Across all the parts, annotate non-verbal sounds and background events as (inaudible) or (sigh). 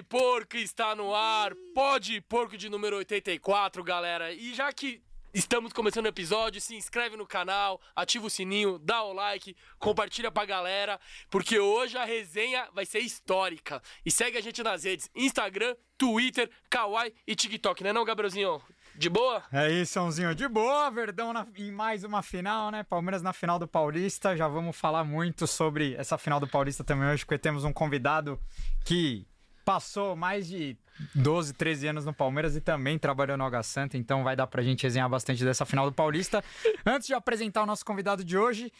Pode Porco está no ar. Pode Porco de número 84, galera. E já que estamos começando o episódio, se inscreve no canal, ativa o sininho, dá o like, compartilha pra galera, porque hoje a resenha vai ser histórica. E segue a gente nas redes: Instagram, Twitter, Kawaii e TikTok, né, não, Gabrielzinho? De boa? É isso, Sãozinho. De boa, Verdão na, em mais uma final, né? Palmeiras na final do Paulista. Já vamos falar muito sobre essa final do Paulista também hoje, porque temos um convidado que passou mais de 12, 13 anos no Palmeiras e também trabalhou no Água Santa, então vai dar pra gente resenhar bastante dessa final do Paulista. (laughs) Antes de apresentar o nosso convidado de hoje,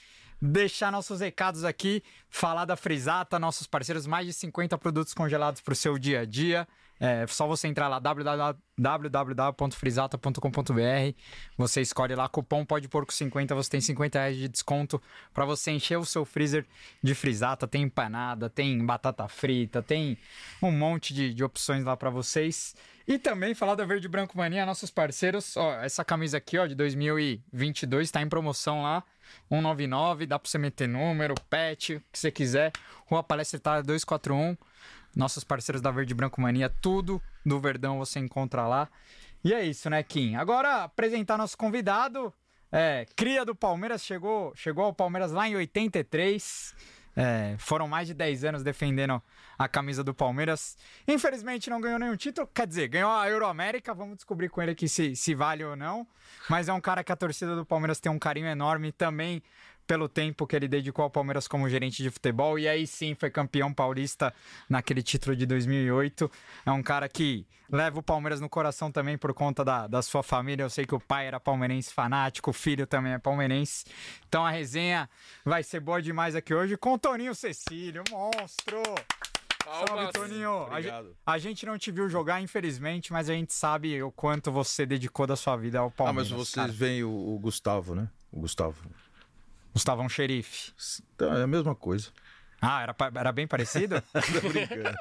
deixar nossos recados aqui, falar da Frisata, nossos parceiros, mais de 50 produtos congelados pro seu dia a dia. É só você entrar lá, www.frisata.com.br. Você escolhe lá cupom pode porco 50, você tem 50 reais de desconto para você encher o seu freezer de frisata. Tem empanada, tem batata frita, tem um monte de, de opções lá para vocês. E também falar da Verde Branco Mania, nossos parceiros. Ó, essa camisa aqui, ó, de 2022, está em promoção lá. 199, dá para você meter número, pet, o que você quiser. Rua Palestra Itália 241 nossos parceiros da Verde Branco Mania, tudo do Verdão você encontra lá. E é isso, né, Kim? Agora, apresentar nosso convidado, é, cria do Palmeiras, chegou, chegou ao Palmeiras lá em 83. É, foram mais de 10 anos defendendo a camisa do Palmeiras. Infelizmente não ganhou nenhum título, quer dizer, ganhou a Euroamérica. Vamos descobrir com ele aqui se, se vale ou não. Mas é um cara que a torcida do Palmeiras tem um carinho enorme também pelo tempo que ele dedicou ao Palmeiras como gerente de futebol e aí sim foi campeão paulista naquele título de 2008. É um cara que leva o Palmeiras no coração também por conta da, da sua família. Eu sei que o pai era palmeirense fanático, o filho também é palmeirense. Então a resenha vai ser boa demais aqui hoje com o Toninho Cecílio, monstro! Salve, Toninho! A, a, gente não te viu jogar, infelizmente, mas a gente sabe o quanto você dedicou da sua vida ao Palmeiras. Ah, mas vocês veem o, o Gustavo, né? O Gustavo. Gustavão Xerife. Então, é a mesma coisa. Ah, era, era bem parecido? (laughs) Tô brincando.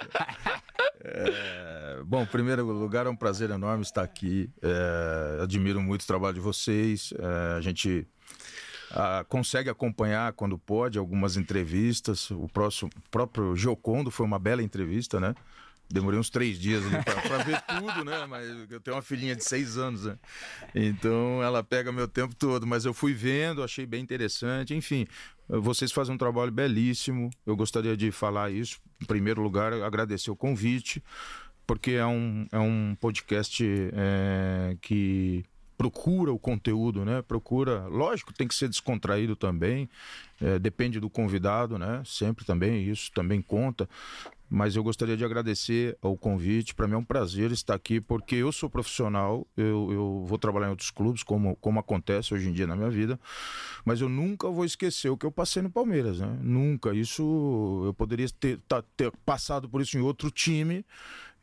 É, bom, em primeiro lugar, é um prazer enorme estar aqui. É, admiro muito o trabalho de vocês. É, a gente a, consegue acompanhar quando pode algumas entrevistas. O próximo, próprio Giocondo foi uma bela entrevista, né? Demorei uns três dias para ver tudo, né? Mas eu tenho uma filhinha de seis anos, né? Então ela pega meu tempo todo. Mas eu fui vendo, achei bem interessante. Enfim, vocês fazem um trabalho belíssimo. Eu gostaria de falar isso. Em primeiro lugar, agradecer o convite, porque é um, é um podcast é, que procura o conteúdo, né? Procura, lógico, tem que ser descontraído também, é, depende do convidado, né? Sempre também, isso também conta mas eu gostaria de agradecer o convite. Para mim é um prazer estar aqui, porque eu sou profissional, eu, eu vou trabalhar em outros clubes, como, como acontece hoje em dia na minha vida, mas eu nunca vou esquecer o que eu passei no Palmeiras, né? Nunca. Isso eu poderia ter, tá, ter passado por isso em outro time.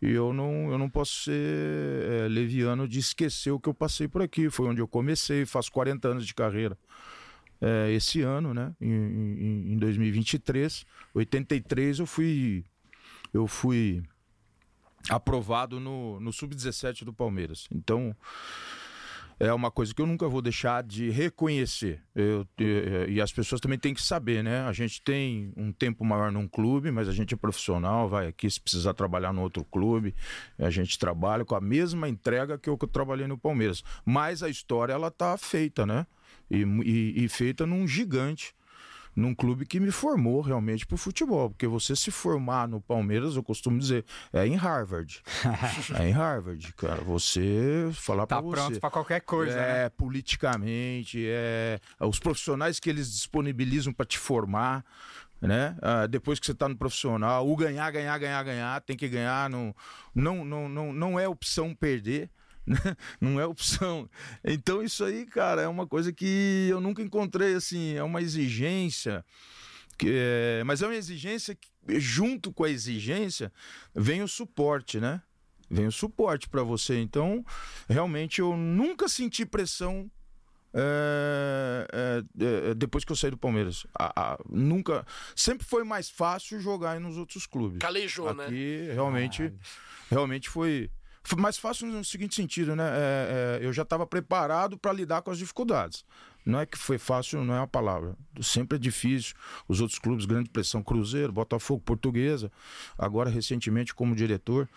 E eu não, eu não posso ser é, leviano de esquecer o que eu passei por aqui. Foi onde eu comecei, faço 40 anos de carreira. É, esse ano, né? Em, em, em 2023, 83, eu fui eu fui aprovado no, no Sub-17 do Palmeiras. Então, é uma coisa que eu nunca vou deixar de reconhecer. Eu, eu, e as pessoas também têm que saber, né? A gente tem um tempo maior num clube, mas a gente é profissional, vai aqui se precisar trabalhar no outro clube, a gente trabalha com a mesma entrega que eu, que eu trabalhei no Palmeiras. Mas a história ela tá feita, né? E, e, e feita num gigante num clube que me formou realmente pro futebol. Porque você se formar no Palmeiras, eu costumo dizer, é em Harvard. (laughs) é em Harvard, cara. Você falar tá para você. Tá pronto para qualquer coisa, É, né? politicamente, é os profissionais que eles disponibilizam para te formar né? Ah, depois que você está no profissional, o ganhar, ganhar, ganhar, ganhar, tem que ganhar, não, não, não, não, não é opção perder. (laughs) não é opção. Então isso aí, cara, é uma coisa que eu nunca encontrei assim, é uma exigência que é... mas é uma exigência que junto com a exigência vem o suporte, né? Vem o suporte para você. Então, realmente eu nunca senti pressão é, é, depois que eu saí do Palmeiras. A, a, nunca. Sempre foi mais fácil jogar nos outros clubes. Calejou, Aqui, né? realmente, realmente foi Foi mais fácil no seguinte sentido, né? É, é, eu já estava preparado para lidar com as dificuldades. Não é que foi fácil, não é a palavra. Sempre é difícil. Os outros clubes, grande pressão, Cruzeiro, Botafogo, Portuguesa, agora recentemente como diretor.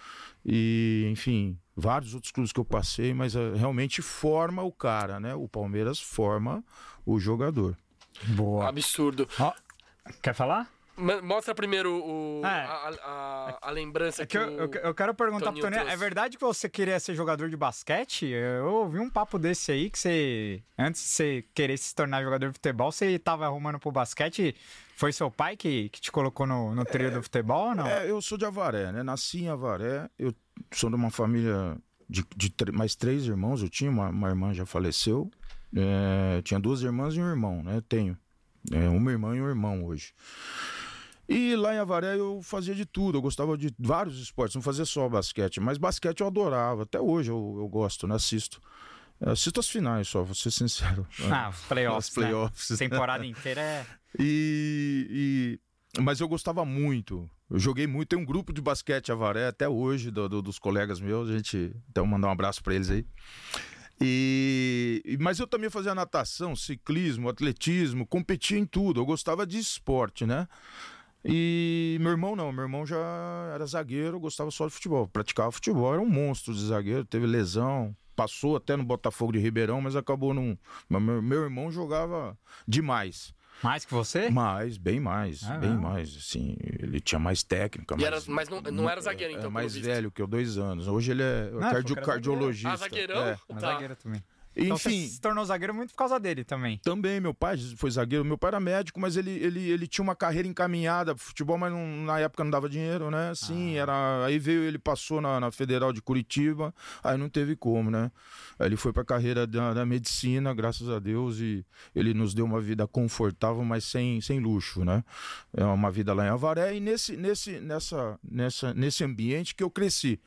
E, enfim, vários outros clubes que eu passei, mas uh, realmente forma o cara, né? O Palmeiras forma o jogador. Boa. Absurdo. Ó, quer falar? Mostra primeiro o, É. a, a- a lembrança É que eu, o- eu, eu quero perguntar Toninho pro Toninho, é verdade que você queria ser jogador de basquete? Eu ouvi um papo desse aí que você, antes de você querer se tornar jogador de futebol, você tava arrumando pro basquete. Foi seu pai que, que te colocou no, no trio do futebol ou não? É, eu sou de Avaré, né? Nasci em Avaré. Eu sou de uma família de, de mais três irmãos. Eu tinha uma, uma irmã já faleceu. É, tinha duas irmãs e um irmão, né? Tenho. É, uma irmã e um irmão hoje. E lá em Avaré eu fazia de tudo. Eu gostava de vários esportes, não fazia só basquete. Mas basquete eu adorava. Até hoje eu, eu gosto, né? Assisto. Eu assisto as finais só, vou ser sincero. (laughs) Ah, os playoffs, Os playoffs. né? Temporada inteira é... (laughs) E, e- mas eu gostava muito. Eu joguei muito. Tem um grupo de basquete Avaré até hoje, do- do- dos colegas meus. A gente. Então, mandar um abraço para eles aí. E, e- mas eu também fazia natação, ciclismo, atletismo, competia em tudo. Eu gostava de esporte, né? E meu irmão não, meu irmão já era zagueiro, gostava só de futebol, praticava futebol, era um monstro de zagueiro, teve lesão, passou até no Botafogo de Ribeirão, mas acabou num. Mas meu, meu irmão jogava demais. Mais que você? Mais, bem mais, Ah, bem não. mais. Assim, ele tinha mais técnica. E mais, era- mas não- não era zagueiro, então, É pelo mais visto. velho que eu, dois anos. Hoje ele é foi cardio, era cardiologista. Ah, zagueirão? É. Tá. zagueiro também. Então Enfim, se tornou zagueiro muito por causa dele também. também meu pai foi zagueiro. Meu pai era médico, mas ele, ele, ele tinha uma carreira encaminhada pro futebol, mas não- na época não dava dinheiro, né? Sim, Ah. era. Aí veio, ele passou na, na Federal de Curitiba, aí não teve como, né? Aí ele foi pra carreira da, da medicina, graças a Deus, e ele nos deu uma vida confortável, mas sem, sem luxo, né? É uma vida lá em Avaré, e nesse, nesse, nessa, nessa, nesse ambiente que eu cresci.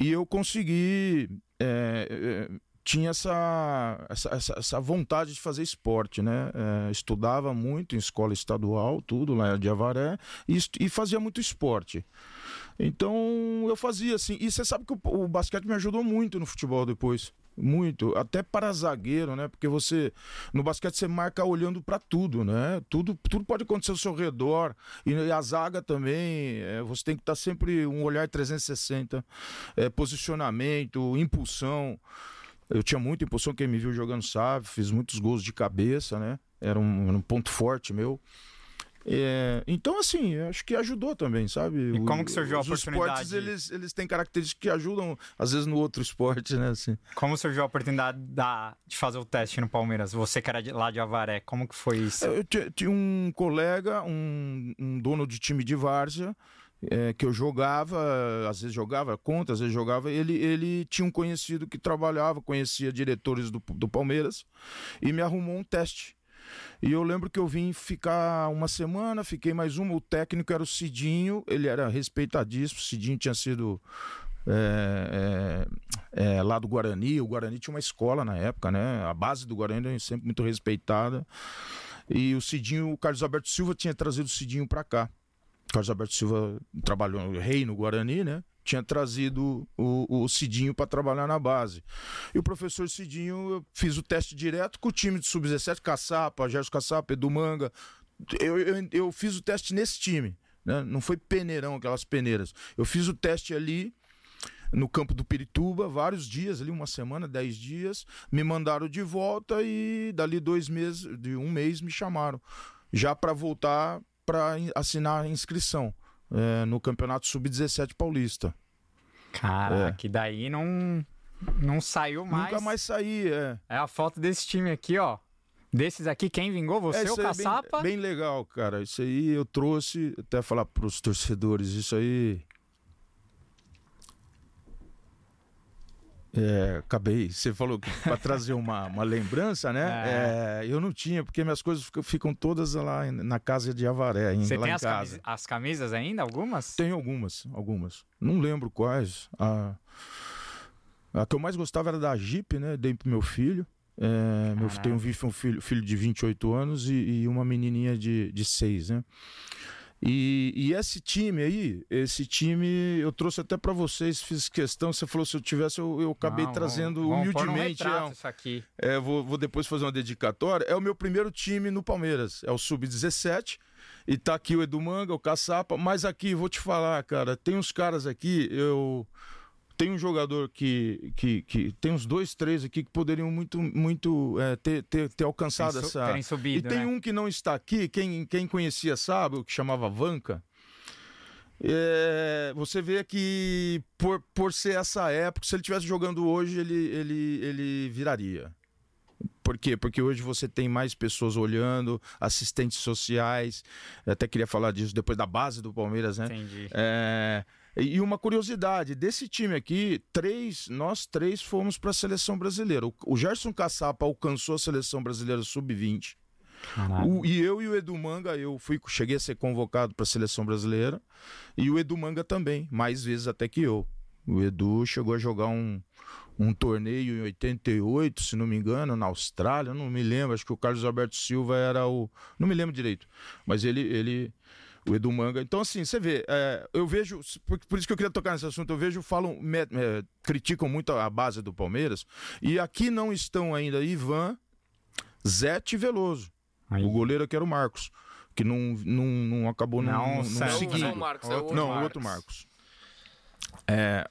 E eu consegui. é, é, tinha essa, essa, essa, vontade de fazer esporte, né? É, estudava muito em escola estadual, tudo lá de Avaré, e, e fazia muito esporte. Então eu fazia assim. E você sabe que o, o basquete me ajudou muito no futebol depois. Muito, até para zagueiro, né? Porque você no basquete você marca olhando para tudo, né? Tudo, tudo pode acontecer ao seu redor e, e a zaga também. é, você tem que estar sempre um olhar 360, é, posicionamento, impulsão. Eu tinha muita impulsão, quem me viu jogando sabe, fiz muitos gols de cabeça, né? Era um, era um ponto forte meu. É, então, assim, eu acho que ajudou também, sabe? E como que surgiu a Os oportunidade? esportes, eles, eles têm características que ajudam, às vezes, no outro esporte, né? Assim. Como surgiu a oportunidade da- de fazer o teste no Palmeiras? Você que era de- lá de Avaré, como que foi isso? Eu ti- tinha um colega, um, um dono de time de várzea, é, que eu jogava, às vezes jogava contra, às vezes jogava. Ele, ele tinha um conhecido que trabalhava, conhecia diretores do, do Palmeiras e me arrumou um teste. E eu lembro que eu vim ficar uma semana, fiquei mais uma. O técnico era o Cidinho, ele era respeitadíssimo. O Cidinho tinha sido é, é, é, lá do Guarani. O Guarani tinha uma escola na época, né? A base do Guarani era sempre muito respeitada. E o Cidinho, o Carlos Alberto Silva tinha trazido o Cidinho para cá. Carlos Alberto Silva trabalhou rei no Guarani, né? Tinha trazido o, o Cidinho para trabalhar na base. E o professor Cidinho, eu fiz o teste direto com o time de sub-17, Caçapa, Gerson Caçapa, Edu Manga. Eu, eu, eu fiz o teste nesse time, né? Não foi peneirão, aquelas peneiras. Eu fiz o teste ali no campo do Pirituba, vários dias, ali uma semana, dez dias, me mandaram de volta e dali dois meses, de um mês, me chamaram já para voltar para assinar a inscrição é, no Campeonato Sub-17 Paulista. Cara, que daí não, não saiu mais. Nunca mais saí, é. É a foto desse time aqui, ó. Desses aqui, quem vingou? Você, É, o aí é bem- Caçapa? Bem, legal, cara. Isso aí eu trouxe, até falar para os torcedores, isso aí. É, acabei. Você falou que para trazer uma, uma lembrança, né? (laughs) É, eu não tinha, porque minhas coisas ficam, ficam todas lá na casa de Avaré, ainda, Você tem em as, camisa- as camisas ainda? Algumas? Tem algumas, algumas. Não lembro quais. A, a que eu mais gostava era da Jeep, né? Dei pro meu filho. É, meu, tenho um um filho, filho de 28 anos e, e uma menininha de, de 6, né? E, e esse time aí, esse time, eu trouxe até para vocês, fiz questão. Você falou se eu tivesse, eu, eu acabei Não, trazendo vamos- vamos humildemente. retrato é um- isso aqui. é, vou, vou depois fazer uma dedicatória. É o meu primeiro time no Palmeiras. É o Sub-17. E tá aqui o Edu Manga, o Caçapa. Mas aqui, vou te falar, cara, tem uns caras aqui, eu. Tem um jogador que, que, que. Tem uns dois, três aqui que poderiam muito, muito é, ter, ter, ter alcançado Terem su- essa. terem E subido, tem né? um que não está aqui, quem, quem conhecia sabe, o que chamava Vanca. É, você vê que por, por ser essa época, se ele estivesse jogando hoje, ele, ele, ele viraria. Por quê? Porque hoje você tem mais pessoas olhando, assistentes sociais. Eu até queria falar disso depois da base do Palmeiras, né? Entendi. É, e uma curiosidade, desse time aqui, três, nós três fomos para a seleção brasileira. O, Gerson Caçapa alcançou a seleção brasileira sub-20. Caralho. O- e eu e o Edu Manga, eu fui, cheguei a ser convocado para a seleção brasileira. E o Edu Manga também, mais vezes até que eu. O Edu chegou a jogar um, um torneio em 88, se não me engano, na Austrália, não me lembro. Acho que o Carlos Alberto Silva era o. Não me lembro direito. Mas ele. ele o Edu Manga. Então, assim, você vê, é, eu vejo, por, por isso que eu queria tocar nesse assunto, eu vejo, falam, me- é, criticam muito a base do Palmeiras, e aqui não estão ainda Ivan, Zete e Veloso. Aí. O goleiro aqui era o Marcos, que não, não, não acabou não, Não não, não. Não, não seguindo. é o Marcos, é o Outro Não, o Marcos. outro Marcos. É,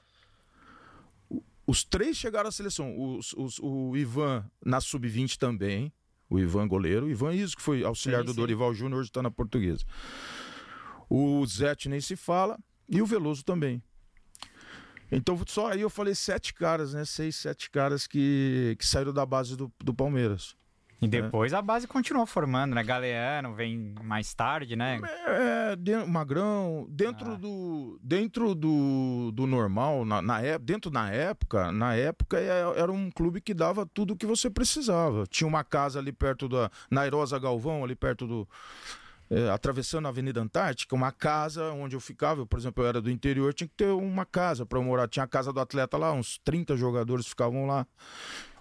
os três chegaram à seleção. Os- os- o Ivan na sub-20 também. O Ivan goleiro. O Ivan Iso, que foi auxiliar Sim, do sim. Dorival Júnior, hoje está na portuguesa. O Zete nem se fala. E o Veloso também. Então, só aí eu falei sete caras, né? Seis, sete caras que, que saíram da base do, do Palmeiras. E depois a base continuou formando, né? Galeano vem mais tarde, né? É, de- magrão, dentro Ah. do dentro do, do normal, na, na ép- dentro na época, na época é- era um clube que dava tudo o que você precisava. Tinha uma casa ali perto da Nairosa Galvão, ali perto do é, atravessando a Avenida Antártica, uma casa onde eu ficava, eu, por exemplo, eu era do interior, tinha que ter uma casa para morar. Tinha a casa do atleta lá, uns 30 jogadores ficavam lá.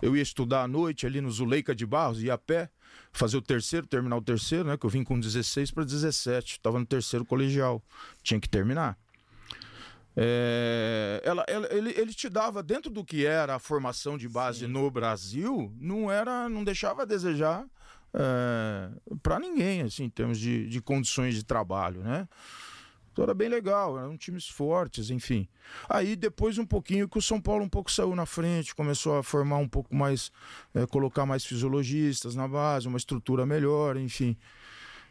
Eu ia estudar à noite ali no Zuleika de Barros, ia a pé, fazer o terceiro, terminar o terceiro, né? Que eu vim com 16 para 17, estava no terceiro colegial, tinha que terminar. É, ela, ela- ele, ele te dava dentro do que era a formação de base no Brasil, não era, não deixava a desejar para ninguém, assim, em termos de, de condições de trabalho, né? Então era bem legal, eram times fortes, enfim. Aí depois um pouquinho que o São Paulo um pouco saiu na frente, começou a formar um pouco mais, eh, colocar mais fisiologistas na base, uma estrutura melhor, enfim.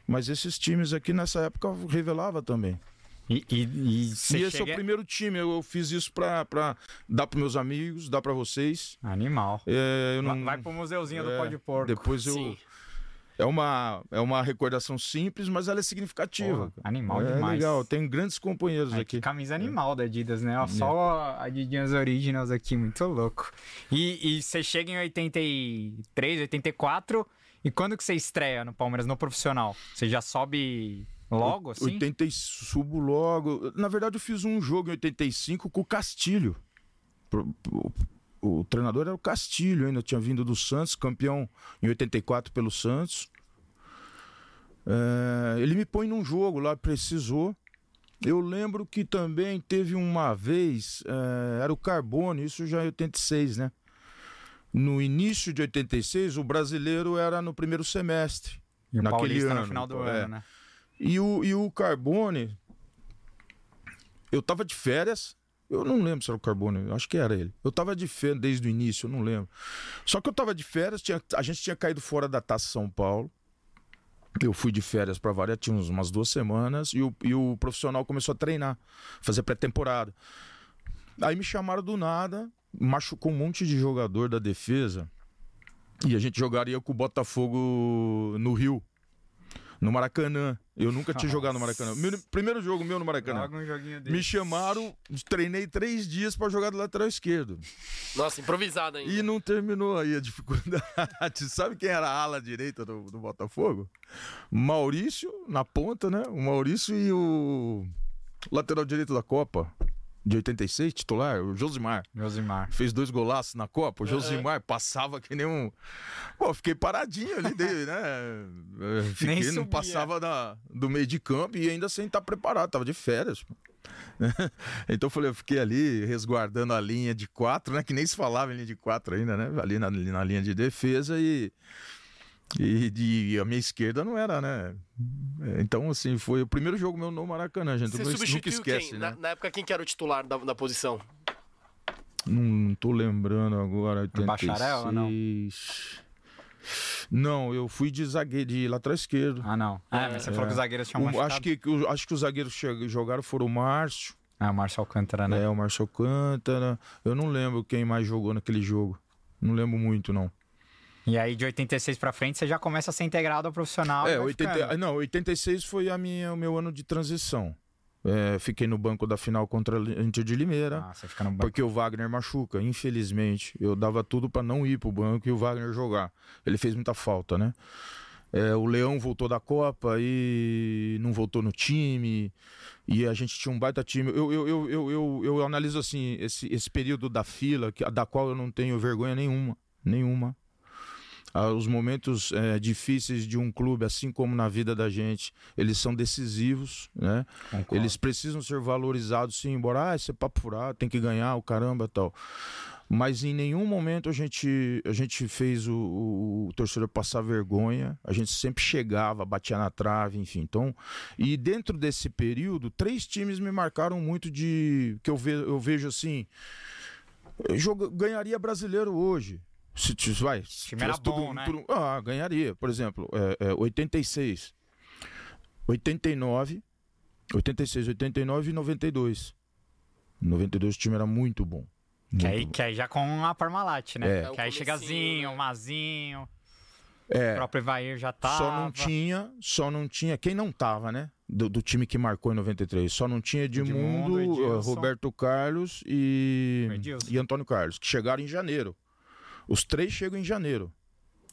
Mas esses times aqui nessa época revelava também. E, e, e e esse é o primeiro time, eu, eu fiz isso pra, pra dar pros meus amigos, dar pra vocês. Animal. É, eu não, Vai- pro museuzinho do é, pó de porco. Depois eu. Sim. É uma, é uma recordação simples, mas ela é significativa. Porra, animal é demais. legal, tem grandes companheiros aqui. que camisa animal da Adidas, né? Ó, Só a Adidas Originals aqui, muito louco. E, você chega em 83, 84, e quando que você estreia no Palmeiras, no profissional? Você já sobe logo, assim? 80 e subo logo. Na verdade, eu fiz um jogo em 85 com o Castilho. Pro- o treinador era o Castilho, ainda tinha vindo do Santos, campeão em 84 pelo Santos. É, ele me põe num jogo lá, precisou. Eu lembro que também teve uma vez, é, era o Carbone, isso já em 86, né? No início de 86, o brasileiro era no primeiro semestre. E naquele Paulista ano, no final do é. ano, né? E o, e o Carbone. Eu tava de férias. Eu não lembro se era o Carbone, acho que era ele. Eu tava de férias desde o início, eu não lembro. Só que eu tava de férias, tinha- a gente tinha caído fora da Taça São Paulo. Eu fui de férias para variar, tinha umas duas semanas, e o, e o profissional começou a treinar, fazer pré-temporada. Aí me chamaram do nada, machucou um monte de jogador da defesa, e a gente jogaria com o Botafogo no Rio, no Maracanã. Eu nunca tinha jogado no Maracanã. Meu, primeiro jogo meu no Maracanã. Um. Me chamaram, treinei três dias para jogar do lateral esquerdo. Nossa, improvisado ainda. E não terminou aí a dificuldade. (laughs) Sabe quem era a ala direita do, do Botafogo? Maurício, na ponta, né? O Maurício e o lateral direito da Copa. De 86, titular, o Josimar. Josimar. Fez dois golaços na Copa. O Josimar passava que nem um. Pô, fiquei paradinho ali dele, né? Fiquei, Nem não subia. passava da, do meio de campo e ainda sem estar preparado, tava de férias. (laughs) então eu falei, eu fiquei ali resguardando a linha de quatro, né? Que nem se falava em linha de quatro ainda, né? Ali na, ali na linha de defesa e. E, de- a minha esquerda não era, né? Então, assim, foi o primeiro jogo meu no Maracanã, gente. Você nunca substituiu esquece, quem? né? Na, na época, quem que era o titular da, da posição? Não, não tô lembrando agora. 86. Bacharel ou não? Não, eu fui de zagueiro, de lateral esquerdo. Ah, não. É, mas você falou que os zagueiros tinham O- machucado. acho, que, acho que os zagueiros jogaram foram o Márcio, Ah, o Márcio Alcântara, né? né, o Márcio Alcântara. Eu não lembro quem mais jogou naquele jogo. Não lembro muito, não. E aí, de 86 pra frente, você já começa a ser integrado ao profissional. é, vai 80, ficando. não, 86 foi a minha, o meu ano de transição. É, fiquei no banco da final contra a Inter de Limeira. Ah, você fica no banco. Porque o Wagner machuca, infelizmente. Eu dava tudo pra não ir pro banco e o Wagner jogar. Ele fez muita falta, né? É, o Leão voltou da Copa e não voltou no time. E a gente tinha um baita time. Eu, eu, eu, eu, eu, eu analiso assim, esse, esse período da fila, que, da qual eu não tenho vergonha nenhuma. Nenhuma. Ah, os momentos é, difíceis de um clube, assim como na vida da gente, eles são decisivos, né? Concordo. Eles precisam ser valorizados sim, embora ah, esse é papo furado, tem que ganhar, o caramba tal. Mas em nenhum momento a gente, a gente fez o, o- o torcedor passar vergonha. A gente sempre chegava, batia na trave, enfim. Então, e dentro desse período, três times me marcaram muito de que eu, ve, eu vejo assim, joga, ganharia brasileiro hoje. Se, se vai, se time era tivesse tudo- bom, né? tudo- ah, ganharia. Por exemplo, é, é, 86, 89, 86, 89 e 92. 92 o time era muito bom. Que Muito aí, bom. que aí já com a Parmalat, né? É. É, o Que aí chega comecinho, Zinho, né? Mazinho, o É, próprio Ivair já tava. só não tinha, só não tinha, quem não tava, né? Do, do time que marcou em 93, só não tinha Edmundo, Edmundo, eh. Roberto Carlos e, e Antônio Carlos, que chegaram em janeiro. Os três chegam em janeiro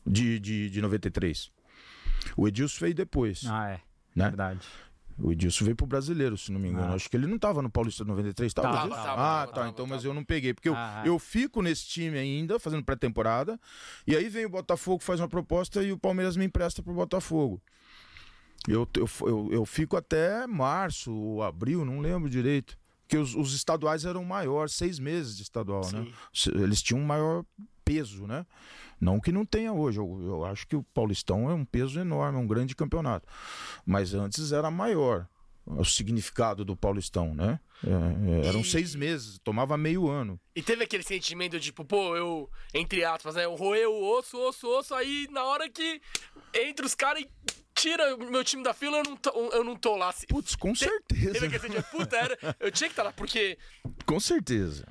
de, de, de 93. O Edilson veio depois, Ah, é. né? Verdade. O Edilson veio pro brasileiro, se não me engano. Ah. Acho que ele não tava no Paulista 93, tava? Tava, tava, ah, tava, tá. tava, então, tava. mas eu não peguei. Porque eu, Ah, eu fico nesse time ainda, fazendo pré-temporada. E aí vem o Botafogo, faz uma proposta e o Palmeiras me empresta pro Botafogo. Eu, eu, eu, eu fico até março ou abril, não lembro direito. Porque os, os estaduais eram maiores, seis meses de estadual, né? Sim. Se- Eles tinham um maior peso, né? Não que não tenha hoje. Eu, eu acho que o Paulistão é um peso enorme, é um grande campeonato. Mas antes era maior o significado do Paulistão, né? É, é, eram E- seis meses, tomava meio ano. E teve aquele sentimento, tipo, pô, eu, entre aspas, né? Eu roeu o osso, osso, osso, aí na hora que entra os caras e tira o meu time da fila, eu não tô, eu não tô lá. Putz, com Te- certeza. Teve aquele sentimento, puta, era, eu tinha que estar lá, porque Com certeza.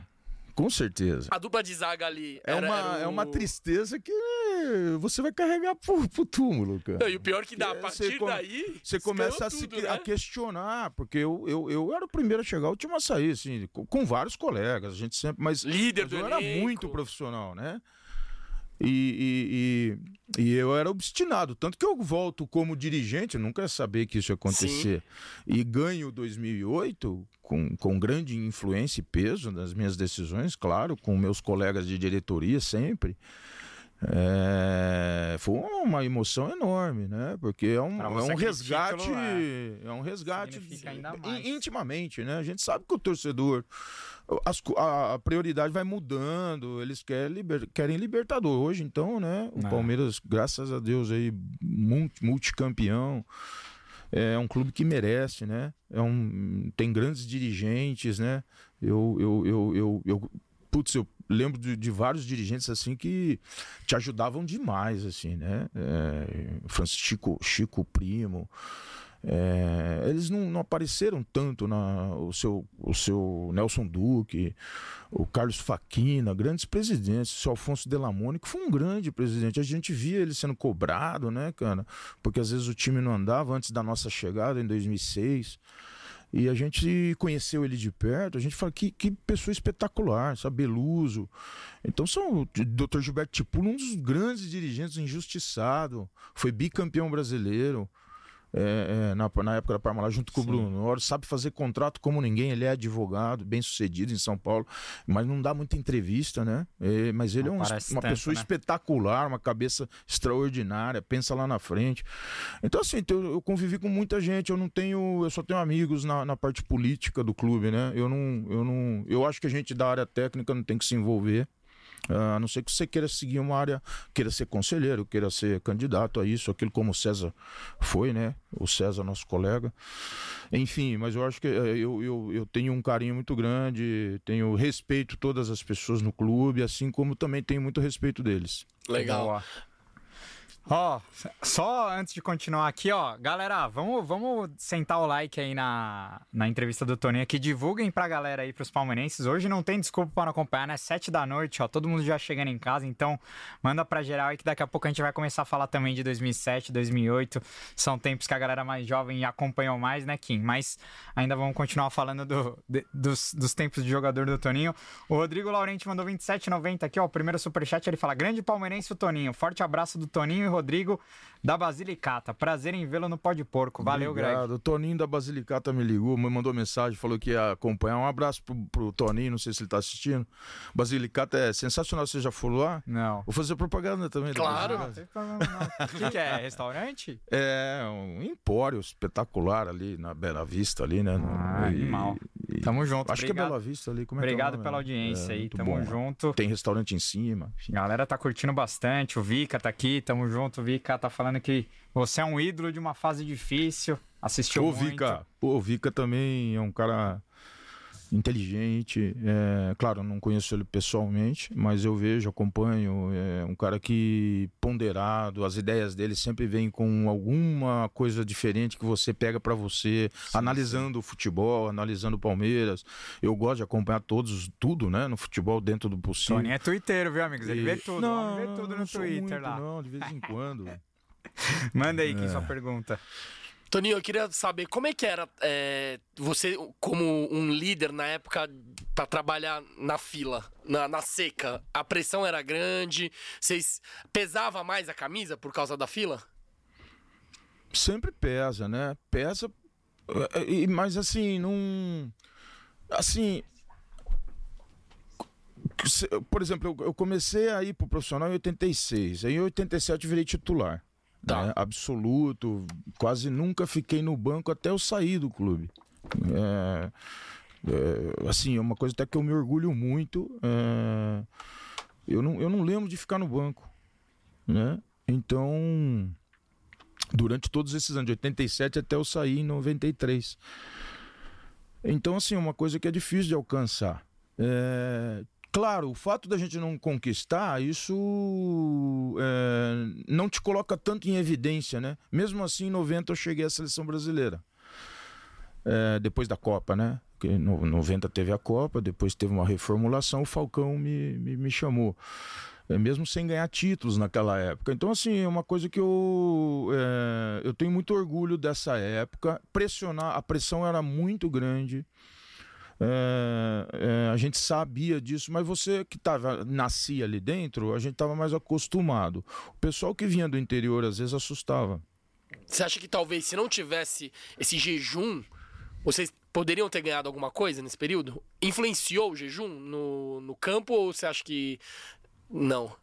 Com certeza. a dupla de zaga ali. É era- uma, era é o- uma tristeza que é, você vai carregar pro, pro túmulo, cara. Não, e o pior é que dá, a É, partir você daí. Você começa a, se, tudo, a né? questionar, porque eu, eu, eu era o primeiro a chegar, o último a sair, assim, com, com vários colegas, a gente sempre, mas, Líder mas do eu era elenco. muito profissional, né? E, e, e, e eu era obstinado, tanto que eu volto como dirigente, nunca ia saber que isso ia acontecer, e ganho 2008 com, com grande influência e peso nas minhas decisões, claro, com meus colegas de diretoria sempre. É, foi uma emoção enorme, né? Porque é um, é você um resgate, é um resgate intimamente, né? A gente sabe que o torcedor, as a, a prioridade vai mudando, eles querem, liber- querem Libertador hoje, então, né? O É. Palmeiras, graças a Deus aí, multi- multicampeão. É um clube que merece, né? É um, tem grandes dirigentes, né? Eu, eu, eu, eu, eu putz, eu lembro de, de vários dirigentes assim que te ajudavam demais, assim, né? É, Francisco Chico Primo. É, eles não, não apareceram tanto na o seu o seu Nelson Duque, o Carlos Faquina, grandes presidentes, o seu Alfonso Delamone, que foi um grande presidente. A gente via ele sendo cobrado, né, cara? Porque às vezes o time não andava antes da nossa chegada em 2006. E a gente conheceu ele de perto, a gente fala que, que pessoa espetacular, sabe? Beluso. Então são o Dr. Gilberto Tipulo, um dos grandes dirigentes injustiçado, foi bicampeão brasileiro. É, é, na, na, época da Parmalat, junto com Sim. o Bruno. Oro sabe fazer contrato como ninguém, ele é advogado, bem sucedido em São Paulo, mas não dá muita entrevista, né? É, mas ele não é um, uma tanto, pessoa né? espetacular, uma cabeça extraordinária, pensa lá na frente. Então, assim, eu, eu, convivi com muita gente, eu não tenho, eu só tenho amigos na, na parte política do clube, né? Eu não, eu não, eu acho que a gente da área técnica não tem que se envolver. A não ser que você queira seguir uma área, queira ser conselheiro, queira ser candidato a isso, aquilo como o César foi, né? O César, nosso colega. Enfim, mas eu acho que eh, eu, eu, eu tenho um carinho muito grande, tenho respeito todas as pessoas no clube, assim como também tenho muito respeito deles. Legal. Ó, oh, só antes de continuar aqui, ó, galera, vamos, vamos sentar o like aí na, na entrevista do Toninho aqui. Divulguem pra galera aí, pros palmeirenses. Hoje não tem desculpa para não acompanhar, né? Sete da noite, ó, todo mundo já chegando em casa, então manda pra geral aí que daqui a pouco a gente vai começar a falar também de 2007, 2008. São tempos que a galera mais jovem acompanhou mais, né, Kim? Mas ainda vamos continuar falando do, de, dos, dos tempos de jogador do Toninho. O Rodrigo Laurenti mandou 27,90 aqui, ó, o primeiro superchat, ele fala: Grande palmeirense o Toninho, forte abraço do Toninho Rodrigo da Basilicata. Prazer em vê-lo no Pó de Porco. Valeu, Obrigado. Greg. O Toninho da Basilicata me ligou, me mandou mensagem, falou que ia acompanhar. Um abraço pro, pro Toninho, não sei se ele tá assistindo. Basilicata é sensacional. Você já foi lá? Não. Vou fazer propaganda também. Claro. O que, que, é? (laughs) Restaurante? É, um empório espetacular ali na Bela Vista, ali, né? Ah, e, animal. E, Tamo junto. Acho Obrigado. que é Bela Vista ali. Como é Obrigado é pela audiência é, aí. Tamo bom. junto. Tem restaurante em cima. Enfim. Galera tá curtindo bastante. O Vika tá aqui. Tamo junto. O Vika tá falando que você é um ídolo de uma fase difícil. Assistiu o muito. Vika, o Vika também é um cara inteligente. É, claro, não conheço ele pessoalmente, mas eu vejo, acompanho. É um cara que ponderado, as ideias dele sempre vêm com alguma coisa diferente que você pega para você, sim, analisando sim. o futebol, analisando o Palmeiras. Eu gosto de acompanhar todos, tudo, né, no futebol dentro do possível. Tony é twitteiro, viu, amigos? Ele e... vê tudo, não, vê tudo no Twitter muito, lá. Não, de vez em quando. (laughs) Manda aí, que é. sua pergunta. Toninho, eu queria saber como é que era é, você, como um líder na época, para trabalhar na fila, na, na, seca. A pressão era grande? Vocês pesava mais a camisa por causa da fila? Sempre pesa, né? Pesa, é, mas assim, não. Assim. Por exemplo, eu comecei a ir pro profissional em 86. Aí em 87 eu virei titular. Tá. Né? Absoluto. Quase nunca fiquei no banco até eu sair do clube. É, é, assim, é uma coisa até que eu me orgulho muito. É, eu, não, eu não lembro de ficar no banco. Né? Então, durante todos esses anos, de 87 até eu sair em 93. Então, assim, é uma coisa que é difícil de alcançar. É, Claro, o fato da gente não conquistar, isso é, não te coloca tanto em evidência, né? Mesmo assim, em 90 eu cheguei à seleção brasileira. É, depois da Copa, né? Porque em 90 teve a Copa, depois teve uma reformulação, o Falcão me, me, me chamou. É, mesmo sem ganhar títulos naquela época. Então, assim, é uma coisa que eu, é, eu tenho muito orgulho dessa época. Pressionar, a pressão era muito grande. É, é, a gente sabia disso, mas você que tava, nascia ali dentro, a gente estava mais acostumado. O pessoal que vinha do interior às vezes assustava. Você acha que talvez se não tivesse esse jejum, vocês poderiam ter ganhado alguma coisa nesse período? Influenciou o jejum no, no campo ou você acha que não?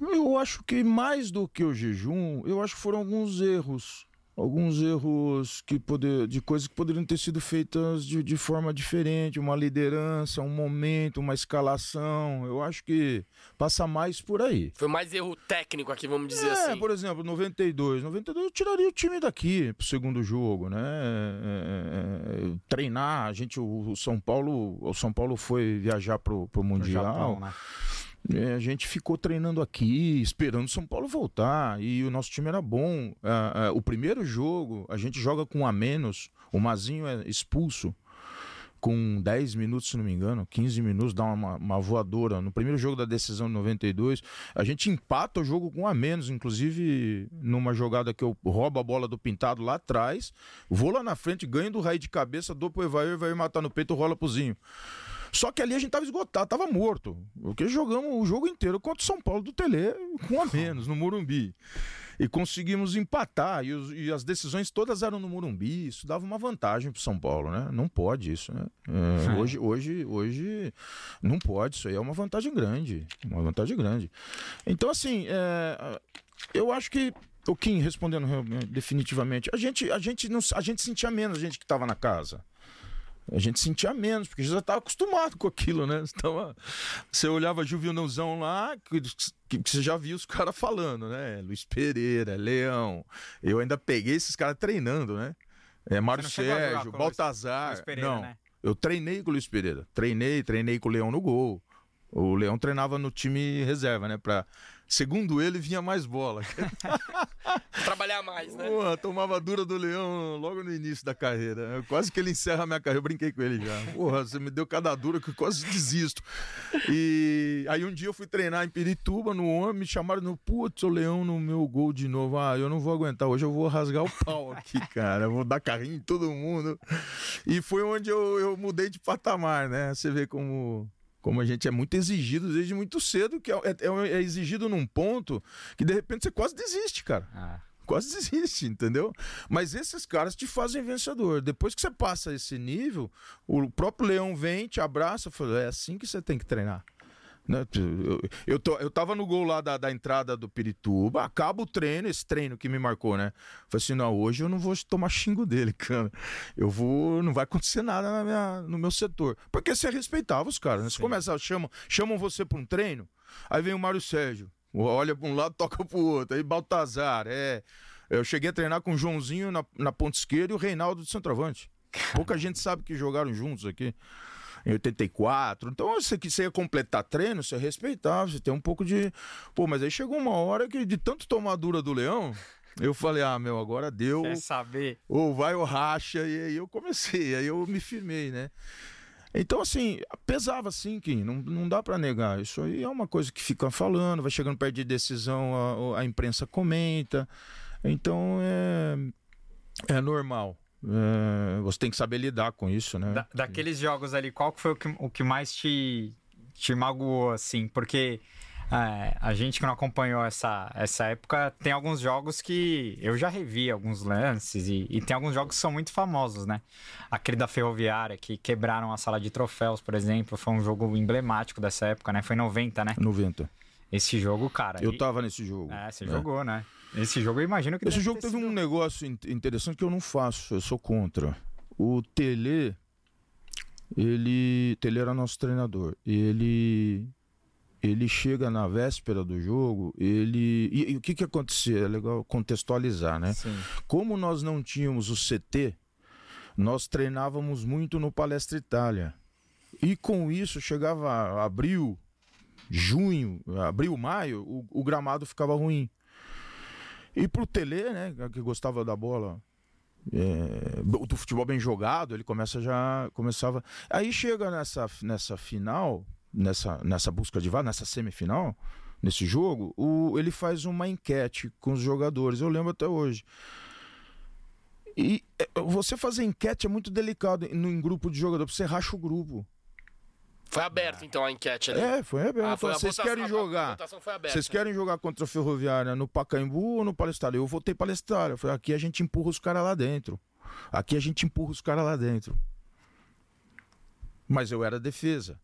Eu acho que mais do que o jejum, eu acho que foram alguns erros alguns erros que poder, de coisas que poderiam ter sido feitas de, de forma diferente, uma liderança, um momento, uma escalação. Eu acho que passa mais por aí. Foi mais erro técnico aqui, vamos dizer é, assim. por exemplo, 92. 92 eu tiraria o time daqui pro segundo jogo, né? É, é, é treinar, a gente, o, o, São Paulo, o São Paulo foi viajar pro, pro Mundial. Japão, né? É, a gente ficou treinando aqui, esperando São Paulo voltar. E o nosso time era bom. É, é, o primeiro jogo, a gente joga com um a menos. O Mazinho é expulso com 10 minutos, se não me engano, 15 minutos, dá uma, uma, voadora. No primeiro jogo da decisão de 92, a gente empata o jogo com um a menos, inclusive numa jogada que eu roubo a bola do pintado lá atrás, vou lá na frente, ganho do raio de cabeça, dou pro Evair, vai matar no peito, rola prozinho. Só que ali a gente tava esgotado, tava morto. Porque jogamos o jogo inteiro contra o São Paulo do Tele com a menos, no Morumbi. e conseguimos empatar. E, os- e as decisões todas eram no Morumbi. Isso dava uma vantagem para São Paulo, né? Não pode isso, né? É, É. hoje, hoje, hoje não pode. Isso aí é uma vantagem grande, uma vantagem grande. Então, assim, é, eu acho que o Kim respondendo realmente, definitivamente, a gente, a gente não, a gente sentia menos a gente que estava na casa. A gente sentia menos, porque já estava acostumado com aquilo, né? Então, você olhava Juvenilzão lá, que, que, que você já via os caras falando, né? Luiz Pereira, Leão. Eu ainda peguei esses caras treinando, né? É, Mário Sérgio, Baltazar. Luiz Pereira, não, né? eu treinei com o Luiz Pereira. Treinei, treinei com o Leão no gol. O Leão treinava no time reserva, né? Pra, segundo ele, vinha mais bola. (laughs) Trabalhar mais, né? Porra, tomava dura do Leão logo no início da carreira. Quase que ele encerra a minha carreira. Eu brinquei com ele já. Porra, você me deu cada dura que eu quase desisto. E aí um dia eu fui treinar em Pirituba, no homem, me chamaram no putz, o Leão no meu gol de novo. Ah, eu não vou aguentar. Hoje eu vou rasgar o pau aqui, (laughs) cara. Eu vou dar carrinho em todo mundo. E foi onde eu, eu mudei de patamar, né? Você vê como. Como a gente é muito exigido desde muito cedo, que é, é- é exigido num ponto que de repente você quase desiste, cara Ah, quase desiste, entendeu? Mas esses caras te fazem vencedor. Depois que você passa esse nível, o próprio leão vem, te abraça e fala: é assim que você tem que treinar. Né? Eu, tô- eu tava no gol lá da, da entrada do Pirituba, acaba o treino, esse treino que me marcou, né? Falei assim: não, hoje eu não vou tomar xingo dele, (laughs) cara. Eu vou, não vai acontecer nada na minha- no meu setor. Porque você respeitava os caras, né? Você começa, chamam, chamam você para um treino, aí vem o Mário Sérgio, olha para um lado, toca pro outro, aí Baltazar, é. Eu cheguei a treinar com o Joãozinho na, na ponta esquerda e o Reinaldo de centroavante. Pouca gente sabe que jogaram juntos aqui. Em 84. Então, você que você ia completar treino, você respeitava, você tem um pouco de. Pô, mas aí chegou uma hora que, de tanto tomar dura do leão, eu falei, ah, meu, agora deu. quer saber? Ou vai ou racha, e aí eu comecei, aí eu me firmei, né? Então, assim, pesava sim, Kim, não, não dá pra negar. Isso aí é uma coisa que fica falando, vai chegando perto de decisão, a, a imprensa comenta. Então, é, é normal. É, você tem que saber lidar com isso, né? Da- daqueles jogos ali, qual foi o que, o que mais te, te magoou, assim? Porque é, a gente que não acompanhou essa, essa época, tem alguns jogos que eu já revi alguns lances e, e tem alguns jogos que são muito famosos, né? Aquele da Ferroviária, que quebraram a sala de troféus, por exemplo, foi um jogo emblemático dessa época, né? Foi em 90, né? 90. Esse jogo, cara... Eu e- tava nesse jogo. É, você É. jogou, né? Esse jogo eu imagino que Esse jogo teve sido- um negócio in- interessante que eu não faço, eu sou contra. O Tele, ele, Tele era nosso treinador. Ele, ele chega na véspera do jogo, ele, e, e o que que acontecia? É legal contextualizar, né? Sim. Como nós não tínhamos o CT, nós treinávamos muito no Palestra Itália. E com isso chegava abril, junho, abril, maio, o, o gramado ficava ruim. E pro Tele, né, que gostava da bola, é, do futebol bem jogado, ele começa já começava. Aí chega nessa nessa final, nessa nessa busca de vaga, nessa semifinal, nesse jogo, o, ele faz uma enquete com os jogadores. Eu lembro até hoje. E é, você fazer enquete é muito delicado em, em grupo de jogador, você racha o grupo. Foi aberto, então, a enquete ali. É, foi aberto. Ah, foi Vocês votação- querem jogar? votação foi aberta. Vocês querem jogar contra a Ferroviária no Pacaembu ou no Palestário? Eu votei Palestário. Falei, aqui a gente empurra os caras lá dentro. Aqui a gente empurra os caras lá dentro. Mas eu era defesa.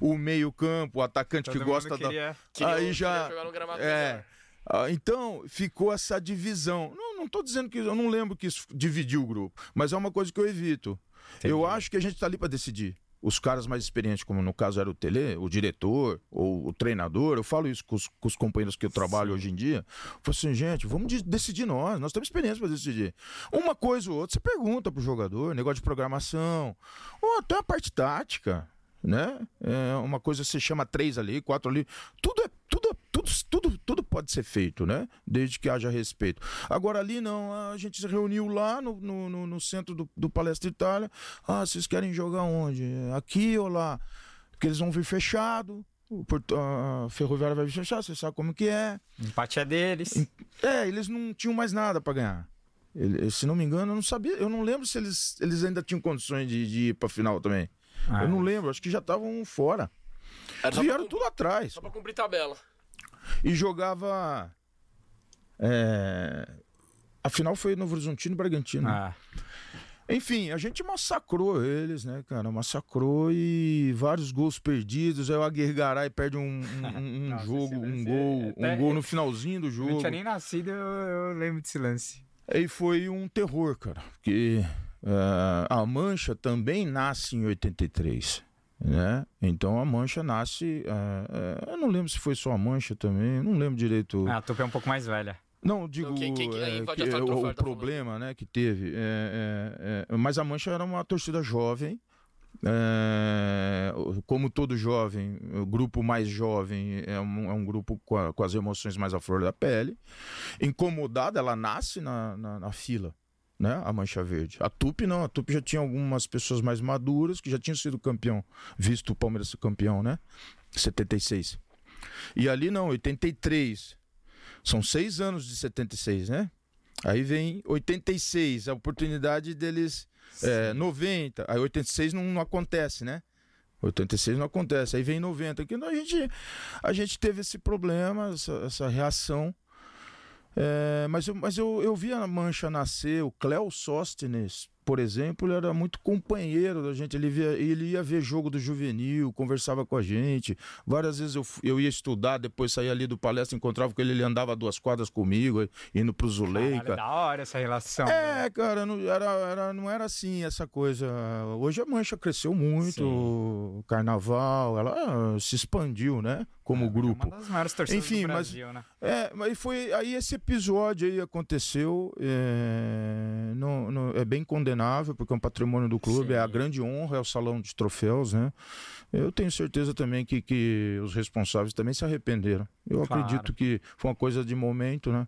O meio-campo, o atacante Todo que gosta da. queria- Queria- aí queria já- jogar no gramado É. Ah, então, ficou essa divisão. Não, não tô dizendo que. Eu não lembro que isso dividiu o grupo, mas é uma coisa que eu evito. Eu acho que a gente tá ali para decidir. Os caras mais experientes, como no caso era o Tele, o diretor ou o treinador, eu falo isso com os, com os companheiros que eu trabalho hoje em dia. Eu falo assim, gente, vamos de- decidir nós, nós temos experiência para decidir. Uma coisa ou outra, você pergunta pro jogador, negócio de programação, ou até a parte tática, né? É uma coisa você chama três ali, quatro ali, tudo é tudo, tudo, tudo, tudo pode ser feito, né? Desde que haja respeito. Agora ali não, a gente se reuniu lá no, no, no- centro do, do Palestra Itália. Ah, vocês querem jogar onde? Aqui ou lá? Porque eles vão vir fechado. o Porto- A Ferroviária vai vir fechado, você sabe como que é. Empate é deles. É, eles não tinham mais nada para ganhar. Ele- se não me engano, eu não sabia, eu não lembro se eles, eles ainda tinham condições de, de ir para final também. Ah, Eu não lembro, acho que já estavam fora. Era Vieram tudo atrás. só pra cumprir tabela. e jogava É... A final foi Novo Horizontino e Bragantino. Ah, Enfim, a gente massacrou eles, né, cara? Massacrou e vários gols perdidos. Aí o Aguirgaray perde um, um- um- (laughs) Nossa, jogo, um gol, é- um gol no finalzinho do eu não jogo. tinha nem nascido, eu, eu lembro desse lance. Aí foi um terror, cara. Porque eh, a Mancha também nasce em 83. Né? Então a Mancha nasce. eh, eh, eu não lembro se foi só a Mancha também, não lembro direito. Ah, a Tupi é um pouco mais velha. Não, digo quem- quem- quem eh, invade que- o, o tá problema né, que teve. é, é, é, mas a Mancha era uma torcida jovem. é, como todo jovem, o grupo mais jovem é um, é um grupo com, a- com as emoções mais à flor da pele. Incomodada, ela nasce na, na, na fila. Né, a Mancha Verde. A Tupi não, a Tupi já tinha algumas pessoas mais maduras que já tinham sido campeão, visto o Palmeiras ser campeão, né? 76. E ali não, 83. São seis anos de 76, né? Aí vem 86, a oportunidade deles. É, 90, aí 86 não, não acontece, né? 86 não acontece, aí vem 90. Que a gente, a gente teve esse problema, essa, essa reação. É, mas eu, mas eu, eu vi a Mancha nascer, o Cléo Sóstenes, por exemplo, ele era muito companheiro da gente. Ele, via, ele ia ver jogo do juvenil, conversava com a gente. Várias vezes eu, eu ia estudar, depois saía ali do palestra, encontrava com ele, ele andava duas quadras comigo, indo pro Caralho, Zuleika. da hora essa relação. né? É, cara, não era, era- não era assim essa coisa. Hoje a Mancha cresceu muito, Sim. o carnaval, ela ah, se expandiu, né? Como É grupo. Uma das maiores torcidas Enfim, do mas- Brasil, né? É, mas foi aí esse episódio aí aconteceu, é, não- não- é bem condenável porque é um patrimônio do clube, Sim. é a grande honra, é o salão de troféus, né? Eu tenho certeza também que, que os responsáveis também se arrependeram. Eu Claro. acredito que foi uma coisa de momento, né?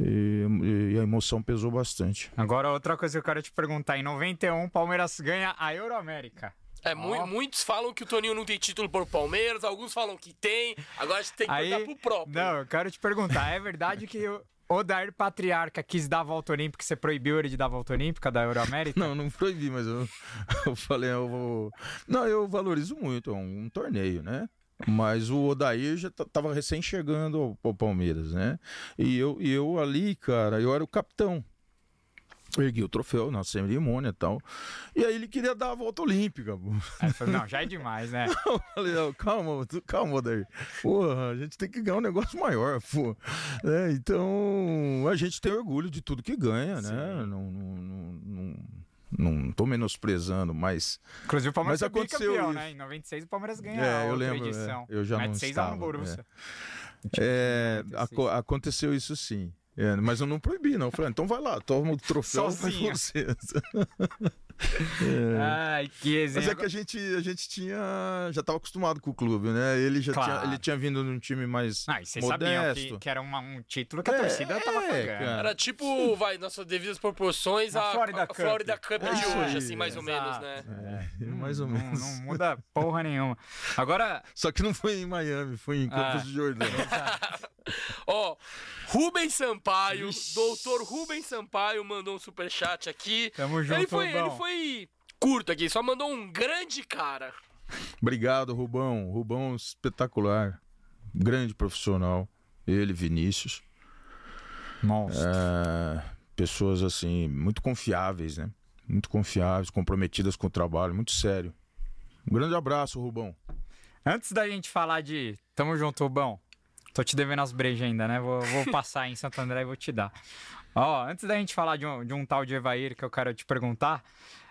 E, e a emoção pesou bastante. Agora, outra coisa que eu quero te perguntar. Em 91, o Palmeiras ganha a Euroamérica. É, mu- muitos falam que o Toninho não tem título por Palmeiras, alguns falam que tem. Agora a gente tem que Aí, perguntar pro próprio. não, eu quero te perguntar. É verdade que o Odair Patriarca quis dar a volta olímpica e você proibiu ele de dar a volta olímpica da Euroamérica? Não, não proibi, mas eu, (laughs) eu falei, eu vou. Não, eu valorizo muito, é um, um torneio, né? Mas o Odair já t- tava recém chegando ao, ao Palmeiras, né? E eu, e eu ali, cara, eu era o capitão. Ergui o troféu na cerimônia e tal. E aí ele queria dar a volta olímpica. Aí eu falei, não, já é demais, né? (laughs) Eu falei, não, calma, calma, Odair. Porra, a gente tem que ganhar um negócio maior, pô. Né? Então, a gente tem orgulho de tudo que ganha, né? Sim. Não, não, não, não, não tô menosprezando, mas Inclusive o Palmeiras Mas aconteceu isso. né? Em 96 o Palmeiras É, a eu outra lembro, é. edição. Eu já Mete não 6 a 1 no estava, é. Borussia. é, 96. aco- aconteceu isso sim. É, mas eu não proibi, não. Eu falei, então vai lá, toma o troféu pra Sozinho. (laughs) vocês. Ai, que Mas exemplo. é que a gente, a gente tinha. Já estava acostumado com o clube, né? Ele já Claro. tinha, ele tinha vindo num time mais Ah, e vocês sabiam que, que era uma- um título que a É, torcida tava é, pagando. cara. Era tipo, vai, nas suas devidas proporções, a, Florida a Cup. Florida Cup É de isso hoje, aí, assim, mais ou menos, né? É, (laughs) mais ou Não- menos. Não, muda porra nenhuma. Agora, Só que não foi em Miami, foi em Campos Ah. de Jordão. (laughs) Ó, Rubens Sampaio, Ixi. doutor Rubens Sampaio mandou um superchat aqui. tamo junto, Ele foi, ele foi curto aqui, só mandou um grande cara. Obrigado, Rubão. Rubão espetacular. Grande profissional. Ele, Vinícius. Monstro. É, pessoas assim, muito confiáveis, né? Muito confiáveis, comprometidas com o trabalho, muito sério. Um grande abraço, Rubão. Antes da gente falar de. Tamo junto, Rubão. Tô te devendo as brejas ainda, né? Vou, vou passar em Santo André e vou te dar. Ó, antes da gente falar de um, de um tal de Evair que eu quero te perguntar,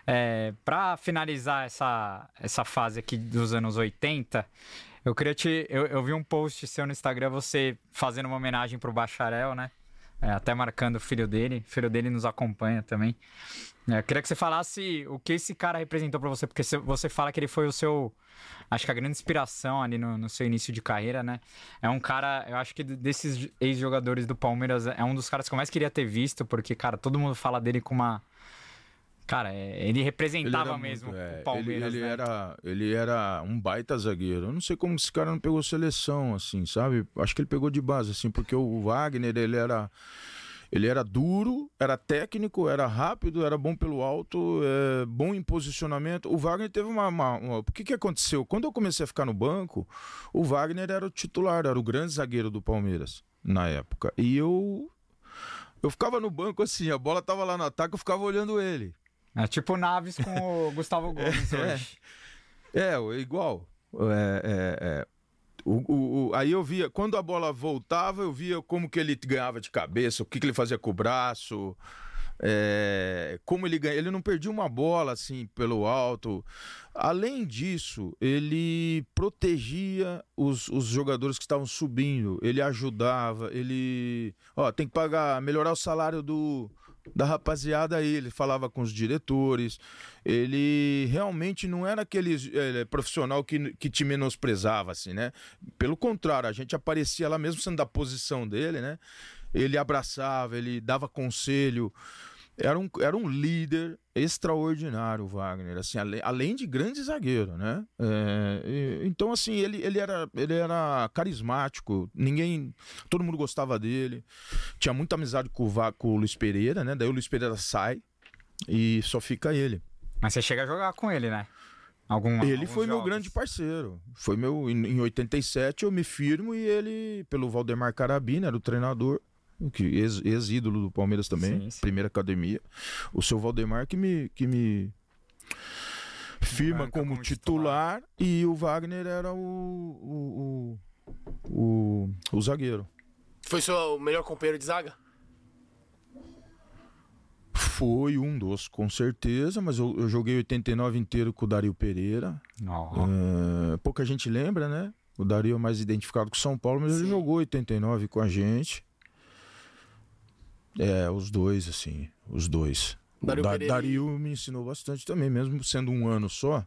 é, para finalizar essa, essa fase aqui dos anos 80, eu queria te. Eu, eu vi um post seu no Instagram, você fazendo uma homenagem pro Bacharel, né? É, até marcando o filho dele. O filho dele nos acompanha também. É, eu queria que você falasse o que esse cara representou pra você, porque você- você fala que ele foi o seu. Acho que a grande inspiração ali no, no seu início de carreira, né? É um cara, eu acho que desses ex-jogadores do Palmeiras, é um dos caras que eu mais queria ter visto, porque, cara, todo mundo fala dele com uma. Cara, é, ele representava mesmo muito, é, o Palmeiras. Ele, ele né? era, ele era um baita zagueiro. Eu não sei como esse cara não pegou seleção, assim, sabe? Acho que ele pegou de base, assim, porque o Wagner, ele era. Ele era duro, era técnico, era rápido, era bom pelo alto, é, bom em posicionamento. O Wagner teve uma, uma, uma- O que, que aconteceu? Quando eu comecei a ficar no banco, o Wagner era o titular, era o grande zagueiro do Palmeiras na época. E eu eu ficava no banco assim, a bola tava lá no ataque, eu ficava olhando ele. É tipo Naves com o (laughs) Gustavo Gomes É. hoje. É, igual. É, é, é. O, o- o- aí eu via, quando a bola voltava, eu via como que ele ganhava de cabeça, o que, que ele fazia com o braço, é, como ele ganha. Ele não perdia uma bola assim pelo alto. Além disso, ele protegia os, os jogadores que estavam subindo, ele ajudava, ele. Ó, tem que pagar, melhorar o salário do. Da rapaziada aí, ele falava com os diretores, ele realmente não era aquele eh, profissional que, que te menosprezava, assim, né? Pelo contrário, a gente aparecia lá mesmo sendo da posição dele, né? Ele abraçava, ele dava conselho. Era um, era um líder extraordinário, Wagner, assim, além, além de grande zagueiro, né? É, e- então, assim, ele, ele, era, ele era carismático, ninguém. Todo mundo gostava dele. Tinha muita amizade com o, com o Luiz Pereira, né? Daí o Luiz Pereira sai e só fica ele. Mas você chega a jogar com ele, né? Algum, Ele foi meu jogos. grande parceiro. Foi meu. Em, em 87 eu me firmo e ele, pelo Valdemar Carabina, era o treinador. Que ex- ex-ídolo do Palmeiras também, Sim, sim. primeira academia. O seu Valdemar que me, que me firma como, como titular, e o Wagner era o, o, o, o, o zagueiro. Foi seu melhor companheiro de zaga? Foi um dos, com certeza, mas eu, eu joguei 89 inteiro com o Dario Pereira. É, pouca gente lembra, né? O Dario é mais identificado com o São Paulo, mas ele Sim. jogou 89 com a gente. É, os dois, assim, os dois. Dario o Da- Dario me ensinou bastante também, mesmo sendo um ano só.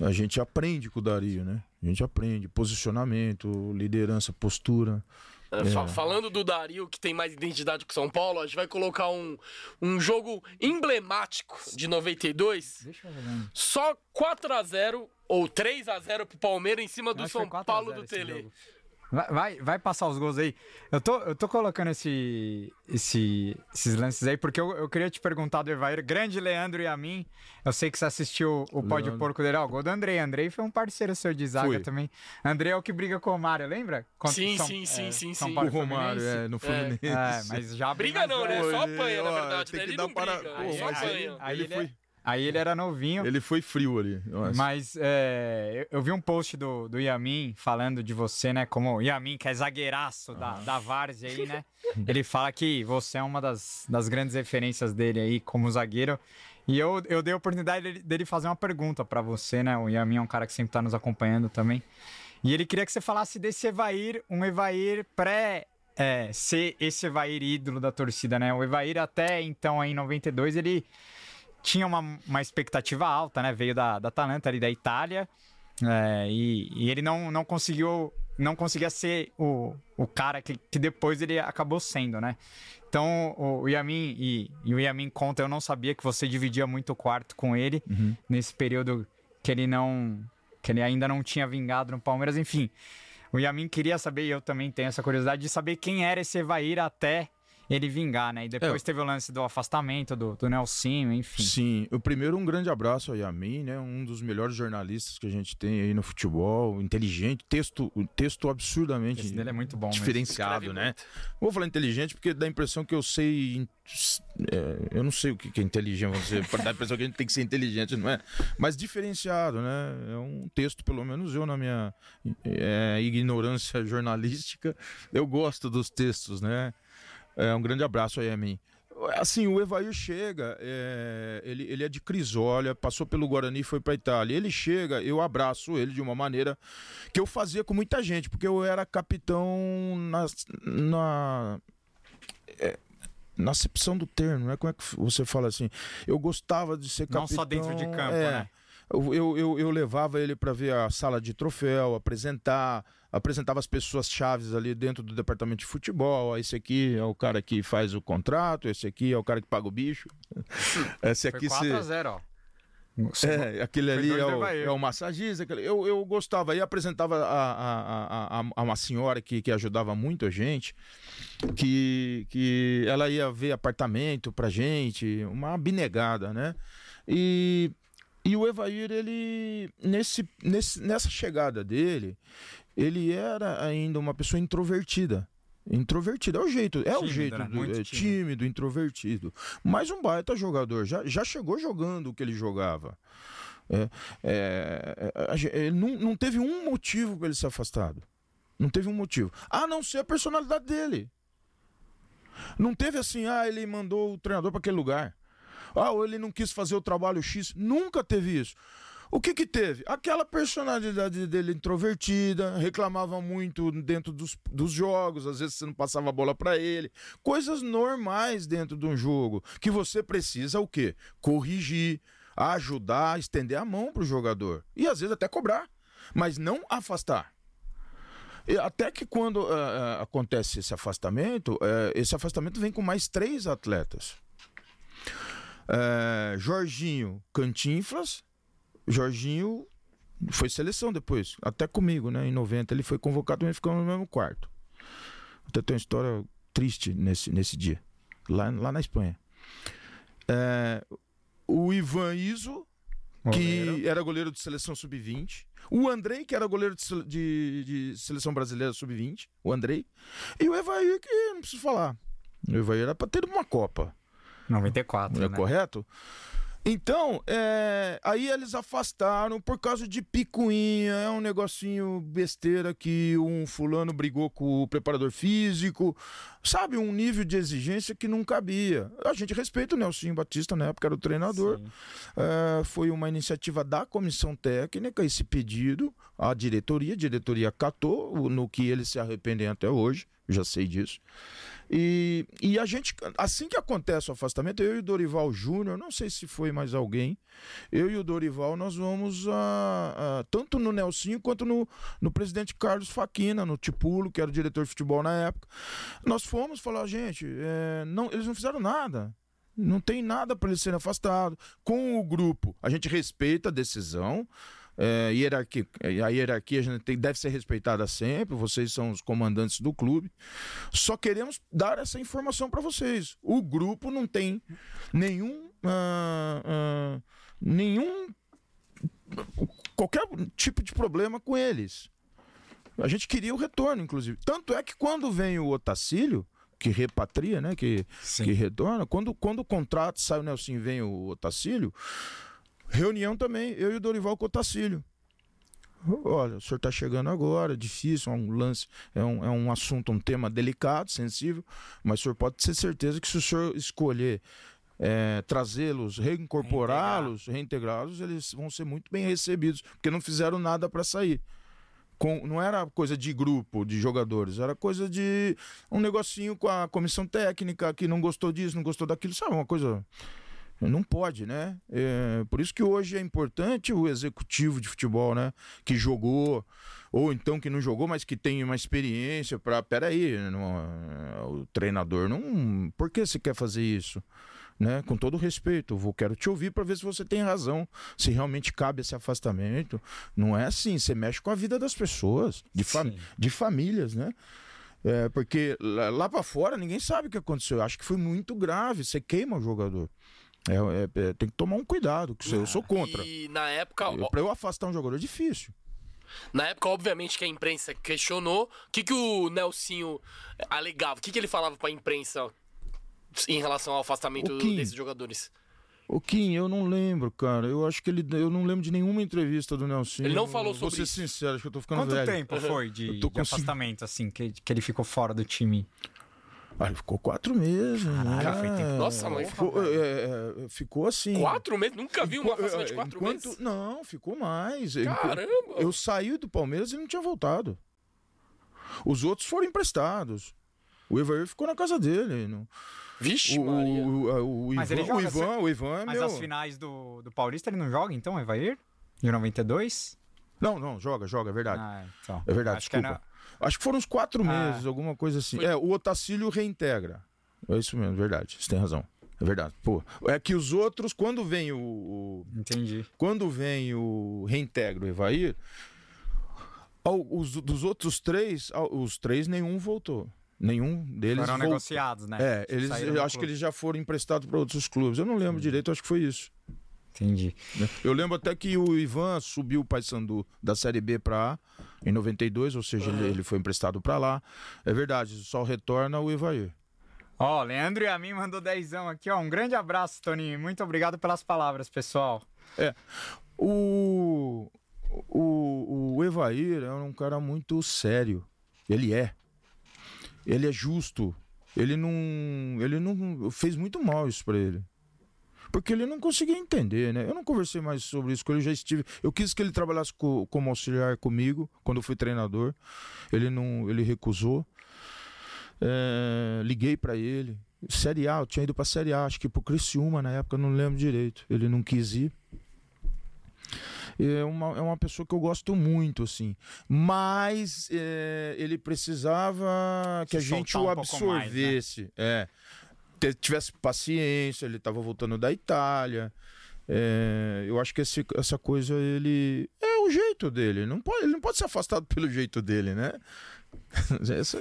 A gente aprende com o Dario, né? A gente aprende posicionamento, liderança, postura. É, fa- falando do Dario, que tem mais identidade que o São Paulo, a gente vai colocar um, um jogo emblemático de 92. Deixa eu ver. Só 4x0 ou 3x0 pro Palmeiras em cima do foi São 4 a Paulo 0 do Tele. Vai, vai, vai passar os gols aí. Eu tô, eu tô colocando esse, esse, esses lances aí porque eu, eu queria te perguntar do Evair. Grande Leandro e a mim. Eu sei que você assistiu o Pó de. Porco dele. Ó, o gol do Andrei. Andrei foi um parceiro seu de zaga Fui. também. Andrei é o que briga com o Mário, lembra? Contra Sim, São- sim, sim, é, sim, São sim. Paulo o Romário, é, no Fluminense. É, mas já Briga mais não, né? Só apanha, na verdade. né? Ele não para- briga, só mas aí- apanha. aí ele ele foi- é- Aí ele era novinho. Ele foi frio ali. Nossa. Mas é, eu eu vi um post do, do Yamin falando de você, né? Como o Yamin, que é zagueiraço da, da Várzea aí, né? (laughs) Ele fala que você é uma das, das grandes referências dele aí como zagueiro. E eu, eu dei a oportunidade dele, dele fazer uma pergunta pra você, né? O Yamin é um cara que sempre tá nos acompanhando também. E ele queria que você falasse desse Evair, um Evair pré. É, ser esse Evair ídolo da torcida, né? O Evair até então, aí, em 92, ele tinha uma, uma expectativa alta, né? Veio da, da Atalanta ali da Itália. é, e, e ele não, não conseguiu. Não conseguia ser o, o cara que, que depois ele acabou sendo, né? Então, o, o Yamin, e, e o Yamin conta, eu não sabia que você dividia muito o quarto com ele Uhum. nesse período que ele não. que ele ainda não tinha vingado no Palmeiras, enfim. O Yamin queria saber, e eu também tenho essa curiosidade, de saber quem era esse Evair até ele vingar, né? E depois É. teve o lance do afastamento do, do Nelsinho, enfim. Sim, o primeiro um grande abraço ao Yamin, né? Um dos melhores jornalistas que a gente tem aí no futebol, inteligente, texto, um texto absurdamente Esse dele é muito bom diferenciado, né? muito. Vou falar inteligente porque dá a impressão que eu sei, é, eu não sei o que é inteligente, vamos dizer, para dar a impressão que a gente tem que ser inteligente, não é? Mas diferenciado, né? É um texto, pelo menos eu na minha é, ignorância jornalística, eu gosto dos textos, né? É, um grande abraço aí a mim. Assim, o Evair chega, é, ele, ele é de Crisólia, passou pelo Guarani e foi para Itália. Ele chega, eu abraço ele de uma maneira que eu fazia com muita gente, porque eu era capitão na, na, é, na acepção do termo, né? Como é que você fala assim? Eu gostava de ser capitão. Não só dentro de campo, é, né? Eu, eu, eu, levava ele para ver a sala de troféu, apresentar, apresentava as pessoas chaves ali dentro do departamento de futebol. Ó, Esse aqui é o cara que faz o contrato, esse aqui é o cara que paga o bicho. (laughs) Esse Foi aqui 4x0, ó. O segundo- é, aquele Foi ali é o, é o massagista. aquele- Eu, eu gostava. Aí apresentava a, a, a, a, a uma senhora que, que ajudava muito a gente, que, que ela ia ver apartamento pra gente, uma abnegada, né? E, e o Evair, ele, nesse, nesse, nessa chegada dele, ele era ainda uma pessoa introvertida. Introvertido, é o jeito, é Tímido, o jeito né? do- é, tímido. tímido, introvertido. Mas um baita jogador, já, já chegou jogando o que ele jogava. É, é, é, não, não teve um motivo para ele ser afastado. Não teve um motivo. A não ser a personalidade dele. Não teve assim, ah, ele mandou o treinador para aquele lugar. Ah, ou ele não quis fazer o trabalho X. Nunca teve isso. O que que teve? Aquela personalidade dele introvertida, reclamava muito dentro dos, dos jogos, às vezes você não passava a bola para ele. Coisas normais dentro de um jogo, que você precisa o quê? Corrigir, ajudar, estender a mão pro jogador. E às vezes até cobrar, mas não afastar. E até que quando ah, acontece esse afastamento, eh, esse afastamento vem com mais três atletas. Eh, Jorginho Cantinflas, Jorginho foi seleção depois, até comigo, né? Em 90 ele foi convocado e ficamos no mesmo quarto. Até tem uma história triste nesse, nesse dia, lá, lá na Espanha. Eh, o Ivan Iso, que Goleiro. era goleiro de seleção sub-20. O Andrei, que era goleiro de, de- de seleção brasileira sub-20. O Andrei. E o Evair, que não preciso falar. O Evair era pra ter uma Copa. 94, É né? correto? Então, é, aí eles afastaram por causa de picuinha, é um negocinho besteira que um fulano brigou com o preparador físico, sabe? Um nível de exigência que não cabia. A gente respeita o Nelsinho Batista, na época era o treinador. É, foi uma iniciativa da comissão técnica, esse pedido, à diretoria, a diretoria acatou, o- no que eles se arrependem até hoje, já sei disso. E, e a gente, assim que acontece o afastamento, eu e o Dorival Júnior, não sei se foi mais alguém, eu e o Dorival, nós vamos a, a- tanto no Nelsinho quanto no, no presidente Carlos Faquina, no Tipulo, que era o diretor de futebol na época. Nós fomos falar, gente, é, não, eles não fizeram nada. Não tem nada para eles serem afastados. Com o grupo, a gente respeita a decisão. É, hierarquia, a hierarquia a gente tem- deve ser respeitada sempre. Vocês são os comandantes do clube. Só queremos dar essa informação para vocês. O grupo não tem nenhum. ah, ah, nenhum. qualquer tipo de problema com eles. A gente queria o retorno, inclusive. Tanto é que quando vem o Otacílio, que repatria, né? Que, Sim. que retorna, quando, quando o contrato sai o Nelson e vem o Otacílio, reunião também, eu e o Dorival com o Otacílio. Olha, o senhor está chegando agora, difícil, é um lance, é um, é um assunto, um tema delicado, sensível, mas o senhor pode ter certeza que se o senhor escolher é, trazê-los, reincorporá-los, reintegrá-los, eles vão ser muito bem recebidos, porque não fizeram nada para sair. Com- não era coisa de grupo de jogadores, era coisa de um negocinho com a comissão técnica que não gostou disso, não gostou daquilo, sabe? Uma coisa. Não pode, né? É, por isso que hoje é importante o executivo de futebol, né? Que jogou, ou então que não jogou, mas que tem uma experiência para. Peraí, não, o treinador não. Por que você quer fazer isso? Né? Com todo respeito, vou, quero te ouvir para ver se você tem razão, se realmente cabe esse afastamento. Não é assim, você mexe com a vida das pessoas, de, fam- de famílias, né? É, porque lá, lá para fora ninguém sabe o que aconteceu. Eu acho que foi muito grave. Você queima o jogador. É, é- é, tem que tomar um cuidado, que eu sou contra. E na época, Eu, pra eu afastar um jogador é difícil. na época, obviamente, que a imprensa questionou. O que, que o Nelsinho alegava? O que, que ele falava pra imprensa em relação ao afastamento Kim. desses jogadores? O Kim, eu não lembro, cara. Eu acho que ele. Eu não lembro de nenhuma entrevista do Nelson. Ele não falou Vou sobre ser isso. sincero, acho que eu tô ficando Quanto velho. tempo foi de, de afastamento, assim, que, que ele ficou fora do time? Ele ficou quatro meses. Foi né? tempo. Nossa, mas- ficou, é, é, ficou assim. Quatro meses? Nunca vi um Enqu- afastamento de é, quatro enquanto- meses? Não, ficou mais. Caramba! Eu saí do Palmeiras e não tinha voltado. Os outros foram emprestados. O Evair ficou na casa dele. Não. Vixe, O, Maria. o, o, Mas Ivan, o Ivan, o Ivan é Mas meu. as finais do, do Paulista ele não joga, então, Evair? De 92? Não, não, joga, joga, é verdade. Ah, então. É verdade, Acho que é desculpa. Acho que foram uns quatro Ah. meses, alguma coisa assim. Foi- É, o Otacílio reintegra. É isso mesmo, verdade. Você tem razão. É verdade. Pô, é que os outros, quando vem o, o- Entendi. quando vem o reintegra o Evair, os, dos outros três, os três nenhum voltou. Nenhum deles Foram voltou. negociados, né? É, eles, eu acho que clube. eles já foram emprestados para outros clubes. Eu não lembro direito, acho que foi isso. Entendi. Eu lembro até que o Ivan subiu o Paysandu da Série B para A em 92, ou seja, ele, ele foi emprestado para lá. É verdade, só retorna o Evair. Ó, Leandro e a mim mandou dezão aqui, ó. Um grande abraço, Toninho. Muito obrigado pelas palavras, pessoal. O, o, o Evair é um cara muito sério. Ele é. Ele é justo. Ele não, ele não fez muito mal isso pra ele. Porque ele não conseguia entender, né? Eu não conversei mais sobre isso, porque eu já estive. Eu quis que ele trabalhasse co- como auxiliar comigo quando eu fui treinador. Ele não, ele recusou. É, liguei pra ele. Série A, eu tinha ido pra Série A, acho que pro Criciúma na época, não lembro direito. Ele não quis ir. É uma, é uma pessoa que eu gosto muito, assim. Mas é, ele precisava que Se a gente o um pouco mais, né? absorvesse. É. Tivesse paciência, ele estava voltando da Itália. É, eu acho que esse- essa coisa, ele. É o jeito dele. Não pode, ele não pode ser afastado pelo jeito dele, né? (laughs) Essa.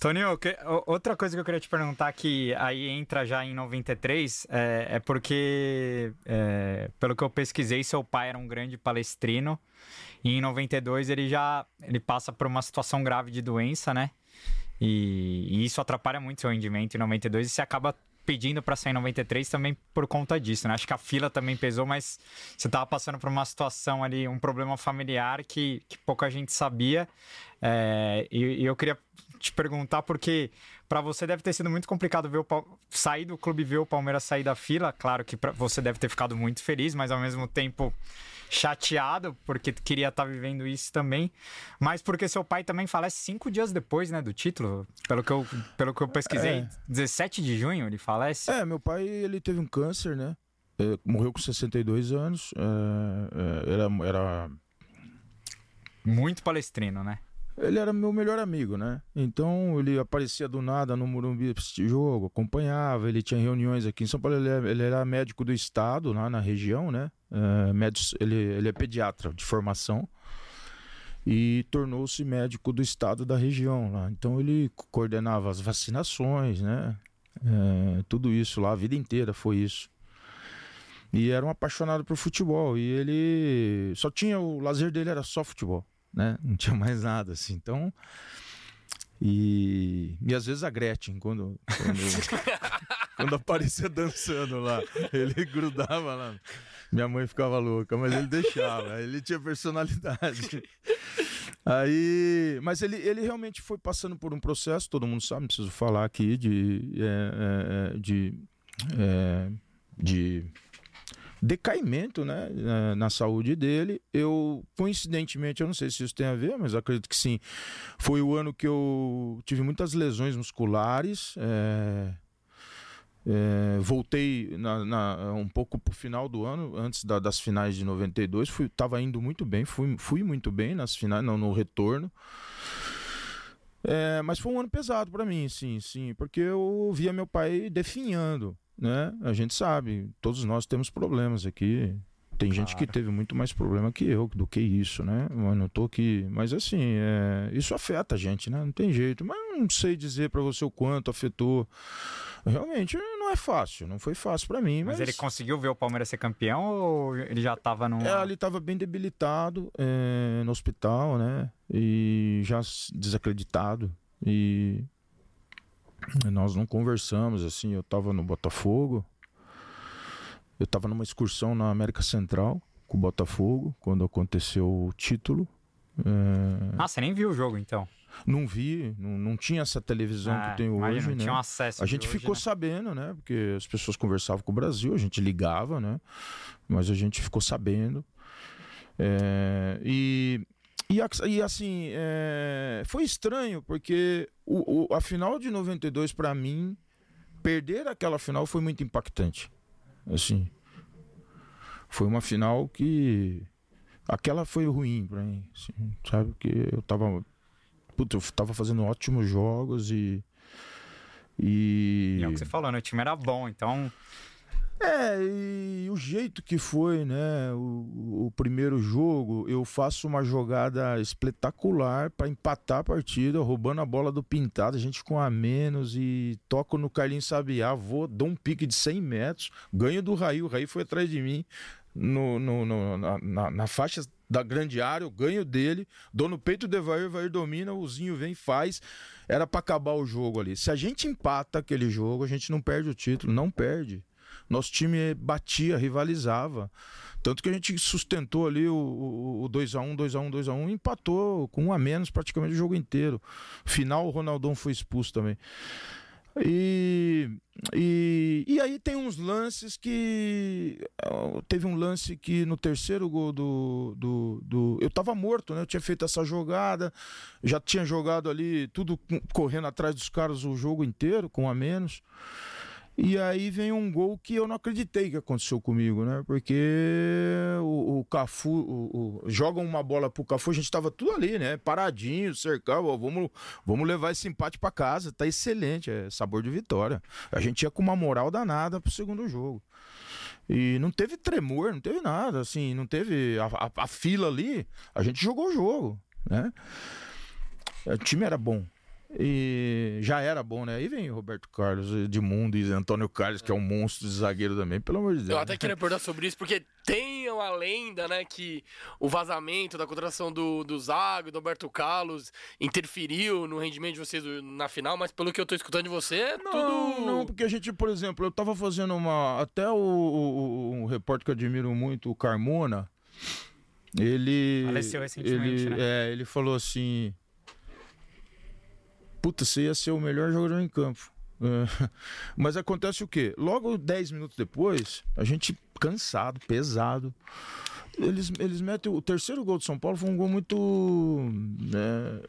Toninho, que- outra coisa que eu queria te perguntar que aí entra já em 93 é, é porque, é, pelo que eu pesquisei, seu pai era um grande palestrino e em 92 ele já ele passa por uma situação grave de doença, né? E, e isso atrapalha muito seu rendimento em 92 e você acaba pedindo pra sair em 93 também por conta disso, né? Acho que a fila também pesou, mas você tava passando por uma situação ali, um problema familiar que, que pouca gente sabia. É, e, e eu queria te perguntar porque pra você deve ter sido muito complicado ver o sair do clube ver o Palmeiras sair da fila. Claro que pra você deve ter ficado muito feliz, mas ao mesmo tempo chateado porque queria estar vivendo isso também. Mas porque seu pai também falece cinco dias depois, né, do título. Pelo que eu, pelo que eu pesquisei, É. 17 de junho ele falece. É, meu pai ele teve um câncer, né? É, morreu com 62 anos. é, é, era, era Muito palestrino, né? Ele era meu melhor amigo, né? Então ele aparecia do nada no Morumbi assistir jogo, acompanhava, ele tinha reuniões aqui em São Paulo, ele, é- ele era médico do estado, lá na região, né? É, médico, ele, ele é pediatra de formação e tornou-se médico do estado da região lá. Então ele co- coordenava as vacinações, né? É, tudo isso lá, a vida inteira foi isso. E era um apaixonado por futebol. E ele só tinha o lazer dele era só futebol né? (laughs) Não tinha mais nada, assim. Então. E, e às vezes a Gretchen, quando, quando, (laughs) quando aparecia dançando lá, ele grudava lá. Minha mãe ficava louca, mas ele deixava, ele tinha personalidade. Aí, mas ele, ele realmente foi passando por um processo, todo mundo sabe, não preciso falar aqui, de, é, é, de, é, de decaimento né, na- saúde dele. Eu, coincidentemente, eu não sei se isso tem a ver, mas acredito que sim. Foi o ano que eu tive muitas lesões musculares. é, é, voltei na- na- um pouco pro final do ano, antes da- das finais de 92. Fui, tava indo muito bem, fui, fui muito bem nas finais, não, no retorno. É, mas foi um ano pesado para mim, sim, sim, porque eu via meu pai definhando, né? A gente sabe, todos nós temos problemas aqui. Tem gente que Claro. teve muito mais problema que eu, do que isso, né? Eu não tô aqui. Mas assim, é, isso afeta a gente, né? Não tem jeito. Mas não sei dizer para você o quanto afetou. Realmente não é fácil, não foi fácil para mim. Mas Mas, ele conseguiu ver o Palmeiras ser campeão ou ele já tava num. é, ele estava bem debilitado é, no hospital, né? E já desacreditado. E nós não conversamos, assim. Eu estava no Botafogo. Eu estava numa excursão na América Central com o Botafogo, quando aconteceu o título. É, Ah, você nem viu o jogo então. não vi, não, não tinha essa televisão Ah, que tem imagina, hoje, não né? tinha um acesso. A gente hoje, ficou né? sabendo, né? Porque as pessoas conversavam com o Brasil, a gente ligava, né? Mas a gente ficou sabendo. É, e, e, e assim, é, foi estranho, porque o, o- a final de 92, para mim, perder aquela final foi muito impactante. Assim, foi uma final que. Aquela foi ruim pra mim, assim, sabe? Porque eu tava. Puta, eu tava fazendo ótimos jogos e. E. E é o que você falou, né? O time era bom, então. É, e o jeito que foi, né? O, o primeiro jogo, eu faço uma jogada espetacular para empatar a partida, roubando a bola do pintado, a gente com a menos e toco no Carlinhos Sabiá, vou, dou um pique de 100 metros, ganho do Raí, o Raí foi atrás de mim no, no, no na, na, na, faixa da grande área, eu ganho dele, dou no peito do Evair, Evair domina, o Zinho vem faz. Era para acabar o jogo ali. Se a gente empata aquele jogo, a gente não perde o título, não perde. Nosso time batia, rivalizava. Tanto que a gente sustentou ali o 2x1, 2x1, 2x1 e empatou com um a menos praticamente o jogo inteiro. Final, o Ronaldão foi expulso também. E, e, e aí tem uns lances que. Teve um lance que no terceiro gol do. do, do eu tava morto, né? Eu tinha feito essa jogada, já tinha jogado ali, tudo correndo atrás dos caras o jogo inteiro, com a menos. E aí vem um gol que eu não acreditei que aconteceu comigo, né? Porque o, o Cafu o, o, jogam uma bola pro Cafu, a gente tava tudo ali, né? Paradinho, cercado, ó, vamos, vamos levar esse empate para casa, tá excelente, é sabor de vitória. A gente ia com uma moral danada pro segundo jogo. E não teve tremor, não teve nada, assim, não teve a, a, a fila ali, a gente jogou o jogo, né? O time era bom. E já era bom, né? Aí vem Roberto Carlos de Mundo e Antônio Carlos, que é um monstro de zagueiro também, pelo amor de Deus. Eu até queria perguntar sobre isso, porque tem uma lenda, né, que o vazamento da contratação do, do Zago, do Roberto Carlos, interferiu no rendimento de vocês na final, mas pelo que eu tô escutando de você, é não, tudo. Não, porque a gente, por exemplo, eu tava fazendo uma. Até o, o, um repórter que eu admiro muito, o Carmona, ele. Faleceu recentemente. Ele, né? é, ele falou assim puta, você ia ser o melhor jogador em campo. É. (laughs) Mas acontece o quê? Logo 10 minutos depois, a gente cansado, pesado. Eles, eles metem. O terceiro gol do São Paulo foi um gol muito. Né,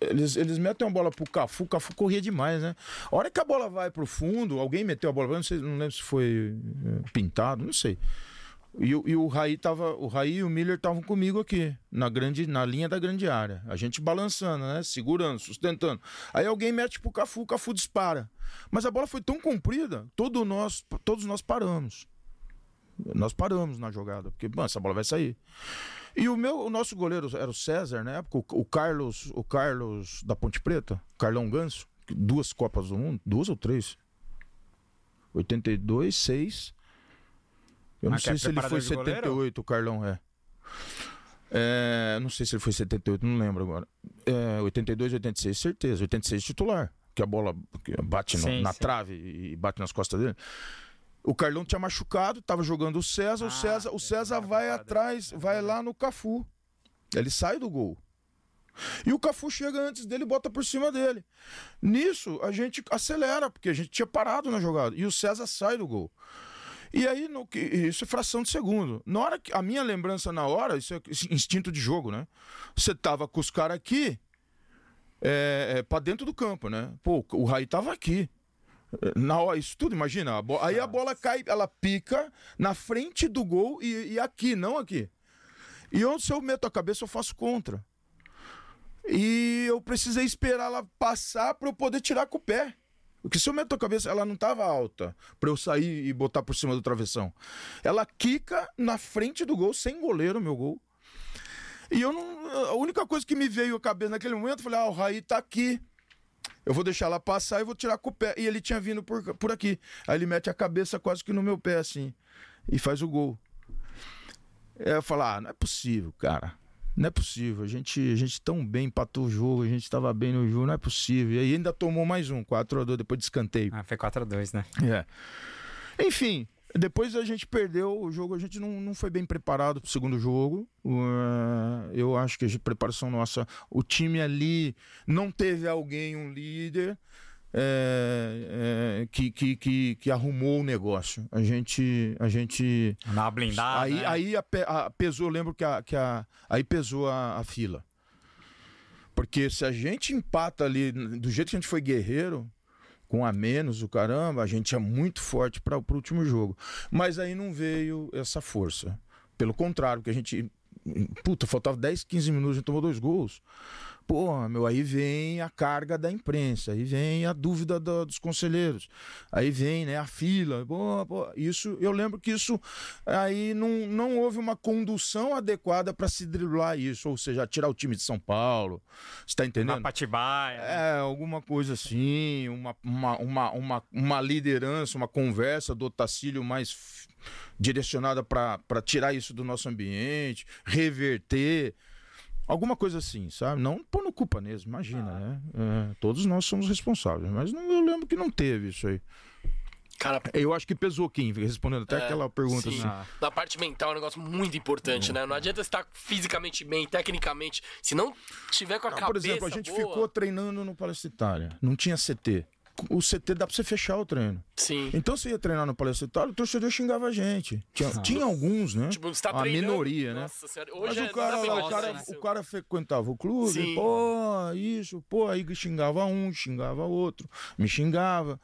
eles, eles metem uma bola pro Cafu, o Cafu corria demais, né? A hora que a bola vai pro fundo, alguém meteu a bola, não, sei, não lembro se foi é, pintado, não sei. E, e, o Raí tava, o Raí e o Miller estavam comigo aqui, na grande, na linha da grande área. A gente balançando, né? Segurando, sustentando. Aí alguém mete pro Cafu, o Cafu dispara. Mas a bola foi tão comprida, todo nós, todos nós paramos. Nós paramos na jogada, porque bom, essa bola vai sair. E o meu, o nosso goleiro era o César, na época, o, o Carlos, o Carlos da Ponte Preta, Carlão Ganso, duas Copas do Mundo, duas ou três? 82, 6 eu não sei se ele foi 78, o Carlão é. é. Não sei se ele foi 78, não lembro agora. É, 82, 86, certeza. 86 titular. Que a bola bate sim, no, na sim. trave e bate nas costas dele. O Carlão tinha machucado, tava jogando o César. Ah, o César, o César vai atrás, vai lá no Cafu. Ele sai do gol. E o Cafu chega antes dele e bota por cima dele. Nisso, a gente acelera, porque a gente tinha parado na jogada. E o César sai do gol. E aí, no, isso é fração de segundo. Na hora que. A minha lembrança na hora, isso é instinto de jogo, né? Você tava com os caras aqui é, é, pra dentro do campo, né? Pô, o Raí tava aqui. Na hora, isso tudo, imagina. A aí a bola cai, ela pica na frente do gol e, e aqui, não aqui. E onde se eu meto a cabeça, eu faço contra. E eu precisei esperar ela passar para eu poder tirar com o pé. Porque se eu meto a cabeça, ela não estava alta para eu sair e botar por cima do travessão. Ela quica na frente do gol, sem goleiro, meu gol. E eu não. A única coisa que me veio à cabeça naquele momento, eu falei: ah, o Raí tá aqui. Eu vou deixar ela passar e vou tirar com o pé. E ele tinha vindo por, por aqui. Aí ele mete a cabeça quase que no meu pé, assim. E faz o gol. Aí eu falo: ah, não é possível, cara. Não é possível. A gente, a gente tão bem empatou o jogo, a gente estava bem no jogo, não é possível. E aí ainda tomou mais um, 4x2 depois de escanteio. Ah, foi 4x2, né? É. Enfim, depois a gente perdeu o jogo, a gente não, não foi bem preparado para o segundo jogo. Uh, eu acho que a preparação nossa, o time ali não teve alguém, um líder é, é, que, que, que, que, arrumou o negócio. A gente. A gente Na blindada. Aí, né? aí a, a, pesou, lembro que, a, que a, aí pesou a, a fila. Porque se a gente empata ali, do jeito que a gente foi guerreiro, com a menos, o caramba, a gente é muito forte para o último jogo. Mas aí não veio essa força. Pelo contrário, que a gente. Puta, faltava 10, 15 minutos, a gente tomou dois gols. Pô, meu, aí vem a carga da imprensa, aí vem a dúvida do- dos conselheiros, aí vem, né, a fila. Isso, eu lembro que isso aí não, não houve uma condução adequada para se driblar isso, ou seja, tirar o time de São Paulo. Você tá Uma entendendo? patibaia. É, alguma coisa assim, uma, uma, uma, uma, uma liderança, uma conversa do Otacílio mais direcionada para tirar isso do nosso ambiente, reverter. Alguma coisa assim, sabe? Não pondo culpa neles, imagina, né? É, todos nós somos responsáveis, mas não- eu lembro que não teve isso aí. Cara, Eu acho que pesou, Kim, respondendo até É, aquela pergunta sim. assim. Ah. Na parte mental é um negócio muito importante, né? Não adianta estar fisicamente bem, tecnicamente. Se não tiver com a Ah, cabeça por exemplo, a gente boa, ficou treinando no Palestra Itália, não tinha CT. O CT dá pra você fechar o treino. Sim. Então você ia treinar no Palestra o torcedor xingava a gente. Tinha, tinha alguns, né? Tipo, você tá a treinando. minoria, né? Nossa senhora, Mas hoje é o cara, lá, o, cara, difícil. o cara frequentava o clube, Sim. pô, isso, pô, aí xingava um, xingava outro, me xingava.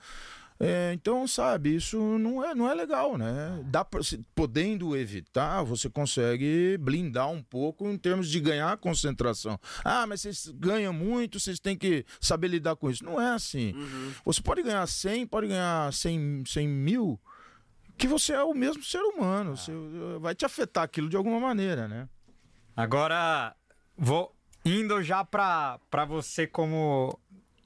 É, então, sabe, isso não é, não é legal, né? Dá pra, se- podendo evitar, você consegue blindar um pouco em termos de ganhar concentração. Ah, mas vocês ganham muito, vocês têm que saber lidar com isso. Não é assim. Uhum. Você pode ganhar 100, pode ganhar 100, 100 mil, que você é o mesmo ser humano. Você, vai te afetar aquilo de alguma maneira, né? Agora, vou indo já pra você como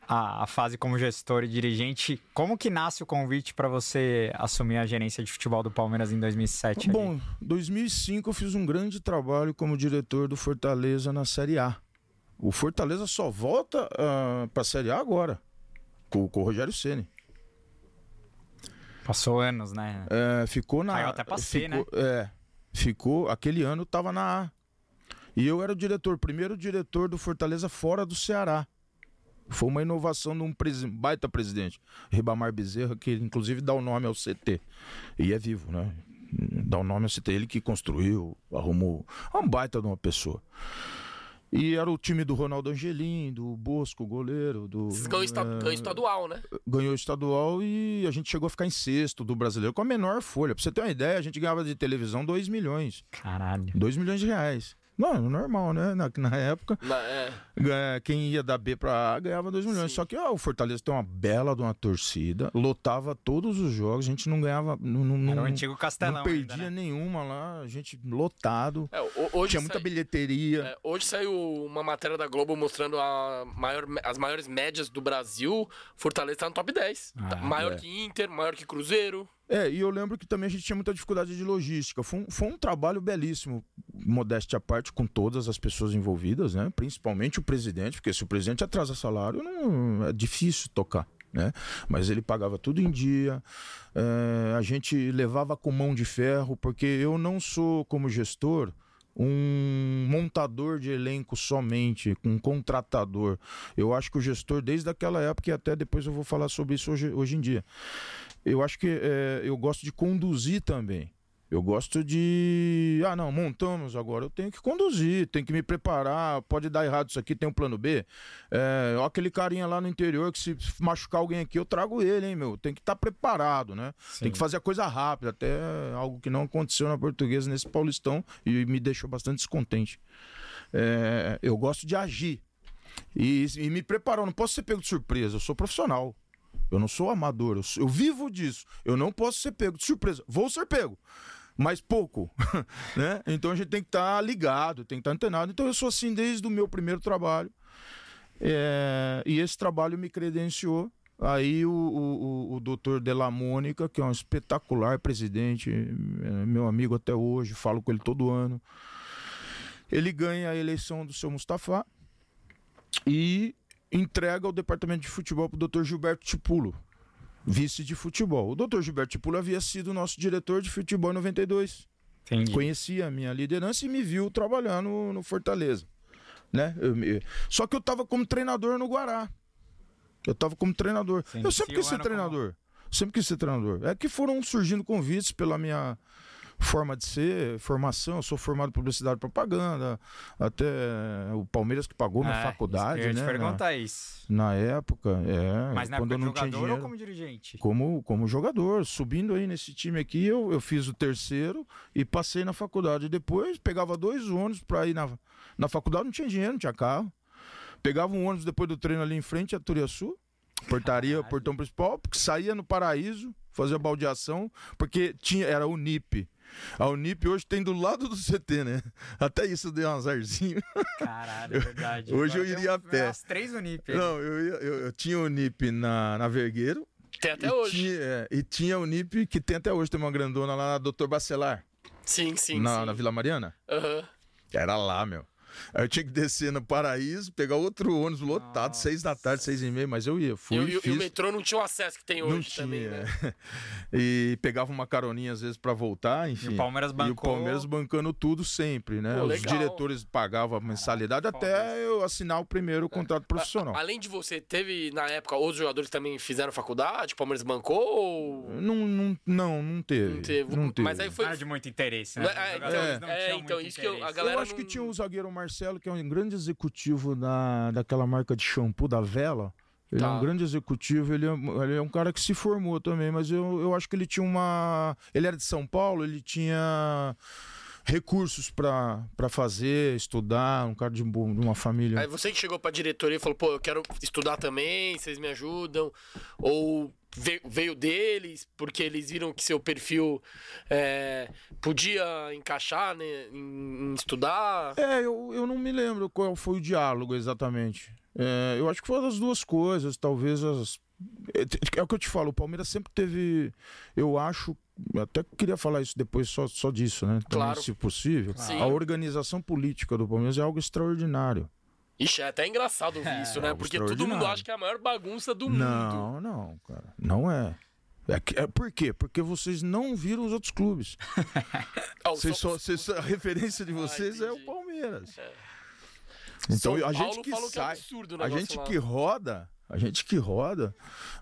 a, a fase como gestor e dirigente, como que nasce o convite pra você assumir a gerência de futebol do Palmeiras em 2007? ali? Bom, 2005 eu fiz um grande trabalho como diretor do Fortaleza na Série A. O Fortaleza só volta para a Série A agora, com, com o Rogério Ceni. passou anos, né? É, ficou na. Caiu até pra C, ficou, É, ficou. Aquele ano tava na A. E eu era o diretor, primeiro diretor do Fortaleza fora do Ceará. Foi uma inovação de um presi- baita presidente, Ribamar Bezerra, que inclusive dá o nome ao CT. E é vivo, né? Dá o nome ao CT. Ele que construiu, arrumou. É um baita de uma pessoa. E era o time do Ronaldo Angelim, do Bosco, goleiro, do. Ganham, esta- é, ganham estadual, né? ganhou o estadual e a gente chegou a ficar em sexto do brasileiro com a menor folha. Pra você ter uma ideia, a gente ganhava de televisão 2 milhões. Caralho. 2 milhões de reais. Não, normal, né? Na, na época, Na- é. quem ia da B pra A ganhava 2 milhões. Sim. Só que ó, o Fortaleza tem uma bela de uma torcida, lotava todos os jogos, a gente não ganhava. Não, não, Era o não- antigo Castelão não perdia ainda, né? nenhuma lá, a gente lotado. É, ho- hoje Tinha muita sai- bilheteria. é, hoje saiu uma matéria da Globo mostrando a maior, as maiores médias do Brasil. Fortaleza tá no top 10. Tá Ah, maior é. que Inter, maior que Cruzeiro. É, e eu lembro que também a gente tinha muita dificuldade de logística. Foi um, foi um trabalho belíssimo, modéstia à parte, com todas as pessoas envolvidas, né? Principalmente o presidente, porque se o presidente atrasa salário, não, é difícil tocar. Né? Mas ele pagava tudo em dia, é, a gente levava com mão de ferro, porque eu não sou, como gestor, um montador de elenco somente, um contratador. Eu acho que o gestor, desde aquela época, e até depois eu vou falar sobre isso hoje, hoje em dia, eu acho que é, eu gosto de conduzir também. Eu gosto de. Ah, não, montamos agora. Eu tenho que conduzir, tenho que me preparar. Pode dar errado isso aqui, tem um plano B. É, ó, aquele carinha lá no interior que se machucar alguém aqui, eu trago ele, hein, meu? Tem que estar preparado, né? Tem que fazer a coisa rápida, até algo que não aconteceu na portuguesa nesse Paulistão e me deixou bastante descontente. É, eu gosto de agir e, e me preparar. Eu não posso ser pego de surpresa, eu sou profissional. Eu não sou amador, eu, sou- eu vivo disso. Eu não posso ser pego de surpresa. Vou ser pego, mas pouco, (laughs) né? Então a gente tem que estar ligado, tem que estar antenado. Então eu sou assim desde o meu primeiro trabalho. É, e esse trabalho me credenciou. Aí o, o, o, doutor Della Mônica, que é um espetacular presidente, é meu amigo até hoje, falo com ele todo ano. Ele ganha a eleição do seu Mustafa e entrega o departamento de futebol para o doutor Gilberto Tipulo, vice de futebol. O doutor Gilberto Tipulo havia sido nosso diretor de futebol em 92 Entendi. conhecia a minha liderança e me viu trabalhando no, no Fortaleza. Né? Eu me- Só que eu estava como treinador no Guará. Eu estava como treinador. Você eu sempre quis ser ano como- treinador. Sempre quis ser treinador. É que foram surgindo convites pela minha forma de ser, formação. Eu sou formado em publicidade e propaganda. Até o Palmeiras que pagou minha É, faculdade, Eu ia né? te Na, perguntar isso. na época, é. Mas na quando época eu não tinha jogador dinheiro ou como dirigente? como, como jogador. Subindo aí nesse time aqui, eu, eu fiz o terceiro e passei na faculdade. Depois pegava dois ônibus para ir na, na faculdade, não tinha dinheiro, não tinha carro. Pegava um ônibus depois do treino ali em frente, a Turiaçu, portaria, Caralho. portão principal, saía no Paraíso, fazia baldeação, porque tinha, era o NIP. A Unip hoje tem do lado do CT, né? Até isso deu um azarzinho. Caralho, é verdade. (laughs) Hoje eu Agora tem iria a pé. As três Unip. Não, eu, ia- eu, eu tinha o NIP na, na Vergueiro. Tem até e hoje. Tinha, é, e tinha o NIP que tem até hoje, tem uma grandona lá na Doutor Bacelar, Sim, sim, na, sim. na Vila Mariana. Aham. Era lá, meu. Aí eu tinha que descer no Paraíso, pegar outro ônibus lotado, Nossa. seis da tarde, seis e meia, mas eu ia, fui, E, o- e o- e metrô não tinha o acesso que tem hoje não tinha. também, né? (laughs) e pegava uma caroninha às vezes pra voltar, enfim. E o Palmeiras E o bancou. Palmeiras bancando tudo sempre, né? Pô, Os legal. diretores pagavam a mensalidade foda até eu assinar o primeiro contrato profissional. Além de você, teve na época outros jogadores que também fizeram faculdade, o Palmeiras bancou ou. Não, não, não, não teve. Não teve. Não teve. Mas aí foi. Não era de muito interesse, né? É, Os então, jogadores não é, então, muito isso que eu- a interesse. galera eu acho que não- tinha o zagueiro Marcelo, que é um grande executivo da, daquela marca de shampoo da Vela. Ele é Tá. um grande executivo, ele é, ele é um cara que se formou também, mas eu, eu acho que ele tinha uma. Ele era de São Paulo, ele tinha recursos pra fazer, estudar, um cara de, de uma família. Aí você que chegou pra diretoria e falou, pô, eu quero estudar também, vocês me ajudam. Ou ve- veio deles, porque eles viram que seu perfil é, podia encaixar né, em, estudar. É, eu, eu não me lembro qual foi o diálogo exatamente. É, eu acho que foi das duas coisas, talvez as. É, é o que eu te falo, o Palmeiras sempre teve. Eu acho. Eu Até queria falar isso depois só, só disso, né? Também, Claro. se possível. Sim. A organização política do Palmeiras é algo extraordinário. Ixi, é até engraçado ouvir isso, né? algo Porque todo mundo acha que é a maior bagunça do mundo. Não, não, cara. Não é. É, é por quê? Porque vocês não viram os outros clubes. Ah, (laughs) o Vocês São- só, vocês- a referência de Ah, vocês é o. Palmeiras. É. Então, São a gente Paulo que falou que é sai, absurdo o a gente lá. que roda, a gente que roda,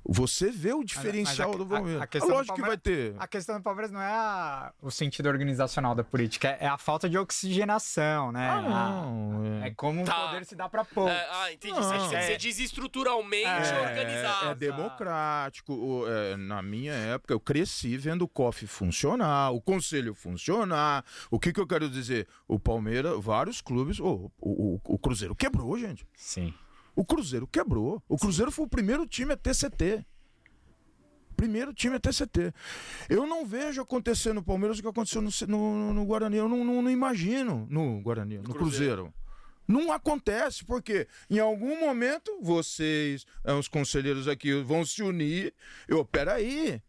você vê o diferencial mas a- do Palmeiras. a- a questão do Lógico que vai ter. A questão do Palmeiras não é a- o sentido organizacional da política, é, é a falta de oxigenação, né? Ah, A- não. É É, como Tá. o poder se dá pra poucos. É, ah, entendi. Não. Você, você É. diz estruturalmente É, organizado. é democrático. o- é, na minha época, eu cresci vendo o COF funcionar, o conselho funcionar. O que, que eu quero dizer? O Palmeiras, vários clubes. ô, o, o- o Cruzeiro quebrou, gente. Sim. O Cruzeiro quebrou. O Cruzeiro foi o primeiro time a ter CT. Primeiro time a ter CT. Eu não vejo acontecer no Palmeiras o que aconteceu no, no- no Guarani. Eu não, não- não imagino no Guarani, no Cruzeiro. Cruzeiro. Não acontece, porque em algum momento vocês, eh, os conselheiros aqui, vão se unir. Eu, peraí,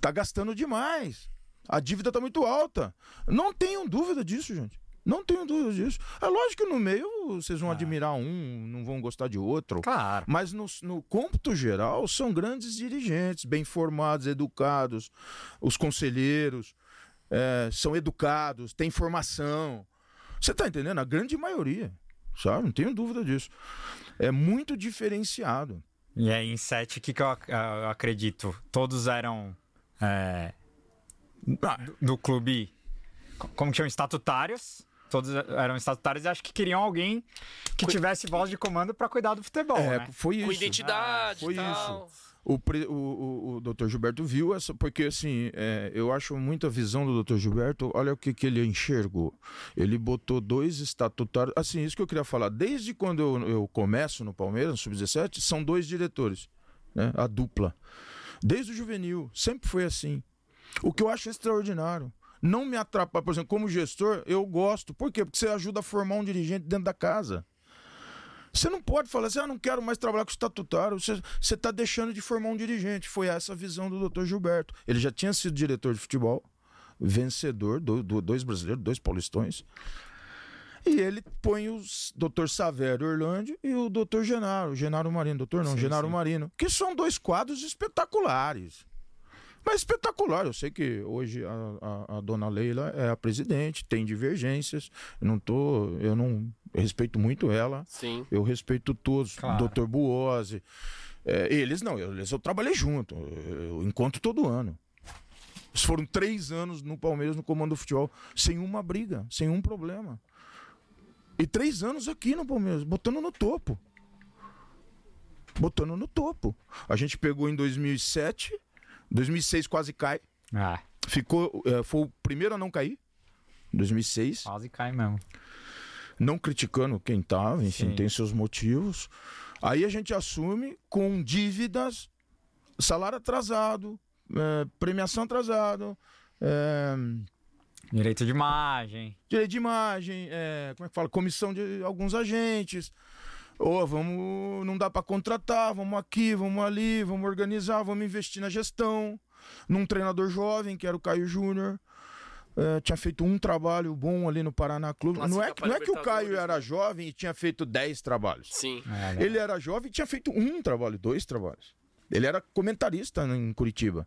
tá gastando demais. A dívida tá muito alta. Não tenham dúvida disso, gente. Não tenho dúvida disso. É lógico que no meio vocês vão admirar um, não vão gostar de outro. Claro. Mas no, no cômputo geral, são grandes dirigentes, bem formados, educados. Os conselheiros é, são educados, têm formação. Você está entendendo? A grande maioria, sabe? Não tenho dúvida disso. É muito diferenciado. E aí, em sete, o que, que eu, eu acredito? Todos eram é, Ah, do, do clube, co- como que chamam, estatutários. Todos eram estatutários e acho que queriam alguém que tivesse voz de comando pra cuidar do futebol, é, né? foi Com isso. identidade foi e tal. O, pre- o, o, o Dr. Gilberto viu essa, porque assim, é, eu acho muito a visão do Dr. Gilberto, olha o que, que ele enxergou. Ele botou dois estatutários, assim, isso que eu queria falar, desde quando eu, eu começo no Palmeiras, no Sub-17, são dois diretores, né, a dupla. Desde o juvenil, sempre foi assim. O que eu acho extraordinário. Não me atrapalha, por exemplo, como gestor, eu gosto. Por quê? Porque você ajuda a formar um dirigente dentro da casa. Você não pode falar assim, ah, não quero mais trabalhar com estatutário. Você está deixando de formar um dirigente. Foi essa a visão do Dr. Gilberto. Ele já tinha sido diretor de futebol, vencedor, do, do- dois brasileiros, dois paulistões. E ele põe os Dr. Savério Orlando e o Dr. Genaro, Genaro Marino, doutor não, Sim, Genaro sim. Marino, que são dois quadros espetaculares. Mas espetacular. Eu sei que hoje a, a- a dona Leila é a presidente, tem divergências. Eu não tô. Eu não eu respeito muito ela. Sim. Eu respeito todos. Claro. Dr. Buose. É, eles não, eles eu trabalhei junto. Eu encontro todo ano. Eles foram três anos no Palmeiras no comando do futebol, sem uma briga, sem um problema. E três anos aqui no Palmeiras, botando no topo. Botando no topo. A gente pegou em 2007, 2006 quase cai. Ah, Ficou, eh, foi o primeiro a não cair, 2006. quase cai mesmo. não criticando quem tava, enfim, Sim. tem seus motivos. Aí a gente assume com dívidas, salário atrasado, é, premiação atrasado, é, Direito de imagem. direito de imagem, é, como é que fala? Comissão de alguns agentes. Ô, vamos, não dá para contratar, vamos aqui, vamos ali, vamos organizar, vamos investir na gestão. Num treinador jovem, que era o Caio Júnior. É, tinha feito um trabalho bom ali no Paraná Clube. Não é, não é que o Caio Libertadores, era né? jovem e tinha feito 10 trabalhos. Sim. É, Ele era jovem e tinha feito um trabalho, dois trabalhos. Ele era comentarista em Curitiba.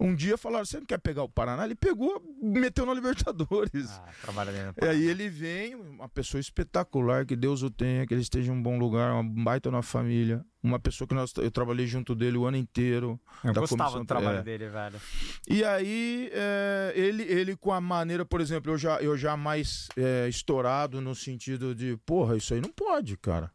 Um dia falaram: você não quer pegar o Paraná? Ele pegou, meteu na Libertadores. Ah, trabalha dentro do E aí ele vem, uma pessoa espetacular, que Deus o tenha, que ele esteja em um bom lugar, uma baita na família. Uma pessoa que nós, eu trabalhei junto dele o ano inteiro. Eu gostava do trabalho é. dele, velho. E aí, é, ele, ele com a maneira, por exemplo, eu já, eu já mais é, estourado no sentido de, porra, isso aí não pode, cara.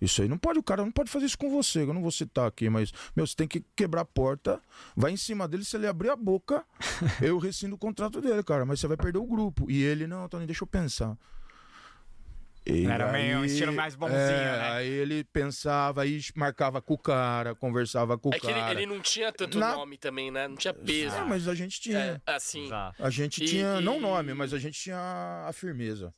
Isso aí não pode, o cara não pode fazer isso com você. Eu não vou citar aqui, mas, meu, você tem que quebrar a porta, vai em cima dele, se ele abrir a boca, (laughs) eu rescindo o contrato dele, cara. Mas você vai perder o grupo. E ele, não, Tony, deixa eu pensar. E Era meio um estilo mais bonzinho, é, né? Aí ele pensava, aí marcava com o cara, conversava com o É que ele, cara. ele não tinha tanto Na- nome também, né? Não tinha peso. É, mas a gente tinha. É, assim. Exato. A gente E- tinha, não e- nome, mas a gente tinha a firmeza.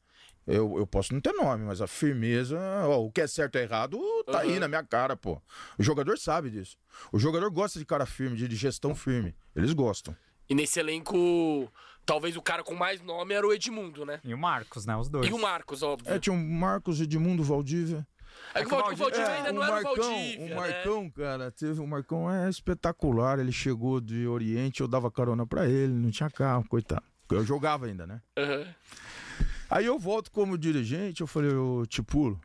Eu, eu posso não ter nome, mas a firmeza, ó, o que é certo e errado, tá aí Aham. na minha cara, pô. O jogador sabe disso. O jogador gosta de cara firme, de, de gestão firme. Eles gostam. E nesse elenco, talvez o cara com mais nome era o Edmundo, né? E o Marcos, né? Os dois. E o Marcos, óbvio. É, tinha o Marcos, Edmundo, Valdívia. É que o o Valdir É, ainda o não era o Marcão, Valdívia, o né? Marcão, cara, teve o Marcão é espetacular. Ele chegou de Oriente, eu dava carona pra ele, não tinha carro, coitado. Eu jogava ainda, né? Aham. Aí eu volto como dirigente, eu falei, ô Tipulo,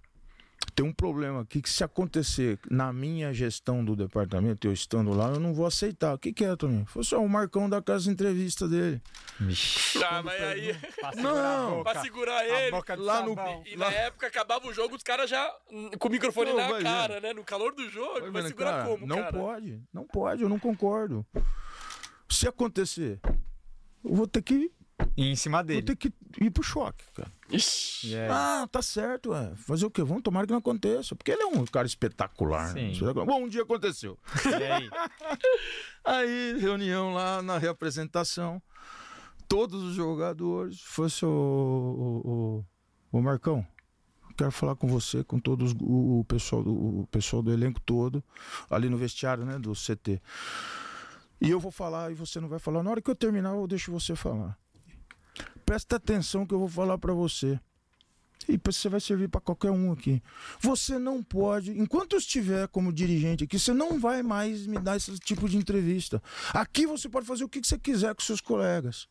tem um problema aqui que se acontecer na minha gestão do departamento, eu estando lá, eu não vou aceitar. O que que é, Toninho? Foi só o Marcão daquelas entrevistas dele. Vixe. Ah, mas aí, (laughs) Não, pra segurar ele. boca de lá no-. E na época acabava o jogo, os caras já hum, com o microfone Não, na cara, né? No calor do jogo. Vai Vai vendo, segurar cara, como, não cara? pode, não pode, eu não concordo. Se acontecer, eu vou ter que, E em cima vou dele. ter que ir pro choque, cara. Ixi. E aí? Ah, tá certo, ué. Fazer o quê? Vamos tomar que não aconteça. Porque ele é um cara espetacular. né? Sim. Espetacular. Bom, um dia aconteceu. (laughs) E aí? Aí, reunião lá na reapresentação. Todos os jogadores. Fosse o, o, o, o Marcão. Quero falar com você, com todos o, o pessoal do o pessoal do elenco todo, ali no vestiário, né, do CT. E eu vou falar e você não vai falar. Na hora que eu terminar, eu deixo você falar. Presta atenção que eu vou falar pra você. E você vai servir pra qualquer um aqui. Você não pode, enquanto eu estiver como dirigente aqui, você não vai mais me dar esse tipo de entrevista. Aqui você pode fazer o que você quiser com seus colegas.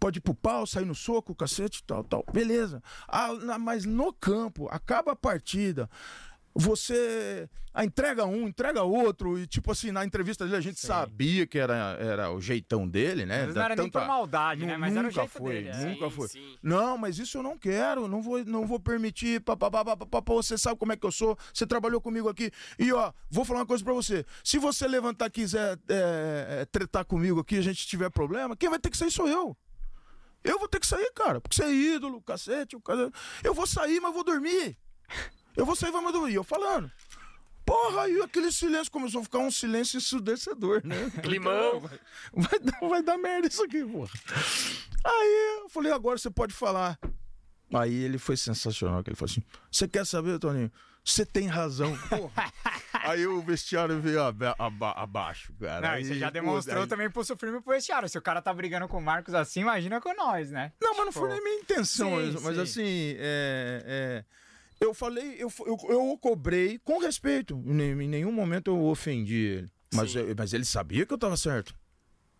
Pode ir pro pau, sair no soco, cacete, tal, tal. Beleza. Ah, mas no campo, acaba a partida. Você ah, entrega um, entrega outro, e tipo assim, na entrevista dele a gente Sim. sabia que era, era o jeitão dele, né? Da- não era nem tanta- por maldade, né? Mas era o nunca jeito foi, dele. é. nunca Sim, foi. sim. Não, mas isso eu não quero, não vou, não vou permitir. Pá, pá, pá, pá, pá, pá, pá, você sabe como é que eu sou, você trabalhou comigo aqui. E ó, vou falar uma coisa pra você. Se você levantar e quiser é, é, tretar comigo aqui, a gente tiver problema, quem vai ter que sair sou eu. Eu vou ter que sair, cara, porque você é ídolo, cacete, o cara... Eu vou sair, mas vou dormir. Eu vou sair, mas vou dormir. Eu falando. Porra, aí aquele silêncio começou a ficar um silêncio ensurdecedor, né? (laughs) Climão. Vai, vai dar, vai dar merda isso aqui, porra. Aí eu falei, agora você pode falar. Aí ele foi sensacional, que ele falou assim: Você quer saber, Toninho? Você tem razão. Porra. (laughs) aí o vestiário veio aba- aba- abaixo, cara. Não, Aí, e você já pô, demonstrou aí- também pulso firme pro vestiário. Se o cara tá brigando com o Marcos assim, imagina com nós, né? Não, mas não foi Tipo, nem minha intenção, sim, mas sim. assim, é, é, eu falei, eu, eu, eu o cobrei com respeito. Em, nem- em nenhum momento eu ofendi ele. Mas, eu- mas ele sabia que eu tava certo.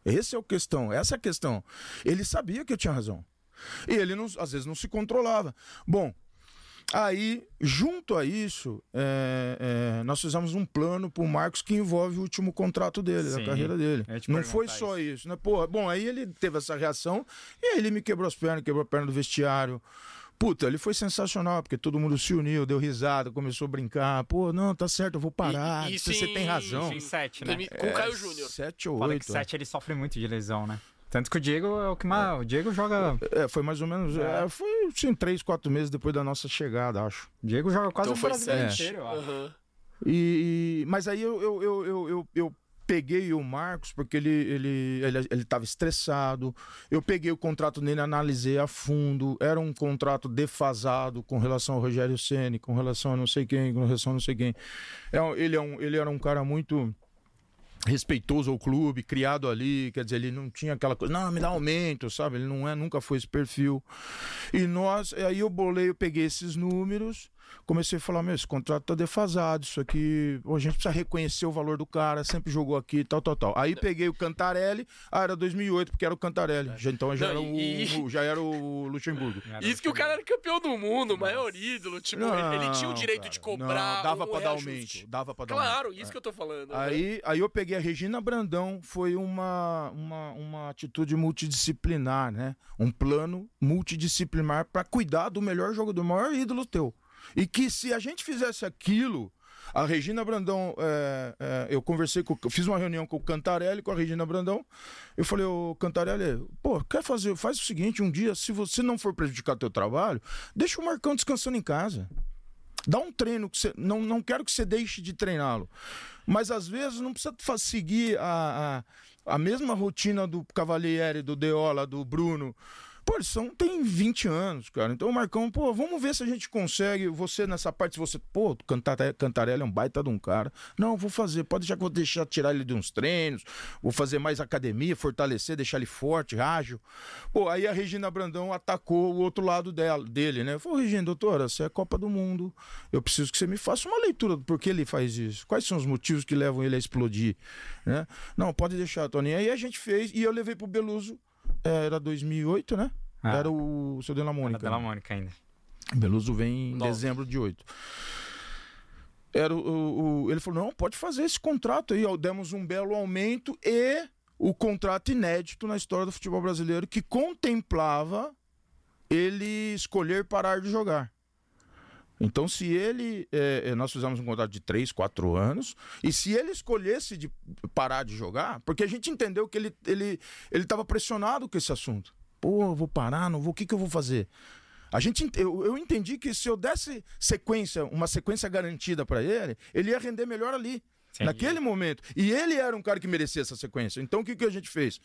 Essa é a questão, essa é a questão. Ele sabia que eu tinha razão. E ele não- às vezes não se controlava. Bom, aí, junto a isso, é, é, nós fizemos um plano pro Marcos que envolve o último contrato dele, Sim, da carreira dele. Não foi só isso, né? Pô, bom, aí ele teve essa reação e aí ele me quebrou as pernas, quebrou a perna do vestiário. Puta, ele foi sensacional, porque todo mundo se uniu, deu risada, começou a brincar. Pô, não, tá certo, eu vou parar. E- e você sim, tem razão. Em sete, né? Com o Caio Júnior. Sete ou Foda que oito. é. sete ele sofre muito de lesão, né? Tanto que o Diego é o que mais. O Diego joga. É, foi mais ou menos. É, foi sim, três, quatro meses depois da nossa chegada, acho. O Diego joga quase Então o foi brasileiro sete. inteiro, eu acho. Aham. E, e- mas aí eu, eu, eu, eu, eu, eu peguei o Marcos porque ele ele ele estava estressado. Eu peguei o contrato dele, analisei a fundo. Era um contrato defasado com relação ao Rogério Ceni, com relação a não sei quem, com relação a não sei quem. É ele, é um, ele era um cara muito respeitoso ao clube, criado ali, quer dizer, ele não tinha aquela coisa, não, me dá aumento, sabe? Ele não é, nunca foi esse perfil. E nós, aí eu bolei, eu peguei esses números, comecei a falar, meu, esse contrato tá defasado, isso aqui, a gente precisa reconhecer o valor do cara, sempre jogou aqui, tal, tal, tal. Aí peguei o Cantarelli, ah, era 2008, porque era o Cantarelli, já, então já, Não, era o, e- o- já era o Luxemburgo. Isso que o cara era campeão do mundo, o maior ídolo. Tipo, ele, ele tinha o Não, direito cara, de cobrar. Não, dava o pra dar aumento, dava pra dar aumento. Claro, isso que eu tô falando. Aí, aí eu peguei a Regina Brandão, foi uma, uma, uma atitude multidisciplinar, né? Um plano multidisciplinar para cuidar do melhor jogador, do maior ídolo teu. E que se a gente fizesse aquilo, a Regina Brandão, é, é, eu conversei com, fiz uma reunião com o Cantarelli, com a Regina Brandão. Eu falei, ô Cantarelli, pô, quer fazer, faz o seguinte, um dia, se você não for prejudicar teu trabalho, deixa o Marcão descansando em casa. Dá um treino que você. Não, não quero que você deixe de treiná-lo. Mas às vezes não precisa seguir a, a, a mesma rotina do Cavalieri, do Deola, do Bruno. Pô, são, tem 20 anos, cara. Então, Marcão, pô, vamos ver se a gente consegue. Você nessa parte, se você. Pô, Cantare- Cantarelli é um baita de um cara. Não, vou fazer. Pode deixar que vou deixar tirar ele de uns treinos. Vou fazer mais academia, fortalecer, deixar ele forte, ágil. Pô, aí a Regina Brandão atacou o outro lado dela, dele, né? Falou, Regina, doutora, você é Copa do Mundo. Eu preciso que você me faça uma leitura do porquê ele faz isso. Quais são os motivos que levam ele a explodir, né? Não, pode deixar, Tony. Aí a gente fez e eu levei pro Beluso. É, Era 2008, né? Ah. Era o seu Della Era Mônica. Della né? Mônica ainda. Beluso vem em Nove. dezembro de 8. Era o, o- o- ele falou: não, pode fazer esse contrato aí. Ó, demos um belo aumento e o contrato inédito na história do futebol brasileiro que contemplava ele escolher parar de jogar. Então, se ele. é, nós fizemos um contrato de 3, 4 anos, e se ele escolhesse de parar de jogar, porque a gente entendeu que ele ele ele estava pressionado com esse assunto. Pô, eu vou parar, não vou, o que, que eu vou fazer? A gente, ent- eu, eu entendi que se eu desse sequência, uma sequência garantida para ele, ele ia render melhor ali. Naquele momento. E ele era um cara que merecia essa sequência. Então o que, que a gente fez?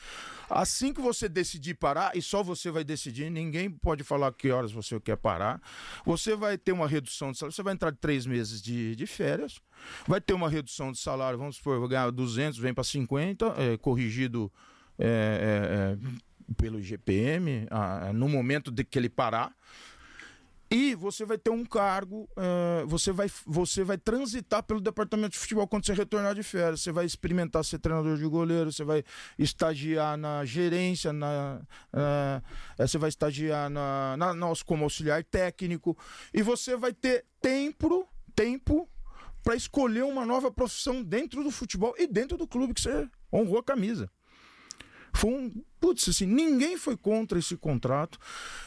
Assim que você decidir parar, e só você vai decidir, ninguém pode falar que horas você quer parar. Você vai ter uma redução de salário. Você vai entrar três meses de, de férias, vai ter uma redução de salário, vamos supor, vai ganhar 200, vem para 50, é, corrigido é, é, é, pelo GPM, ah, no momento de que ele parar. E você vai ter um cargo, eh, você, vai, você vai transitar pelo departamento de futebol quando você retornar de férias. Você vai experimentar ser treinador de goleiro, você vai estagiar na gerência, na, eh, você vai estagiar na, na, na- como auxiliar técnico. E você vai ter tempo, tempo para escolher uma nova profissão dentro do futebol e dentro do clube que você honrou a camisa. Foi um. Putz, assim, ninguém foi contra esse contrato.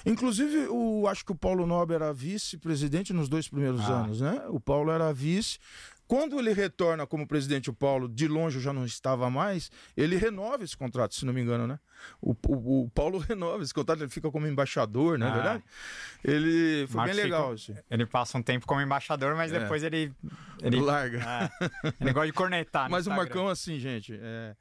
Inclusive, o, acho que o Paulo Nobre era vice-presidente nos dois primeiros Ah. anos, né? O Paulo era vice. Quando ele retorna como presidente, o Paulo, de longe já não estava mais, ele renova esse contrato, se não me engano, né? O, o- o Paulo (laughs) renova esse contrato, ele fica como embaixador, não é Ah. verdade? Ele. Foi Marcos bem fica- legal, assim. Ele passa um tempo como embaixador, mas É. depois ele. Ele, Larga. é, ele gosta de cornetar. (laughs) Mas o Instagram. Marcão, assim, gente, é,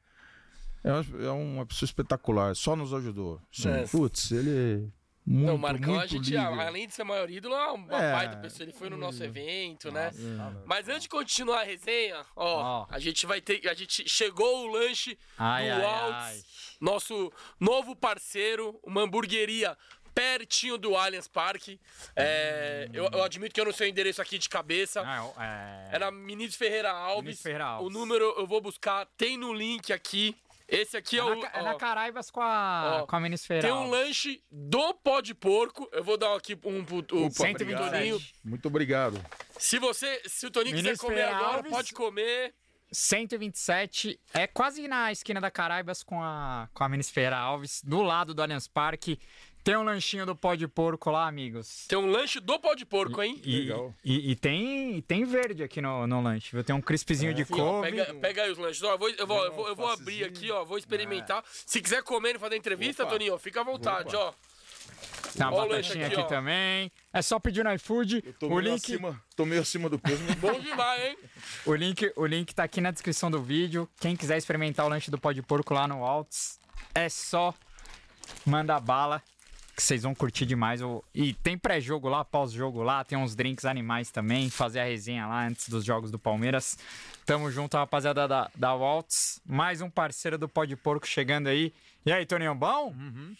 é, uma, é pessoa espetacular. Só nos ajudou. Sim. É. Putz, ele é muito, Não, o Marcão, a muito gente, líder. além de ser maior ídolo, é uma É. baita pessoa. Ele foi no nosso evento, né? Nossa. Mas antes de continuar a resenha, ó, Ó. a gente vai ter. A gente chegou o lanche Ai, do Alts, nosso novo parceiro, uma hamburgueria pertinho do Allianz Parque. É, eu, eu admito que eu não sei o endereço aqui de cabeça. Ah, é... É na Ministro Ferreira Alves. Ministro Ferreira Alves. O número eu vou buscar, tem no link aqui. Esse aqui é, É o. na, é ó, na Caraibas com a, Ó, com a Ministério. tem um lanche do pó de porco. Eu vou dar aqui um pro, o, pro 127. Toninho. Muito obrigado. Se você, se o Toninho quiser comer agora, pode comer. 127, é quase na esquina da Caraibas com a, com a Minisfera Alves, do lado do Allianz Parque. Tem um lanchinho do pó de porco lá, amigos. Tem um lanche do pó de porco, hein? E, Legal. e, e tem, e tem verde aqui no, no lanche, viu? Tem um crispzinho de Sim, ó, couve. pega, pega aí os lanches. Ó, eu, vou, eu, vou, eu, vou, eu vou abrir aqui, ó. Vou experimentar. Se quiser comer e fazer entrevista, Opa. Toninho, fica à vontade, ó. Tem uma batatinha aqui, aqui, também. É só pedir no iFood. Tô O meio, link, acima, tô meio acima do peso. mas- Bom demais, hein? o, link, o link tá aqui na descrição do vídeo. Quem quiser experimentar o lanche do pó de porco lá no Alts, é só mandar bala. Que vocês vão curtir demais. E tem pré-jogo lá, pós-jogo lá, tem uns drinks animais também. Fazer a resenha lá antes dos jogos do Palmeiras. Tamo junto, rapaziada da, da Waltz. Mais um parceiro do Pó de Porco chegando aí. E aí, Toninho, bom?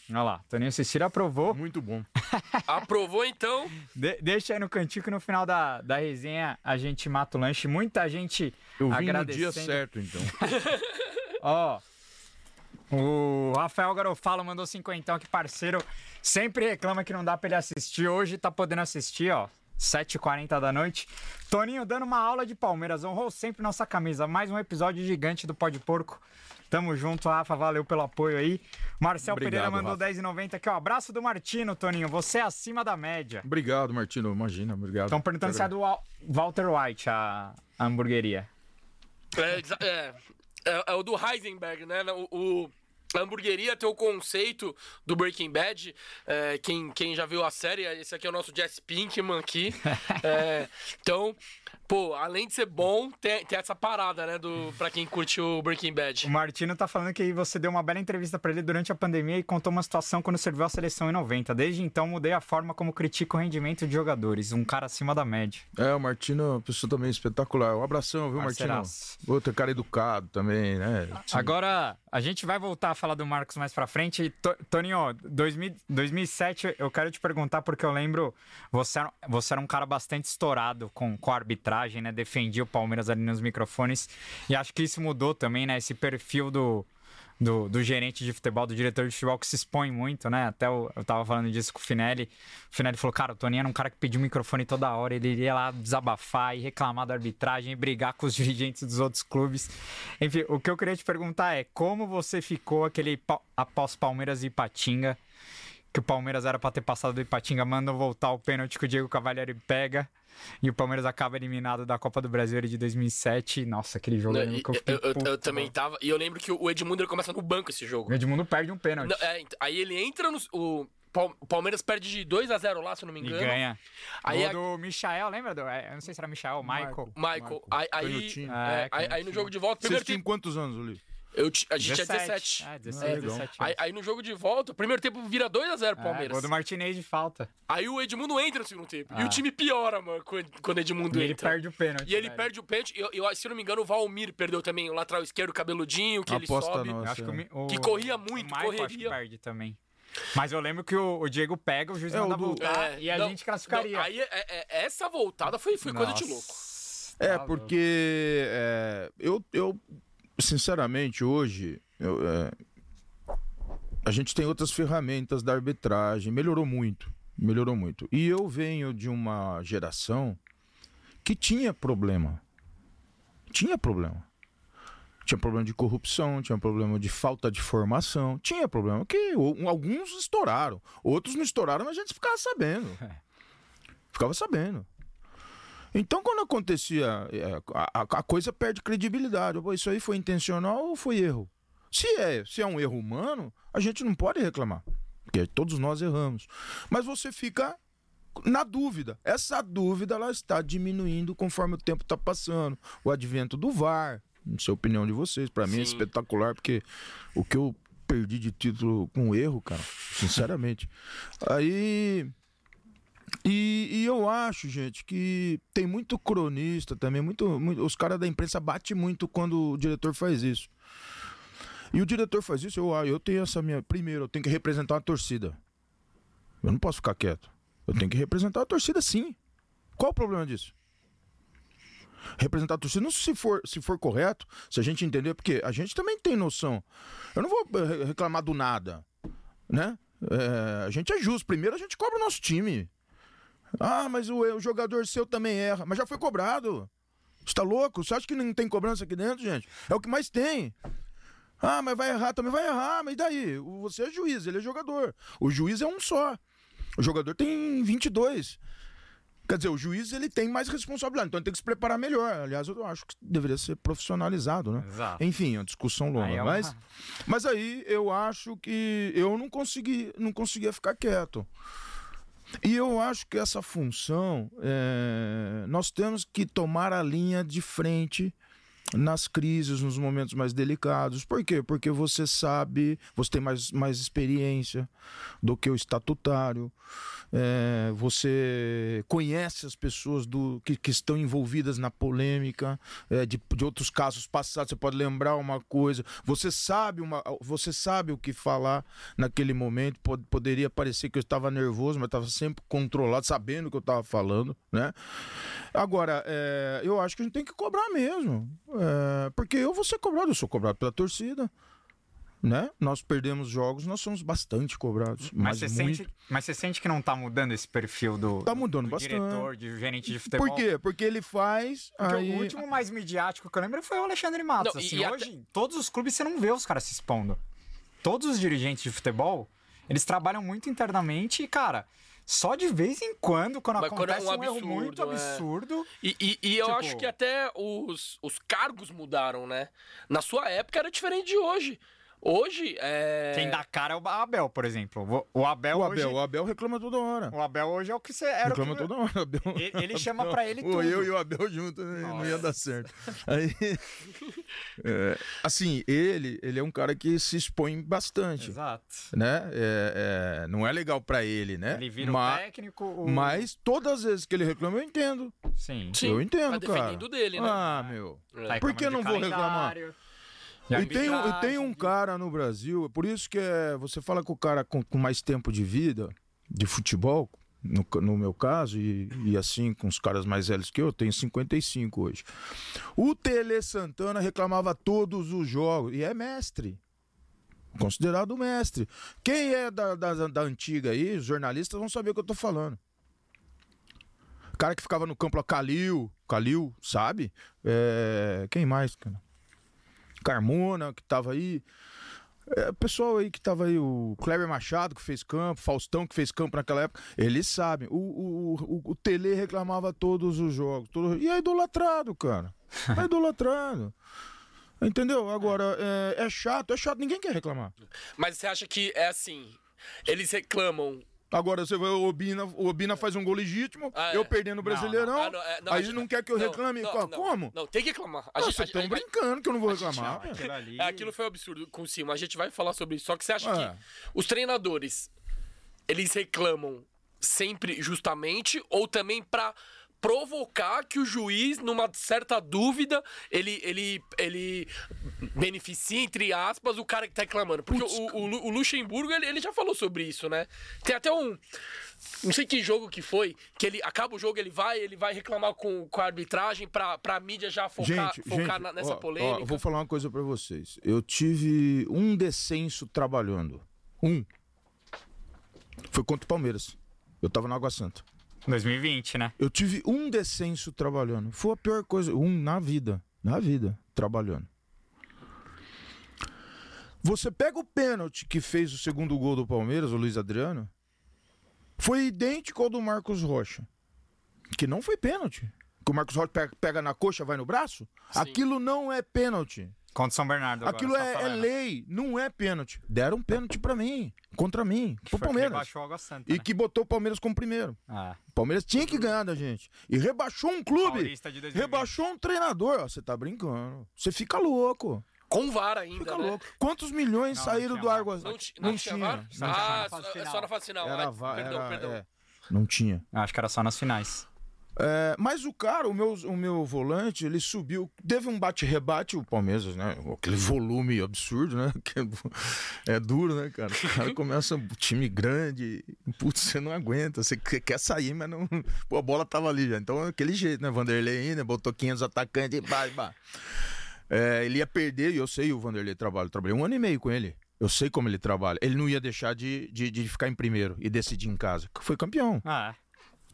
Olha lá, Toninho Cecília aprovou. Muito bom. (laughs) Aprovou, então. De- deixa aí no cantinho que no final da, da resenha a gente mata o lanche. Muita gente Eu vim no agradecendo. dia certo, então. (laughs) (laughs) Ó, o Rafael Garofalo mandou cinquentão aqui, parceiro. Sempre reclama que não dá pra ele assistir. Hoje tá podendo assistir, ó. 7h40 da noite. Toninho dando uma aula de Palmeiras. Honrou sempre nossa camisa. Mais um episódio gigante do Pó de Porco. Tamo junto, Rafa. Valeu pelo apoio aí. Marcel Obrigado, Pereira mandou Rafa. 10,90 aqui, ó. Abraço do Martino, Toninho. Você é acima da média. Obrigado, Martino. Imagina, obrigado. Estão perguntando se é do Wal- Walter White, a, a hamburgueria. É, é, é, é o do Heisenberg, né? O, o- a hamburgueria tem o conceito do Breaking Bad. É, quem, quem já viu a série, esse aqui é o nosso Jesse Pinkman aqui. (laughs) É, então, pô, além de ser bom, tem, tem essa parada, né? Do, pra quem curte o Breaking Bad. O Martino tá falando que você deu uma bela entrevista pra ele durante a pandemia e contou uma situação quando serviu a seleção em 90. Desde então mudei a forma como critico o rendimento de jogadores. Um cara acima da média. É, o Martino é uma pessoa também espetacular. Um abração, viu, Martino? Outro cara educado também, né? Agora, a gente vai voltar a falar do Marcos mais pra frente. To- Toninho, 2000 2007, eu quero te perguntar, porque eu lembro, você você era um cara bastante estourado com, com a arbitragem, né? Defendia o Palmeiras ali nos microfones. E acho que isso mudou também, né? Esse perfil do, do, do gerente de futebol, do diretor de futebol, que se expõe muito, né? Até eu, eu tava falando disso com o Finelli. O Finelli falou, cara, o Toninho era um cara que pedia o microfone toda hora, ele iria lá desabafar e reclamar da arbitragem e brigar com os (laughs) dirigentes dos outros clubes. Enfim, o que eu queria te perguntar é como você ficou aquele após Palmeiras e Ipatinga, que o Palmeiras era pra ter passado do Ipatinga, manda voltar o pênalti que o Diego Cavalieri pega. E o Palmeiras acaba eliminado da Copa do Brasil de 2007. Nossa, aquele jogo eu lembro E- que eu eu, eu- eu também tava. E eu lembro que o Edmundo ele começa no banco esse jogo. O Edmundo perde um pênalti. Não, é, ent- aí ele entra no. O o Palmeiras perde de 2 a 0 lá, se eu não me E engano. ganha. Aí Gol a- do Michael, lembra? Do, é, eu não sei se era Michael, Michael. Michael, aí, aí, Canhotinho. é, É, aí, aí no jogo de volta, Vocês primeiro tinham quantos anos, Uli? Eu, a gente tinha 17. Ah, Ah, 17, legal. 17. Aí, aí no jogo de volta, o primeiro tempo vira 2x0 pro É, Palmeiras. gol do Martinez de falta. Aí o Edmundo entra no segundo tempo. E Ah. o time piora, mano, quando o Edmundo E ele entra. perde o pênalti. E ele velho. perde o pênalti. E Eu, eu- se eu não me engano, o Valmir perdeu também o lateral esquerdo, cabeludinho, que ele Aposta sobe. nossa. Acho que, o Que corria muito, o Michael acho que correria. perde também. Mas eu lembro que o, o Diego pega, o juiz É, manda do- voltar É, e a não, gente classificaria. não, aí é- é- é- essa voltada foi, foi coisa de louco. É, tá porque é, eu, eu, sinceramente, hoje, eu, é, a gente tem outras ferramentas da arbitragem, melhorou muito, melhorou muito. E eu venho de uma geração que tinha problema, tinha problema. Tinha problema de corrupção, tinha problema de falta de formação, tinha problema que alguns estouraram, outros não estouraram, mas a gente ficava sabendo. (laughs) Ficava sabendo. Então, quando acontecia, é, a, a- coisa perde credibilidade. Isso aí foi intencional ou foi erro? Se é, se é um erro humano, a gente não pode reclamar, porque todos nós erramos. Mas você fica na dúvida. Essa dúvida ela está diminuindo conforme o tempo está passando. O advento do VAR, não sei a opinião de vocês, para mim é espetacular, porque o que eu perdi de título com erro, cara, sinceramente. Aí e, e eu acho, gente, que tem muito cronista também, muito, muito- os caras da imprensa batem muito quando o diretor faz isso. E o diretor faz isso, eu, eu tenho essa minha. Primeiro, eu tenho que representar uma torcida. Eu não posso ficar quieto. Eu tenho que representar a torcida, sim. Qual o problema disso? Representar a torcida, não se for, se for correto, se a gente entender, porque a gente também tem noção. Eu não vou eh, reclamar do nada, né? É, a gente é justo. Primeiro a gente cobra o nosso time. Ah, mas o, o jogador seu também erra. Mas já foi cobrado. Você tá louco? Você acha que não tem cobrança aqui dentro, gente? É o que mais tem. Ah, mas vai errar também, vai errar, mas e daí? Você é juiz, ele é jogador. O juiz é um só. O jogador tem 22. Quer dizer, o juiz ele tem mais responsabilidade, então ele tem que se preparar melhor. Aliás, eu acho que deveria ser profissionalizado, né? Exato. Enfim, é uma discussão longa. Aí é uma- mas, mas aí eu acho que eu não consegui, não conseguia ficar quieto. E eu acho que essa função, é, nós temos que tomar a linha de frente nas crises, nos momentos mais delicados. Por quê? Porque você sabe, você tem mais, mais experiência do que o estatutário, é, você conhece as pessoas do, que, que estão envolvidas na polêmica, é, de, de outros casos passados, você pode lembrar uma coisa, você sabe, uma, você sabe o que falar naquele momento, pod- poderia parecer que eu estava nervoso, mas estava sempre controlado, sabendo o que eu estava falando, né? Agora, é, eu acho que a gente tem que cobrar mesmo. É, porque eu vou ser cobrado, eu sou cobrado pela torcida. Né? Nós perdemos jogos, nós somos bastante cobrados. Mas, Mas, você muito. sente, mas você sente que não tá mudando esse perfil do, Tá mudando do bastante. diretor, de gerente de futebol? Por quê? Porque ele faz. Porque aí... o último mais midiático que eu lembro foi o Alexandre Matos. Não, e- assim, e até- hoje, todos os clubes você não vê os caras se expondo. Todos os dirigentes de futebol, eles trabalham muito internamente e, cara, só de vez em quando, quando Mas quando é acontece um um, erro absurdo, muito é. absurdo, E, e- e eu Tipo- acho que até os, os cargos mudaram, né? Na sua época era diferente de hoje. Hoje, é... quem dá cara é o Abel, por exemplo. O Abel, O Abel, hoje... o Abel reclama toda hora. O Abel hoje é o que você era. o reclama que... toda hora. o Abel. Ele- ele (laughs) chama pra ele tudo. Eu e o Abel junto né? não ia dar certo. Aí, (laughs) é, assim, ele, ele é um cara que se expõe bastante. Exato. Né? É, é, não é legal pra ele, né? Ele vira Ma- o técnico. O... Mas todas as vezes que ele reclama, eu entendo. Sim. Sim, eu entendo, tá cara. defendendo dele, né? Ah, meu. É. Por que Reclama não vou reclamar? calendário, de E tem, um- e tem um cara no Brasil, por isso que é, você fala com o cara com, com mais tempo de vida, de futebol, no, no meu caso, e, e assim com os caras mais velhos que eu, eu tenho 55 hoje. O Tele Santana reclamava todos os jogos, e é mestre. Considerado mestre. Quem é da, da, da antiga aí, os jornalistas vão saber o que eu tô falando. O cara que ficava no campo lá, Calil, Calil, sabe? É, quem mais, cara? Carmona, que tava aí. É, o pessoal aí que tava aí, o Kleber Machado, que fez campo, Faustão, que fez campo naquela época, eles sabem. O, o, o, o Tele reclamava todos os jogos. todo- E é idolatrado, cara. É idolatrado. (laughs) Entendeu? Agora, é, é chato, é chato, ninguém quer reclamar. Mas você acha que é assim? Eles reclamam. Agora você vai, o Obina, o Obina faz um gol legítimo, Ah, é. eu perdendo o Brasileirão, Ah, não, é, não, aí não quer que eu não, reclame? não, Co- não, Como? Não, tem que reclamar. A Ah, gente- vocês estão brincando que eu não vou Não, reclamar. aquilo ali- É, aquilo foi um absurdo com o Simon. A gente vai falar sobre isso. Só que você acha É. que os treinadores, eles reclamam sempre justamente ou também pra provocar que o juiz, numa certa dúvida, ele, ele, ele beneficie, entre aspas, o cara que tá reclamando. Porque Putz, o, o, o Luxemburgo, ele, ele já falou sobre isso, né? Tem até um... Não sei que jogo que foi, que ele acaba o jogo, ele vai, ele vai reclamar com, com a arbitragem pra, pra mídia já focar, Gente, focar gente, na- nessa ó, polêmica. ó, vou falar uma coisa pra vocês. Eu tive um descenso trabalhando. Um. Foi contra o Palmeiras. Eu tava na Água Santa. 2020, né? Eu tive um descenso trabalhando. Foi a pior coisa. Um na vida. Na vida, trabalhando. Você pega o pênalti que fez o segundo gol do Palmeiras, o Luiz Adriano. Foi idêntico ao do Marcos Rocha. Que não foi pênalti. Que o Marcos Rocha pega, pega na coxa, vai no braço. Sim. Aquilo não é pênalti. Contra o São Bernardo. Aquilo é, é lei, não é pênalti. Deram um pênalti pra mim, contra mim, pro Foi que Palmeiras. rebaixou o Água Santa, E né? que botou o Palmeiras como primeiro. Ah, O Palmeiras tinha que ganhar da gente. E rebaixou um clube. Paulista de 2020. Rebaixou um treinador. Você tá brincando. Você fica louco. Com VAR ainda, Fica né? louco. Quantos milhões Não, saíram não do VAR. Água Não, ti- não tinha VAR? Ah, só, na fase final. Era, perdão, era- perdão. é, não tinha. acho que era só nas finais. É, mas o cara, o meu, o meu volante, ele subiu. Teve um bate-rebate, o Palmeiras, né? Aquele volume absurdo, né? (laughs) É, é duro, né, cara? O cara começa um time grande, putz, você não aguenta. Você quer sair, mas não. Pô, a bola tava ali já. Então, aquele jeito, né? Vanderlei ainda, botou 500 atacantes e e pá. É, ele ia perder, e eu sei o Vanderlei trabalha. Eu trabalhei um ano e meio com ele. Eu sei como ele trabalha. Ele não ia deixar de, de, de ficar em primeiro e decidir em casa. Foi campeão. Ah,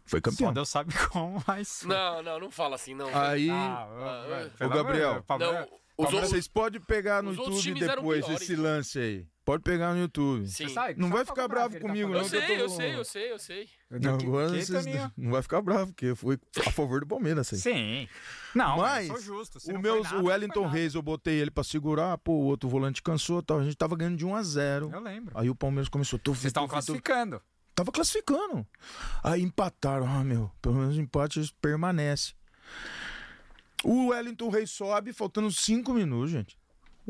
Foi campeão. só Deus sabe (laughs) como, mas... Não, não, não fala assim, não. Aí. Ah, Ah, ô, pelo Gabriel. Não, Os Palmeiras, outros- Vocês podem pegar no YouTube depois piores. esse lance aí. Pode pegar no YouTube. Sim. Sabe? Não vai ficar é o bravo tá comigo, Eu não, eu sei, tô- eu sei, eu sei, eu sei. Não, Que- agora que, vocês Toninho? não vai ficar bravo, porque eu fui a favor do Palmeiras. Assim. Sim. Não, mas, eu sou justo. O, não meus, foi nada, o não Wellington. Reis, eu botei ele pra segurar, pô, o outro volante cansou tal. A gente tava ganhando de 1 a 0 Eu lembro. Aí o Palmeiras começou. Vocês estão classificando. Tava classificando. Aí empataram. Ah, meu, pelo menos o empate permanece. O Wellington Reis sobe, faltando 5 minutos, gente.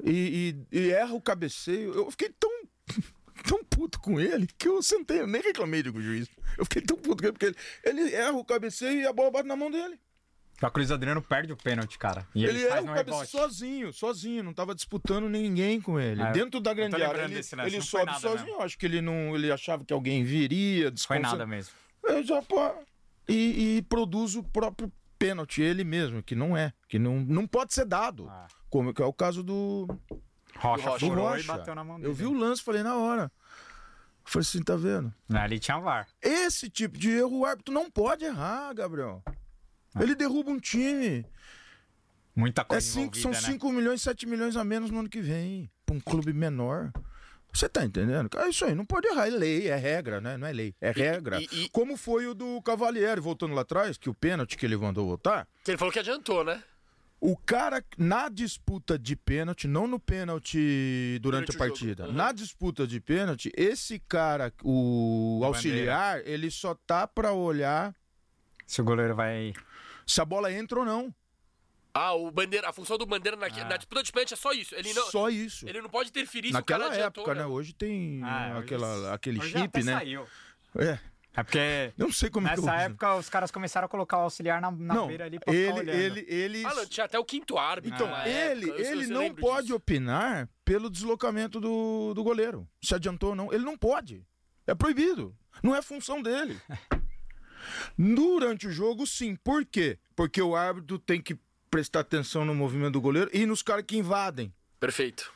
E, e- e erra o cabeceio. Eu fiquei tão. (laughs) Tão puto com ele que eu sentei, eu nem reclamei com o juiz. Eu fiquei tão puto com ele, porque ele, ele erra o cabeceio e a bola bate na mão dele. O Cruz Adriano perde o pênalti, cara. E ele, Ele erra o rebote. sozinho, sozinho, não tava disputando ninguém com ele. Ah, Dentro da grande área, ele, desse lance, ele foi sobe sozinho. mesmo. Eu acho que ele não, ele achava que alguém viria, Foi desconcentra- nada mesmo. Eu já, pô, e, e produz o próprio pênalti, ele mesmo, que não é, que não, não pode ser dado. Ah. Como que é o caso do, Rocha, do Rocha. bateu na mão dele. Eu vi o lance, falei na hora. Falei assim, tá vendo? Ali tinha VAR. Esse tipo de erro o árbitro não pode errar, Gabriel. Ah. Ele derruba um time. Muita É coisa cinco, são envolvida, né? 5 milhões, 7 milhões a menos no ano que vem. Pra um clube menor. Você tá entendendo? É isso aí, não pode errar. É lei, é regra, né? Não é lei, é regra. e- e- Como foi o do Cavalieri, voltando lá atrás, que o pênalti que ele mandou votar. Que ele falou que adiantou, né? O cara, na disputa de pênalti, não no pênalti durante, Durante a partida, aham. na disputa de pênalti, esse cara, o auxiliar, ele só tá pra olhar Se o goleiro vai. Se a bola entra ou não. Ah, o bandeira, a função do bandeira na, Ah. na disputa de pênalti é só isso. Ele não, Só isso. ele não pode interferir se o Naquela cara adiantou, época, né? Hoje tem Ah, hoje- aquela, aquele Hoje chip, até né? saiu. É. É porque não sei como é eu nessa época os caras começaram a colocar o auxiliar na, na Não, beira ali pra ficar ele, olhando. ele, ele, Ah, não, tinha até o quinto árbitro. então, ele, época, ele não pode disso. opinar pelo deslocamento do, do goleiro. Se adiantou ou não, ele não pode. É proibido. Não é função dele. (laughs) Durante o jogo, sim. Por quê? Porque o árbitro tem que prestar atenção no movimento do goleiro e nos caras que invadem. Perfeito.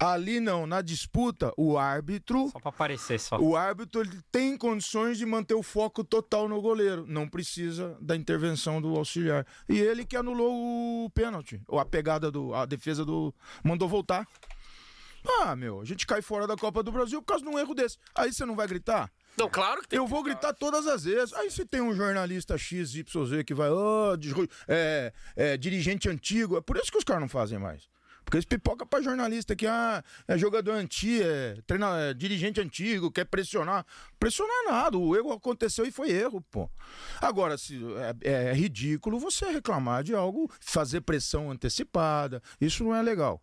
Ali não, na disputa, o árbitro Só pra aparecer só. O árbitro ele tem condições de manter o foco total no goleiro. Não precisa da intervenção do auxiliar. E ele que anulou o pênalti. Ou a pegada do. A defesa do. Mandou voltar. Ah, meu, a gente cai fora da Copa do Brasil por causa de um erro desse. Aí você não vai gritar? Não, claro que tem Eu que vou gritar todas as vezes. Aí se tem um jornalista XYZ que vai, ó, é, é, dirigente antigo. É por isso que os caras não fazem mais. Porque eles pipoca pra jornalista que ah, é jogador antigo, é, treina, é dirigente antigo, quer pressionar. Pressionar nada, o erro aconteceu e foi erro, pô. Agora, se é, é ridículo você reclamar de algo, fazer pressão antecipada. Isso não é legal.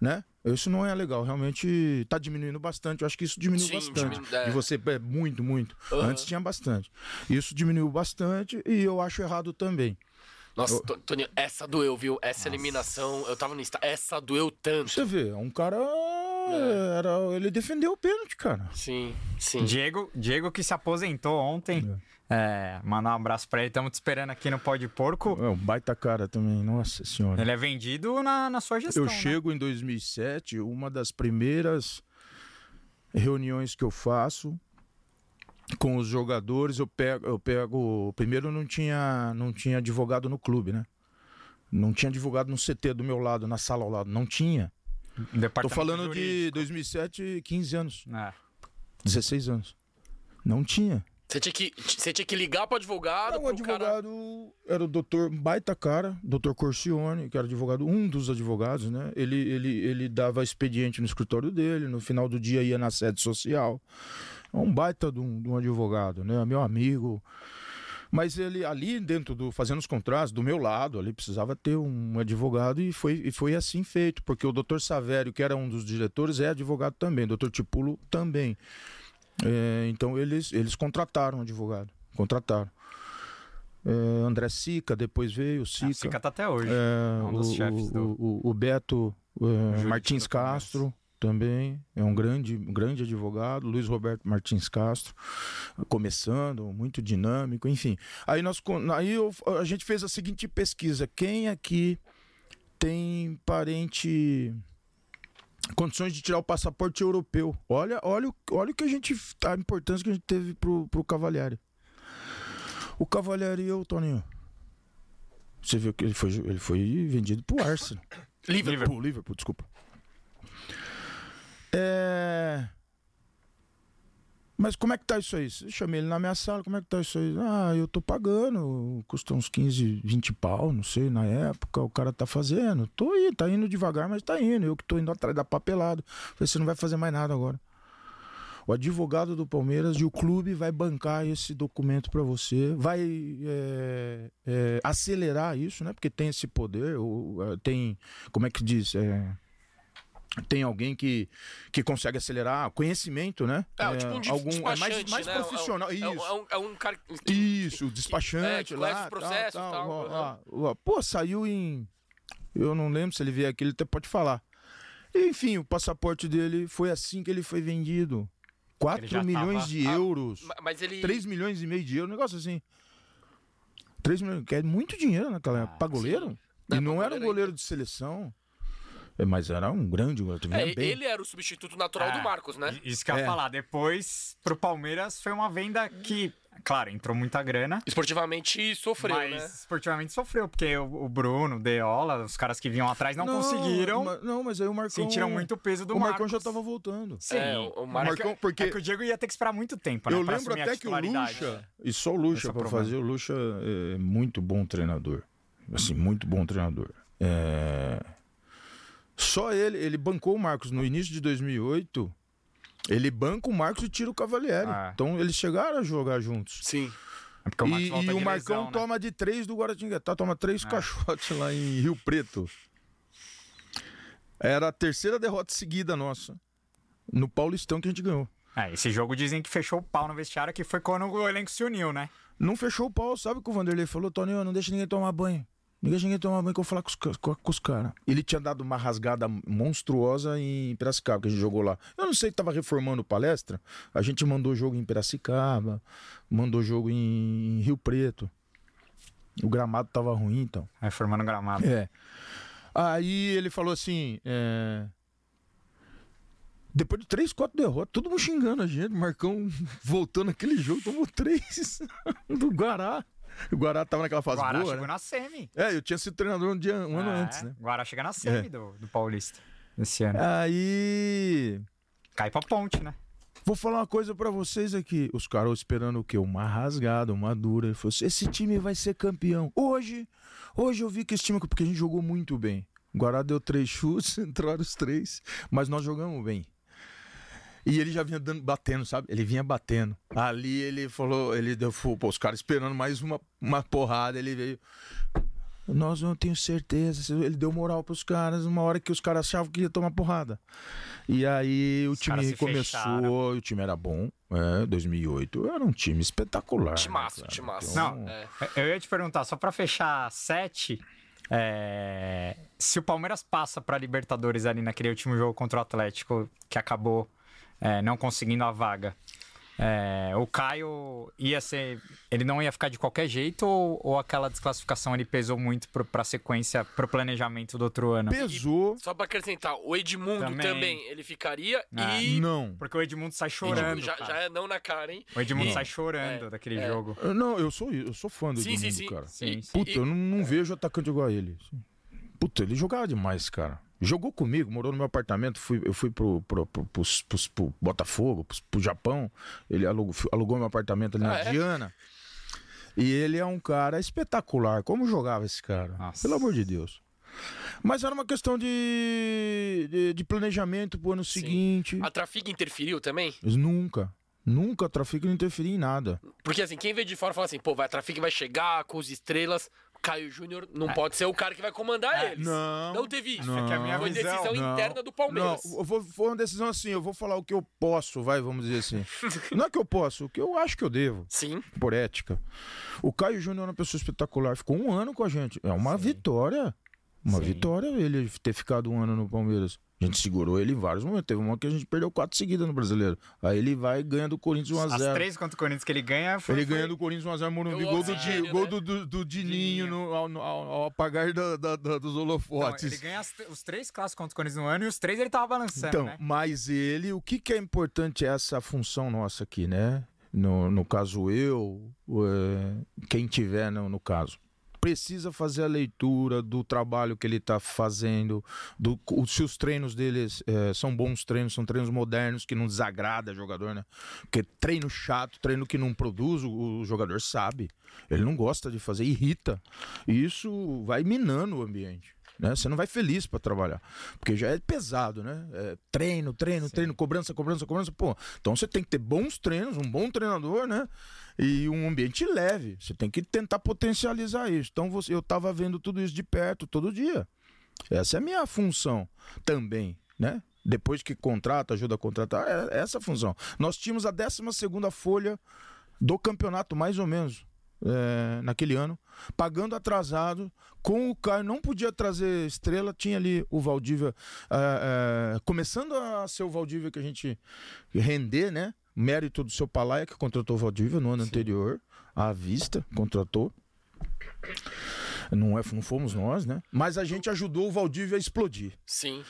Né? Isso não é legal, realmente tá diminuindo bastante. Eu acho que isso diminuiu Sim, bastante. diminu- é. E você é muito, muito. Aham. Antes tinha bastante. Isso diminuiu bastante e eu acho errado também. Nossa, To- Toninho, essa doeu, viu? Essa eliminação, eu tava no Insta, essa doeu tanto. Você vê, um cara. Era, ele defendeu o pênalti, cara. Sim, sim. Diego, Diego que se aposentou ontem. É, mandar um abraço pra ele. Estamos te esperando aqui no Pó de Porco. É um baita cara também, nossa senhora. Ele é vendido na, na sua gestão. Eu né? chego em 2007, uma das primeiras reuniões que eu faço com os jogadores, eu pego, eu pego, primeiro não tinha, não tinha advogado no clube, né? Não tinha advogado no CT do meu lado, na sala ao lado, não tinha. Tô falando de jurídico. 2007, 15 anos, É. 16 anos. Não tinha. Você tinha que, você tinha que ligar pro advogado, Era um pro cara... advogado, era o doutor baita cara, doutor Corcione, que era advogado, um dos advogados, né? Ele, ele, ele dava expediente no escritório dele, no final do dia ia na sede social. É um baita de um, de um advogado, né? Meu amigo. Mas ele ali dentro do fazendo os contratos do meu lado, ali precisava ter um advogado e foi, e foi assim feito, porque o doutor Savério, que era um dos diretores, é advogado também, o doutor Tipulo também. É, então eles, eles contrataram um advogado, contrataram. É, André Sica, depois veio o Ah, Sica. Sica tá até hoje. É, um dos o, chefes do- o, o- o Beto é, Martins. Castro também é um grande, um grande advogado, Luiz Roberto Martins Castro, começando, muito dinâmico, enfim. Aí, nós, aí eu- a gente fez a seguinte pesquisa: quem aqui tem parente condições de tirar o passaporte europeu? Olha, olha, olha o que a gente a importância que a gente teve pro, pro Cavalieri. O Cavalieri e eu, Toninho. Você viu que ele foi, ele foi vendido pro Arsenal. Liverpool. Liverpool, Liverpool, desculpa. É... Mas como é que tá isso aí? Eu chamei ele na minha sala, como é que tá isso aí? Ah, eu tô pagando, custa uns 15, 20 pau, não sei, na época, o cara tá fazendo. Tô indo, tá indo devagar, mas tá indo. Eu que tô indo atrás da papelada. Falei, você não vai fazer mais nada agora. O advogado do Palmeiras e o clube vai bancar esse documento para você, vai é, é, acelerar isso, né? Porque tem esse poder, ou, tem, como é que diz? É, tem alguém que, que consegue acelerar conhecimento, né? É, tipo um algum, é mais, mais né? profissional. É, um- isso. é um, é um cara que- Isso, o despachante que lá. leva os processos e tal, tal, aham. ó, ó. Pô, saiu em. Eu não lembro se ele vier aqui, ele até pode falar. Enfim, o passaporte dele foi assim que ele foi vendido. 4 já milhões tava- de Ah, euros. Ma- Mas ele. 3 milhões e meio de euros, um negócio assim. 3 milhões, que é muito dinheiro naquela época. Pra goleiro? Não, E não pra era um goleiro goleiro de seleção. É, Mas era um grande goleiro. É, bem. ele era o substituto natural do É. Marcos, né? Isso que eu ia É. falar. Depois, pro Palmeiras, foi uma venda que, claro, entrou muita grana. Esportivamente sofreu, mas né? esportivamente sofreu, porque o, o Bruno, o Deola, os caras que vinham atrás não, conseguiram. ma- Não, mas aí o Marcão. Sentiram muito o peso do O Marcão Marcos. já tava voltando. Sim. É, o- o O Marcos- Marcão, porque. É que o Diego ia ter que esperar muito tempo, né? Eu lembro até que o. Lucha, e só o Lucha é o pra fazer, o Lucha é muito bom treinador. Assim, muito bom treinador. É, Só ele, ele bancou o Marcos no início de 2008. Ele banca o Marcos e tira o Cavalieri. Ah. Então eles chegaram a jogar juntos. Sim. É o e e o Marcão lesão, né? toma de três do Guaratinguetá, toma três É. caixotes lá em Rio Preto. Era a terceira derrota seguida nossa. No Paulistão que a gente ganhou. É, esse jogo dizem que fechou o pau no vestiário, que foi quando o elenco se uniu, né? Não fechou o pau, sabe o que o Vanderlei falou? Toninho, não deixa ninguém tomar banho. Não deixa ninguém tomar banho que eu vou falar com os, com, com os caras. Ele tinha dado uma rasgada monstruosa em Piracicaba, que a gente jogou lá. Eu não sei, tava reformando palestra. A gente mandou jogo em Piracicaba, mandou jogo em Rio Preto. O gramado tava ruim, então. Aí formando gramado. É. Aí ele falou assim. é, Depois de três, quatro derrotas, todo mundo xingando a gente. O Marcão (laughs) voltou naquele jogo, tomou três (laughs) do Guará. O (laughs) Guará tava naquela O fase Guará boa, chegou né? na semi. É, eu tinha sido treinador um, dia, um ano É, antes, né? O Guará chega na semi É. do, do Paulista esse ano. Aí. Cai pra ponte, né? Vou falar uma coisa pra vocês aqui. Os caras esperando o quê? Uma rasgada, uma dura. Ele falou assim, esse time vai ser campeão. Hoje, hoje eu vi que esse time... Porque a gente jogou muito bem. O Guará deu três chutes, (laughs) entraram os três. Mas nós jogamos bem. E ele já vinha dando, batendo, sabe? Ele vinha batendo. Ali ele falou, ele deu, pô, os caras esperando mais uma, uma porrada, ele veio. Nós não tenho certeza. Ele deu moral pros caras, uma hora que os caras achavam que ia tomar porrada. E aí o Os time começou, o time era bom. É, 2008 era um time espetacular. Timaço, né, cara? timaço. Então, Não, É. Eu ia te perguntar, só pra fechar sete, é, se o Palmeiras passa pra Libertadores ali naquele último jogo contra o Atlético, que acabou é, não conseguindo a vaga, é, o Caio ia ser. Ele não ia ficar de qualquer jeito ou, ou aquela desclassificação ele pesou muito pro, pra sequência, pro planejamento do outro ano? Pesou. Só pra acrescentar, o Edmundo também, Também. ele ficaria Ah, e. Não. Porque o Edmundo sai chorando. já, cara. já é não na cara, hein? O Edmundo E- sai chorando é, daquele é. jogo. Não, eu sou, eu sou fã do Sim, Edmundo, sim. cara. Sim, E- sim. Puta, e- eu não, não vejo atacante igual a ele. Puta, ele jogava demais, cara. Jogou comigo, morou no meu apartamento. Fui, eu fui pro, pro, pro, pros- pros- pro Botafogo, pros- pro Japão. Ele alugou, alugou meu apartamento ali Ah, na é? Diana. E ele é um cara espetacular. Como jogava esse cara? Nossa. Pelo amor de Deus. Mas era uma questão de, de, de planejamento pro ano Sim. seguinte. A Trafic interferiu também? Mas nunca. Nunca a Trafic não interferia em nada. Porque assim, quem vê de fora fala assim, pô, vai, a Trafic vai chegar com os estrelas, Caio Júnior não pode ser o cara que vai comandar É, eles. não. Não teve isso. Não. É Foi visão- decisão Não, interna do Palmeiras. Não, vou, foi uma decisão assim, eu vou falar o que eu posso, vai, vamos dizer assim. (laughs) Não é que eu posso, o que eu acho que eu devo, Sim. por ética. O Caio Júnior é uma pessoa espetacular, ficou um ano com a gente. É uma Sim. vitória. Uma Sim. vitória ele ter ficado um ano no Palmeiras. A gente segurou ele em vários momentos. Teve uma que a gente perdeu quatro seguidas no brasileiro. Aí ele vai e ganha do Corinthians As 1x0. três contra o Corinthians que ele ganha foi. Ele foi- ganha do Corinthians 1x0 Morumbi. Gol Gol do, Di- gol né? do, do, do Dininho no- ao, ao- ao apagar da- da- da- dos holofotes. ele ganha as- os três clássicos contra o Corinthians no ano e os três ele tava balançando, Então, né? mas ele, o que, que é importante é essa função nossa aqui, né? No, no caso eu, o, é, quem tiver no, no caso. Precisa fazer a leitura do trabalho que ele está fazendo, do, se os treinos deles eh, são bons treinos, são treinos modernos que não desagrada jogador, né? Porque treino chato, treino que não produz, o, o jogador sabe. Ele não gosta de fazer, irrita. E isso vai minando o ambiente. Né? Você não vai feliz para trabalhar, porque já é pesado, né? É treino, treino, treino, cobrança, cobrança, cobrança. Pô, então você tem que ter bons treinos, um bom treinador, né? E um ambiente leve. Você tem que tentar potencializar isso. Então você, eu estava vendo tudo isso de perto todo dia. Essa é a minha função também, né? Depois que contrata, ajuda a contratar, é essa a função. Nós tínhamos a 12 folha do campeonato, mais ou menos, é, naquele ano, pagando atrasado, com o Caio, não podia trazer estrela, tinha ali o Valdívia, é, é, começando a ser o Valdívia que a gente render, né? Mérito do seu Palaia, que contratou o Valdívia no ano anterior, à vista, contratou. Não, é, não fomos nós, né? Mas a gente ajudou o Valdívia a explodir. Sim.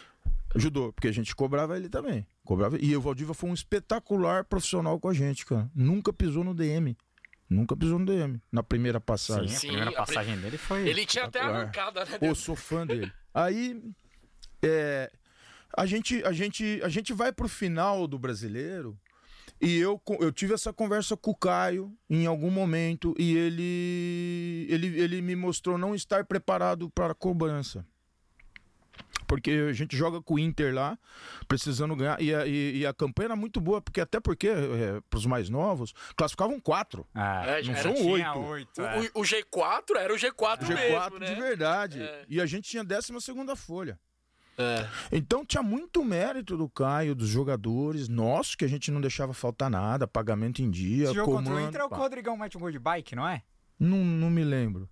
Ajudou, porque a gente cobrava ele também. Cobrava, e o Valdívia foi um espetacular profissional com a gente, cara. Nunca pisou no DM. Nunca pisou no DM. Na primeira Sim, passagem. a Sim, primeira a passagem dele foi. Ele tinha até arrancada, né? Pô, sou fã dele. Aí, é, a, gente, a, gente, a gente vai pro final do brasileiro e eu, eu tive essa conversa com o Caio em algum momento e ele, ele, ele me mostrou não estar preparado para a cobrança. Porque a gente joga com o Inter lá, precisando ganhar. E a, e- e a campanha era muito boa, porque até porque, é, para os mais novos, classificavam quatro. Ah, É, Não era- são tinha oito. oito. O, é. o- o G4 era o G4, G4 mesmo, né? de verdade. É. E a gente tinha 12 segunda folha. É. Então tinha muito mérito do Caio, dos jogadores, nosso, que a gente não deixava faltar nada, pagamento em dia, Esse jogo contra o comando. Inter é o que o. Rodrigão mete um gol de bike, não é? Não, não me lembro.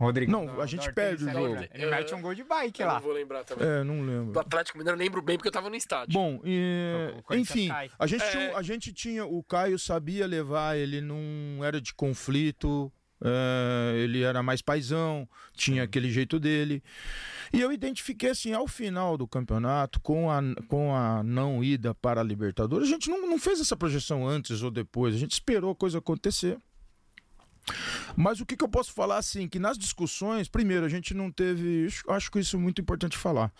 Rodrigão. Não, do- a gente do perde o jogo. lembra? Ele mete um gol de bike Eu lá. não vou lembrar também. É, não Do lembro. Atlético Mineiro eu lembro bem porque eu tava no estádio. Bom, e- enfim, a gente, É. tinha, a gente tinha. O Caio sabia levar, ele não era de conflito, é, ele era mais paisão, tinha aquele jeito dele. E eu identifiquei assim, ao final do campeonato, com a, com a não ida para a Libertadores, a gente não, não fez essa projeção antes ou depois, a gente esperou a coisa acontecer. Mas o que, que eu posso falar assim, que nas discussões, primeiro, a gente não teve. acho- Acho que isso é muito importante falar.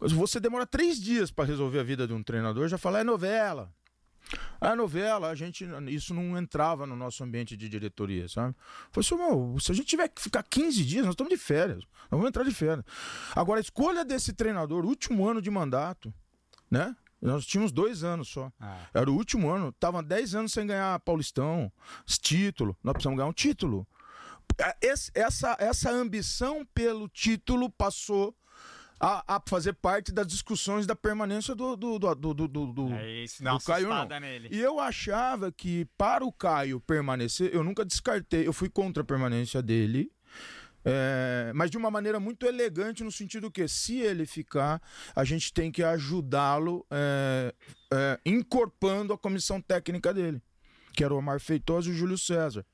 Você demora três dias para resolver a vida de um treinador, já fala, é novela. A novela, a gente. Isso não entrava no nosso ambiente de diretoria, sabe? Falei assim, meu, se a gente tiver que ficar 15 dias, nós estamos de férias. Nós vamos entrar de férias. Agora, a escolha desse treinador, último ano de mandato, né? Nós tínhamos dois anos só. Ah, Era o último ano. Tava 10 anos sem ganhar Paulistão, título. Nós precisamos ganhar um título. É, Esse- essa, essa ambição pelo título passou a, a fazer parte das discussões da permanência do, do, do, do, do- do- é isso, do Caio, não. nele. E eu achava que para o Caio permanecer, eu nunca descartei, eu fui contra a permanência dele. é, mas de uma maneira muito elegante, no sentido que, se ele ficar, a gente tem que ajudá-lo é, é, incorporando a comissão técnica dele, que era o Omar Feitosa e o Júlio César.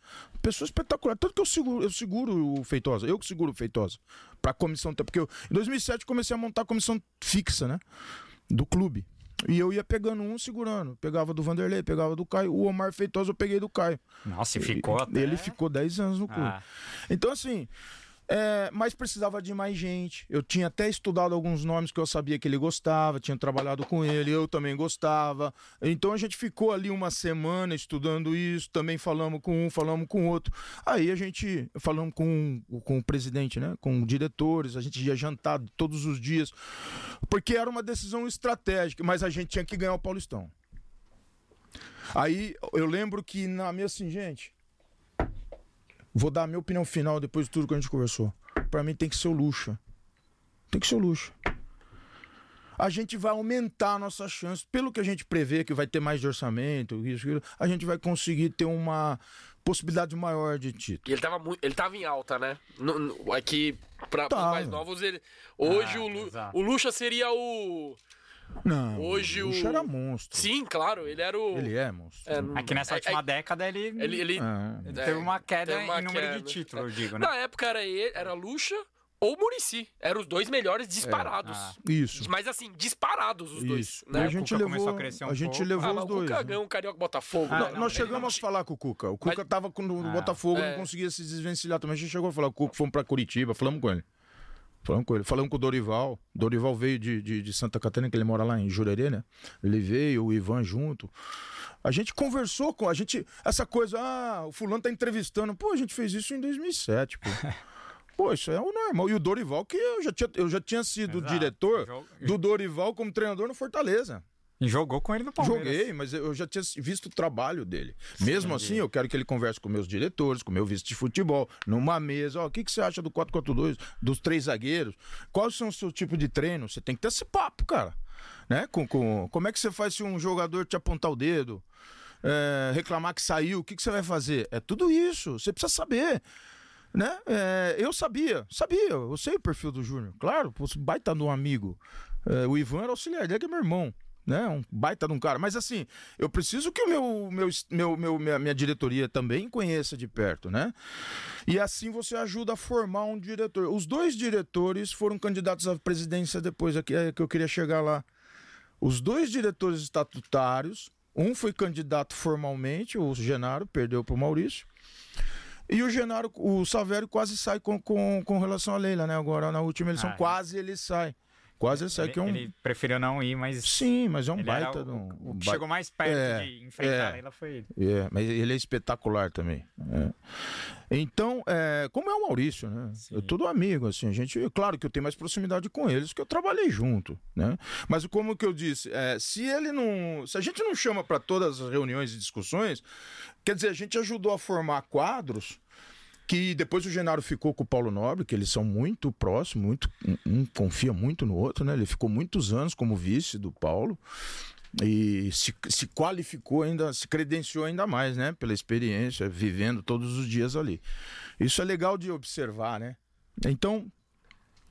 Pessoa espetacular. Tanto que eu seguro, eu seguro o Feitosa, eu que seguro o Feitosa, para a comissão. Porque eu, em 2007 eu comecei a montar a comissão fixa, né? Do clube. E eu ia pegando um, segurando. Pegava do Vanderlei, pegava do Caio. O Omar Feitosa eu peguei do Caio. Nossa, e ficou até... Ele ficou 10 anos no clube. Ah, Então, assim, é, mas precisava de mais gente. Eu tinha até estudado alguns nomes que eu sabia que ele gostava, tinha trabalhado com ele, eu também gostava. Então a gente ficou ali uma semana estudando isso, também falamos com um, falamos com outro. Aí a gente falamos com, com o presidente, né? Com diretores, a gente ia jantar todos os dias, porque era uma decisão estratégica, mas a gente tinha que ganhar o Paulistão. Aí eu lembro que na minha assim, gente, Vou dar a minha opinião final depois de tudo que a gente conversou. Pra mim tem que ser o Luxa. Tem que ser o Luxa. A gente vai aumentar a nossa chance, pelo que a gente prevê que vai ter mais de orçamento, isso, aquilo, a gente vai conseguir ter uma possibilidade maior de título. E ele tava, muito, ele tava em alta, né? No, no, aqui, pra, pros Tava. mais novos, ele. Hoje Ah, o, Lu, o Lucha seria o. Não, Hoje o o- Luxa era monstro. Sim, claro, ele era o. Ele é monstro. É, Aqui nessa é- última é- década ele, Ele, ele É. ele teve uma queda teve uma em número queda. de título, eu digo, né? Na época era ele, era Lucha, ou Murici. Eram os dois melhores disparados. Ah. Isso. Mas assim, disparados os dois. Isso. Né? E a O gente levou, a crescer um a gente pouco. levou Ah, os o dois. Cuca né? ganhou um Carioca Botafogo. Ah, Nó- não, nós chegamos a falar com o Cuca. O Cuca Mas- tava com o Ah. Botafogo, É. não conseguia se desvencilhar também. A gente chegou a falar com o Cuca, fomos pra Curitiba, falamos com ele. Falamos com ele. Falamos com o Dorival. Dorival veio de, de, de Santa Catarina, que ele mora lá em Jurerê, né? Ele veio, o Ivan junto. A gente conversou com. A gente. Essa coisa, ah, o fulano tá entrevistando. Pô, a gente fez isso em 2007, pô. (laughs) Pô, isso é o normal. E o Dorival, que eu já tinha, eu já tinha sido Exato. diretor do Dorival como treinador no Fortaleza. E jogou com ele no Palmeiras. Joguei, mas eu já tinha visto o trabalho dele. Mesmo assim, eu quero que ele converse com meus diretores, com meu vice de futebol, numa mesa. Ó, o que, que você acha do 4-4-2, dos três zagueiros? Quais são o seu tipo de treino? Você tem que ter esse papo, cara. Né? Com, com- como é que você faz se um jogador te apontar o dedo? É, reclamar que saiu, o que, que você vai fazer? É tudo isso. Você precisa saber. Né? É, eu sabia, sabia, eu sei o perfil do Júnior. Claro, pô, baita de um amigo. É, o Ivan era auxiliar dele, que é meu irmão né? Um baita de um cara. Mas assim, eu preciso que o meu, meu, meu, meu minha, minha diretoria também conheça de perto, né? E assim você ajuda a formar um diretor. Os dois diretores foram candidatos à presidência depois, é que, é que eu queria chegar lá. Os dois diretores estatutários, um foi candidato formalmente, o Genaro, perdeu para o Maurício. E o Genaro, o Savério quase sai com, com, com relação à Leila, né? Agora na última eleição, Ah, quase ele sai. Quase Ele, que é um. ele preferiu não ir, mas. Sim, mas é um baita o, um. o que ba- chegou mais perto É, de enfrentar é. a Leila foi ele. É, mas ele é espetacular também. é. Então, é, como é o Maurício, né? Sim. Eu tudo amigo, assim. A gente, claro que eu tenho mais proximidade com eles, porque eu trabalhei junto, né? Mas como que eu disse, é, se ele não, se a gente não chama para todas as reuniões e discussões, quer dizer, a gente ajudou a formar quadros que depois o Genaro ficou com o Paulo Nobre, que eles são muito próximos, muito, um, confia muito no outro, né? Ele ficou muitos anos como vice do Paulo e se, se qualificou ainda, se credenciou ainda mais, né? Pela experiência, vivendo todos os dias ali. Isso é legal de observar, né? Então,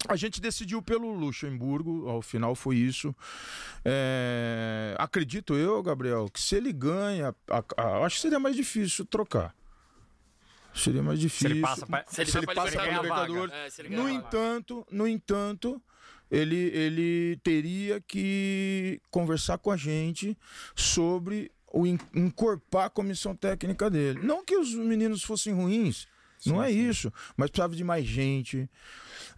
a gente decidiu pelo Luxemburgo, ao final foi isso. É, acredito eu, Gabriel, que se ele ganha, a- a- acho que seria mais difícil trocar. Seria mais Se difícil. ele passa pra, Se ele Se vai ele pra passa pra Libertadores. É, se ele ganhar No entanto, no entanto, ele, ele teria que conversar com a gente sobre o en- encorpar a comissão técnica dele. Não que os meninos fossem ruins, não é isso, mas precisava de mais gente,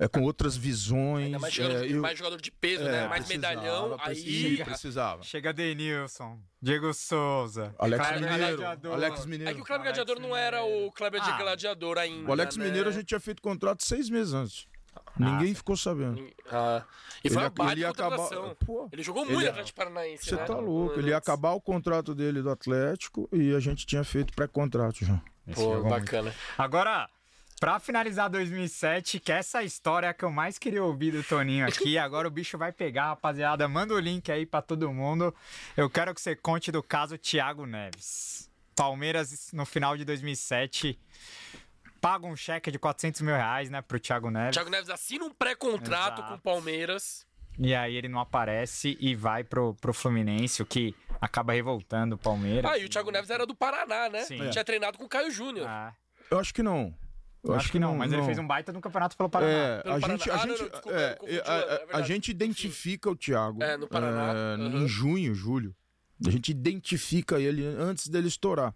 é, com outras visões. Ainda mais jogador, é, eu- mais jogador de peso, é, né? Mais precisava, medalhão. Aí. precisava. Chega Denilson, Diego Souza, Alex Kleber Mineiro, Gladiador. Alex Mineiro. É que o Kleber Alex Gladiador não era o Kleber de Ah. Gladiador ainda. O Alex né? Mineiro a gente tinha feito contrato seis meses antes. Ninguém ficou sabendo. Ah, e foi Ele uma ele ia acabar- contratação. Pô, Ele jogou ele muito no Atlético Paranaense, Você né? tá louco. Ele ia acabar o contrato dele do Atlético e a gente tinha feito pré-contrato já. Esse Pô, muito. bacana. Agora, pra finalizar 2007, que essa história é que eu mais queria ouvir do Toninho aqui. (laughs) Agora o bicho vai pegar, rapaziada. Manda o link aí pra todo mundo. Eu quero que você conte do caso Thiago Neves. Palmeiras, no final de 2007, paga um cheque de 400 mil reais, né, pro Thiago Neves. Thiago Neves assina um pré-contrato com o Palmeiras. E aí ele não aparece e vai pro, pro Fluminense, o que acaba revoltando o Palmeiras. Ah, e o Thiago Neves era do Paraná, né? Sim. Tinha treinado com o Caio Júnior. Ah, Eu acho que não. Eu acho, que não, mas ele fez um baita no campeonato pelo Paraná. É, Pelo a Paraná. gente, a Ah, não, gente, não, desculpa, é, a- é a- a verdade. gente identifica o Thiago É, no Paraná, é, aham. em junho, julho. A gente identifica ele antes dele estourar.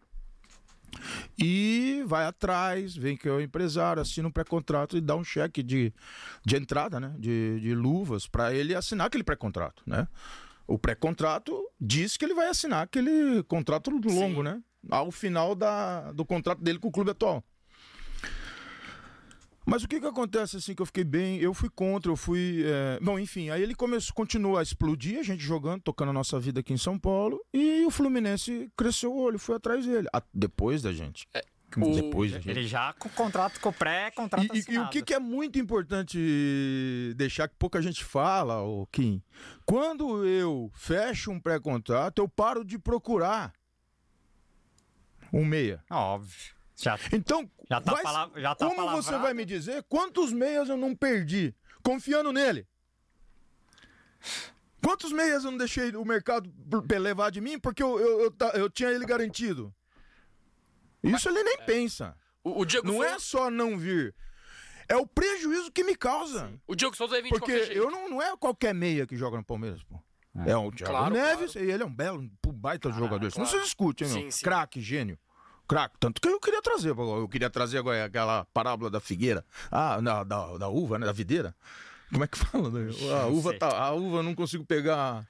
E vai atrás, vem que é o empresário, assina um pré-contrato e dá um cheque de, de entrada, né? De, de luvas, para ele assinar aquele pré-contrato, né? O pré-contrato diz que ele vai assinar aquele contrato longo, né? Ao final da, do contrato dele com o clube atual. Mas o que que acontece assim que eu fiquei bem? Eu fui contra, eu fui. é, Bom, enfim, aí ele começou, continuou a explodir, a gente jogando, tocando a nossa vida aqui em São Paulo, e o Fluminense cresceu o olho, foi atrás dele. a- Depois da gente. o- Depois da gente. Ele já com contrato, com pré-contrato E, e- o que, que é muito importante deixar que pouca gente fala, o Kim, quando eu fecho um pré-contrato, eu paro de procurar um meia. Óbvio. Já, Então, já tá, vai- pala- já tá como você palavrado. vai me dizer quantos meias eu não perdi confiando nele? Quantos meias eu não deixei o mercado levar de mim porque eu, eu, eu, eu tinha ele garantido? Isso ele nem pensa. O, o Diego Não é Souza- só não vir. É o prejuízo que me causa. O Diogo Souza é 20 de Porque eu não, não é qualquer meia que joga no Palmeiras, pô. É, o Thiago Claro, Neves, e ele é um belo, um baita jogador. Isso não claro. se discute, hein, meu? Sim, sim. Craque, gênio. Craque. Tanto que eu queria trazer. Eu queria trazer agora aquela parábola da figueira. Ah, da, da, da uva, né? Da videira. Como é que (laughs) fala? né? A uva, tá, a uva eu não consigo pegar.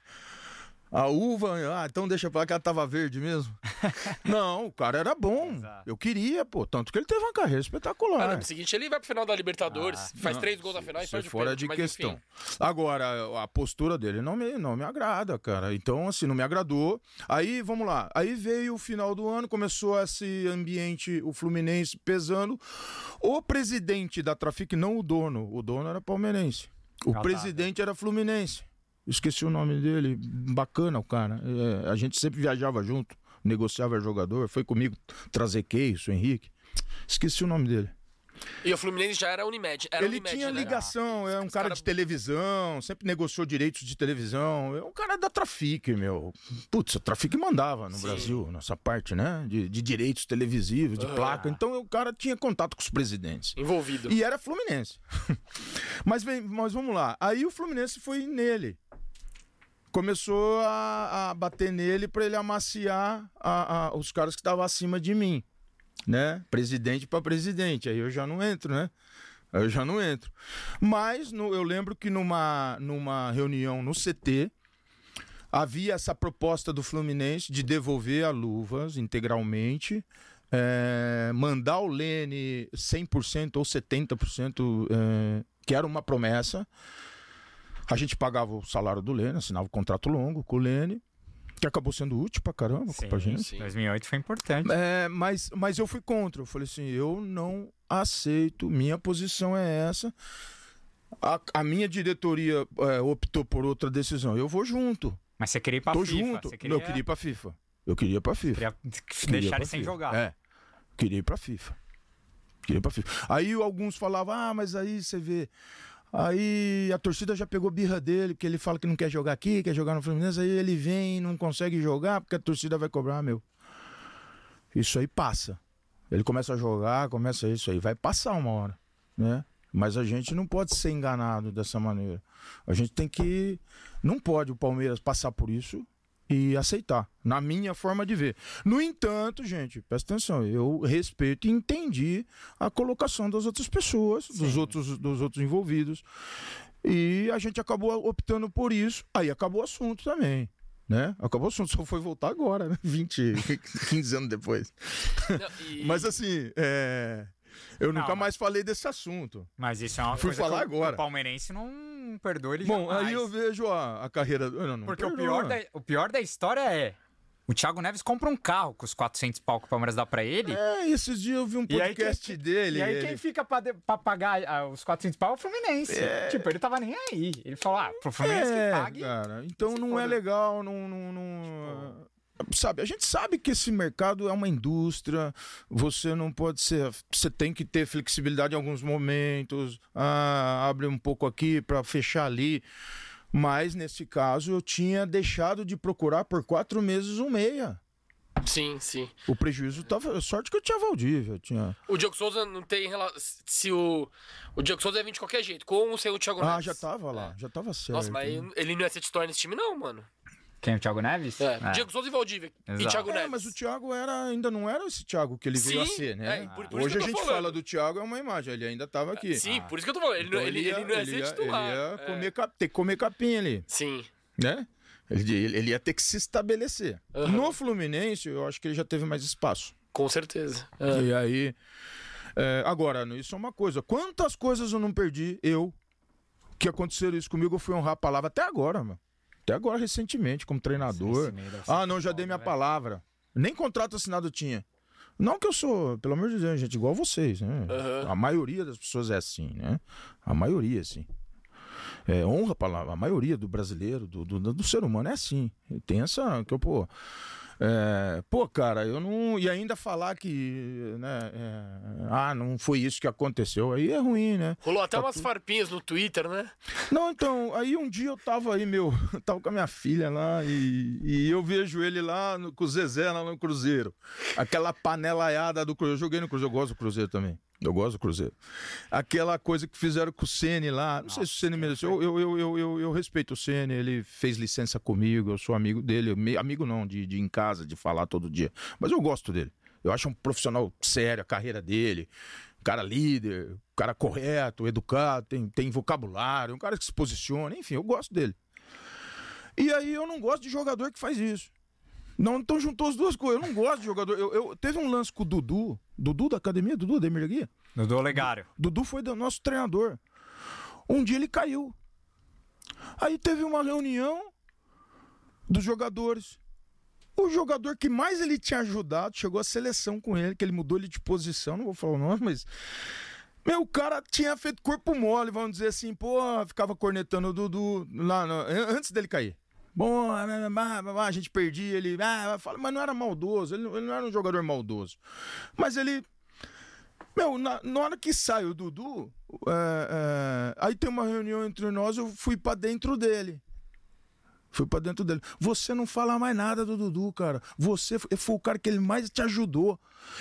A uva, ah, então deixa pra lá que ela tava verde mesmo. (laughs) não, o cara era bom. Exato. Eu queria, pô. Tanto que ele teve uma carreira espetacular. Ah, no ano seguinte ele vai pro final da Libertadores, Ah, faz Não, três gols na final e perde fora pênalti, de mas questão. enfim. Agora, a postura dele não me, não me agrada, cara. Então, assim, não me agradou. Aí, vamos lá. Aí veio o final do ano, começou esse ambiente, o Fluminense pesando. O presidente da Trafic, não o dono. O dono era palmeirense. O Ah, tá. presidente era fluminense. Esqueci o nome dele. Bacana o cara. É, a gente sempre viajava junto, negociava jogador. Foi comigo trazer o Henrique. Esqueci o nome dele. E o Fluminense já era Unimed. Era Ele Unimed, tinha né? ligação, é um cara cara- de televisão, sempre negociou direitos de televisão. É um cara da Trafic, meu. Putz, a Trafic mandava no Sim. Brasil, nessa parte, né? De, de direitos televisivos, de Ah. placa. Então o cara tinha contato com os presidentes. Envolvido. E era Fluminense. (laughs) mas, vem, mas vamos lá. Aí o Fluminense foi nele. Começou a, a bater nele para ele amaciar a- a- os caras que estavam acima de mim. Né? Presidente para presidente. Aí eu já não entro, né? Aí eu já não entro. Mas no- eu lembro que numa, numa reunião no CT, havia essa proposta do Fluminense de devolver a luvas integralmente, é, mandar o Lene 100% ou 70%, é, que era uma promessa. A gente pagava o salário do Lene, assinava o contrato longo com o Lene, que acabou sendo útil pra caramba Sim, pra gente. sim. 2008 foi importante. É, mas, mas eu fui contra. Eu falei assim: eu não aceito, minha posição é essa. A, a minha diretoria é, optou por outra decisão. Eu vou junto. Mas você queria ir pra Tô FIFA. junto. Queria, Eu queria ir pra FIFA. Eu queria ir pra FIFA. queria Queria deixar ele sem FIFA. jogar. É. Queria ir pra FIFA. Queria ir pra FIFA. Aí alguns falavam: ah, mas aí você vê. Aí a torcida já pegou birra dele, porque ele fala que não quer jogar aqui, quer jogar no Fluminense, aí ele vem e não consegue jogar porque a torcida vai cobrar, meu. Isso aí passa. Ele começa a jogar, começa isso aí, vai passar uma hora, né? Mas a gente não pode ser enganado dessa maneira. A gente tem que. Não pode o Palmeiras passar por isso e aceitar, na minha forma de ver. No entanto, gente, presta atenção, eu respeito e entendi a colocação das outras pessoas, dos outros, dos outros envolvidos. E a gente acabou optando por isso, aí acabou o assunto também. Né? Acabou o assunto, só foi voltar agora, né? (laughs) 20, 15 anos depois. Não, e- (laughs) Mas assim, é, eu Não, nunca mas- mais falei desse assunto. Mas isso é uma Fui falar agora. O palmeirense não perdoa ele Bom, jamais. aí eu vejo a, a carreira. Não, não Porque o pior, da, o pior da história é... O Thiago Neves compra um carro com os 400 pau que o Palmeiras dá pra ele. É, esses dias eu vi um aí podcast quem- dele. e aí ele- quem fica pra, de- pra pagar ah, os 400 pau é o Fluminense. Tipo, ele tava nem aí. Ele falou, ah, pro Fluminense é, que pague. cara. Então não é legal, não, não, não- Sabe, a gente sabe que esse mercado é uma indústria, você não pode ser. Você tem que ter flexibilidade em alguns momentos, ah, abre um pouco aqui para fechar ali. Mas nesse caso eu tinha deixado de procurar por quatro meses um meia. Sim, sim. O prejuízo tava. Sorte que eu tinha Valdívia, eu tinha. O Diogo Souza não tem relação. Se o. O Diogo Souza é 20 de qualquer jeito, com ou sem o Thiago Ah, Neves. já tava lá, já tava certo. Nossa, mas ele não ia ser titular nesse time, não, mano. Quem, o Thiago Neves? É. Diego Souza e Valdívia. E Exato. Thiago É, Neves. mas o Thiago era, ainda não era esse Thiago que ele veio a ser, né? é, por- por Hoje a gente falando. fala do Thiago é uma imagem, ele ainda estava aqui. Sim, Ah. por isso que eu tô falando. Ele, Então não, ele, ele não ia ser titular. Ele ia É. comer cap- ter que comer capim ali, Sim. né? Ele, ele- ele ia ter que se estabelecer. Aham. No Fluminense, eu acho que ele já teve mais espaço. Com certeza. É. E aí. é, agora, isso é uma coisa. Quantas coisas eu não perdi, eu, que aconteceram isso comigo, eu fui honrar a palavra até agora, mano. Até agora, recentemente, como treinador. Ah, não, já dei minha foda, palavra. Nem contrato assinado tinha. Não que eu sou, pelo amor de Deus, gente, igual vocês, né? Aham. A maioria das pessoas é assim, né? A maioria, assim. É, honra a palavra. A maioria do brasileiro, do, do, do ser humano é assim. Tem essa. Que eu, pô. É, pô, cara, eu não. E ainda falar que. Né, é, ah, não foi isso que aconteceu. Aí é ruim, né? Rolou até Tá umas farpinhas no Twitter, né? Não, então, aí um dia eu tava aí, meu, eu (laughs) tava com a minha filha lá e, e eu vejo ele lá no, com o Zezé lá no Cruzeiro. Aquela panelaiada do Cruzeiro. Eu joguei no Cruzeiro, eu gosto do Cruzeiro também. Eu gosto do Cruzeiro. Aquela coisa que fizeram com o Ceni lá. Não sei se o Ceni mereceu. Eu, eu, eu, eu, eu respeito o Ceni, ele fez licença comigo, eu sou amigo dele. Me- Amigo não, de, de ir em casa, de falar todo dia. Mas eu gosto dele. Eu acho um profissional sério, a carreira dele. Um cara líder, um cara correto, educado, tem, tem vocabulário, um cara que se posiciona, enfim, eu gosto dele. E aí eu não gosto de jogador que faz isso. Não, então juntou as duas coisas. Eu não gosto de jogador. Eu, eu- teve um lance com o Dudu, Dudu da academia, Dudu da Emir Guia. Dudu Olegário. Dudu foi do nosso treinador. Um dia ele caiu. Aí teve uma reunião dos jogadores. O jogador que mais ele tinha ajudado chegou à seleção com ele, que ele mudou ele de posição, não vou falar o nome, mas. Meu, o cara tinha feito corpo mole, vamos dizer assim, pô, ficava cornetando o Dudu lá antes dele cair. Bom, ah, a gente perdia, ele. Ah, fala, mas não era maldoso, ele não, era um jogador maldoso. Mas ele meu, na, na hora que sai o Dudu, é, é, aí tem uma reunião entre nós, eu fui pra dentro dele. Fui pra dentro dele. Você não fala mais nada do Dudu, cara. Você foi, foi o cara que ele mais te ajudou.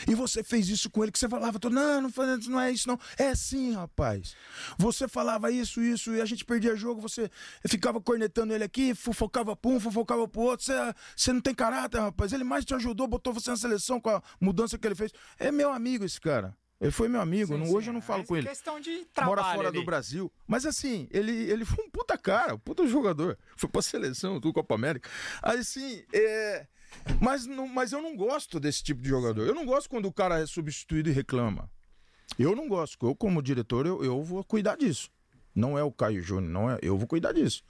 E você fez isso com ele, que você falava, não, não, foi- não é isso não. É sim, rapaz. Você falava isso, isso, e a gente perdia jogo, você ficava cornetando ele aqui, fofocava pra um, fofocava pro outro. Você, você não tem caráter, rapaz. Ele mais te ajudou, botou você na seleção com a mudança que ele fez. É meu amigo esse cara. Ele foi meu amigo. Sim, não- sim, hoje eu não falo é com ele questão de trabalho mora fora ali. do Brasil. Mas assim, ele, ele foi um puta cara, um puta jogador. Foi pra seleção, do Copa América. Assim, é. Mas, não, mas eu não gosto desse tipo de jogador. Eu não gosto quando o cara é substituído e reclama. Eu não gosto. Eu, como diretor, eu, eu vou cuidar disso. Não é o Caio Júnior, não é. Eu vou cuidar disso.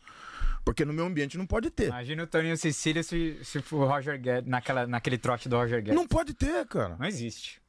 Porque no meu ambiente não pode ter. Imagina o Toninho Cecília se, se for o Roger Guedes, naquela, naquele trote do Roger Guedes. Não pode ter, cara. Não existe.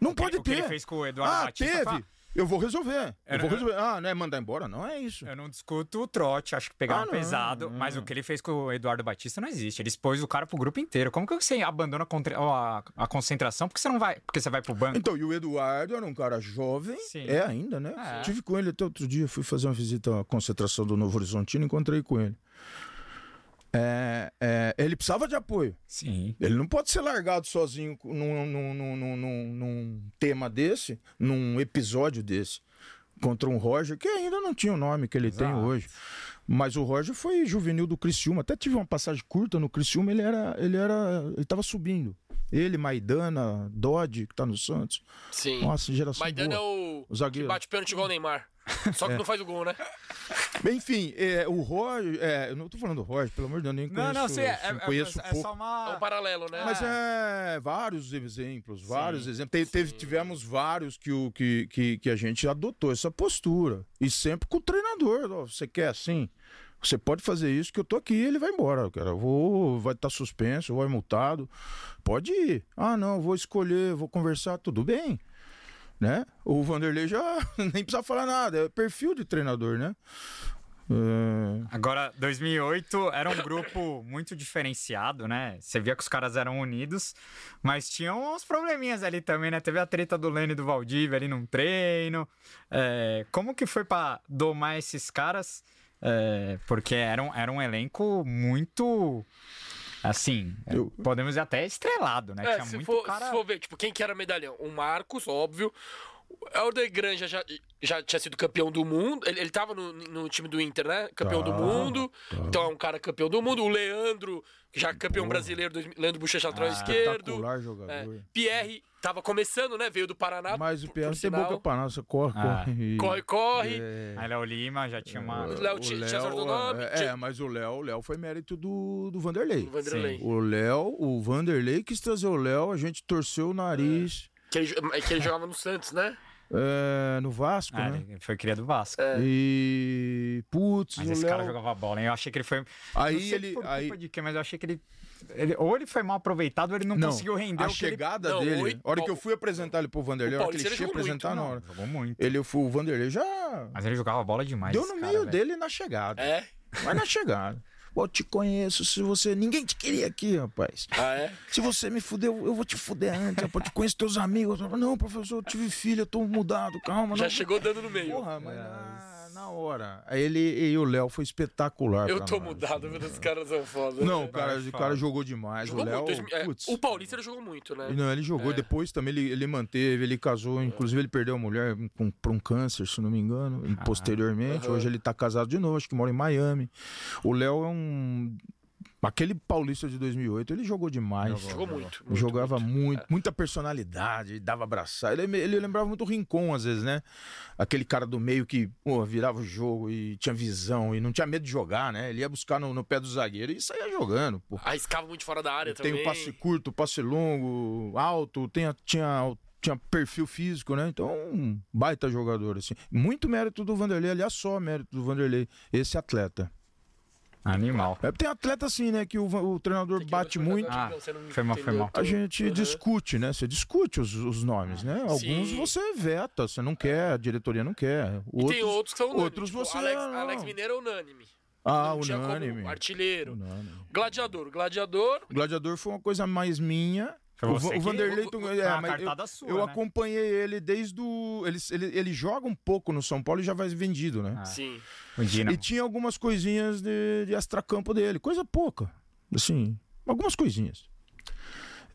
Não O que- pode o que ter. ele fez com o Eduardo ah, Batista teve. foi- Eu vou resolver. Eu Era- vou resolver. Ah, não é mandar embora? Não é isso. Eu não discuto o trote, acho que pegaram Ah, não, pesado, mas o que ele fez com o Eduardo Batista não existe. Ele expôs o cara pro grupo inteiro. Como que você abandona a- a concentração? Porque você não vai. Porque você vai pro banco. Então, e o Eduardo era um cara jovem, Sim. é ainda, né? É. Tive com ele até outro dia, fui fazer uma visita à concentração do Novo Horizontino, encontrei com ele. É, é, ele precisava de apoio. Sim. Ele não pode ser largado sozinho num, num- num- num- num- num tema desse, num episódio desse, contra um Roger, que ainda não tinha o nome que ele tem Exato. hoje. Mas o Roger foi juvenil do Criciúma. Até tive uma passagem curta no Criciúma, ele era. Ele era. Ele tava subindo. Ele, Maidana, Dodge, que tá no Santos. Sim. Nossa, geração Maidana é boa. o, O zagueiro. que bate pênalti igual o Neymar. (laughs) Só que É. não faz o gol, né? Enfim, é, o Roger. É, eu não tô falando do Roger, pelo amor de Deus, nem conheço. Não, não, sim, é, é, conheço é pouco. só É uma. um paralelo, né? Mas é vários exemplos, vários exemplos. Te- teve- tivemos vários que, o, que, que, que a gente adotou essa postura. E sempre com o treinador. ó, você quer assim? Você pode fazer isso que eu tô aqui ele vai embora, cara. Eu vou, vai estar suspenso, vai multado. Pode ir. Ah, não, vou escolher, vou conversar, tudo bem. Né? O Vanderlei já (laughs) nem precisa falar nada, é perfil de treinador, né? É, Agora, 2008 era um grupo muito diferenciado, né? Você via que os caras eram unidos, mas tinham uns probleminhas ali também, né? Teve a treta do Lênin e do Valdívia ali num treino. É, como que foi pra domar esses caras? É, porque era um, era um elenco muito. Assim, Eu- podemos dizer até estrelado, né? É, Tinha se muito for, cara. se for ver, tipo, quem que era medalhão? O Marcos, óbvio. O Helder Granja já, já tinha sido campeão do mundo. Ele, ele tava no, no time do Inter, né? Campeão do Tava, mundo. tava. Então é um cara campeão do mundo. O Leandro, já é campeão Porra. brasileiro, Leandro Bochecha lateral Ah, esquerdo. jogador. É. Pierre tava começando, né? Veio do Paraná. Mas o não tem boca pra você corre, Ah. corre. Corre, corre. É. Aí Léo Lima já tinha uma. O Léo tinha- do nome, é, tinha- é, mas o Léo, o Léo foi mérito do, do Vanderlei. O Vanderlei. O Léo, o Vanderlei quis trazer o Léo, a gente torceu o nariz Que ele, que ele jogava no Santos, né? é, no Vasco, Ah, né? ele foi criado do Vasco. É. E. Putz, Mas o esse Léo. cara jogava bola, hein? Eu achei que ele foi. não Aí sei ele. por culpa Aí, de quê, mas eu achei que ele, ele- Ou ele foi mal aproveitado, ou ele não, não, conseguiu render a o que ele. chegada Não, dele. oito- A hora que eu fui apresentar ele pro Vanderlei, a hora que ele tinha jogou muito, apresentar na Não, hora. jogou muito. Ele foi, o Vanderlei já Mas ele jogava bola demais. deu no cara, meio velho. dele na chegada. É. Mas na chegada. Eu te conheço, se você. Ninguém te queria aqui, rapaz. Ah, é? Se você me fuder, eu vou te fuder antes. Eu te conheço teus amigos. Não, professor, eu tive filho, eu tô mudado, calma. Já não. chegou dando no meio. Porra, mas na, na hora. Aí ele e o Léo foi espetacular. Eu tô nós. mudado, mas os caras são foda. Não, o cara, Vai, o fala. cara jogou demais. Jogou o Léo, muito. É, putz. o Paulista ele jogou muito, né? Não, ele jogou. É. Depois também ele, ele manteve, ele casou. Inclusive, ele perdeu a mulher com, por um câncer, se não me engano, e posteriormente. Aham. Hoje ele tá casado de novo, acho que mora em Miami. O Léo é um. Aquele paulista de 2008, ele jogou demais. Jogou muito. muito, Jogava muito. muito, muita personalidade, dava abraçar. Ele, ele lembrava muito o Rincon, às vezes, né? Aquele cara do meio que pô, virava o jogo e tinha visão e não tinha medo de jogar, né? Ele ia buscar no, no pé do zagueiro e saía jogando. Pô. Arriscava muito fora da área Tem também. o passe curto, passe longo, alto, tem, tinha, tinha perfil físico, né? Então, um baita jogador, assim. Muito mérito do Vanderlei, aliás, só mérito do Vanderlei, esse atleta. Animal. É, tem atleta assim, né? Que o, o treinador que bate o muito. Ah, você não foi mal, foi mal. A gente Uhum. discute, né? Você discute os, os nomes, né? Alguns Sim. você veta, você não quer, a diretoria não quer. E tem outros que são unânimes. outros tipo, você Alex, não. Alex Mineiro é unânime. Ah, não tinha como unânime. artilheiro. Unânime. Gladiador. Gladiador. O Gladiador foi uma coisa mais minha. Foi O, você o que- Vanderlei. o- tu- o- é, cartada sua, eu né? acompanhei ele desde o. Ele, ele, ele joga um pouco no São Paulo e já vai vendido, né? Ah, Sim. E tinha algumas coisinhas de, de extracampo dele, coisa pouca. Assim, algumas coisinhas.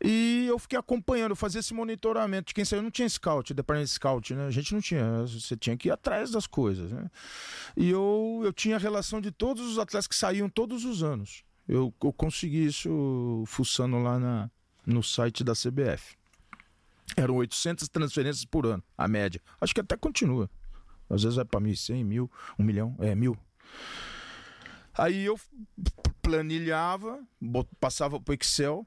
E eu fiquei acompanhando, eu fazia esse monitoramento de quem saiu. Não tinha scout, departamento de scout, né? A gente não tinha. Você tinha que ir atrás das coisas, né? E eu, eu tinha relação de todos os atletas que saíam todos os anos. Eu, eu consegui isso fuçando lá na, no site da CBF. Eram 800 transferências por ano, a média. Acho que até continua. Às vezes vai para 1.100, mil, um milhão, é mil. Aí eu planilhava, passava pro Excel.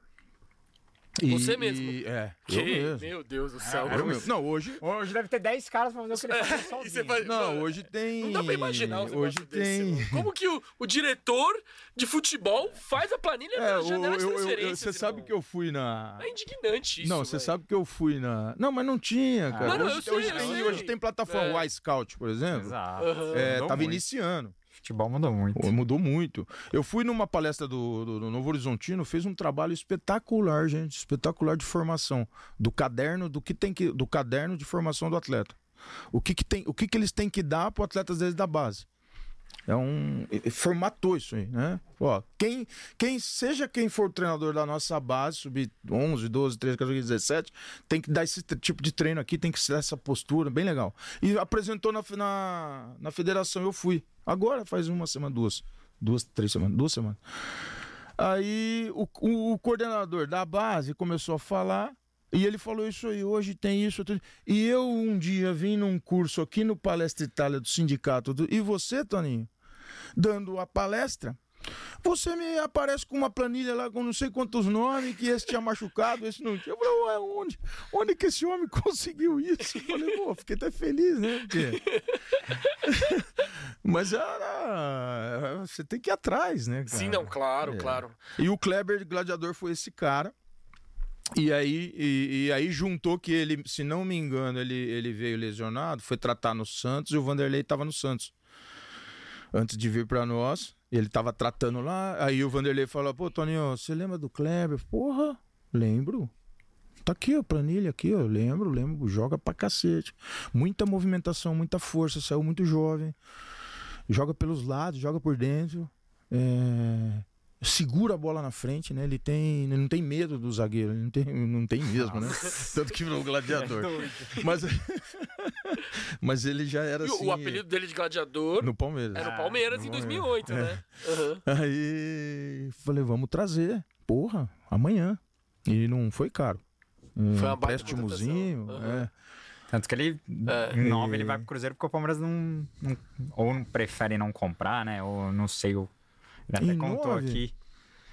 E- Você mesmo? e- é, Que? eu mesmo. Meu Deus do céu. Era o meu. Não, hoje. Hoje deve ter 10 caras pra fazer o que ele faz sozinho. faz- Não, Mano, hoje tem. Não dá pra imaginar um Hoje desse, tem. mano. Como que o, o diretor de futebol faz a planilha É, da o- janela de eu- transferências, você sabe que eu fui na. É indignante isso, não, você sabe que eu fui na. Não, mas não tinha, cara. Não, não, hoje eu sei, hoje eu tem, sei. hoje tem plataforma É. Y Scout, por exemplo. Exato. Aham. É, tava muito. iniciando. Futebol mudou muito. Mudou muito. Eu fui numa palestra do, do- do Novo Horizontino, fez um trabalho espetacular, gente, espetacular de formação do caderno, do que tem que, do caderno de formação do atleta. O que, que tem, o que, que eles têm que dar para o vezes da base. É um formatou isso aí, né? Ó, quem, quem seja quem for treinador da nossa base, sub 11, 12, 13, 14, 17, tem que dar esse tipo de treino aqui, tem que ser essa postura, bem legal. E apresentou na, na, na federação, eu fui. Agora faz uma semana, duas, duas, três semanas, duas semanas. Aí o, o- o coordenador da base começou a falar e ele falou isso aí, hoje tem isso. tudo. E eu um dia vim num curso aqui no Palestra Itália do sindicato. do- e você, Toninho, dando a palestra, você me aparece com uma planilha lá com não sei quantos nomes, que esse tinha machucado, esse não tinha. Eu falei, ué, onde, onde que esse homem (laughs) conseguiu isso? Eu falei, pô, fiquei até feliz, né? Porque... (laughs) Mas era. Você tem que ir atrás, né? Cara? Sim, não, claro, É. claro. E o Kleber Gladiador foi esse cara. E aí, e, e aí juntou que ele, se não me engano, ele, ele veio lesionado, foi tratar no Santos e o Vanderlei estava no Santos. Antes de vir para nós, ele estava tratando lá. Aí o Vanderlei falou: Pô, Toninho, você lembra do Kleber? Porra, lembro. Tá aqui, ó, planilha aqui, ó. Lembro, lembro. Joga pra cacete. Muita movimentação, muita força. Saiu muito jovem. Joga pelos lados, joga por dentro. É, segura a bola na frente, né? Ele tem, ele não tem medo do zagueiro, ele não tem, não tem mesmo, né? (laughs) Tanto que virou gladiador. (laughs) Mas, mas ele já era E o- assim. o apelido dele de gladiador no Palmeiras. era o Palmeiras no em Palmeiras. 2008, né? Aham. Aí falei, vamos trazer. Porra, amanhã. E não foi caro. Um Foi uma empréstimozinho. Aham. é. Tanto que ele, É. em ele vai pro Cruzeiro porque o Palmeiras não, não- Ou não prefere não comprar, né? Ou não sei. o- Até contou aqui.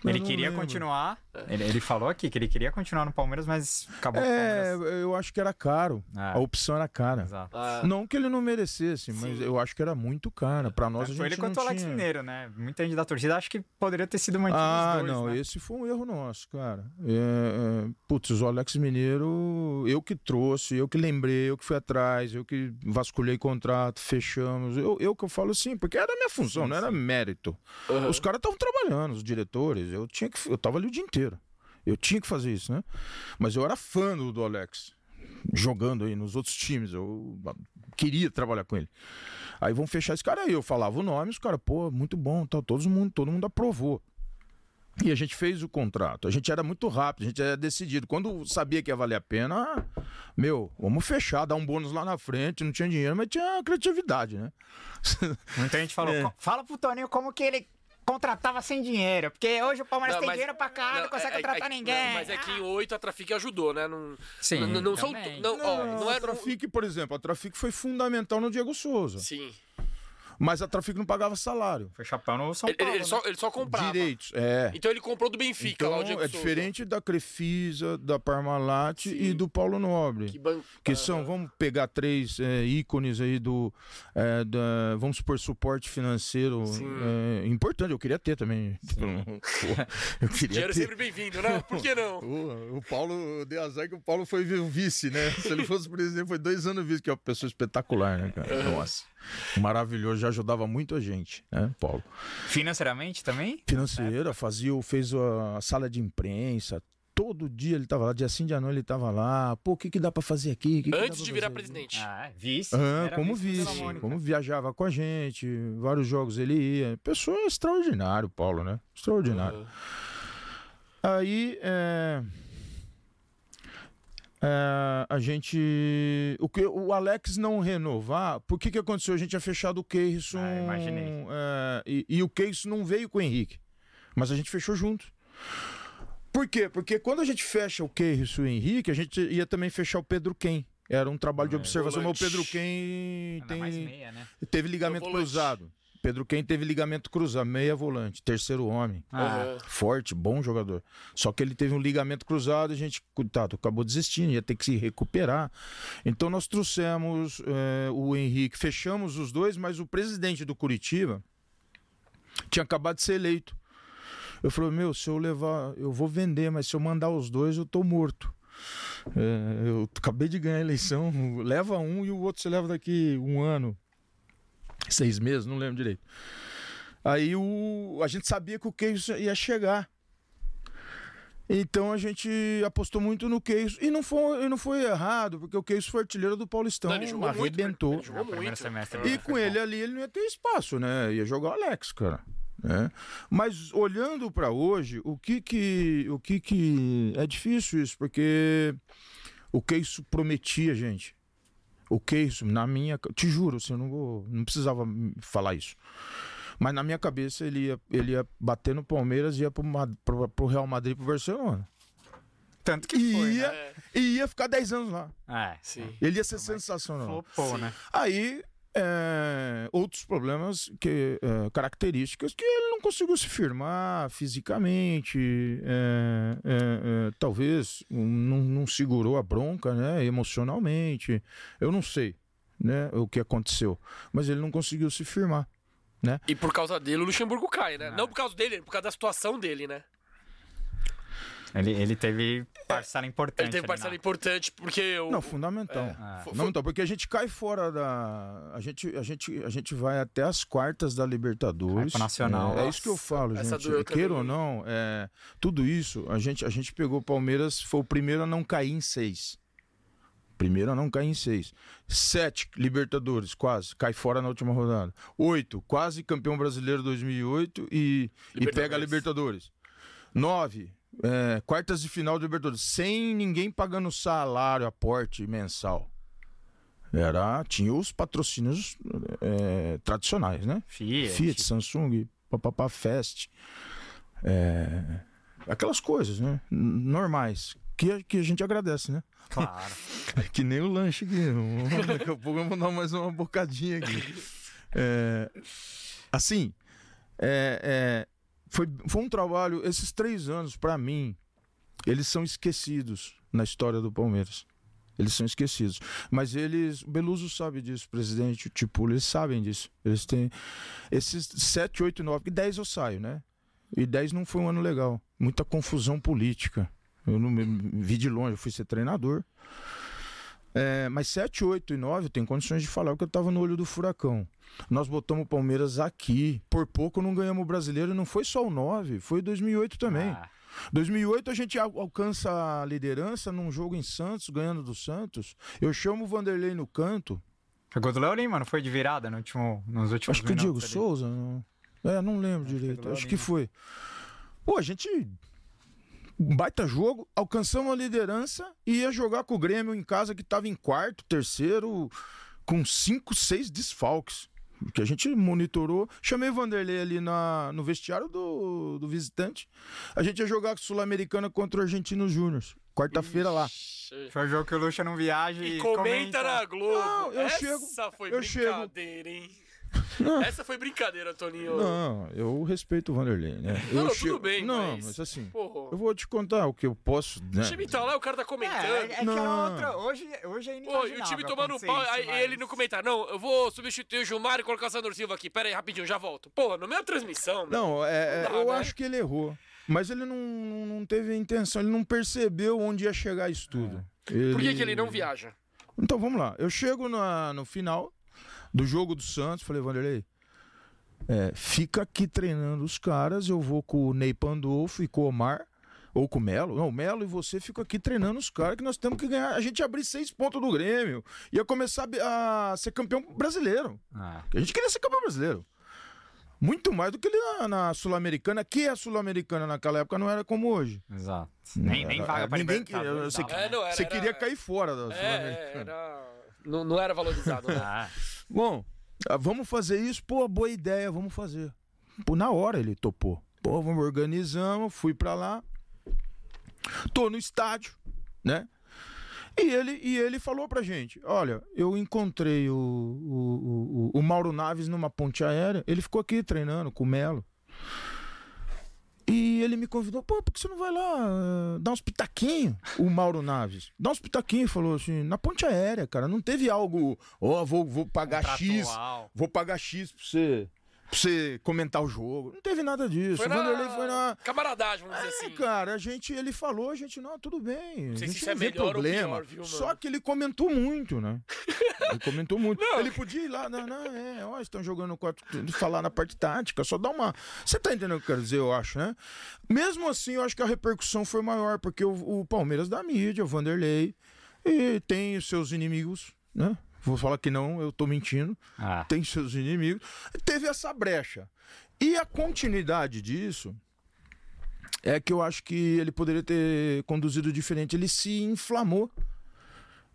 Ele queria lembro. continuar. Ele, ele falou aqui que ele queria continuar no Palmeiras, mas acabou É, Palmeiras. eu acho que era caro. É. A opção era cara. Exato. Ah, Não que ele não merecesse, mas Sim. eu acho que era muito cara. Pra nós a gente Foi ele quanto o Alex. Mineiro, né? Muita gente da torcida acha que poderia ter sido mantido Ah, os dois, não, né? esse foi um erro nosso, cara. É, é, putz, o Alex Mineiro, eu que trouxe, eu que lembrei, eu que fui atrás, eu que vasculhei contrato, fechamos. Eu, eu que eu falo assim, porque era minha função, Sim, não era sim. mérito. aham. Os caras estavam trabalhando, os diretores, eu tinha que, eu tava ali o dia inteiro. Eu tinha que fazer isso, né? Mas eu era fã do, do Alex, jogando aí nos outros times. Eu queria trabalhar com ele. Aí vamos fechar esse cara aí. Eu falava o nome, os caras, pô, muito bom, tá, todo mundo, todo mundo aprovou. E a gente fez o contrato. A gente era muito rápido, a gente era decidido. Quando sabia que ia valer a pena, ah, meu, vamos fechar, dar um bônus lá na frente. Não tinha dinheiro, mas tinha criatividade, né? Muita gente falou, É. "Co- fala pro Toninho como que ele contratava sem dinheiro. Porque hoje o Palmeiras Não, tem mas- dinheiro pra cá, não, não, consegue é- é- contratar é- ninguém. não, mas é que em 8 a Trafic ajudou, né? Não, Sim, não, não são. Não, ó, não a é. Trafic, por exemplo, a Trafic foi fundamental no Diego Souza. Sim. Mas a Trafic não pagava salário. Foi chapéu no São Ele, Paulo. ele- ele só, ele só comprava. Direitos, é. Então ele comprou do Benfica lá, o Então, Diego é Souza. diferente da Crefisa, da Parmalat Sim. e do Paulo Nobre. Que, ban... Que são, vamos pegar três é, ícones aí do. é, da- vamos supor, suporte financeiro é, importante. Eu queria ter também. (laughs) (laughs) Eu queria Dinheiro ter. sempre bem-vindo, né? Por que não? (laughs) O, o Paulo, eu dei azar que o Paulo foi o vice, né? Se ele fosse presidente, foi dois anos vice, que é uma pessoa espetacular, né, cara? Nossa. Maravilhoso, já ajudava muito a gente, né, Paulo? Financeiramente também? Financeira, fazia, o- fez a sala de imprensa. Todo dia ele tava lá, dia sim, dia não ele tava lá. Pô, o que que dá pra fazer aqui? Que que Antes de virar fazer? presidente. Ah, é, vice. Ah, como vice, Mônica. como viajava com a gente, vários jogos ele ia. Pessoa extraordinário, Paulo, né? Extraordinário. Aí, é, é, a gente. O, que, o Alex não renovar, por que que aconteceu? A gente tinha fechado o Keirson. Ah, imaginei. é, e, e o Keirson não veio com o Henrique. Mas a gente fechou junto. Por quê? Porque quando a gente fecha o Keirson e o Henrique, a gente ia também fechar o Pedro Ken. Era um trabalho de É, observação, mas o. Pedro mais tem, meia, né? teve ligamento cruzado. Pedro Ken teve ligamento cruzado, meia volante, terceiro homem. Ah, Aham. Forte, bom jogador. Só que ele teve um ligamento cruzado e a gente, coitado, acabou desistindo, ia ter que se recuperar. Então nós trouxemos eh, o Henrique, fechamos os dois, mas o presidente do Curitiba tinha acabado de ser eleito. Eu falei, meu, se eu levar, eu vou vender, mas se eu mandar os dois, eu tô morto. É, eu acabei de ganhar a eleição, leva um e o outro você leva daqui um ano, seis meses, não lembro direito. Aí o, a gente sabia que o Keyson ia chegar. Então a gente apostou muito no Keyson. E não foi, e não foi errado, porque o Keyson foi artilheiro do Paulistão, Não, ele jogou muito, arrebentou. ele jogou muito. semestre. E foi com ele ali, ele não ia ter espaço, né? Ia jogar o Alex, cara. né? Mas olhando pra hoje, o que que, o que que é difícil isso, porque o que isso prometia, gente. O que isso, na minha, te juro, assim, eu não vou, não precisava falar isso. Mas na minha cabeça ele ia, ele ia bater no Palmeiras e ia pro, pro Real Madrid pro Barcelona. Tanto que E foi, ia, né? E ia ficar 10 anos lá. É, sim. Ele ia ser sensacional. flopou, né? Aí, é, outros problemas, que, é, características que ele não conseguiu se firmar fisicamente, é, é, é, talvez um, não, não segurou a bronca né, emocionalmente, eu não sei né, o que aconteceu, mas ele não conseguiu se firmar. E por causa dele o Luxemburgo cai, né? Ah. Não por causa dele, por causa da situação dele, né? Ele, ele teve parcela importante. Ele teve parcela importante porque o. Não, fundamental. É. Ah. Fundamental, porque a gente cai fora da. A gente, a gente, a gente vai até as quartas da Libertadores. Nacional. É, é isso que eu falo, Essa gente. Queira ou não, é, tudo isso, a gente, a gente pegou o Palmeiras, foi o primeiro a não cair em seis. Primeiro a não cair em seis. Sete Libertadores, quase. Cai fora na última rodada. Oito, quase campeão brasileiro 2008 e, e pega a Libertadores. Nove, é, quartas de final de Libertadores. Sem ninguém pagando salário, aporte mensal. Era, tinha os patrocínios é, tradicionais, né? Fiat. Fiat, Samsung, papapá, Fest. É, aquelas coisas, né? Normais. Que, que a gente agradece, né? Claro. (laughs) Que nem o lanche aqui. (laughs) Daqui a pouco eu vou dar mais uma bocadinha aqui. É, assim, é, é, foi, foi um trabalho. Esses três anos, pra mim, eles são esquecidos na história do Palmeiras. Eles são esquecidos. Mas eles. O Beluso sabe disso, presidente, o Tipulo, eles sabem disso. Eles têm. Esses 7, 8, 9, 10 eu saio, né? E 10 não foi um ano legal. Muita confusão política. Eu não me vi de longe, eu fui ser treinador. É, mas 7, 8 e 9 eu tenho condições de falar porque eu estava no olho do furacão. Nós botamos o Palmeiras aqui. Por pouco não ganhamos o brasileiro. Não foi só o 9, foi 2008 também. Ah, 2008 a gente al- alcança a liderança num jogo em Santos, ganhando do Santos. Eu chamo o Vanderlei no canto. Foi gol do Léo Lima, não foi de virada no último, nos últimos Acho que o Diego ali? Souza. Não... É, não lembro que direito. Acho que Lima. foi. Pô, a gente. Um Baita jogo, alcançamos a liderança e ia jogar com o Grêmio em casa que tava em quarto, terceiro, com cinco, seis desfalques. Que a gente monitorou. Chamei o Vanderlei ali na, no vestiário do, do visitante. A gente ia jogar com Sul-Americana contra o Argentino Júnior. Quarta-feira lá. Foi o jogo que o Lucha não viaja e, E comenta na Globo. Não, eu Essa chego- foi eu brincadeira, hein? Não. Essa foi brincadeira, Toninho. Não, eu respeito o Vanderlei, né? Não, eu não, tudo bem, Não, mas- mas assim. Porra. Eu vou te contar o que eu posso. Né? O time tá lá, o cara tá comentando. É, é que era Não. outra. Hoje, hoje é Pô, e o time tomando pau, aí mas- ele no comentário, não, eu vou substituir o Gilmar e colocar o Sandro Silva aqui, pera aí, rapidinho, já volto. Pô, no meio da transmissão, meu. Não, é, é, Não dá, eu né? acho que ele errou. Mas ele não, não teve a intenção, ele não percebeu onde ia chegar isso tudo. por que, que ele não viaja? Então vamos lá. Eu chego na- no final do jogo do Santos, falei, Vanderlei, é, fica aqui treinando os caras, eu vou com o Ney Pandolfo e com o Omar, ou com o Melo. Não, o Melo e você ficam aqui treinando os caras que nós temos que ganhar. A gente ia abrir seis pontos do Grêmio, ia começar a, a ser campeão brasileiro. Ah, A gente queria ser campeão brasileiro. Muito mais do que ele na, na Sul-Americana, que a Sul-Americana naquela época não era como hoje. exato. Nem, nem Era- vaga pra ninguém você? É, não era, Você era- queria cair fora da É, Sul-Americana. era... Não, não era valorizado, né? (laughs) Bom, ah, vamos fazer isso? Pô, boa ideia, vamos fazer. Pô, na hora ele topou. Pô, vamos organizamos, fui pra lá. Tô no estádio, né? E ele, e ele falou pra gente: olha, eu encontrei o, o, o, o Mauro Naves numa ponte aérea, ele ficou aqui treinando com o Melo. E ele me convidou, pô, por que você não vai lá eh, dar uns pitaquinhos? O Mauro Naves. Dá uns pitaquinhos, falou assim, na ponte aérea, cara. Não teve algo, ó, vou, vou pagar X, vou pagar X pra você, pra você comentar o jogo. Não teve nada disso. Foi o Vanderlei na... foi na. Camaradagem, vamos dizer É, assim. cara, a gente, ele falou, a gente, não, tudo bem. Não sei se isso não é melhor problema. pior, viu, Só que ele comentou muito, né? Ele comentou muito. Ele podia ir lá, não, não, é, ó, estão jogando quatro, falar na parte tática, só dá uma. Você tá entendendo o que eu quero dizer, eu acho, né? Mesmo assim, eu acho que a repercussão foi maior, porque o, o Palmeiras da mídia, o Vanderlei, e tem os seus inimigos, né? Vou falar que não, eu tô mentindo ah. tem seus inimigos. Teve essa brecha. E a continuidade disso é que eu acho que ele poderia ter conduzido diferente. Ele se inflamou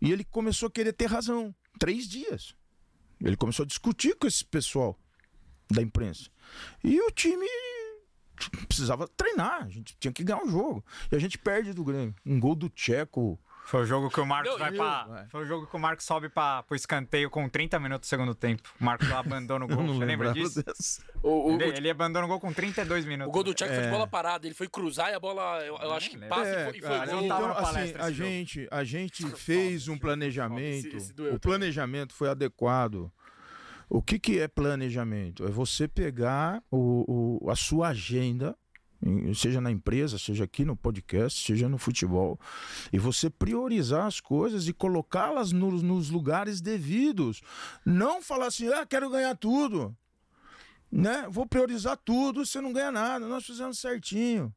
e ele começou a querer ter razão. Três dias. Ele começou a discutir com esse pessoal da imprensa. E o time precisava treinar. A gente tinha que ganhar o jogo. E a gente perde do Grêmio. Um gol do Tcheco. Foi o jogo que o Marcos Não, vai eu- pra. é. Foi o jogo que o Marcos sobe pra, pro escanteio com 30 minutos do segundo tempo. O Marcos abandona o (laughs) gol. não Você lembra disso? O, o, Ele, ele abandona o gol com 32 o minutos. gol do Tcheco foi de É. bola parada, ele foi cruzar e a bola, eu, eu acho que lembro. passa É, e foi, e foi cara, gol. Então, na assim, palestra a jogo. gente, a gente fez um planejamento. Esse- esse o também. planejamento foi adequado. O que, que é planejamento? É você pegar o, o- a sua agenda, seja na empresa, seja aqui no podcast, seja no futebol, e você priorizar as coisas e colocá-las nos, nos lugares devidos. Não falar assim, ah, quero ganhar tudo. Né? Vou priorizar tudo, você não ganha nada. Nós fizemos certinho.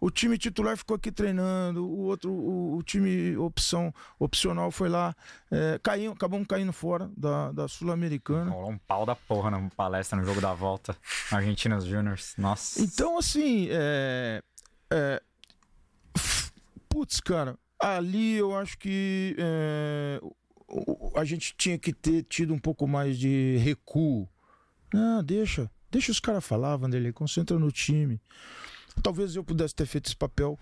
O time titular ficou aqui treinando, o outro, o, o time opção, opcional foi lá, é, caiu, acabamos caindo fora da, da Sul-Americana. Rolou um pau da porra na palestra no jogo da volta. Argentinos Juniors. Nossa. Então, assim, é, é, putz, cara, ali eu acho que é, a gente tinha que ter tido um pouco mais de recuo. Não, deixa, deixa os caras falar, Vanderlei, concentra no time. Talvez eu pudesse ter feito esse papel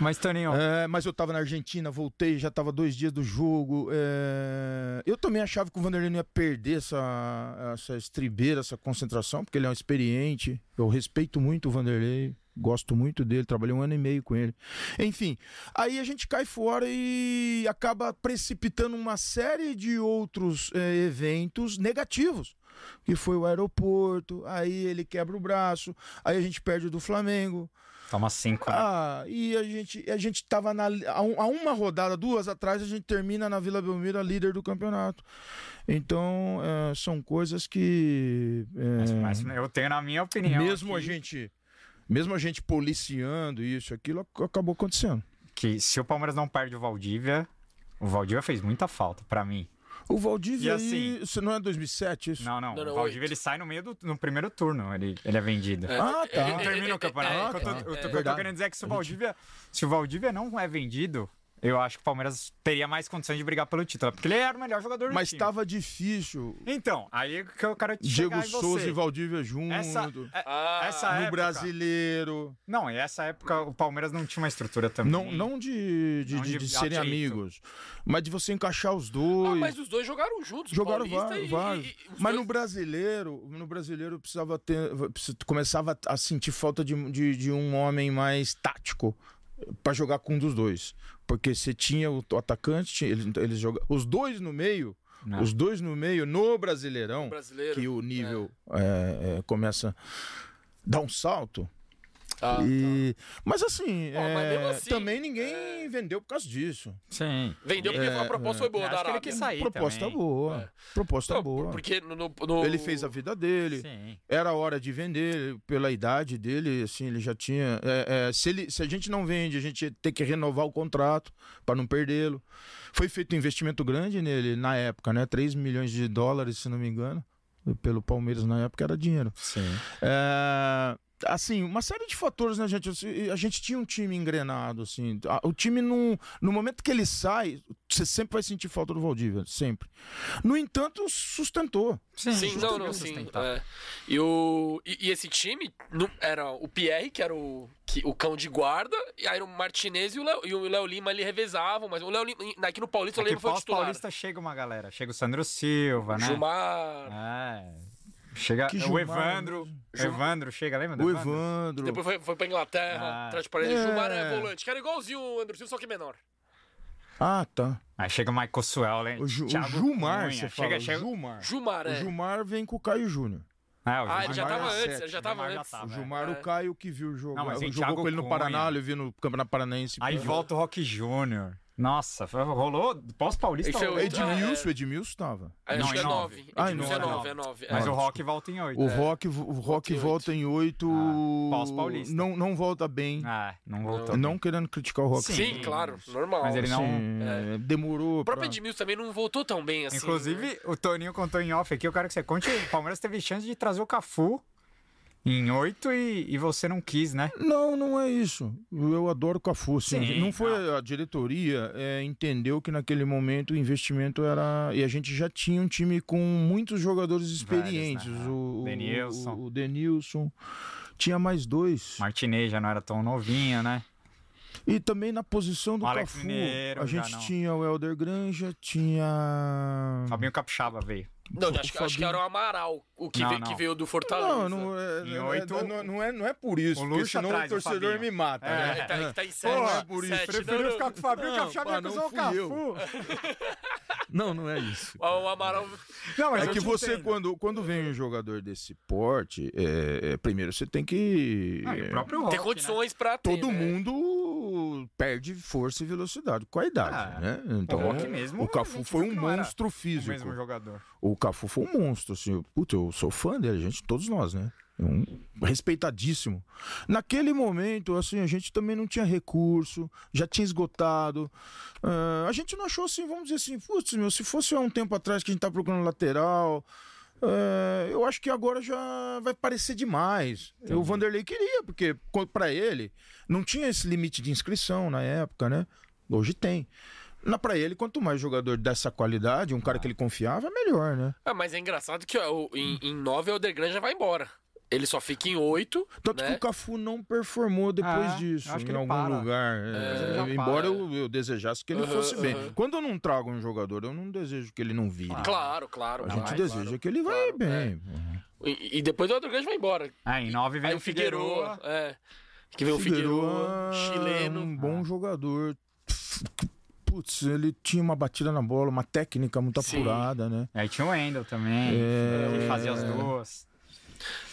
Mas, Toninho, É, mas eu tava na Argentina, voltei, já tava dois dias do jogo. é, Eu também achava que o Vanderlei não ia perder essa, essa estribeira, essa concentração, porque ele é um experiente. Eu respeito muito o Vanderlei, gosto muito dele, trabalhei um ano e meio com ele. Enfim, aí a gente cai fora e acaba precipitando uma série de outros é, eventos negativos. Que foi o aeroporto, aí ele quebra o braço, aí a gente perde do Flamengo. toma cinco. né? Ah, e a gente, a gente tava na, a, um- a uma rodada, duas atrás, a gente termina na Vila Belmiro, líder do campeonato. Então, é, são coisas que. é, Mas, mas eu tenho na minha opinião. mesmo a gente. Mesmo a gente policiando isso, aquilo ac- acabou acontecendo. Que se o Palmeiras não perde o Valdívia, o Valdívia fez muita falta pra mim. O Valdívia E aí, assim- isso não é 2007 isso? Não, não. Não, não, o Valdívia oito. ele sai no meio do no primeiro turno. Ele, ele é vendido. É, Ah, tá. é, Não é, termina é, o campeonato. é, O que eu tô- é, o que eu tô querendo dizer é que se o Valdívia, se o Valdívia não é vendido, eu acho que o Palmeiras teria mais condições de brigar pelo título. Porque ele era o melhor jogador do Mas time. tava difícil. Então, aí que eu quero te Diego Souza você. e Valdívia junto. Essa, é- Ah, essa no época... brasileiro. Não, e essa época o Palmeiras não tinha uma estrutura também. Não, não de, de, Não de- de de serem amigos, mas de você encaixar os Ah, dois. mas os dois jogaram juntos. Jogaram vários, vários. os Mas dois- no brasileiro, no brasileiro precisava ter, começava a sentir falta de, de, de um homem mais tático para jogar com um dos dois, porque você tinha o, atacante, tinha- eles, eles jogam os dois no meio, Não. os dois no meio no Brasileirão, que o nível é, é, começa a dar um salto. Ah, e... Mas assim, mas é, mesmo assim, também ninguém vendeu por causa disso. Sim. Vendeu porque É, a proposta foi boa Acho da que ele quis sair proposta também. boa, É. proposta Não, boa. Porque no, no- no- Ele fez a vida dele. Sim. Era hora de vender pela idade dele, assim, ele já tinha. é, é, se, ele, se a gente não vende, a gente tem que renovar o contrato para não perdê-lo. Foi feito um investimento grande nele na época, né? 3 milhões de dólares, se não me engano. Pelo Palmeiras na época era dinheiro. Sim. É, assim, uma série de fatores, né, gente? A gente tinha um time engrenado, assim. O time, não, no momento que ele sai, você sempre vai sentir falta do Valdívia, sempre. No entanto, sustentou. Sim, Sim, não, conseguiu não, sim. sustentar. é. E, o, e, e esse time não- era o Pierre, que era o, que, o cão de guarda, e aí o Martinez e o Léo, e o Léo Lima ali revezavam, mas o Léo Lima, aqui no Paulista, o Aqui Léo Lima foi o titular. pós-paulista chega uma galera. Chega o Sandro Silva, né? Gilmar. É. Chega Que o Gilmar, Evandro. O Evandro chega, lembra O Evandro? Evandro. Depois foi, foi pra Inglaterra, Ah. atrás de parede. É. Gilmar é volante, que era igualzinho o André Silva, só que menor. Ah, tá. Aí chega o Michael Suel, O, Ju, o Gilmar, Cunha. você chega, fala. chega... Gilmar. Gilmar, O é. Gilmar vem com o Caio Júnior. É, o Ah, ele já Gilmar tava é antes, ele já tava Gilmar já antes. tava. O Gilmar, é. o Caio que viu jogar. Não, mas jogou Thiago com ele no Cunha. Paraná, ele viu no Campeonato Paranaense. Aí volta o Rock Júnior. Nossa, foi- rolou pós-paulista. Foi o rolou. Edmilson, Edmilson tava. Não, acho que em é nove. 9. Ah, é nove. 9, é 9. Mas É. o Rock volta em oito. O Rock, o Rock em volta em oito. Ah, pós-paulista. Não, não volta bem. Ah, não voltou. não querendo criticar o Rock. Sim. Sim, claro, normal. Mas ele não- é, demorou. O próprio pra- Edmilson também não voltou tão bem assim. Inclusive, o Toninho contou em off aqui, eu quero que você conte. O Palmeiras teve chance de trazer o Cafu em oito e, e você não quis, né? Não, não é isso. Eu adoro o Cafu. Assim. Sim, não foi a diretoria é, entendeu que naquele momento o investimento era. E a gente já tinha um time com muitos jogadores experientes. né? O, Denilson. O, o Denilson. Tinha mais dois. Martinez já não era tão novinho, né? E também na posição do Alex Cafu. Mineiro a gente tinha o Helder Granja, tinha. Fabinho Capixaba veio. Não, O acho, que- acho que Fabinho- era o Amaral, o que, Não, veio, não. que veio do Fortaleza. Não, não é, Em não, oito- é, não, não é, não é por isso, O porque senão o o torcedor Fabinho. me mata. É. né? Ele tá, tá em 7. Porra, é por isso. Preferiu ficar com o Fabinho Não, Capixaba e pá, não o eu. Cafu. (laughs) Não, não é isso. O Amaral. Não, mas É que você, entendo. quando, quando vem um jogador desse porte, é, é, primeiro você tem que. Ah, o é, próprio Rock, Tem né? condições pra ter. todo né? mundo perde força e velocidade com a idade, Ah, né? Então, o Rock mesmo, o a Cafu foi um que não monstro O físico. mesmo jogador. O Cafu foi um monstro, assim. Puta, eu sou fã dele, gente, todos nós, né? Um respeitadíssimo. Naquele momento, assim, a gente também não tinha recurso, já tinha esgotado. Ah, a gente não achou assim, vamos dizer assim, putz, meu, se fosse há um tempo atrás que a gente tá procurando lateral. ah, eu acho que agora já vai parecer demais. O Vanderlei queria, porque pra ele não tinha esse limite de inscrição na época, né? Hoje tem. Na pra ele, quanto mais jogador dessa qualidade, um cara que ele confiava, melhor, né? Ah, mas é engraçado que ó, em, em 9 o Elder já vai embora. Ele só fica em 8. Tanto né? que o Cafu não performou depois Ah, disso, eu acho que em algum para. lugar. É, já embora para. eu, eu desejasse que ele fosse bem. Quando eu não trago um jogador, eu não desejo que ele não vire. Claro, claro. A claro, gente claro. deseja que ele vai claro, bem. E, e depois o Elder vai embora. Ah, em nove veio Aí o. Figueroa. É. Que vem o Figueroa, chileno. um bom Ah. jogador. Putz, ele tinha uma batida na bola, uma técnica muito Sim. apurada, né? Aí tinha o Wendel também, É. que fazia as duas.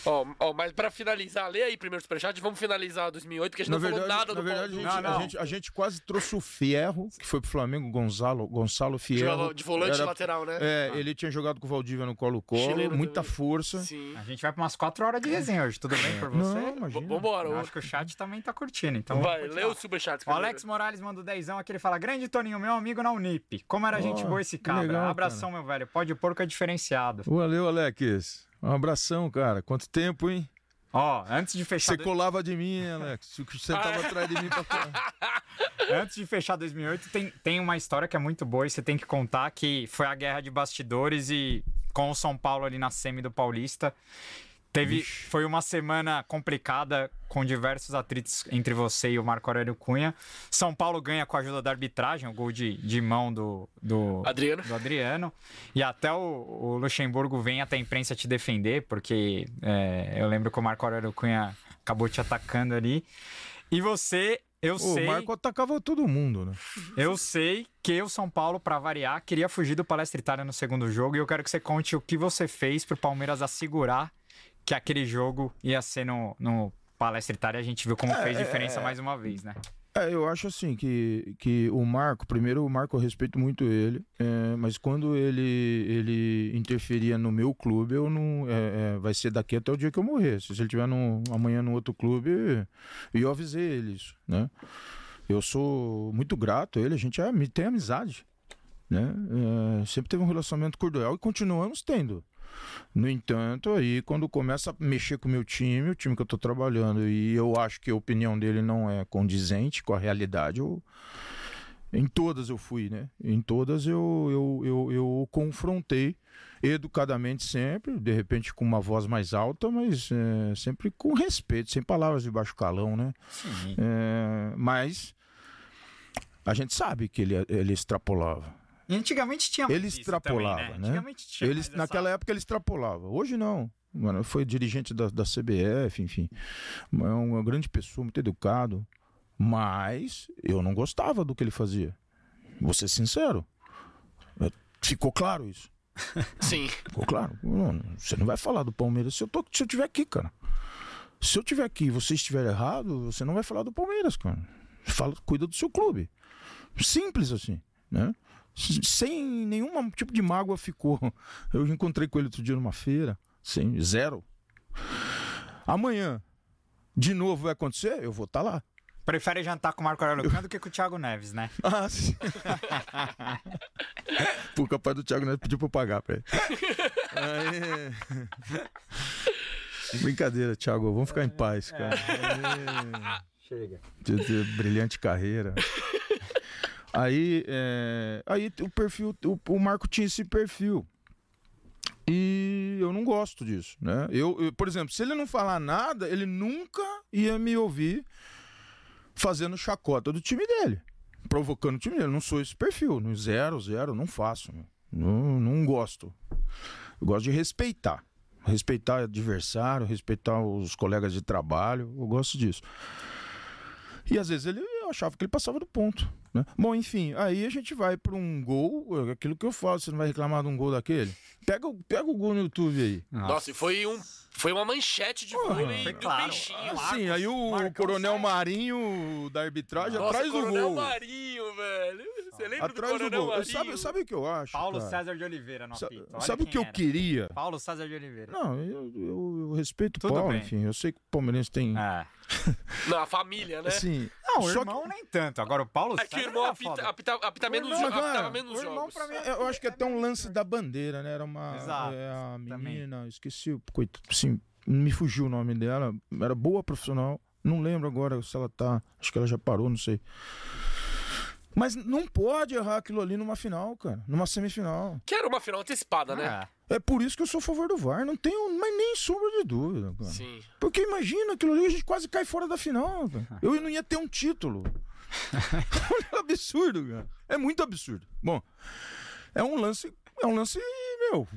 Ó, ó, mas pra finalizar, lê aí primeiro o superchat, vamos finalizar 2008, porque a gente Na não verdade, falou nada na do verdade a, Paulo. gente, Não, não. A, gente, a gente quase trouxe o Fierro, que foi pro Flamengo, Gonzalo, Gonçalo Fierro. De volante Era- lateral, né? É, ele tinha jogado com o Valdívia no Colo-Colo, muita também. força. Sim. A gente vai pra umas 4 horas de resenha hoje, tudo bem por você? Não, imagina. Vambora. Eu acho que o chat também tá curtindo, então. Vai, lê os superchats. O. Alex Morales manda o dezão aqui, ele fala: Grande Toninho, meu amigo na Unip. Como era gente Ó, boa esse que cabra. legal, Abração, meu velho. Pode porco é diferenciado. Valeu, Alex. Um abração, cara. Quanto tempo, hein? Ó, antes de fechar. Você colava de mim, Alex. Você tava (laughs) atrás de mim pra. (laughs) Antes de fechar 2008, tem, tem uma história que é muito boa e você tem que contar que foi a guerra de bastidores e com o São Paulo ali na semi do Paulista. Teve, foi uma semana complicada com diversos atritos entre você e o Marco Aurélio Cunha. São Paulo ganha com a ajuda da arbitragem, o gol de, de mão do, do, Adriano. do Adriano. E até o, o Luxemburgo vem até a imprensa te defender, porque é, eu lembro que o Marco Aurélio Cunha acabou te atacando ali. E você, eu Ô, sei. O Marco atacava todo mundo, né? Eu sei que o São Paulo, pra variar, queria fugir do Palestra Itália no segundo jogo e eu quero que você conte o que você fez pro Palmeiras assegurar que aquele jogo ia ser no, no Palestra Itália. A gente viu como fez diferença mais uma vez, né? É, eu acho assim que, que o Marco, primeiro o Marco eu respeito muito ele, é, mas quando ele, ele interferia no meu clube, eu não. é, é, vai ser daqui até o dia que eu morrer. Se ele tiver no, amanhã no outro clube, e eu avisei ele isso, né? Eu sou muito grato a ele, a gente é, tem amizade, né? É, sempre teve um relacionamento cordial e continuamos tendo. No entanto, aí quando começa a mexer com o meu time, o time que eu tô trabalhando, e eu acho que a opinião dele não é condizente com a realidade, eu... em todas eu fui, né? Em todas eu, eu, eu, eu o confrontei educadamente sempre, de repente com uma voz mais alta, mas é, sempre com respeito, sem palavras de baixo calão, né? É, mas a gente sabe que ele, ele extrapolava. E antigamente tinha mais Ele extrapolava, também, né? Antigamente tinha Ele, mais essa- naquela época ele extrapolava. Hoje não. Mano, foi dirigente da, da CBF, enfim. É uma grande pessoa, muito educado. Mas eu não gostava do que ele fazia. Vou ser sincero. É, Ficou claro isso. (laughs) Sim. Ficou claro. Não, você não vai falar do Palmeiras se eu, tô, se eu tiver aqui, cara. Se eu tiver aqui e você estiver errado, você não vai falar do Palmeiras, cara. Fala, cuida do seu clube. Simples assim, né? Sem nenhum tipo de mágoa ficou. Eu encontrei com ele outro dia numa feira. Sem, zero. Amanhã, de novo vai acontecer? Eu vou estar lá. Prefere jantar com o Marco Aurélio Cunha do que com o Thiago Neves, né? (laughs) Ah, sim. (laughs) Pô, capaz do Thiago Neves pediu pra eu pagar pra ele. Aí... (laughs) Brincadeira, Thiago. Vamos ficar em paz, cara. Aí... Chega. de- de brilhante carreira. Aí, é, aí o perfil, o, o Marco tinha esse perfil. E eu não gosto disso, né? Eu, eu, por exemplo, se ele não falar nada, ele nunca ia me ouvir fazendo chacota do time dele, provocando o time dele. Eu não sou esse perfil, no zero, zero, não faço. Não, não gosto. Eu gosto de respeitar. Respeitar adversário, respeitar os colegas de trabalho. Eu gosto disso. E às vezes ele eu achava que ele passava do ponto. Né? Bom, enfim, aí a gente vai para um gol, aquilo que eu falo, você não vai reclamar de um gol daquele? Pega, o- pega o gol no YouTube aí. Nossa, e foi, um, foi uma manchete de vôlei foi do claro. peixinho. Sim, aí o Marcão Coronel sai. Marinho da arbitragem Nossa, atrás do Coronel gol. Marinho, velho. Você lembra Atrás do do Coronel gol. Marinho? Sabe, sabe o que eu acho? Paulo cara? César de Oliveira no Sa- apito. Sabe o que eu era. queria? Paulo César de Oliveira. Não, eu, eu, eu respeito o Paulo, bem. enfim. Eu sei que o palmeirense tem. É. Não, a família, né? Assim, Não, o irmão nem tanto. Agora o Paulo É que o irmão apita, apita, apita menos, Não, jo- mas, cara, apitava menos o irmão, jogos. pra mim, eu acho que é até um lance da bandeira, né? Era uma. Exato, é, a também. menina, esqueci, o- coitado, sim, me fugiu o nome dela. Era boa profissional. Não lembro agora se ela tá. Acho que ela já parou, não sei. Mas não pode errar aquilo ali numa final, cara. Numa semifinal. Que era uma final antecipada, né? É. É por isso que eu sou a favor do VAR. Não tenho mas nem sombra de dúvida, cara. Sim. Porque imagina aquilo ali, a gente quase cai fora da final. cara. Eu não ia ter um título. (laughs) é absurdo, cara. É muito absurdo. Bom, é um lance. É um lance, meu.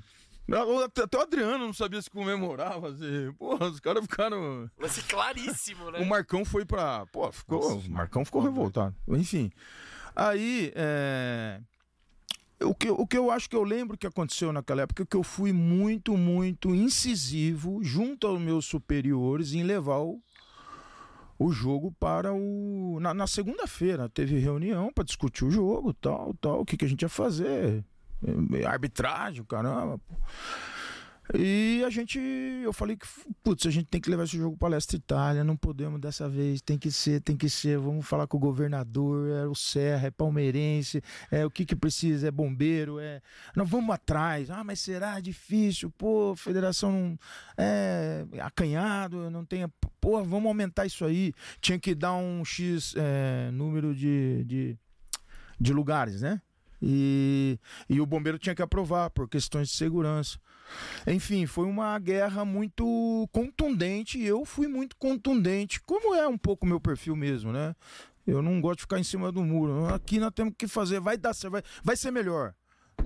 Até o Adriano não sabia se comemorava. Assim. Porra, os caras ficaram. Lance claríssimo, né? O Marcão foi pra. Pô, ficou. o Marcão ficou revoltado. Enfim. Aí. é, o que, o que eu acho que eu lembro que aconteceu naquela época que eu fui muito, muito incisivo junto aos meus superiores em levar o, o jogo para o. Na, na segunda-feira teve reunião para discutir o jogo, tal, tal, o que, que a gente ia fazer. Arbitragem, caramba. pô. E a gente, eu falei que, putz, a gente tem que levar esse jogo para Leste Itália, não podemos dessa vez, tem que ser, tem que ser, vamos falar com o governador, é o Serra, é palmeirense, é o que que precisa, é bombeiro, é, nós vamos atrás, ah, mas será difícil, pô, federação não, é acanhado, não tem, pô, vamos aumentar isso aí, tinha que dar um X é, número de, de, de lugares, né? E, e o bombeiro tinha que aprovar por questões de segurança. Enfim, foi uma guerra muito contundente e eu fui muito contundente, como é um pouco meu perfil mesmo, né? Eu não gosto de ficar em cima do muro. Aqui nós temos que fazer, vai dar certo, vai, vai ser melhor.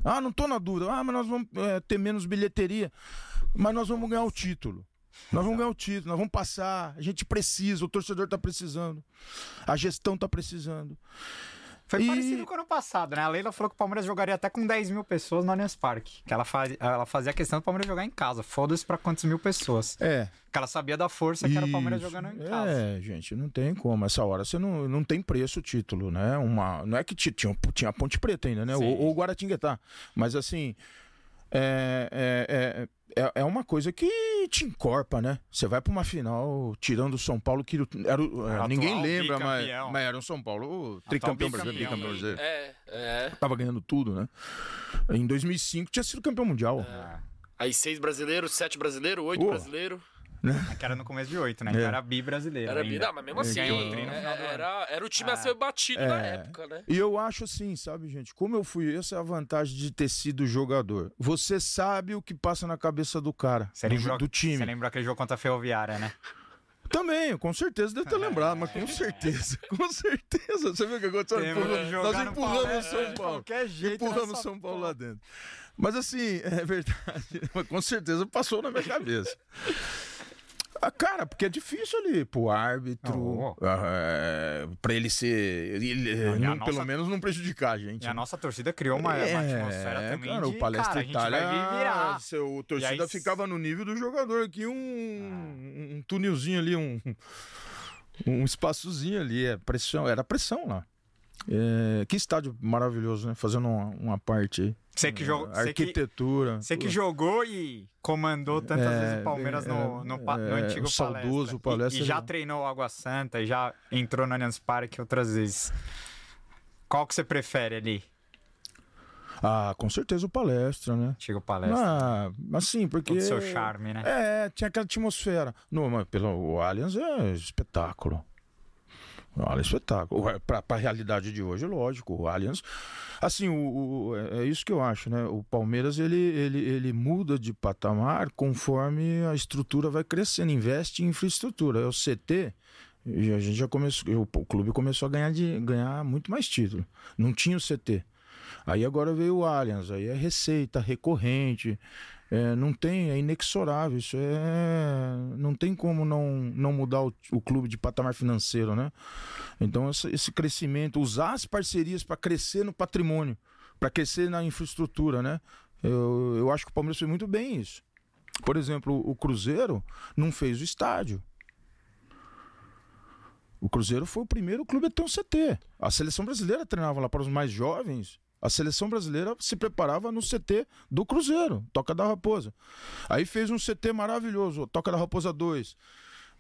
Ah, não tô na dúvida. Ah, mas nós vamos é, ter menos bilheteria, mas nós vamos ganhar o título. Nós vamos ganhar o título, nós vamos passar. A gente precisa, o torcedor tá precisando, a gestão tá precisando. Foi E- parecido com o ano passado, né? A Leila falou que o Palmeiras jogaria até com 10 mil pessoas no Allianz Parque. Que ela, faz, ela fazia questão do Palmeiras jogar em casa. Foda-se pra quantas mil pessoas. É, Que ela sabia da força que era o Palmeiras Isso. jogando em casa. É, gente, não tem como. Essa hora você não, não tem preço o título, né? Uma, não é que ti- tinha, tinha a Ponte Preta ainda, né? Sim. Ou, ou o Guaratinguetá. Mas assim. É, é, é, é, é uma coisa que te encorpa, né? Você vai pra uma final tirando o São Paulo, que era, o- é, ninguém lembra, mas, mas era um São Paulo tricampeão brasileiro, bicampeão brasileiro. É, é. Tava ganhando tudo, né? Em 2005 tinha sido campeão mundial. É. Aí seis brasileiros, sete brasileiros, oito brasileiros. É que era no começo de 8, né? Então É. era bi brasileiro. Era, ainda. não, mas mesmo assim, o é, final do ano. era, era o time a ser batido na É. época, né? E eu acho assim, sabe, gente? Como eu fui, essa é a vantagem de ter sido jogador. Você sabe o que passa na cabeça do cara, Você do, lembrou, do time. Você lembrou aquele jogo contra a Ferroviária, né? Também, com certeza deve ter lembrado, mas com certeza, (laughs) com certeza. Você viu o que aconteceu? Temos Empurra- que jogar Nós empurramos o São Paulo. qualquer jeito Empurramos nessa São Paulo lá dentro. Mas assim, (laughs) é verdade. (laughs) Mas com certeza passou na minha cabeça. Ah, Cara, porque é difícil ali pro árbitro, Oh. ah, é, pra ele ser. ele, Não, a não- nossa- Pelo menos não prejudicar a gente. E a né? nossa torcida criou uma, uma atmosfera também cara, de, o Palestra cara, a Itália, seu, o torcida aí- ficava no nível do jogador aqui, um, um túnelzinho ali, um, um espaçozinho ali, é pressão, era pressão lá. É, que estádio maravilhoso, né? Fazendo uma, uma parte aí. Você que, jogou, você que, Arquitetura. você que jogou e comandou tantas É, vezes o Palmeiras é, no, no, pa- no é, antigo o saudoso Palestra E, e já já. treinou Água Santa, e já entrou no Allianz Parque outras vezes. Qual que você prefere ali? Ah, com certeza o palestra, né? Antigo Palestra. Ah, assim, porque. Todo seu charme, né? É, tinha aquela atmosfera. No, mas pelo, o Allianz é espetáculo. O Allianz é espetáculo. Pra, pra realidade de hoje, lógico. O Allianz. Assim, o, o- é é isso que eu acho, né? O Palmeiras ele, ele, ele muda de patamar conforme a estrutura vai crescendo, investe em infraestrutura. É o CT. e A gente já começou, o clube começou a ganhar, de, ganhar muito mais título. Não tinha o CT. Aí agora veio o Allianz, aí é receita recorrente, é, não tem, é inexorável, isso é. Não tem como não, não mudar o, o clube de patamar financeiro, né? Então, essa- esse crescimento, usar as parcerias para crescer no patrimônio, para crescer na infraestrutura, né? Eu, eu acho que o Palmeiras fez muito bem isso. Por exemplo, o Cruzeiro não fez o estádio. O Cruzeiro foi o primeiro clube a ter um CT. A seleção brasileira treinava lá para os mais jovens. A seleção brasileira se preparava no CT do Cruzeiro, Toca da Raposa. Aí fez um CT maravilhoso, Toca da Raposa 2.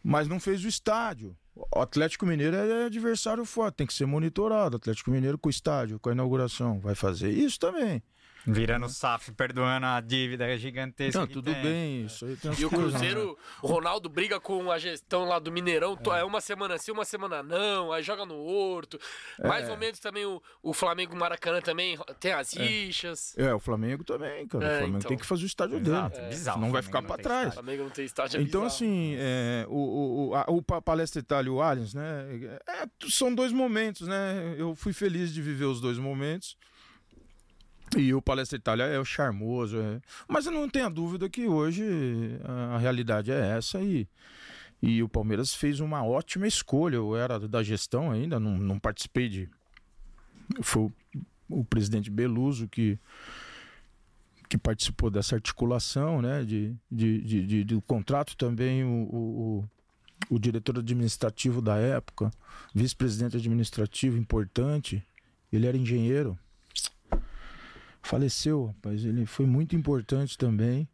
Mas não fez o estádio. O Atlético Mineiro é adversário forte, tem que ser monitorado. Atlético Mineiro com o estádio, com a inauguração. Vai fazer isso também. Virando SAF, perdoando a dívida gigantesca. Não, tudo tem. bem, isso aí tem E o coisas, né? Cruzeiro, o Ronaldo briga com a gestão lá do Mineirão, to- é uma semana sim, uma semana não, aí joga no Horto. Mais É. ou menos também o, o Flamengo Maracanã também tem as rixas. É, o Flamengo também, cara. É, o Flamengo então. tem que fazer o estádio Exato, dele. bizarro, Senão vai ficar para não trás. O Flamengo não tem estádio, é Então, bizarro. assim, é, o, o, a- o Pa- Palestra Itália e o Allianz, né? é, são dois momentos, né? Eu fui feliz de viver os dois momentos. E o Palestra Itália é o charmoso. é- Mas eu não tenho dúvida que hoje a, realidade é essa e, e o Palmeiras fez uma ótima escolha. Eu era da gestão ainda, não, não participei de. Foi o presidente Beluso que que participou dessa articulação, né, de, de, de, de do contrato também o, o, o diretor administrativo da época, vice-presidente administrativo importante, ele era engenheiro, faleceu, rapaz, ele foi muito importante também,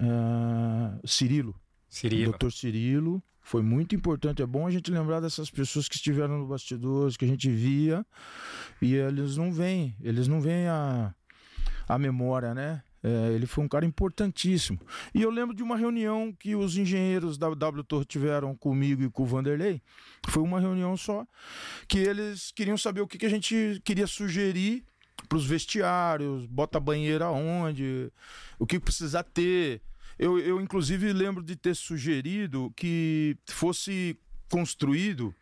uh, Cirilo, Cirilo. doutor Cirilo, foi muito importante. É bom a gente lembrar dessas pessoas que estiveram no bastidores, que a gente via, e eles não vêm, eles não vêm a, a memória, né? É, ele foi um cara importantíssimo. E eu lembro de uma reunião que os engenheiros da W tiveram comigo e com o Vanderlei. Foi uma reunião só, que eles queriam saber o que, que a gente queria sugerir para os vestiários, bota banheira onde, o que precisa ter. Eu, eu, inclusive, lembro de ter sugerido que fosse construído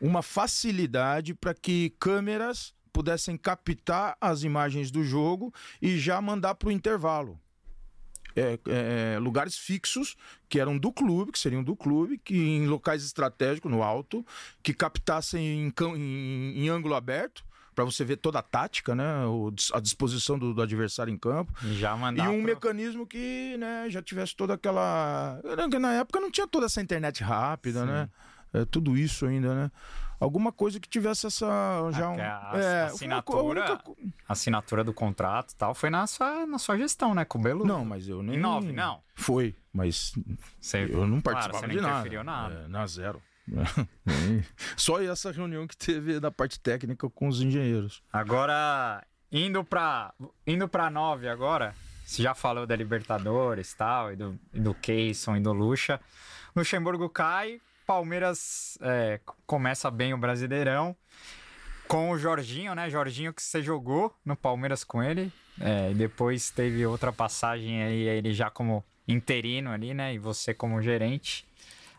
uma facilidade para que câmeras pudessem captar as imagens do jogo e já mandar para o intervalo. É, é, lugares fixos que eram do clube, que seriam do clube, que em locais estratégicos, no alto, que captassem em, em, em ângulo aberto para você ver toda a tática, né? O, a disposição do, do, adversário em campo. Já mandar e um pro... mecanismo que né, já tivesse toda aquela. Na época não tinha toda essa internet rápida, Sim. né? É, tudo isso ainda, né? Alguma coisa que tivesse essa. Já um, a, é, assinatura, única... assinatura do contrato tal foi na sua, na sua gestão, né? Com o Belo. Não, mas eu nem. Nove, não. Foi, mas eu não participava claro, você de nada. nada. É, na zero. (laughs) Só essa reunião que teve da parte técnica com os engenheiros. Agora, indo para indo para nove agora, você já falou da Libertadores tal, e do, e do Keyson e do Lucha. Luxemburgo cai, Palmeiras é, começa bem o Brasileirão. Com o Jorginho, né? Jorginho que você jogou no Palmeiras com ele. É, depois teve outra passagem aí, ele já como interino ali, né? E você como gerente.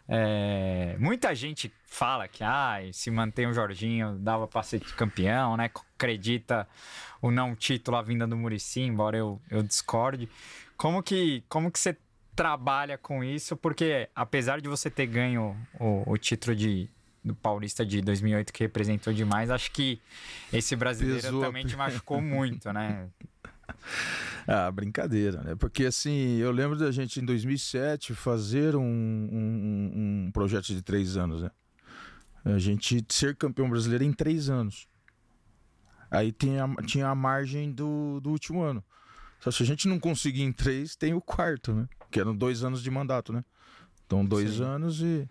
É, muita gente fala que ah, se mantém o Jorginho, dava para ser campeão, né? Acredita o não título à vinda do Murici, embora eu, eu discorde. Como que, como que você trabalha com isso? Porque apesar de você ter ganho o, o título de, do Paulista de 2008 que representou demais, acho que esse brasileiro Pesou. também te machucou muito, né? (laughs) (laughs) Ah, brincadeira, né? Porque assim, eu lembro da gente em 2007 fazer um, um, um projeto de três anos, né? A gente ser campeão brasileiro em três anos. Aí tinha, tinha a margem do, do último ano. Só se a gente não conseguir em três, tem o quarto, né? Que eram dois anos de mandato, né? Então, dois Sim. anos e.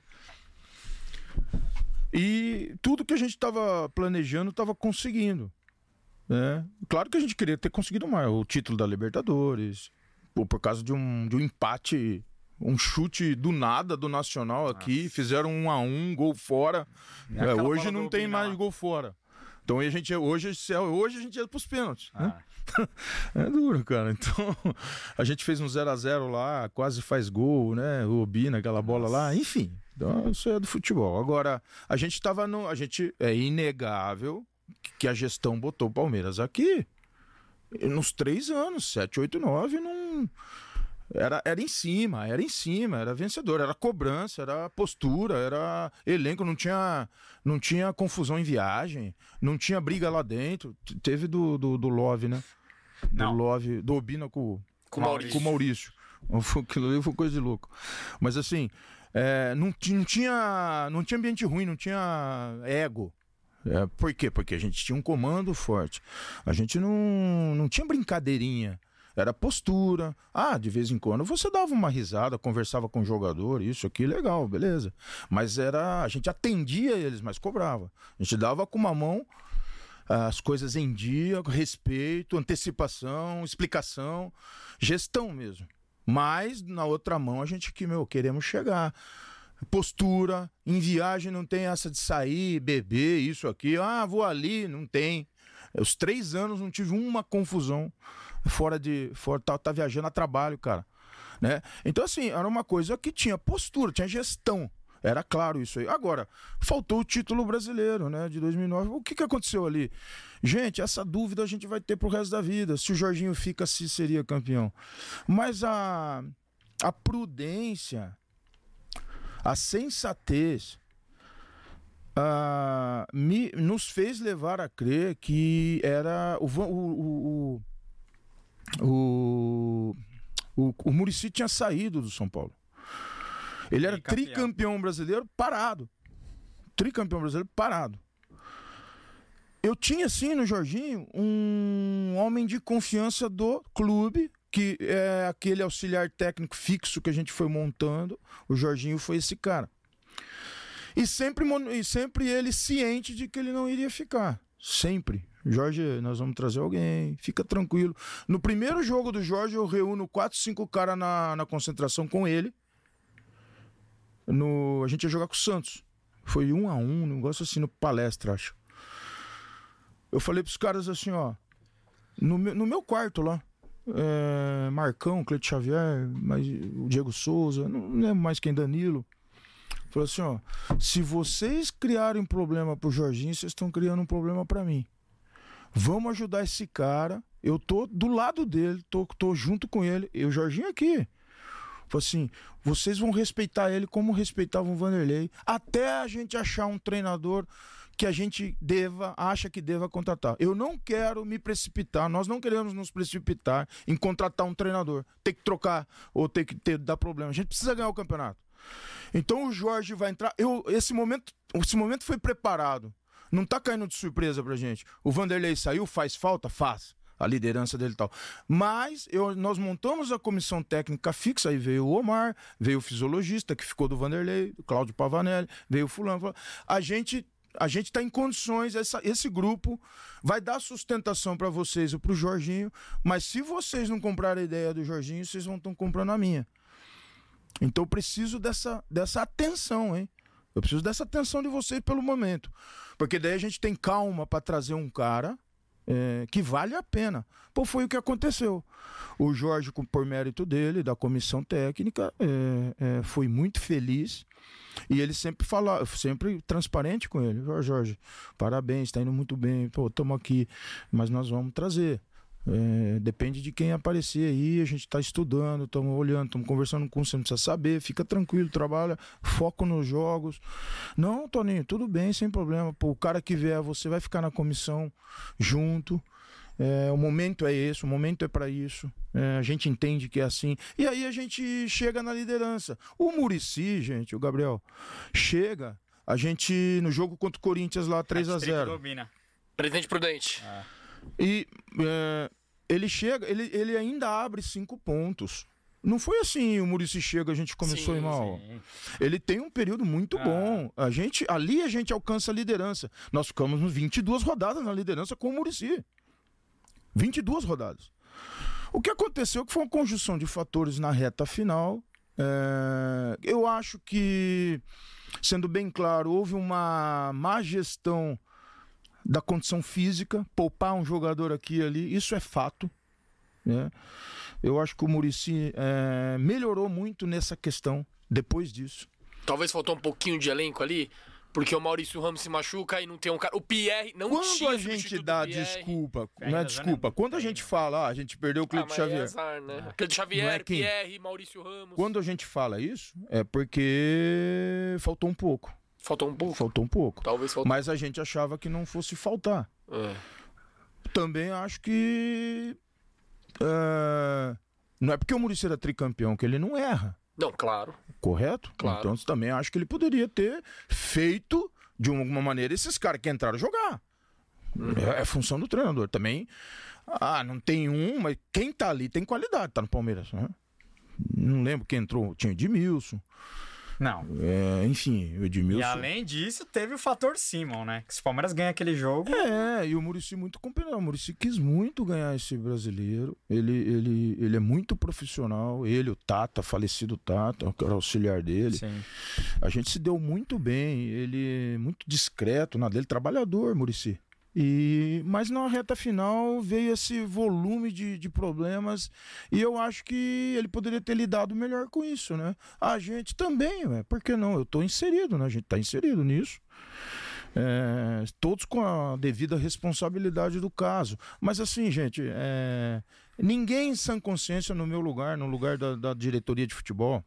E tudo que a gente estava planejando estava conseguindo. Né? Claro que a gente queria ter conseguido mais. O título da Libertadores, por causa de um, de um empate, um chute do nada do Nacional aqui. Nossa. Fizeram um a um, gol fora. É, hoje não tem mais gol fora. Então a gente, hoje, hoje a gente ia para os pênaltis. Né? Ah. Né? (laughs) é duro, cara. Então (laughs) a gente fez um 0 a 0 lá, quase faz gol, né? O Obi naquela bola Nossa. lá, enfim. Então, isso é do futebol. Agora, a gente estava no. A gente. É inegável que a gestão botou o Palmeiras aqui nos três anos, 7, 8, 9, não. Era, era em cima, era em cima, era vencedor, era cobrança, era postura, era elenco, não tinha, não tinha confusão em viagem, não tinha briga lá dentro. Teve do, do, do Love, né? Não. Do Love, do Obina com, com, Maurício. com o Maurício. Aquilo ali foi coisa de louco. Mas assim, é, não, não, tinha, não tinha ambiente ruim, não tinha ego. É, por quê? Porque a gente tinha um comando forte. A gente não, não tinha brincadeirinha. Era postura. Ah, de vez em quando você dava uma risada, conversava com o jogador, isso aqui, legal, beleza. Mas era. A gente atendia eles, mas cobrava. A gente dava com uma mão as coisas em dia, respeito, antecipação, explicação, gestão mesmo. Mas na outra mão a gente que, meu, queremos chegar postura. Em viagem não tem essa de sair, beber, isso aqui. Ah, vou ali, não tem. Os três anos não tive uma confusão fora de. Fora, tá, tá viajando a trabalho, cara. Né? Então, assim, era uma coisa que tinha postura, tinha gestão. Era claro isso aí. Agora, faltou o título brasileiro, né, de 2009. O que, que aconteceu ali? Gente, essa dúvida a gente vai ter pro resto da vida. Se o Jorginho fica, se seria campeão. Mas a, a prudência a sensatez ah, me, nos fez levar a crer que era o, o, o, o, o, o Muricy tinha saído do São Paulo. Ele era tricampeão brasileiro parado. Tricampeão brasileiro parado. Eu tinha, sim, no Jorginho, um homem de confiança do clube, que é aquele auxiliar técnico fixo que a gente foi montando. O Jorginho foi esse cara. E sempre, e sempre ele ciente de que ele não iria ficar. Sempre. Jorge, nós vamos trazer alguém, fica tranquilo. No primeiro jogo do Jorge, eu reúno quatro, cinco caras na, na concentração com ele. No, a gente ia jogar com o Santos. Foi um a um, um negócio assim no palestra, acho. Eu falei pros caras assim, ó. No no meu quarto lá. É, Marcão, Cleito Xavier, mas o Diego Souza, não lembro mais quem, Danilo. Falou assim, ó. Se vocês criarem um problema pro Jorginho, vocês estão criando um problema pra mim. Vamos ajudar esse cara. Eu tô do lado dele, tô, tô junto com ele. E o Jorginho aqui. Falou assim: vocês vão respeitar ele como respeitavam o Vanderlei, até a gente achar um treinador que a gente deva, acha que deva contratar. Eu não quero me precipitar, nós não queremos nos precipitar em contratar um treinador, ter que trocar ou ter que ter, dar problema. A gente precisa ganhar o campeonato. Então o Jorge vai entrar. Eu, esse momento, esse momento foi preparado. Não tá caindo de surpresa pra gente. O Vanderlei saiu, faz falta? Faz. A liderança dele e tal. Mas eu- nós montamos a comissão técnica fixa, aí veio o Omar, veio o fisiologista, que ficou do Vanderlei, o Cláudio Pavanelli, veio o fulano. A gente. A gente está em condições, essa- esse grupo vai dar sustentação para vocês e para o Jorginho, mas se vocês não comprarem a ideia do Jorginho, vocês vão estar comprando a minha. Então eu preciso dessa, dessa atenção, hein? Eu preciso dessa atenção de vocês pelo momento. Porque daí a gente tem calma para trazer um cara é, que vale a pena. Pô, foi o que aconteceu. O Jorge, por mérito dele, da comissão técnica, é, é, foi muito feliz. E ele sempre fala, sempre transparente com ele. Jorge, parabéns, está indo muito bem. Pô, estamos aqui, mas nós vamos trazer. É, depende de quem aparecer aí, a gente está estudando, estamos olhando, estamos conversando com você, não precisa saber, fica tranquilo, trabalha, foco nos jogos. Não, Toninho, tudo bem, sem problema. Pô, o cara que vier, você vai ficar na comissão junto. É, o momento é esse, o momento é para isso. É, a gente entende que é assim. E aí a gente chega na liderança. O Murici, gente, o Gabriel, chega. A gente, no jogo contra o Corinthians lá, 3 a 0 Domina. Presidente Prudente. e é, ele chega, ele, ele ainda abre cinco pontos. Não foi assim, o Murici chega, a gente começou Sim, mal. Sim. Ele tem um período muito Ah. bom. A gente, ali a gente alcança a liderança. Nós ficamos nos 22 rodadas na liderança com o Murici. 22 rodadas. O que aconteceu que foi uma conjunção de fatores na reta final. É, eu acho que, sendo bem claro, houve uma má gestão da condição física, poupar um jogador aqui e ali, isso é fato. né? Eu acho que o Murici é, melhorou muito nessa questão depois disso. Talvez faltou um pouquinho de elenco ali, porque o Maurício Ramos se machuca e não tem um cara. O Pierre não Quando tinha a gente dá desculpa, Ainda não é desculpa, não- quando a gente fala, ah, a gente perdeu o Ah, Cleiton mas Xavier. é azar, né? Ah. Cleiton Xavier, é quem? Pierre, Maurício Ramos. Quando a gente fala isso, é porque faltou um pouco. Faltou um pouco. Faltou um pouco. Talvez faltou. Mas a gente achava que não fosse faltar. É. Também acho que. é, não é porque o Muricy era tricampeão que ele não erra, Não, claro. correto? Claro. Então também acho que ele poderia ter feito de alguma maneira esses caras que entraram jogar. Uhum. É, é função do treinador. Também. Ah, não tem um, mas quem tá ali tem qualidade, tá no Palmeiras. Né? Não lembro quem entrou. Tinha o Edmilson. Não. É, enfim, o E Edmilson. além disso, teve o fator Simon, né? Que se o Palmeiras ganha aquele jogo. É, e o Murici muito competente. O Murici quis muito ganhar esse brasileiro. Ele, ele, ele é muito profissional. Ele, o Tata, falecido Tata, que era auxiliar dele. Sim. A gente se deu muito bem. Ele é muito discreto na dele, trabalhador, Murici. E, mas na reta final veio esse volume de, de problemas e eu acho que ele poderia ter lidado melhor com isso, né? A gente também, ué, por que não? Eu tô inserido, né? A gente tá inserido nisso. É, todos com a devida responsabilidade do caso. Mas assim, gente, é, ninguém em sã consciência no meu lugar, no lugar da, da diretoria de futebol,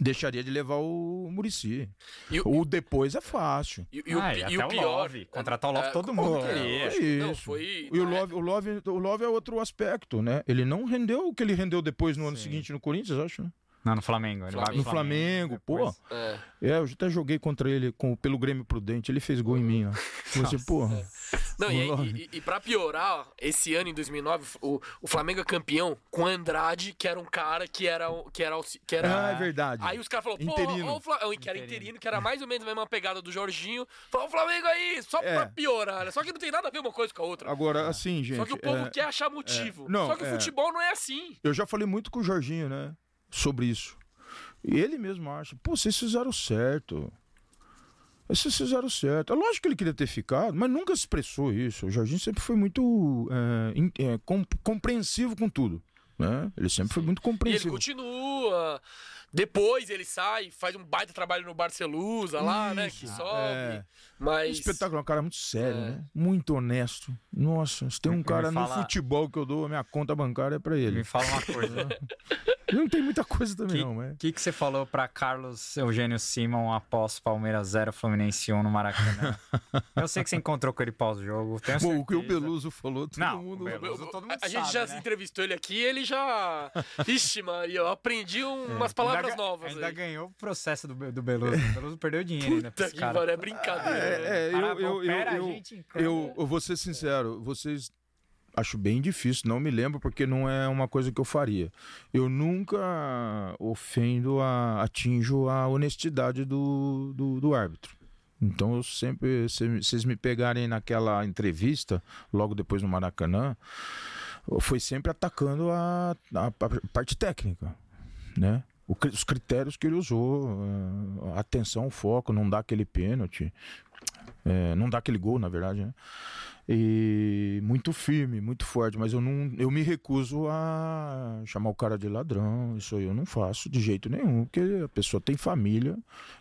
deixaria de levar o Murici. E o- O depois é fácil. E, e o, Ah, pi- e e o o pior. Love. Contratar o Love É, todo mundo é? Não, Isso. foi. E o Love, o, Love, o Love é outro aspecto, né? Ele não rendeu o que ele rendeu depois no ano Sim. seguinte no Corinthians, acho. Não, no Flamengo. Pro No Flamengo, pô. É. É, eu até joguei contra ele com, pelo Grêmio Prudente, ele fez gol em mim, ó. Você, porra. Não, O e, e, e pra piorar, ó, esse ano, em 2009, o, o Flamengo é campeão com o Andrade, que era um cara que era. Que era, que era Ah, é verdade. Aí os caras falaram, pô, Interino. ó, o Fla- que era Interino. interino, que era mais ou menos a mesma pegada do Jorginho. Falou, o Flamengo aí, só É. pra piorar, né? Só que não tem nada a ver uma coisa com a outra. Agora, assim, gente. Só que o povo é, quer achar motivo. é. Não, Só que o é. futebol não é assim. Eu já falei muito com o Jorginho, né? Sobre isso. E ele mesmo acha, pô, vocês fizeram certo. Vocês fizeram certo. É lógico que ele queria ter ficado, mas nunca se expressou isso. O Jorginho sempre foi muito é, in- é, com- compreensivo com tudo. Né? Ele sempre foi muito E ele compreensivo. continua. Depois ele sai, faz um baita trabalho no Barcelusa lá, né? Que Isso, sobe. é. Mas. Espetáculo, é um cara muito sério, É. né? Muito honesto. Nossa, se tem um cara no fala- futebol que eu dou a minha conta bancária é pra ele. Me fala uma coisa. (laughs) Não tem muita coisa também, Que- não, é. O que, que você falou pra Carlos Eugênio Simon após Palmeiras 0, Fluminense 1 no Maracanã? (laughs) Eu sei que você encontrou com ele pós-jogo. Pô, o que o. Beluso falou, todo Não, mundo. o Beluso todo mundo a gente sabe, já né? se entrevistou ele aqui ele já. (laughs) Ixi, Maria, eu aprendi um- umas palavras Ainda novas. Ainda aí. ganhou o processo do, do Beluso. O Beluso perdeu dinheiro ainda pra Puta esse que cara. pariu, é brincadeira. né? É, é, eu, eu, eu, eu, eu vou ser sincero, vocês acho bem difícil, não me lembro porque não é uma coisa que eu faria. Eu nunca ofendo, a, atinjo a honestidade do, do, do árbitro. Então eu sempre, se vocês me pegarem naquela entrevista, logo depois no Maracanã, foi sempre atacando a, a, a parte técnica, né? Os critérios que ele usou, eh, atenção, foco, não dá aquele pênalti, é, não dá aquele gol, na verdade, né? E muito firme, muito forte, mas eu não, eu me recuso a chamar o cara de ladrão. Isso aí eu não faço de jeito nenhum, porque a pessoa tem família.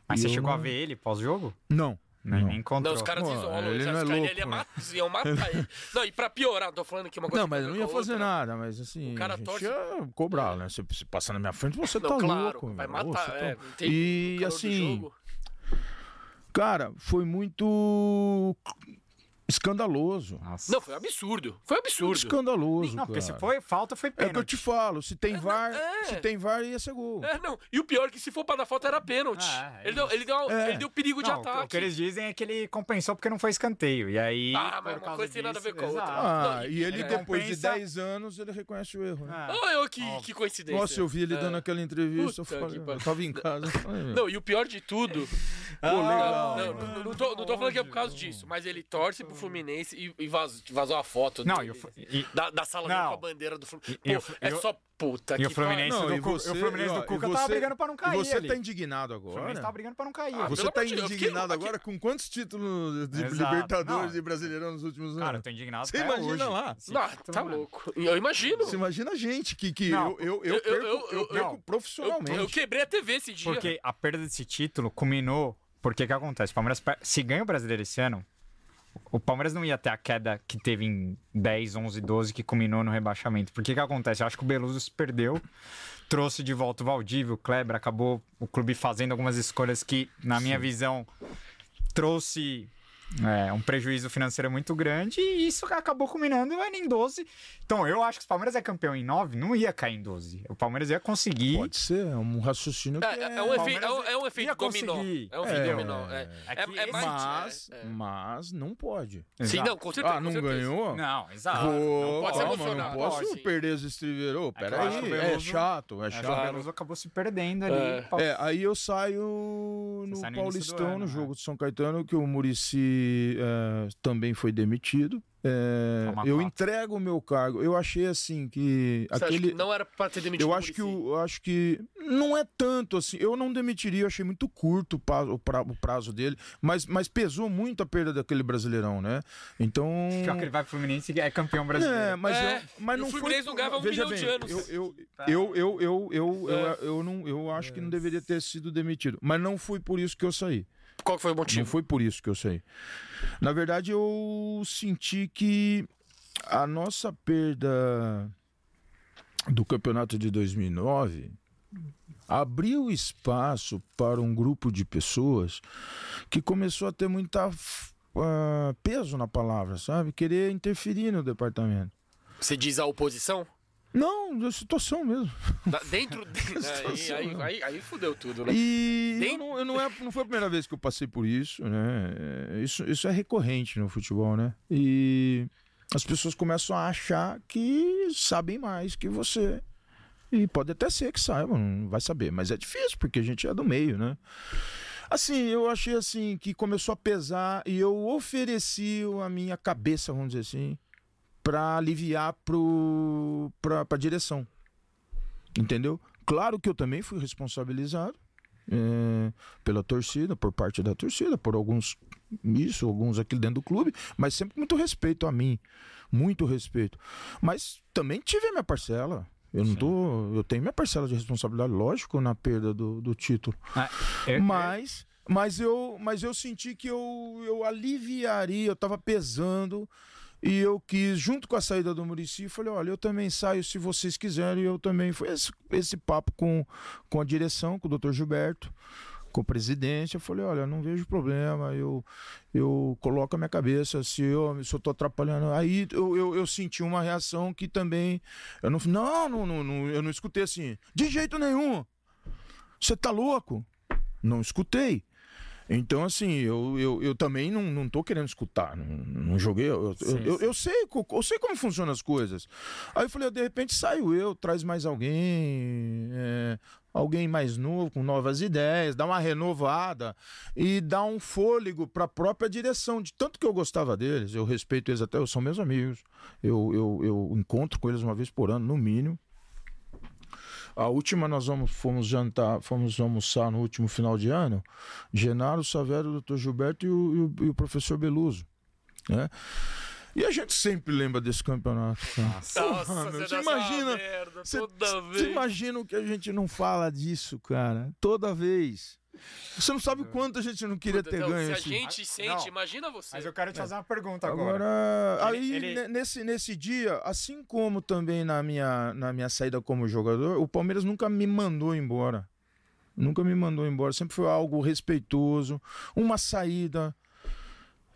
Mas você chegou a não- ver ele pós-jogo? Não. Nem, não. encontrou. Não, os caras Pô, isolam, ele não é louco, ele ia, né? mat- iam matar (laughs) ele. Não, e pra piorar, tô falando aqui uma coisa. Não, mas que eu não ia fazer outra. nada, mas assim. O cara a gente torce- ia cobrar, né? Se você passar na minha frente, você Não, tá claro, louco. vai meu. Matar. tá- é, E assim, cara, foi muito escandaloso. Nossa. Não, foi um absurdo. Foi um absurdo. Escandaloso. Não, porque se foi falta, foi É o que eu pênalti. te falo, se tem VAR, é. se tem VAR ia ser gol. É, não. E o pior é que se for pra dar falta era pênalti. Ah, é ele, deu, ele, deu, É. ele deu perigo de Não, o- ataque. O que eles dizem é que ele compensou porque não foi escanteio. E aí. Ah, mas uma coisa tem nada a ver com a outra. Ah, Não, e ele depois de compensa- 10 anos, ele reconhece o erro. né? Ah. Olha que, Óbvio. que coincidência. Nossa, eu vi ele É. dando aquela entrevista, eu, Puta falei, que pariu. eu tava em casa. eu falei, Não, e o pior de tudo. Tô, não tô falando que é por causa disso, mas ele torce pro Fluminense e, e vaz- vazou a foto Não, dele, e e- da, da sala Não. com a bandeira do Fluminense. Pô, Flu- é o- só puta e que o Fluminense Não, do e você, o Fluminense do Cuca você- tava brigando pra não cair você ali. tá indignado O Fluminense agora? tava brigando pra não cair. Ah. Você tá eu fiquei- indignado aqui- agora com quantos títulos de Exato. Libertadores Não. e Brasileirão nos últimos anos? Cara, eu tô indignado Você imagina hoje. lá. Sim, Não, tô tá louco. Eu imagino. Você imagina a gente que, que Não, eu, eu, eu, eu- perco, eu- eu eu- perco. Eu, profissionalmente. eu quebrei a TV esse dia. Porque a perda desse título culminou. Porque que acontece? O Palmeiras, se ganha o brasileiro esse ano, o Palmeiras não ia ter a queda que teve em 10, 11, 12, que culminou no rebaixamento. Porque que acontece? Eu acho que o Beluso se perdeu, trouxe de volta o Valdívio, o Kleber, acabou o clube fazendo algumas escolhas que, na minha visão, trouxe é, um prejuízo financeiro muito grande e isso acabou culminando em 12. Então, eu acho que se o Palmeiras é campeão em 9, não ia cair em 12. O Palmeiras ia conseguir. Pode ser, é um raciocínio que É, é- é um é- efeito, é um, Palmeiras é um efeito dominó. É um efeito É, dominó. É, é é, é. Mas, é, é. mas não pode. Sim, Exato. não, com certeza. Ah, não certeza. ganhou? Não, exato. Pô, não pode calma, emocionar. não posso Pode. perder os estribeiros. Ô, É que eu Pera acho que o aí, é chato, é que o chato. Beluso acabou se perdendo ali. É. É, aí eu saio no Paulistão, ano, no né? jogo de São Caetano, que o Murici é, também foi demitido. É, Toma eu entrego o meu cargo. Eu achei assim que Você acha aquele. que não era pra ter demitido Eu acho que eu acho que não é tanto assim. Eu não demitiria, eu achei muito curto o prazo, o pra- o prazo dele, mas, mas pesou muito a perda daquele brasileirão, né? Então. Pior que ele vai pro Fluminense e é campeão brasileiro. É, mas, É, eu, mas e o não foi. Fluminense não ganhava um veja milhão de bem, anos. Eu, eu, Tá. eu, eu, eu, eu, eu, É. eu não, eu acho que não deveria ter sido demitido. Mas não foi por isso que eu saí. Qual foi o Não motivo? foi por isso que eu saí. Na verdade, eu senti que a nossa perda do campeonato de 2009 abriu espaço para um grupo de pessoas que começou a ter muita uh, peso na palavra, sabe? Querer interferir no departamento. Você diz a oposição? Não, da situação mesmo. Da, dentro. (laughs) De, aí, aí, aí, aí, fudeu tudo, né? E Tem... eu não, eu não, é, não foi a primeira vez que eu passei por isso, né? Isso, isso é recorrente no futebol, né? E as pessoas começam a achar que sabem mais que você. E pode até ser que saibam, não vai saber, mas é difícil porque a gente é do meio, né? Assim, eu achei assim que começou a pesar e eu ofereci a minha cabeça, vamos dizer assim, para aliviar para a direção. Entendeu? Claro que eu também fui responsabilizado é, pela torcida, por parte da torcida, por alguns isso, alguns aqui dentro do clube, mas sempre muito respeito a mim, muito respeito. Mas também tive a minha parcela. Eu não tô, eu tenho minha parcela de responsabilidade, lógico, na perda do, do título. Ah, eu, mas, mas eu, mas eu senti que eu, eu aliviaria, eu estava pesando e eu quis, junto com a saída do Murici, falei: olha, eu também saio se vocês quiserem. Eu também. Foi esse, esse papo com, com a direção, com o doutor Gilberto, com o presidente. Eu falei: olha, não vejo problema. Eu, eu coloco a minha cabeça se eu estou atrapalhando. Aí eu, eu, eu, senti uma reação que também. Eu não, não, não, não, eu não escutei assim, de jeito nenhum. Você tá louco? Não escutei. Então, assim, eu, eu, eu também não, não tô querendo escutar, não, não joguei. Eu, sim, eu, sim. Eu, eu, sei, eu sei como funcionam as coisas. Aí eu falei, de repente saio eu, traz mais alguém, é, alguém mais novo, com novas ideias, dá uma renovada e dá um fôlego para a própria direção. De tanto que eu gostava deles, eu respeito eles até, eu são meus amigos. Eu, eu, eu encontro com eles uma vez por ano, no mínimo. A última nós vamos, fomos jantar, fomos almoçar no último final de ano. Genaro, Savero, doutor Gilberto e o, e o, e o professor Beluso. Né? E a gente sempre lembra desse campeonato. Nossa, Porra, você, você imagina, merda, você, você imagina o que a gente não fala disso, cara, toda vez. Você não sabe o quanto a gente não queria Puta, ter então, ganho. Se a gente ah, sente, não. imagina você. Mas eu quero te fazer uma pergunta agora. Agora, aí ele... Nesse, nesse dia, assim como também na minha, na minha saída como jogador, o Palmeiras nunca me mandou embora. Nunca me mandou embora. Sempre foi algo respeitoso. Uma saída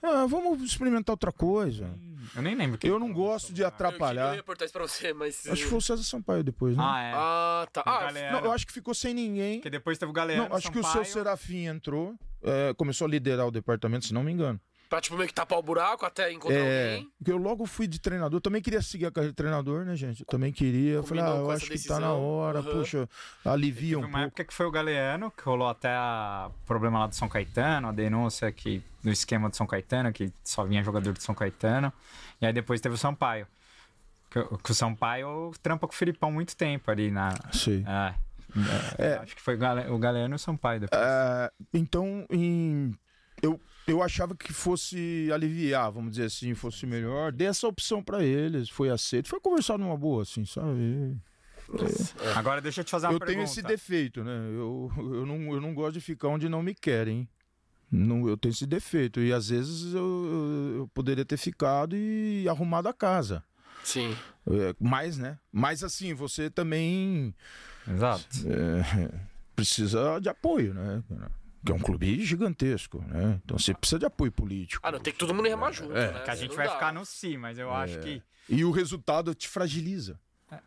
ah, vamos experimentar outra coisa. Hum, eu nem lembro. Eu não gosto de atrapalhar. Eu, ia perguntar isso pra você, mas. Acho que foi o César Sampaio depois, né? Ah, é. Ah, tá. Ah, não, eu acho que ficou sem ninguém. Que depois teve o Galera. Não, acho Sampaio. que o seu Serafim entrou, é, começou a liderar o departamento, se não me engano. Pra, tipo, meio que tapar o buraco até encontrar é, alguém. Porque eu logo fui de treinador. Também queria seguir a carreira de treinador, né, gente? Eu também queria. Eu falei, ah, eu acho decisão. que tá na hora. Uhum. Puxa, alivia um pouco. uma época que foi o Galeano, que rolou até o problema lá do São Caetano, a denúncia que, do esquema do São Caetano, que só vinha jogador do São Caetano. E aí depois teve o Sampaio. Que, que o Sampaio trampa com o Filipão muito tempo ali na... Sim. É, é, acho que foi o Galeano e o Sampaio depois. É, então, em, eu eu achava que fosse aliviar, vamos dizer assim, fosse melhor. Dei essa opção para eles, foi aceito, foi conversar numa boa, assim, sabe? É. Agora deixa eu te fazer uma eu pergunta. Eu tenho esse defeito, né? Eu, eu, não, eu não gosto de ficar onde não me querem. Não, eu tenho esse defeito. E às vezes eu, eu, poderia ter ficado e arrumado a casa. Sim. É, mas, né? Mas assim, você também. Exato. É, precisa de apoio, né? Que é um clube gigantesco, né? Então você precisa de apoio político. Ah, não tem que todo mundo remar junto, é. né? Que a gente vai dá. ficar no si, mas eu é. acho que. E o resultado te fragiliza.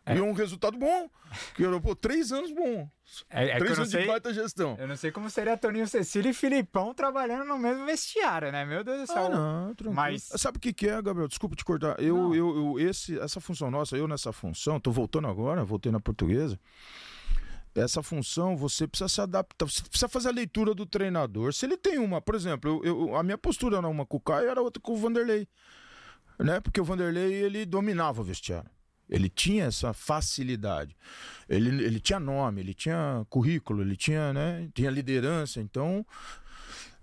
É. E um resultado bom. Que eu, pô, três anos bom. É, é três anos sei, de baita gestão. Eu não sei como seria Toninho Cecília e Filipão trabalhando no mesmo vestiário, né? Meu Deus do céu. Ah, não, tranquilo. Mas... Sabe o que, que é, Gabriel? Desculpa te cortar. Eu, eu, eu, esse, essa função nossa, eu nessa função, tô voltando agora, voltei na portuguesa essa função você precisa se adaptar, você precisa fazer a leitura do treinador. Se ele tem uma, por exemplo, eu, eu, a minha postura era uma com o Caio era outra com o Vanderlei. Né? Porque o Vanderlei ele dominava o vestiário. Ele tinha essa facilidade. Ele, ele tinha nome, ele tinha currículo, ele tinha, né, tinha liderança. Então,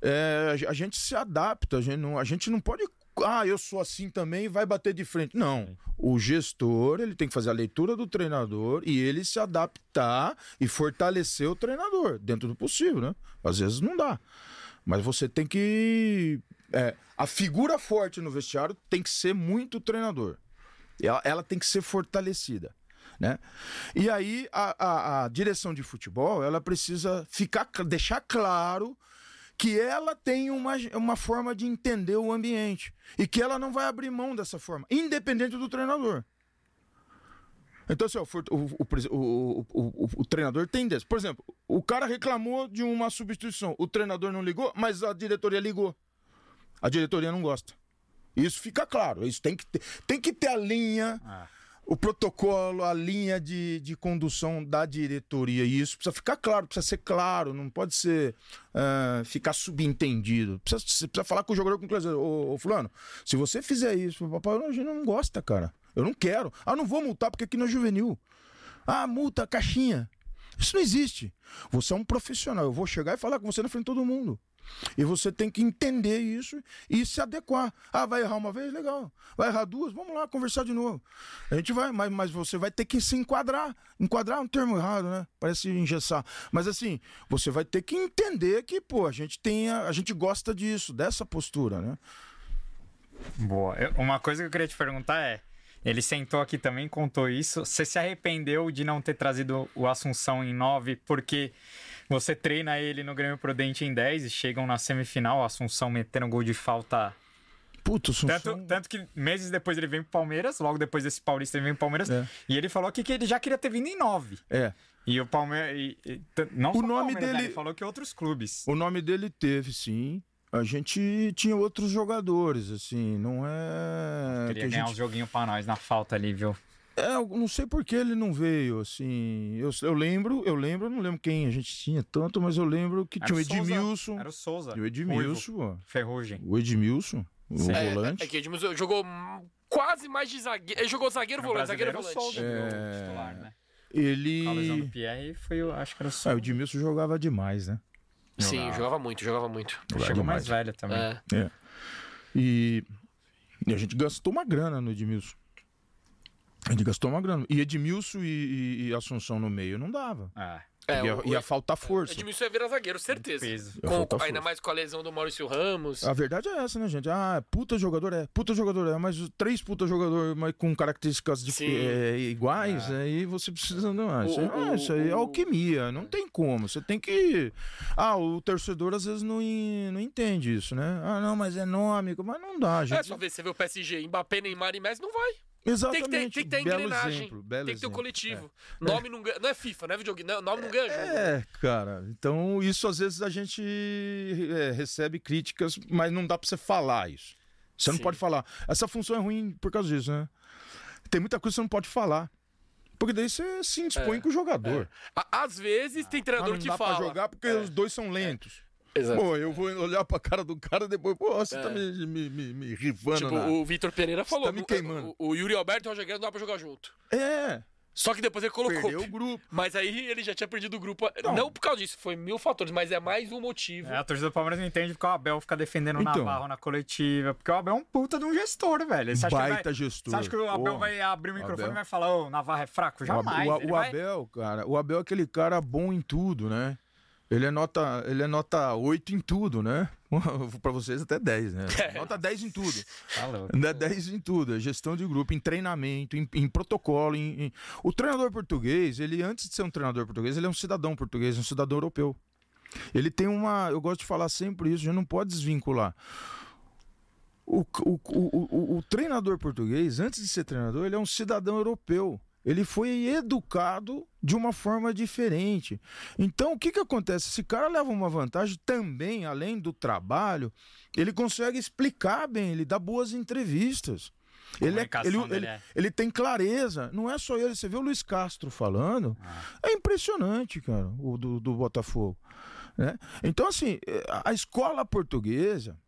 é, a gente se adapta, a gente não, a gente não pode ah, eu sou assim também, vai bater de frente. Não. O gestor, ele tem que fazer a leitura do treinador e ele se adaptar e fortalecer o treinador, dentro do possível, né? Às vezes não dá. Mas você tem que. É, a figura forte no vestiário tem que ser muito treinador. Ela, ela tem que ser fortalecida. né? E aí a, a, a direção de futebol ela precisa ficar deixar claro que ela tem uma, uma forma de entender o ambiente e que ela não vai abrir mão dessa forma, independente do treinador. Então, assim, o, o, treinador tem desse. Por exemplo, o cara reclamou de uma substituição, o treinador não ligou, mas a diretoria ligou. A diretoria não gosta. Isso fica claro. Isso tem que ter, tem que ter a linha. O protocolo, a linha de, de condução da diretoria. E isso precisa ficar claro, precisa ser claro, não pode ser uh, ficar subentendido. Precisa, você precisa falar com o jogador com clareza. Ô, ô, Fulano, se você fizer isso, o papai não, não gosta, cara. Eu não quero. Ah, não vou multar porque aqui não é juvenil. Ah, multa, caixinha. Isso não existe. Você é um profissional. Eu vou chegar e falar com você na frente de todo mundo. E você tem que entender isso e se adequar. Ah, vai errar uma vez? Legal. Vai errar duas? Vamos lá conversar de novo. A gente vai, mas, mas você vai ter que se enquadrar. Enquadrar é um termo errado, né? Parece engessar. Mas assim, você vai ter que entender que, pô, a gente tem. A, a gente gosta disso, dessa postura, né? Boa. Eu, uma coisa que eu queria te perguntar é. Ele sentou aqui também, contou isso. Você se arrependeu de não ter trazido o Assunção em 9 porque você treina ele no Grêmio Prudente em 10 e chegam na semifinal, Assunção metendo gol de falta. Puta, Assunção... tanto, tanto que meses depois ele vem pro Palmeiras, logo depois desse Paulista ele vem pro Palmeiras, é. e ele falou aqui que ele já queria ter vindo em 9. É. E o Palmeiras. E, e, não o nome Palmeiras, né? dele. Ele falou que outros clubes. O nome dele teve, sim. A gente tinha outros jogadores, assim, não é. Queria que ganhar gente... um joguinho pra nós na falta ali, viu? É, eu não sei por que ele não veio, assim. Eu, eu lembro, eu lembro, não lembro quem a gente tinha tanto, mas eu lembro que era tinha o Edmilson. Era o Souza. O Edmilson. Ferrugem. O Edmilson, o Sim. volante. É, é, que Edmilson jogou quase mais de zagueiro. Ele jogou zagueiro volante, zagueiro volante. Souza, é... titular, né? Ele. A lesão do Pierre foi, acho que era o Souza. Ah, o Edmilson jogava demais, né? Sim, jogava, jogava muito, jogava muito. Jogava Chegou demais. mais velho também. É. é. E... e a gente gastou uma grana no Edmilson. Gente gastou uma grana. E Edmilson e, e, e Assunção no meio não dava. Ah. É, ia, ia faltar força. Edmilson ia virar zagueiro, certeza. Com, ainda mais com a lesão do Maurício Ramos. A verdade é essa, né, gente? Ah, puta jogador é, puta jogador é, mas três puta jogador mas com características de, é, iguais, é. aí você precisa. Não, ah, isso, aí, isso aí é alquimia, não tem como. Você tem que. Ah, o torcedor às vezes não, não entende isso, né? Ah, não, mas é nome, mas não dá, gente. É, só ver, você vê o PSG, Mbappé, Neymar e Messi, não vai. Exatamente. Tem que ter, tem que ter engrenagem. Exemplo, tem que ter o coletivo. É. Nome é. Não, ganha, não é FIFA, não é videogame. Não, nome não ganha jogo. É, cara. Então, isso às vezes a gente é, recebe críticas, mas não dá pra você falar isso. Você Sim. não pode falar. Essa função é ruim por causa disso, né? Tem muita coisa que você não pode falar. Porque daí você se indispõe é, com o jogador. É. Às vezes tem treinador ah, não que dá fala. Pra jogar porque é. os dois são lentos. Exato. Pô, eu vou olhar pra cara do cara depois, pô, você tá é. tá me, me, me, me rifando. Tipo, na... o Vitor Pereira falou. Tá me queimando. O, o, Yuri Alberto e o Roger Guedes não dá pra jogar junto. É. Só que depois ele colocou. Perdeu o grupo. Mas aí ele já tinha perdido o grupo. Não, não por causa disso, foi mil fatores, mas é mais um motivo. É, a torcida do Palmeiras não entende porque o Abel fica defendendo o então, Navarro na coletiva. Porque o Abel é um puta de um gestor, velho. Você Baita vai, gestor. Você acha que o Abel vai abrir o microfone Abel. e vai falar, ô, oh, Navarro é fraco? Jamais. O, o, o Abel, cara, o Abel é aquele cara bom em tudo, né? Ele é nota, ele é nota 8 em tudo, né? (laughs) para vocês até 10, né? É. (laughs) Nota 10 em tudo. É 10 em tudo, é gestão de grupo, em treinamento, em, em protocolo, em, em, O treinador português, ele antes de ser um treinador português, ele é um cidadão português, um cidadão europeu. Ele tem uma, eu gosto de falar sempre isso, a gente não pode desvincular. O, o, o, o, o treinador português, antes de ser treinador, ele é um cidadão europeu. Ele foi educado de uma forma diferente. Então, o que, que acontece? Esse cara leva uma vantagem também, além do trabalho, ele consegue explicar bem, ele dá boas entrevistas. Ele, é, ele, ele, é. ele, tem clareza. Não é só ele. Você vê o Luiz Castro falando. Ah. É impressionante, cara, o do, do Botafogo. Né? Então, assim, a escola portuguesa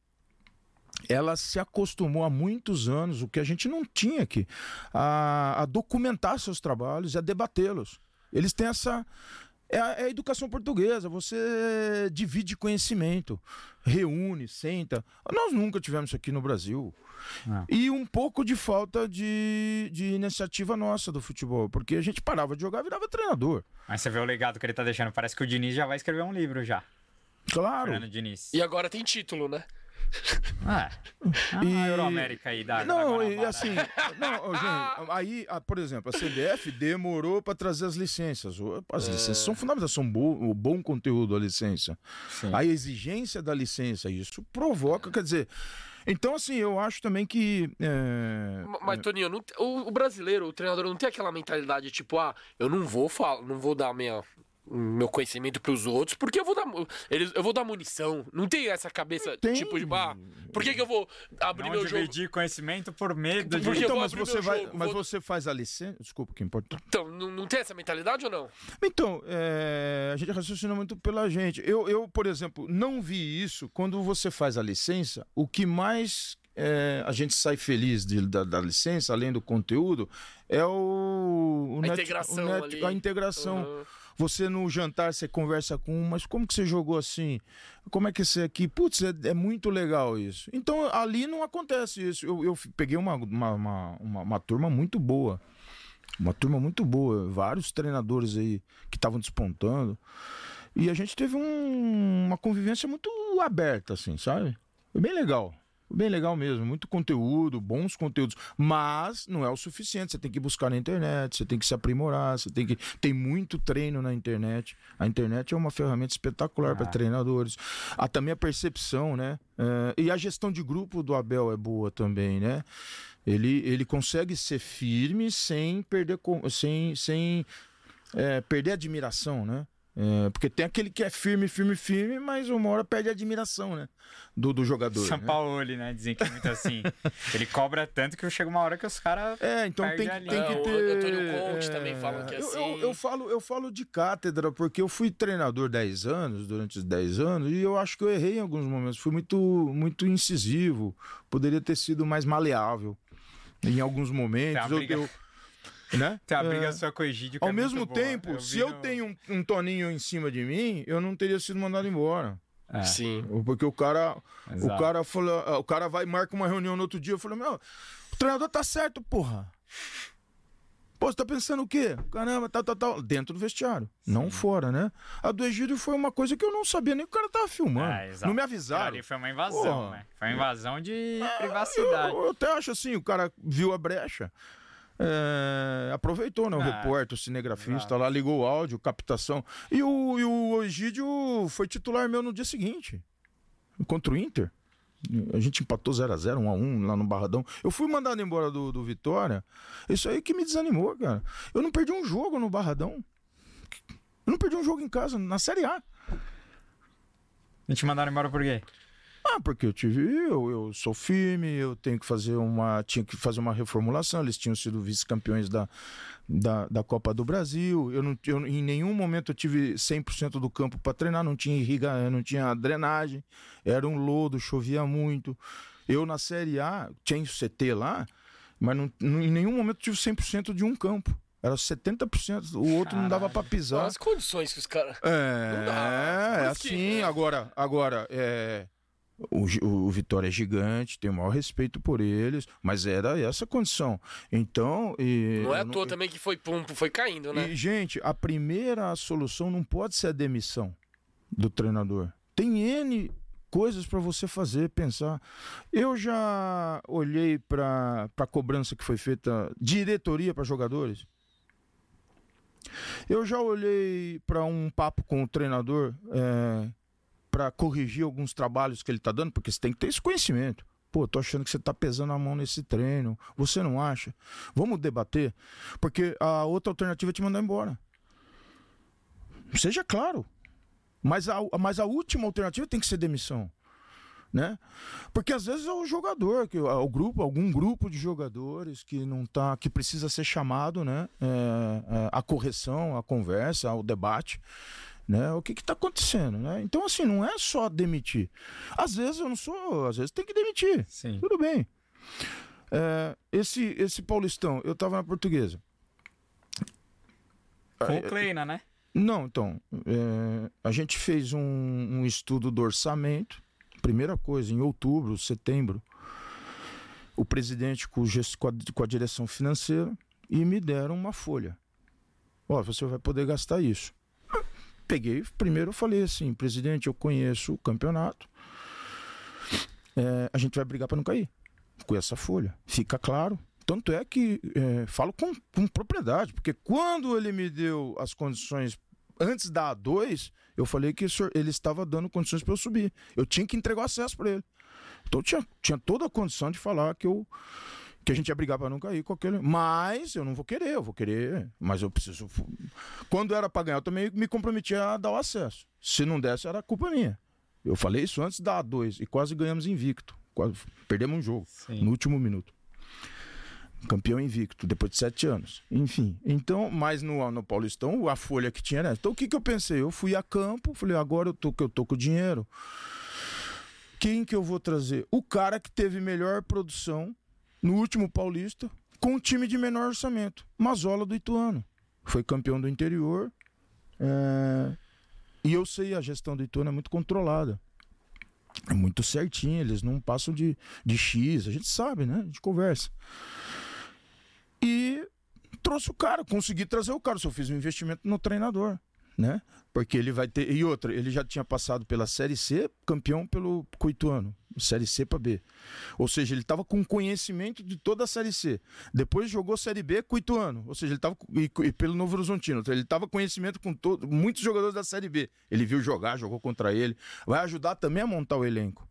ela se acostumou há muitos anos, o que a gente não tinha aqui, a, a documentar seus trabalhos e a debatê-los. Eles têm essa. É a, é a, educação portuguesa, você divide conhecimento, reúne, senta. Nós nunca tivemos isso aqui no Brasil. Ah. E um pouco de falta de, de iniciativa nossa do futebol, porque a gente parava de jogar e virava treinador. Mas você vê o legado que ele tá deixando, parece que o Diniz já vai escrever um livro já. Claro. Fernando Diniz. E agora tem título, né? Ah, (laughs) ah, E- a Euroamérica aí da Não, da e assim, não, gente, aí, ah, por exemplo, a CBF demorou para trazer as licenças. As licenças são fundamentais, são bo- o bom conteúdo a licença. Sim. A exigência da licença, isso provoca, quer dizer. Então, assim, eu acho também que. é, Ma- Mas, Toninho, não o, o brasileiro, o treinador, não tem aquela mentalidade tipo, ah, eu não vou falar, não vou dar minha, meu conhecimento pros outros, porque eu vou dar, eles, eu vou dar munição. Não tem essa cabeça, Tem. tipo, de, ah, por que, que eu vou abrir Não meu jogo? dividir conhecimento por medo de... Então, mas você vai, jogo, mas vou- você faz a licença. Desculpa, que importa. Então, não, não tem essa mentalidade ou não? Então, é, a gente raciocina muito pela gente. Eu, eu, por exemplo, não vi isso. Quando você faz a licença, o que mais é, a gente sai feliz de- da, da licença, além do conteúdo, é o, o A net- integração o net- ali. a integração. Aham. Você no jantar, você conversa com um, mas como que você jogou assim? Como é que você aqui? Putz, é, é muito legal isso. Então ali não acontece isso. Eu, eu peguei uma, uma, uma, uma- uma turma muito boa. Uma turma muito boa. Vários treinadores aí que estavam despontando. E a gente teve um- uma convivência muito aberta, assim, sabe? Foi bem legal. Bem legal mesmo, muito conteúdo, bons conteúdos, mas não é o suficiente. Você tem que buscar na internet, você tem que se aprimorar, você tem que tem muito treino na internet. A internet é uma ferramenta espetacular para Ah. treinadores. Há também a percepção, né? É, e a gestão de grupo do Abel é boa também, né? Ele, ele consegue ser firme sem perder, com- sem, sem é, perder admiração, né? É, porque tem aquele que é firme, firme, firme, mas uma hora perde a admiração, né? Do, do jogador. São né? Paulo, né? Dizem que é muito assim. (laughs) Ele cobra tanto que chega uma hora que os caras... É, então tem, que- tem É, que o ter. Antônio Conte também fala que é eu, assim. Eu, eu falo, eu falo de cátedra, porque eu fui treinador 10 anos, durante os 10 anos, e eu acho que eu errei em alguns momentos. Fui muito, muito incisivo. Poderia ter sido mais maleável em alguns momentos. Uma eu- eu- né? Tem uma briga É. sua com o Egídio Ao é mesmo tempo, vi se eu no- tenho um, um toninho em cima de mim, eu não teria sido mandado embora. É, Sim. Porque o cara, o cara falou, o cara vai e marca uma reunião no outro dia, eu falei, meu, o treinador tá certo, porra. Pô, você tá pensando o quê? Caramba, tal, tal, tal. Dentro do vestiário, não fora, né? A do Egídio foi uma coisa que eu não sabia nem que o cara tava filmando. É, não me avisaram. Ali foi uma invasão, Porra. né? Foi uma invasão de Eu, privacidade. eu até acho assim, o cara viu a brecha. É, aproveitou, né? O Ah, repórter, o cinegrafista exato. lá, ligou o áudio, captação. E o, e o Egídio foi titular meu no dia seguinte, contra o Inter. A gente empatou 0x0, 1x1 lá no Barradão. Eu fui mandado embora do, do Vitória. Isso aí que me desanimou, cara. Eu não perdi um jogo no Barradão. Eu não perdi um jogo em casa, na Série A. A gente mandaram embora por quê? Ah, porque eu tive. Eu, eu sou firme, eu tenho que fazer uma. Tinha que fazer uma reformulação. Eles tinham sido vice-campeões da, da, da Copa do Brasil. Eu não, eu, em nenhum momento eu tive 100% do campo para treinar, não tinha irriga, não tinha drenagem, era um lodo, chovia muito. Eu na Série A, tinha CT lá, mas não, não- em nenhum momento eu tive 100% de um campo. Era 70%, o outro não dava para pisar. As condições que os caras. É, é isso que- assim. Agora, agora é, o, o Vitória é gigante, tenho o maior respeito por eles, mas era essa condição. Então. E, Não é à toa também que foi, pum, foi caindo, né? E, gente, a primeira solução não pode ser a demissão do treinador. Tem N coisas para você fazer, pensar. Eu já olhei para a cobrança que foi feita diretoria para jogadores. Eu já olhei para um papo com o treinador para corrigir alguns trabalhos que ele está dando, porque você tem que ter esse conhecimento. Pô, tô achando que você tá pesando a mão nesse treino. Você não acha? Vamos debater? Porque a outra alternativa é te mandar embora. Seja claro. Mas a, mas a última alternativa tem que ser demissão. Né? Porque às vezes é o jogador, que, o grupo, algum grupo de jogadores que não tá, que precisa ser chamado, né? É, é, a correção, a conversa, o debate, né? O que está acontecendo, né? Então assim não é só demitir. Às vezes eu não sou, às vezes tem que demitir. Sim. Tudo bem. É, esse, esse Paulistão, eu tava na portuguesa. Com o Kleina, né? Não, então, é, a gente fez um, um estudo do orçamento. Primeira coisa, em outubro, setembro, o presidente com, o gest- com a, com a direção financeira e me deram uma folha. Ó, você vai poder gastar isso. Peguei, primeiro eu falei assim, presidente, eu conheço o campeonato. é, a gente vai brigar para não cair com essa folha. Fica claro. Tanto é que é, falo com, com propriedade, porque quando ele me deu as condições antes da A2, eu falei que ele estava dando condições para eu subir. Eu tinha que entregar o acesso para ele. Então tinha, tinha toda a condição de falar que eu que a gente ia brigar para não cair com aquele. Mas eu não vou querer, eu vou querer. Mas eu preciso. Quando era para ganhar, eu também me comprometia a dar o acesso. Se não desse, era culpa minha. Eu falei isso antes da A2 e quase ganhamos invicto. Quase perdemos um jogo Sim. no último minuto. Campeão invicto, depois de sete anos. Enfim, então, mas no, no Paulistão, a folha que tinha era. Então o que, que eu pensei? Eu fui a campo, falei, agora eu tô, que eu tô com dinheiro. Quem que eu vou trazer? O cara que teve melhor produção no último Paulista, com um time de menor orçamento. Mazola do Ituano. Foi campeão do interior. É... E eu sei, a gestão do Ituano é muito controlada. É muito certinho, eles não passam de, de X, a gente sabe, né? A gente conversa. E trouxe o cara, consegui trazer o cara, só fiz um investimento no treinador, né? Porque ele vai ter. E outra, ele já tinha passado pela Série C, campeão pelo Cuituano. Série C para B. Ou seja, ele estava com conhecimento de toda a Série C. Depois jogou Série B com Ituano. Ou seja, ele estava e, e, pelo Novo Horizontino. Então, ele estava conhecimento com todo, muitos jogadores da Série B. Ele viu jogar, jogou contra ele. Vai ajudar também a montar o elenco.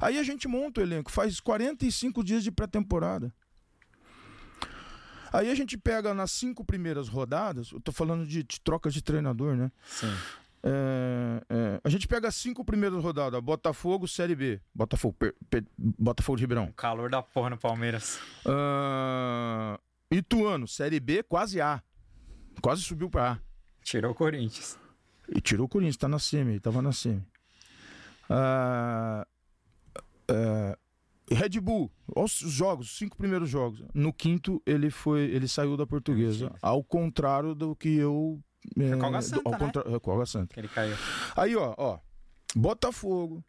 Aí a gente monta o elenco, faz 45 dias de pré-temporada. Aí a gente pega nas cinco primeiras rodadas, eu tô falando de, de troca de treinador, né? Sim. É, é, a gente pega as cinco primeiras rodadas: Botafogo, Série B. Botafogo, per, per, Botafogo de Ribeirão. Calor da porra no Palmeiras. Uh, Ituano, Série B, quase A. Quase subiu para A. Tirou o Corinthians. E tirou o Corinthians, tá na semi, tava na semi. Uh, uh, Red Bull, os jogos, os cinco primeiros jogos. No quinto, ele foi, ele saiu da portuguesa. Ao contrário do que eu é, com a Santa, ao contra... né? Com a Santa. Que ele caiu. Aí, ó, ó. Botafogo,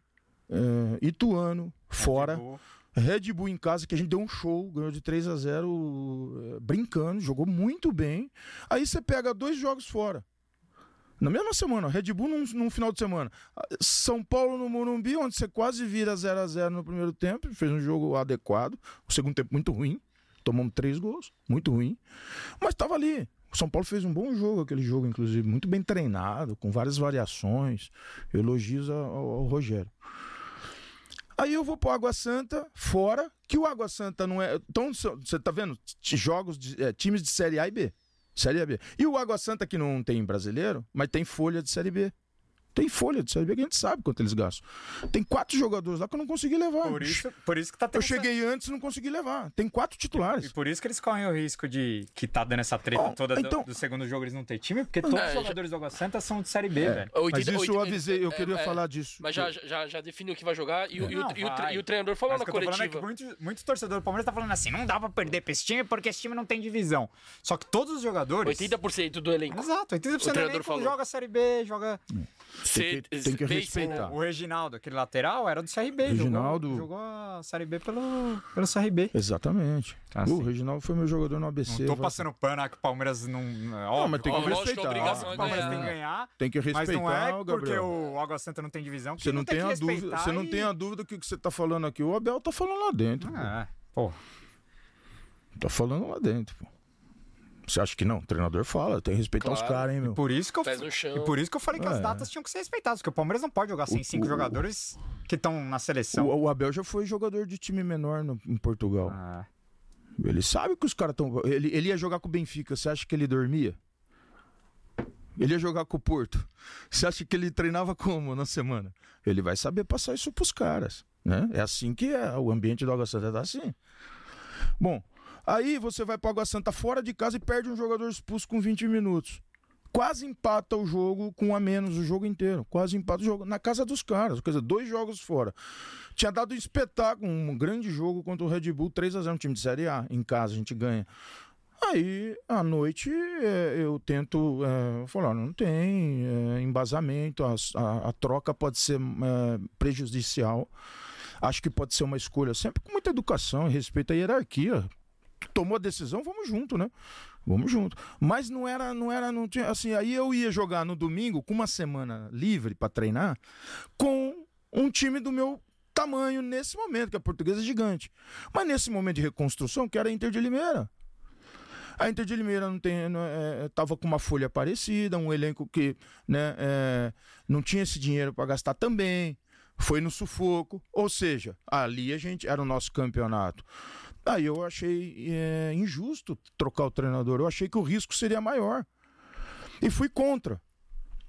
é, Ituano, Red fora. Bull. Red Bull em casa, que a gente deu um show, ganhou de 3 a 0 é, brincando, jogou muito bem. Aí você pega dois jogos fora. Na mesma semana, Red Bull num, num, final de semana. São Paulo no Morumbi, onde você quase vira 0 a 0 no primeiro tempo, fez um jogo adequado. O segundo tempo muito ruim. Tomamos três gols, muito ruim. Mas estava ali. O São Paulo fez um bom jogo, aquele jogo, inclusive, muito bem treinado, com várias variações. Elogios ao, ao Rogério. Aí eu vou pro Água Santa, fora, que o Água Santa não é. Então, você tá vendo? Jogos de é, times de Série A e B. Série B. E o Água Santa, que não tem brasileiro, mas tem folha de Série B. Tem folha de Série B que a gente sabe quanto eles gastam. Tem quatro jogadores lá que eu não consegui levar. Por isso, por isso que tá tendo Eu cheguei essa... antes e não consegui levar. Tem quatro titulares. E por isso que eles correm o risco de que tá dando essa treta oh, toda então... do, do, segundo jogo eles não ter time, porque todos é, os jogadores já... do Água Santa são de Série B, é. velho. mas isso eu avisei, eu queria é, falar disso. Mas já, já, já definiu o que vai jogar e, não, e, o, e, o, e o, treinador falou na coletiva. É que muitos, muitos torcedores do Palmeiras tá falando assim, não dá pra perder pra esse time porque esse time não tem divisão. Só que todos os jogadores... 80% do elenco. Exato, 80% do elenco joga Série B, joga... Tem que, tem que respeitar. O, o, Reginaldo, aquele lateral, era do CRB. Reginaldo... Jogou, jogou a Série B pelo, pelo CRB. Exatamente. Ah, o Reginaldo foi meu jogador no ABC. Não tô passando pano ah, que o Palmeiras não... Óbvio, não, mas tem que respeitar. É o Palmeiras tem que ganhar. Tem que respeitar, Mas não é porque o Água Santa não tem divisão você não, tem, a dúvida Você não tem a dúvida que o que você tá falando aqui, o Abel tá falando lá dentro. Ah, pô. Tá falando lá dentro, pô. Você acha que não? O treinador fala, tem que respeitar claro. os caras, hein, meu? E por isso que eu, e por isso que eu falei que é. as datas tinham que ser respeitadas, porque o Palmeiras não pode jogar sem o, cinco o, jogadores que estão na seleção. O, o, Abel já foi jogador de time menor no, em Portugal. Ah. Ele sabe que os caras estão. Ele, ele ia jogar com o Benfica, você acha que ele dormia? Ele ia jogar com o Porto. Você acha que ele treinava como na semana? Ele vai saber passar isso pros caras. Né? É assim que é. O ambiente do Água Santa tá assim. Bom, Aí você vai para Água Santa fora de casa e perde um jogador expulso com 20 minutos. Quase empata o jogo com a menos o jogo inteiro. Quase empata o jogo na casa dos caras. Quer dizer, dois jogos fora. Tinha dado um espetáculo, um grande jogo contra o Red Bull 3 a 0 um time de Série A. Em casa a gente ganha. Aí, à noite, é, eu tento é, falar, não tem é, embasamento, a, a, a, troca pode ser é, prejudicial. Acho que pode ser uma escolha sempre com muita educação e respeito à hierarquia tomou a decisão, vamos junto, né? Vamos junto. Mas não era, não era, não tinha, assim, aí eu ia jogar no domingo com uma semana livre para treinar com um time do meu tamanho nesse momento, que a portuguesa é gigante. Mas nesse momento de reconstrução, que era a Inter de Limeira. A Inter de Limeira não tem, não, é, tava com uma folha parecida, um elenco que né, é, não tinha esse dinheiro para gastar também, foi no sufoco, ou seja, ali a gente era o nosso campeonato. Aí eu achei é, injusto trocar o treinador, eu achei que o risco seria maior e fui contra.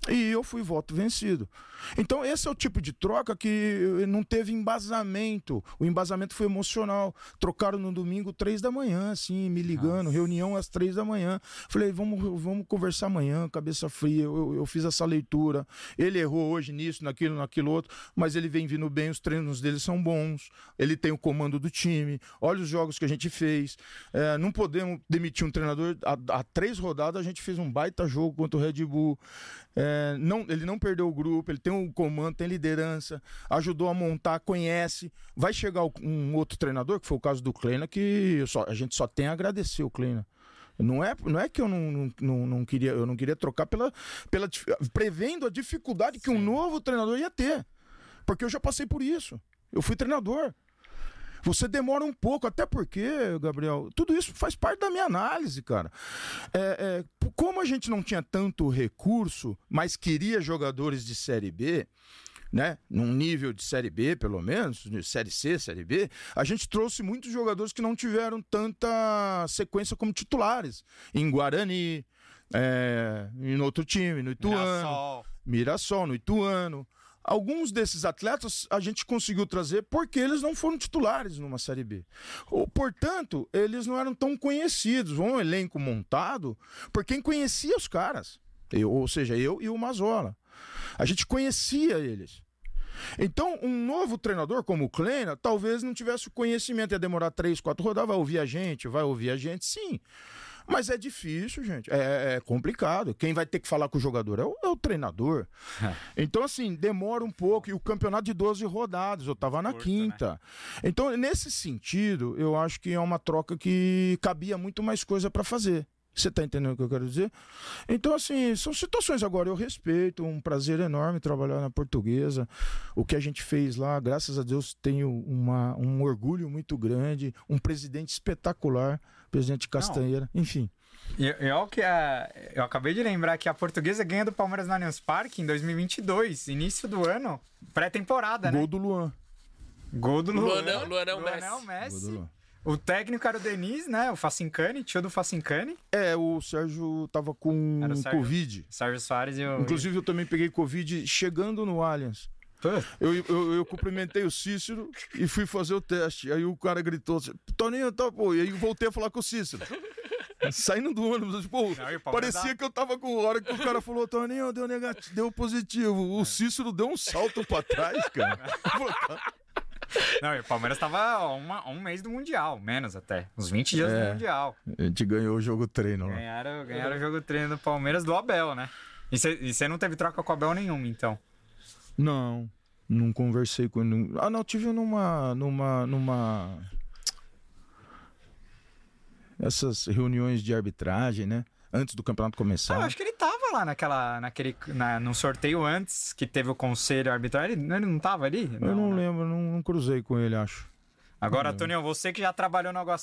E eu fui voto vencido. Então, esse é o tipo de troca que não teve embasamento. O embasamento foi emocional. Trocaram no domingo, três da manhã, assim, me ligando, Nossa. reunião às três da manhã. Falei, vamos, vamos conversar amanhã, cabeça fria. Eu, eu, fiz essa leitura. Ele errou hoje nisso, naquilo, naquilo outro, mas ele vem vindo bem, os treinos dele são bons. Ele tem o comando do time. Olha os jogos que a gente fez. É, não podemos demitir um treinador. Há, há três rodadas a gente fez um baita jogo contra o Red Bull. É, não, ele não perdeu o grupo, ele tem um comando, tem liderança, ajudou a montar, conhece. Vai chegar um outro treinador, que foi o caso do Kleina, que só, a gente só tem a agradecer o Kleina. Não é, não é que eu não, não, não, queria, eu não queria trocar pela, pela prevendo a dificuldade que um novo treinador ia ter. Porque eu já passei por isso. Eu fui treinador. Você demora um pouco, até porque, Gabriel, tudo isso faz parte da minha análise, cara. É, é, como a gente não tinha tanto recurso, mas queria jogadores de Série B, né, num nível de Série B, pelo menos, de Série C, Série B, a gente trouxe muitos jogadores que não tiveram tanta sequência como titulares. Em Guarani, é, em outro time, no Ituano. Mirassol. Mirassol, no Ituano. Alguns desses atletas a gente conseguiu trazer porque eles não foram titulares numa Série B. Ou, portanto, eles não eram tão conhecidos. Um elenco montado por quem conhecia os caras. Eu, ou seja, eu e o Mazola. A gente conhecia eles. Então, um novo treinador como o Kleina talvez não tivesse o conhecimento, ia demorar três, quatro rodadas, vai ouvir a gente, vai ouvir a gente, sim. Mas é difícil, gente. É, é, complicado. Quem vai ter que falar com o jogador é o, é o treinador. então, assim, demora um pouco. E o campeonato de 12 rodadas, eu estava na Curta, quinta. Né? Então, nesse sentido, eu acho que é uma troca que cabia muito mais coisa para fazer. Você está entendendo o que eu quero dizer? Então, assim, são situações agora. Eu respeito, um prazer enorme trabalhar na portuguesa. O que a gente fez lá, graças a Deus, tenho uma, um orgulho muito grande, um presidente espetacular presidente Castanheira, Não. enfim. E, eu, que a, eu acabei de lembrar que a portuguesa ganha do Palmeiras no Allianz Parque em 2022, início do ano, pré-temporada, né? Gol do Luan. Gol do Luan. Luan, Luan, Luan, Luan é o Messi. Messi. O técnico era o Denis, né? O Facincani, tio do Facincani. É, o Sérgio tava com Sérgio, Covid. Sérgio Soares e o... Inclusive eu também peguei Covid chegando no Allianz. Eu, eu, eu, cumprimentei o Cícero e fui fazer o teste. Aí o cara gritou assim, Toninho, tá, pô. E aí voltei a falar com o Cícero. Saindo do ônibus, pô, não, parecia que eu tava com hora que o cara falou, Toninho, deu negativo, deu positivo. O é. Cícero deu um salto pra trás, cara. (laughs) Não, e o Palmeiras tava um mês do Mundial, menos até. Uns 20 dias é, do Mundial. A gente ganhou o jogo treino. Ganharam, ganharam o jogo treino do Palmeiras do Abel, né? E você não teve troca com o Abel nenhuma, então? Não, não conversei com ele. Ah, não, tive numa. numa. numa. Essas reuniões de arbitragem, né? Antes do campeonato começar. Ah, eu acho que ele tava lá naquela. naquele. Na, no sorteio antes que teve o conselho arbitral. Ele, ele não tava ali? Não, eu não né? lembro, não, não, cruzei com ele, acho. Agora, Tonião, você que já trabalhou no Água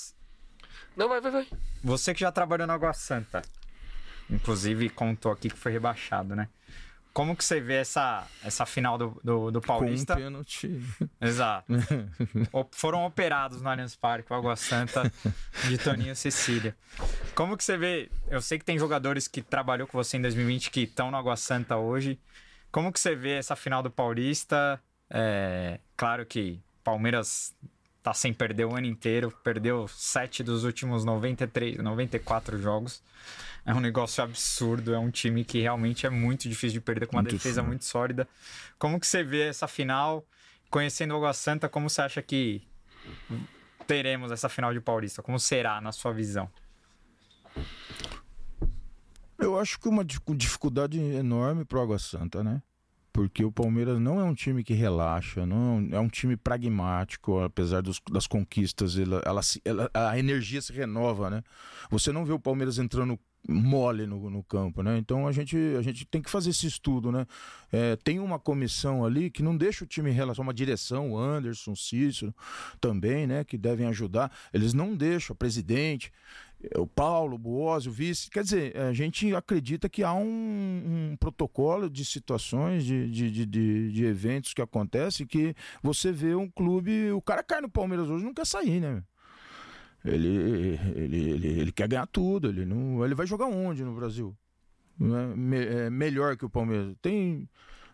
Não, vai, vai, vai. Você que já trabalhou no Água Santa. Inclusive contou aqui que foi rebaixado, né? Como que você vê essa, essa final do, do, do Paulista? Com um pênalti. Exato. Foram operados no Allianz Parque, o Água Santa de Toninho Cecília. Como que você vê? Eu sei que tem jogadores que trabalhou com você em 2020 que estão no Água Santa hoje. Como que você vê essa final do Paulista? É, claro que Palmeiras tá sem perder o ano inteiro, perdeu sete dos últimos 93, 94 jogos é um negócio absurdo. É um time que realmente é muito difícil de perder, com uma muito defesa muito sólida. Como que você vê essa final? Conhecendo o Água Santa, como você acha que teremos essa final de Paulista? Como será, na sua visão? Eu acho que uma dificuldade enorme pro Água Santa, né? Porque o Palmeiras não é um time que relaxa, não é um time pragmático, apesar dos, das conquistas, ela, ela, ela, a energia se renova, né? Você não vê o Palmeiras entrando mole no, no campo, né? Então a gente, a gente tem que fazer esse estudo, né? É, tem uma comissão ali que não deixa o time em relação a uma direção, o Anderson, Cícero também, né? Que devem ajudar. Eles não deixam, presidente, o Paulo, o Buozzi, o vice. Quer dizer, a gente acredita que há um, um protocolo de situações, de, de, de, de, eventos que acontecem que você vê um clube. O cara cai no Palmeiras hoje não quer sair, né? Ele, ele, ele, ele quer ganhar tudo. Ele, não, ele vai jogar onde no Brasil? É, me, é melhor que o Palmeiras. Tem.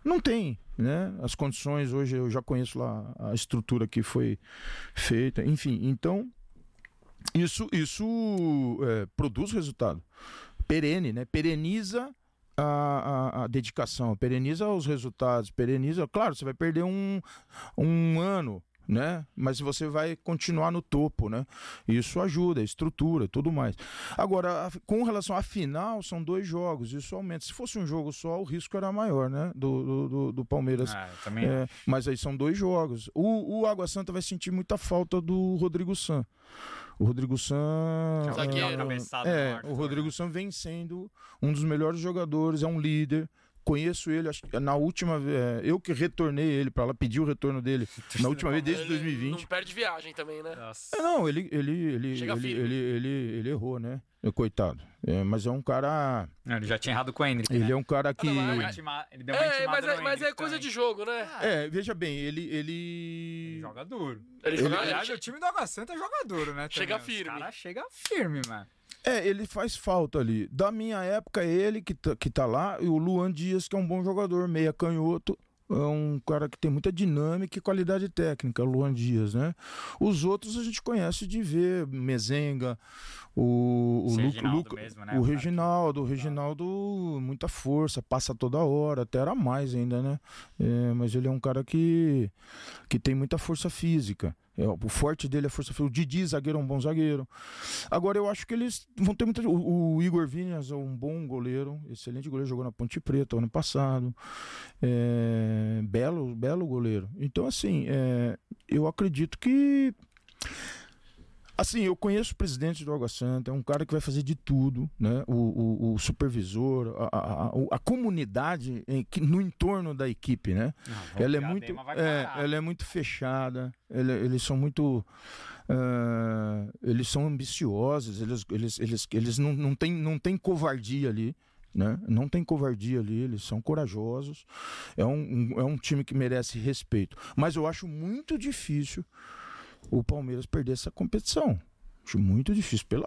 Não tem, né? As condições hoje eu já conheço lá a estrutura que foi feita, enfim. Então isso, isso é, produz resultado. Perene, né? Pereniza a, a, a, dedicação, pereniza os resultados, pereniza. Claro, você vai perder um, um ano, né? Mas você vai continuar no topo, né? Isso ajuda, estrutura tudo mais. Agora, com relação à final, são dois jogos, isso aumenta. Se fosse um jogo só, o risco era maior, né? Do, do, do Palmeiras. Ah, também. É, mas aí são dois jogos. O, o Água Santa vai sentir muita falta do Rodrigo San. O Rodrigo San. É, é o Rodrigo San vem sendo um dos melhores jogadores, é um líder conheço ele, acho que na última vez, é, eu que retornei ele para lá, pedi o retorno dele (laughs) na última vez desde ele 2020. Não perde viagem também, né? É, não, ele ele ele ele, ele, ele, ele, ele errou, né? Coitado. É, mas é um cara. Ele já tinha errado com o Hendrick. Ele né? é um cara que. Ah, não, ele deu uma é, mas, é, mas é coisa de jogo, né? É, veja bem, ele. Ele, ele joga duro. Ele, ele joga, aliás, o time do Água Santa joga duro, né? Chega também. firme. O cara chega firme, mano. É, ele faz falta ali. Da minha época, ele que tá, que tá lá, e o Luan Dias, que é um bom jogador, meia canhoto. É um cara que tem muita dinâmica e qualidade técnica, Luan Dias, né? Os outros a gente conhece de ver, Mezenga, o, o, Luca, mesmo, né? o, o Reginaldo, o Reginaldo, muita força, passa toda hora, até era mais ainda, né? É, mas ele é um cara que, que tem muita força física. É, o forte dele é força física. O Didi, zagueiro, é um bom zagueiro. Agora, eu acho que eles vão ter muita. O, o Igor Vinhas é um bom goleiro, excelente goleiro, jogou na Ponte Preta ano passado. É, belo, belo goleiro. Então, assim, é, eu acredito que Assim, eu conheço o presidente do Água Santa, é um cara que vai fazer de tudo, né? O, o, o supervisor, a, a, a, comunidade em, que, no entorno da equipe, né? Não, ela é muito, é, ela é muito fechada, ele, eles são muito, uh, eles são ambiciosos, eles, eles, eles, eles não, não têm não tem covardia ali. Né? Não tem covardia ali, eles são corajosos. É um, um, é um time que merece respeito. Mas eu acho muito difícil o Palmeiras perder essa competição. Acho muito difícil. Pela...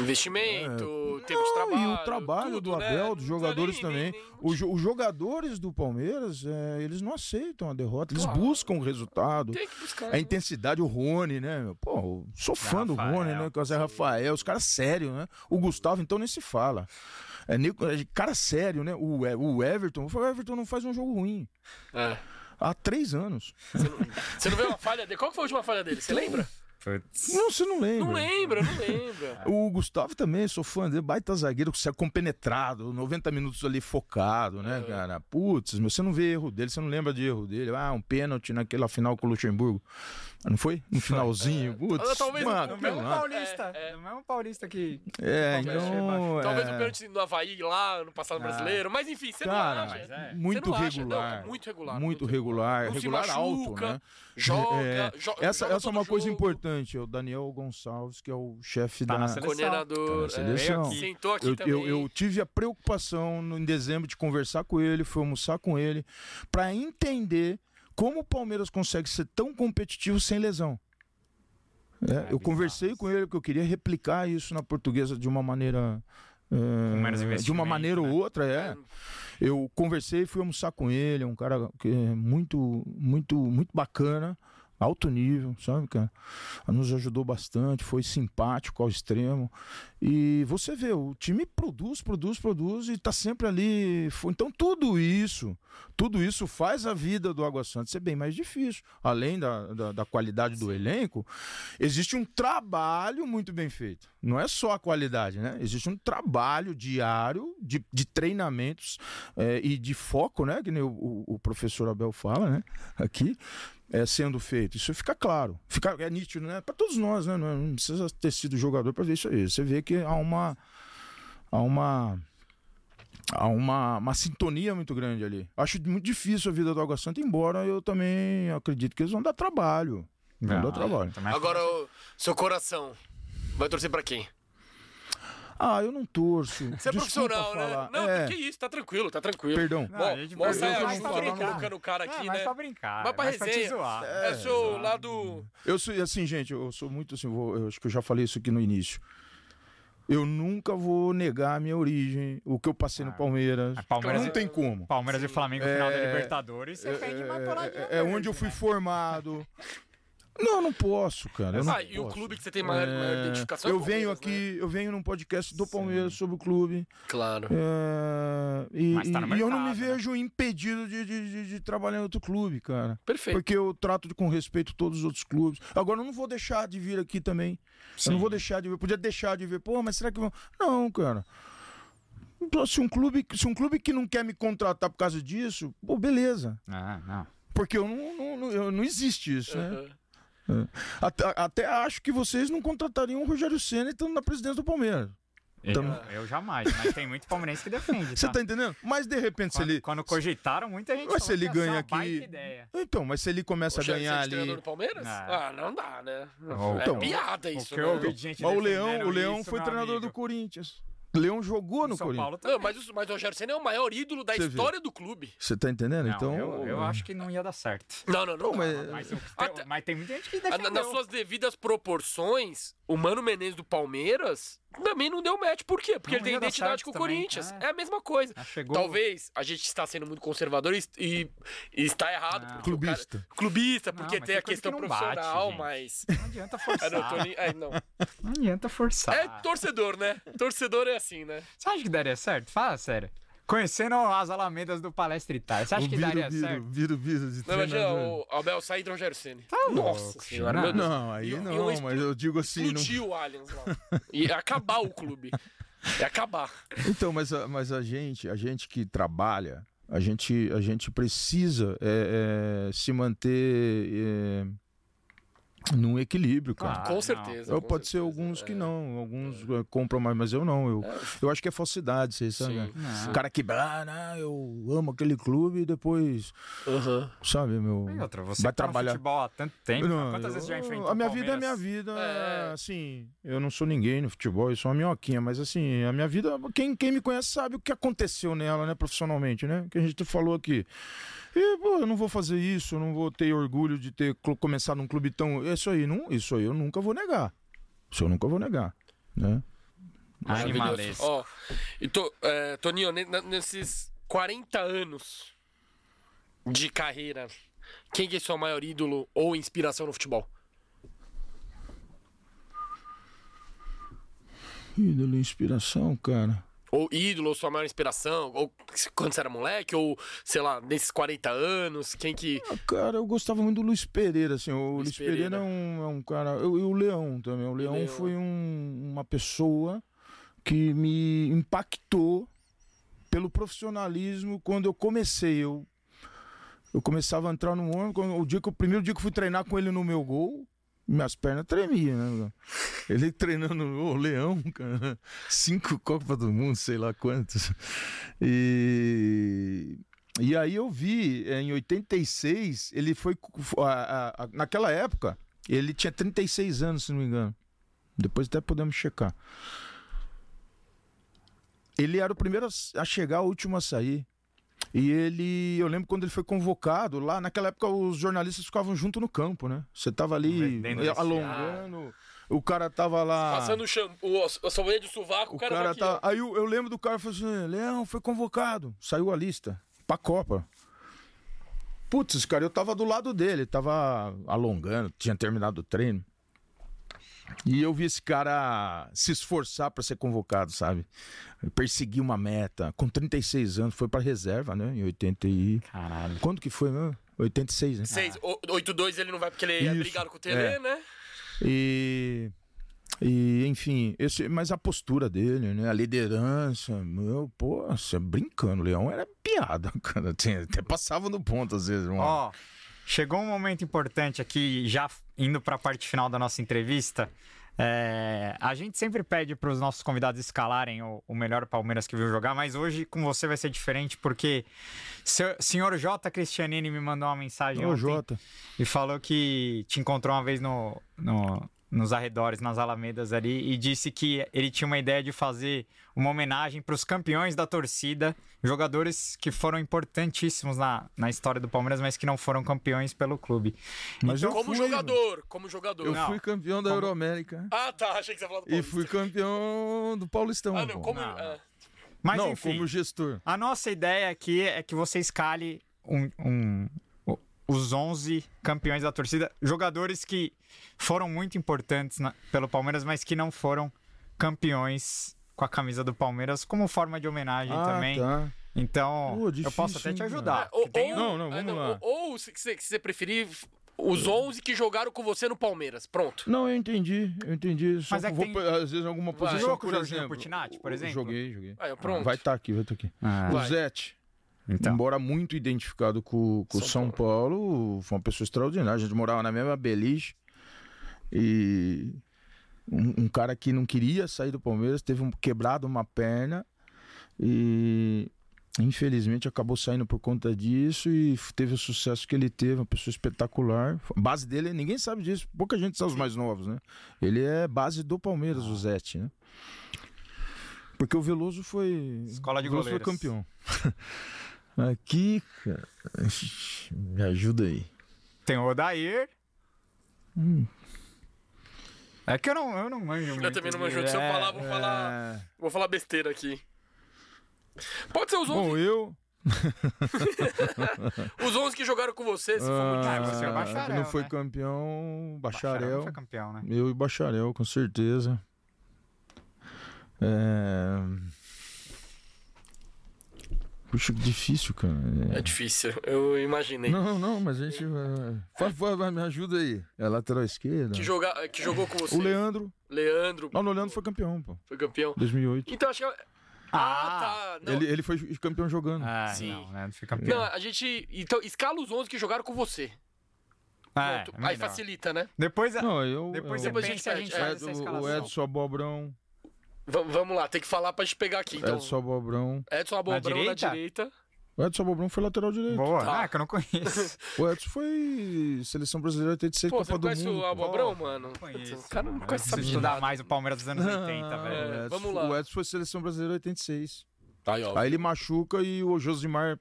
Investimento, é, tempo não, de trabalho. E o trabalho tudo, do né? Abel, dos jogadores nem, também. Nem, nem... Os, os, jogadores do Palmeiras, é, eles não aceitam a derrota, eles claro. buscam o resultado. Buscar, a né? intensidade, o Rony, né? Pô, sou fã do Rony, né? Com o Zé Rafael, os caras sérios, né? O Gustavo, então, nem se fala. É, é cara sério, né? O, o Everton, o Everton não faz um jogo ruim. É há três anos. Você não, você não vê uma falha dele? Qual foi a última falha dele? Você lembra? Não, você não lembra. Não lembra, não lembra. (laughs) o Gustavo também, sou fã dele, baita zagueiro, compenetrado, 90 minutos ali focado, né, é. cara? Putz, você não vê erro dele, você não lembra de erro dele. Ah, um pênalti naquela final com o Luxemburgo. Não foi? No finalzinho. É. Putz, talvez mano, no mesmo paulista. É, é. No mesmo paulista que. É, então. Talvez o pênalti no Havaí lá, no passado ah. brasileiro. Mas enfim, você cara, não acha. É. Muito, não regular, não, muito regular. Muito regular. Muito regular. Regular alto, né? Joga. É, joga essa joga essa é uma coisa jogo. importante. O Daniel Gonçalves, que é o chefe tá da. Coordenador. Tá seleção. É, sentou aqui eu, também. Eu, eu tive a preocupação no, em dezembro de conversar com ele, fui almoçar com ele, para entender como o Palmeiras consegue ser tão competitivo sem lesão. É, eu conversei com ele porque eu queria replicar isso na portuguesa de uma maneira. É, de uma maneira né? ou outra, é. Eu conversei, fui almoçar com ele, é um cara que é muito, muito, muito bacana alto nível, sabe, cara? Nos ajudou bastante, foi simpático ao extremo. E você vê, o time produz, produz, produz e tá sempre ali. Então, tudo isso, tudo isso faz a vida do Água Santa ser bem mais difícil. Além da, da, da qualidade do elenco, existe um trabalho muito bem feito. Não é só a qualidade, né? Existe um trabalho diário de, de treinamentos é, e de foco, né? Que nem o, o, o professor Abel fala, né? Aqui é, sendo feito. Isso fica claro, fica, é nítido, né? Para todos nós, né? Não, precisa ter sido jogador para ver isso aí. Você vê que há uma há uma há uma, uma sintonia muito grande ali. Acho muito difícil a vida do Água Santa, embora eu também acredito que eles vão dar trabalho. Vão Não, dar trabalho. Agora, o seu coração vai torcer pra quem? Ah, eu não torço. Você é profissional, falar. né? Não, é, que isso, tá tranquilo, tá tranquilo. perdão. Não, Mo- a gente Mostra aí, perdeu, a mas gente pra tá brincar. colocando o cara aqui, É, mas né? pra brincar. Vai pra resenha. te zoar. É, o seu lado. Eu sou assim, gente, eu sou muito assim, vou- eu acho que eu já falei isso aqui no início. Eu nunca vou negar a minha origem, o que eu passei no Ah, Palmeiras. a Palmeiras não é- tem como. Palmeiras e Flamengo, final da É, Libertadores, você pede mais pra lá de É, é onde eu fui formado. (laughs) Não, não posso, cara. Eu não Ah, e o clube que você tem maior, maior É, identificação? é Eu o venho aqui, eu venho num podcast do Palmeiras sobre o clube. né? Claro. é, e, Mas tá no e- e eu não me mercado, né? vejo impedido de, de- de- de trabalhar em outro clube, cara. Perfeito. Porque eu trato de- com respeito todos os outros clubes. Agora, eu não vou deixar de vir aqui também. Eu não vou deixar de ver. Podia deixar de ver. Pô, mas será que vão. Não, cara. Então, Se um, clube, se um clube que não quer me contratar por causa disso, pô, beleza. Ah, não. Porque eu não, não, não, eu- não existe isso, né? Aham. Até, até acho que vocês não contratariam o Rogério Senna estando na presidência do Palmeiras. Eu, Tamo- eu jamais, mas tem muito palmeirense que defende. Você tá? tá entendendo? Mas de repente, se Quando, ele. quando cogitaram, muita gente Mas se ele é ganha aqui- ideia. Então, mas se ele começa a O Chelsea ganhar é ali. do Palmeiras? Ah. Ah, não dá, né? Ou- é Então, piada isso, né? Mas o Leão, o Leão isso, foi treinador amigo. do Corinthians. Leão jogou no São Corinthians. Paulo Não, também. mas, o- mas o Rogério Senna é o maior ídolo da Você história do clube. Você tá entendendo? Não, então. eu, eu acho que não ia dar certo. Não, não, não. Não, dá. mas- Mas, eu- Até- tem, mas tem muita gente que defendeu. Nas suas devidas proporções, o Mano Menezes do Palmeiras também não deu match. Por quê? Porque Não ele tem identidade com o também, Corinthians. é. É. a mesma coisa. Ah, chegou- Talvez a gente está sendo muito conservador e, e- e está errado. Não. porque o cara- Clubista. clubista, Não, porque mas tem tem a questão que não bate, profissional, gente. mas. Não adianta (laughs) forçar. não, ai, não. Não adianta forçar. É torcedor, né? Torcedor é assim, né? Você acha que daria certo? Fala sério. Conhecendo as alamedas do Palestra Itália, você acha O que viro, daria viro, certo? viro, viro de Não, imagina o Abel sair do Rogério. Tá Nossa senhora, não. meu Deus. Não, aí Iam- não, mas eu digo assim. Não... Explodir o Allianz lá. E acabar o clube. É acabar. Então, mas a, mas a gente, a gente que trabalha, a gente, a gente precisa é, é, se manter é, num equilíbrio, cara. Claro. com certeza. Eu, com pode ser certeza. alguns que É. não, alguns é, compram mais, mas eu não. Eu, eu acho que é falsidade, vocês sabem. Sim. Não. O cara que, ah, não, eu amo aquele clube e depois, Aham. sabe, meu. E outra, você vai que tá trabalhar. futebol há tanto tempo, Não, quantas vezes já eu- enfrentou A minha vida é minha Palmeiras? vida, É. assim, eu não sou ninguém no futebol, eu sou uma minhoquinha, mas assim, a minha vida, quem, quem me conhece sabe o que aconteceu nela, né, profissionalmente, né, que a gente falou aqui. E, pô, eu não vou fazer isso, eu não vou ter orgulho de ter começado num clube tão... Isso aí, não, isso aí eu nunca vou negar. Isso eu nunca vou negar, né. Animalesco. Ó, e to, é, Toninho, nesses 40 anos de carreira, quem que é seu maior ídolo ou inspiração no futebol? Ídolo, inspiração, cara. Ou ídolo, ou sua maior inspiração? Ou quando você era moleque? Ou, sei lá, nesses 40 anos? Quem que. Ah, Cara, eu gostava muito do Luiz Pereira, assim. O Luiz Luiz, Pereira, Pereira. é, um, é um cara. eu- E o Leão também. O Leão, Leão. foi um- uma pessoa que me impactou pelo profissionalismo quando eu comecei. Eu, eu começava a entrar no ônibus. O, dia que, o primeiro dia que eu fui treinar com ele no meu gol, minhas pernas tremiam, né? Ele (laughs) treinando o Leão, cara. Cinco Copas do Mundo, sei lá quantos. E. E aí eu vi, eh, em 86, ele foi. a- a- naquela época, ele tinha 36 anos, se não me engano. Depois até podemos checar. Ele era o primeiro a chegar, o último a sair. E ele, eu lembro quando ele foi convocado, lá naquela época os jornalistas ficavam junto no campo, né? Você tava ali Vendendo alongando, o cara tava lá. Passando o, shampoo, o sabonete de sovaco, o, cara, cara, tá aqui, tá. Aí eu, eu lembro do cara falando assim: Leão foi convocado. Saiu a lista pra Copa. Putz, cara, eu tava do lado dele, tava alongando, tinha terminado o treino. E eu vi esse cara se esforçar pra ser convocado, sabe? Perseguir uma meta. Com 36 anos, foi pra reserva, né? Em 80 e. Caralho. Quando que foi, mesmo? 86, né? 6, 8-2 ele não vai porque ele é Isso, brigado com o Tele, é. né? E, e enfim, esse, mas a postura dele, né? A liderança, meu, pô, você brincando, o Leão era piada, (laughs) cara. Até passava no ponto às vezes, mano. Ó, chegou um momento importante aqui, já indo pra parte final da nossa entrevista. É, a gente sempre pede para os nossos convidados escalarem o, o, melhor Palmeiras que viu jogar, mas hoje com você vai ser diferente porque o senhor J. Cristianini me mandou uma mensagem Ô, Jota. e falou que te encontrou uma vez no, no nos arredores, nas alamedas ali, e disse que ele tinha uma ideia de fazer uma homenagem para os campeões da torcida, jogadores que foram importantíssimos na, na história do Palmeiras, mas que não foram campeões pelo clube. Mas então, como fui, jogador, como jogador. Eu não, fui campeão da como... Euroamérica. Ah, tá, achei que você falou do Paulista. E fui campeão do Paulistão. Ah, não, como... Não. É... Mas, não, enfim, como gestor. A nossa ideia aqui é que você escale um, um, os 11 campeões da torcida, jogadores que foram muito importantes na, pelo Palmeiras, mas que não foram campeões com a camisa do Palmeiras como forma de homenagem ah, também. Tá. Então, Pô, difícil, eu posso até te ajudar. É, ou, tem... Não, não, vamos é, não, lá. Ou, ou se, se você preferir, os 11 que jogaram com você no Palmeiras. Pronto. Não, eu entendi, eu entendi. Só Mas é vou, tem... às vezes, alguma posição, Você jogou com o Jorginho por exemplo? Joguei, joguei. Ah, pronto. Vai estar tá aqui, vai estar tá aqui. Ah. O Zete. Então. Embora muito identificado com, com São, São Paulo. Paulo. foi uma pessoa extraordinária. A gente morava na mesma beliche. E um, um, cara que não queria sair do Palmeiras, teve um, quebrado uma perna e infelizmente acabou saindo por conta disso e teve o sucesso que ele teve, uma pessoa espetacular. A base dele, ninguém sabe disso, pouca gente sabe os mais novos, né? Ele é base do Palmeiras, o Zete, né? Porque o Veloso foi. Escola de Veloso goleiros. foi campeão. (laughs) Aqui, cara. Me ajuda aí. Tem o Odair. Hum. É que eu não, eu não manjo muito. Eu também não manjo. Se eu é, falar, vou falar. Vou falar besteira aqui. Pode ser os 11. Bom, eu. (laughs) os 11 que jogaram com você, se for muito ah, você é bacharel, não foi né? campeão, bacharel. bacharel foi campeão, né? Eu e bacharel, com certeza. É... Puxa, difícil, cara. É... é difícil, eu imaginei. Não, não, mas a gente. Vai, vai, vai, me ajuda aí. É lateral esquerda. Que, joga... que jogou com você? O Leandro. Leandro. Não, o Leandro foi campeão, pô. Foi campeão. 2008. Então acho que. Ah, ah tá. Não. Ele, ele foi campeão jogando. Ah, Sim. Não, né? Foi campeão. Não, a gente. Então, escala os 11 que jogaram com você. Ah, é, Aí facilita, né? Depois, não, eu, depois eu, pensa a gente, a gente faz essa escalação. O Edson Abobrão. V vamos lá, tem que falar pra gente pegar aqui. Então. Edson Abobrão. Edson Abobrão na direita. Na direita. O Edson Abobrão foi lateral direito. Boa, tá. ah, que eu não conheço. (laughs) o Edson foi seleção brasileira 86 Pô, Copa do Mundo. Você conhece o Abobrão, mano? Conheço. O cara não conhece essa estudar mais o Palmeiras dos anos 80, velho. É, Edson, vamos lá. O Edson foi seleção brasileira 86. Aí, ó. Aí ele machuca e o Josimar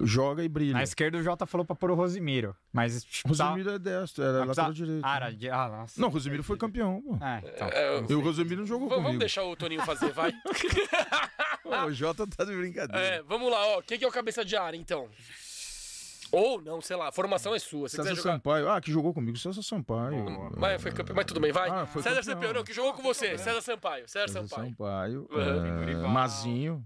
joga e brilha. Na esquerda o Jota falou pra pôr o Rosimiro. Mas. Tipo, Rosimiro é destro, era lateral direito. Ah, era de... ah, nossa. Não, o Rosimiro foi campeão. Pô. É, então, é, e o Rosimiro não jogou vamos, comigo. Vamos deixar o Toninho fazer, vai. (laughs) Pô, o Jota tá de brincadeira. É, vamos lá, ó. Quem que é o cabeça de área, então? Ou não, sei lá, a formação é sua. Se César jogar... Sampaio. Ah, que jogou comigo, César Sampaio. Mas, foi campeão, mas tudo bem, vai. Ah, foi César campeão. Sampaio, não, que jogou com você. César Sampaio. César, César Sampaio. Sampaio. Uhum. É, Mazinho.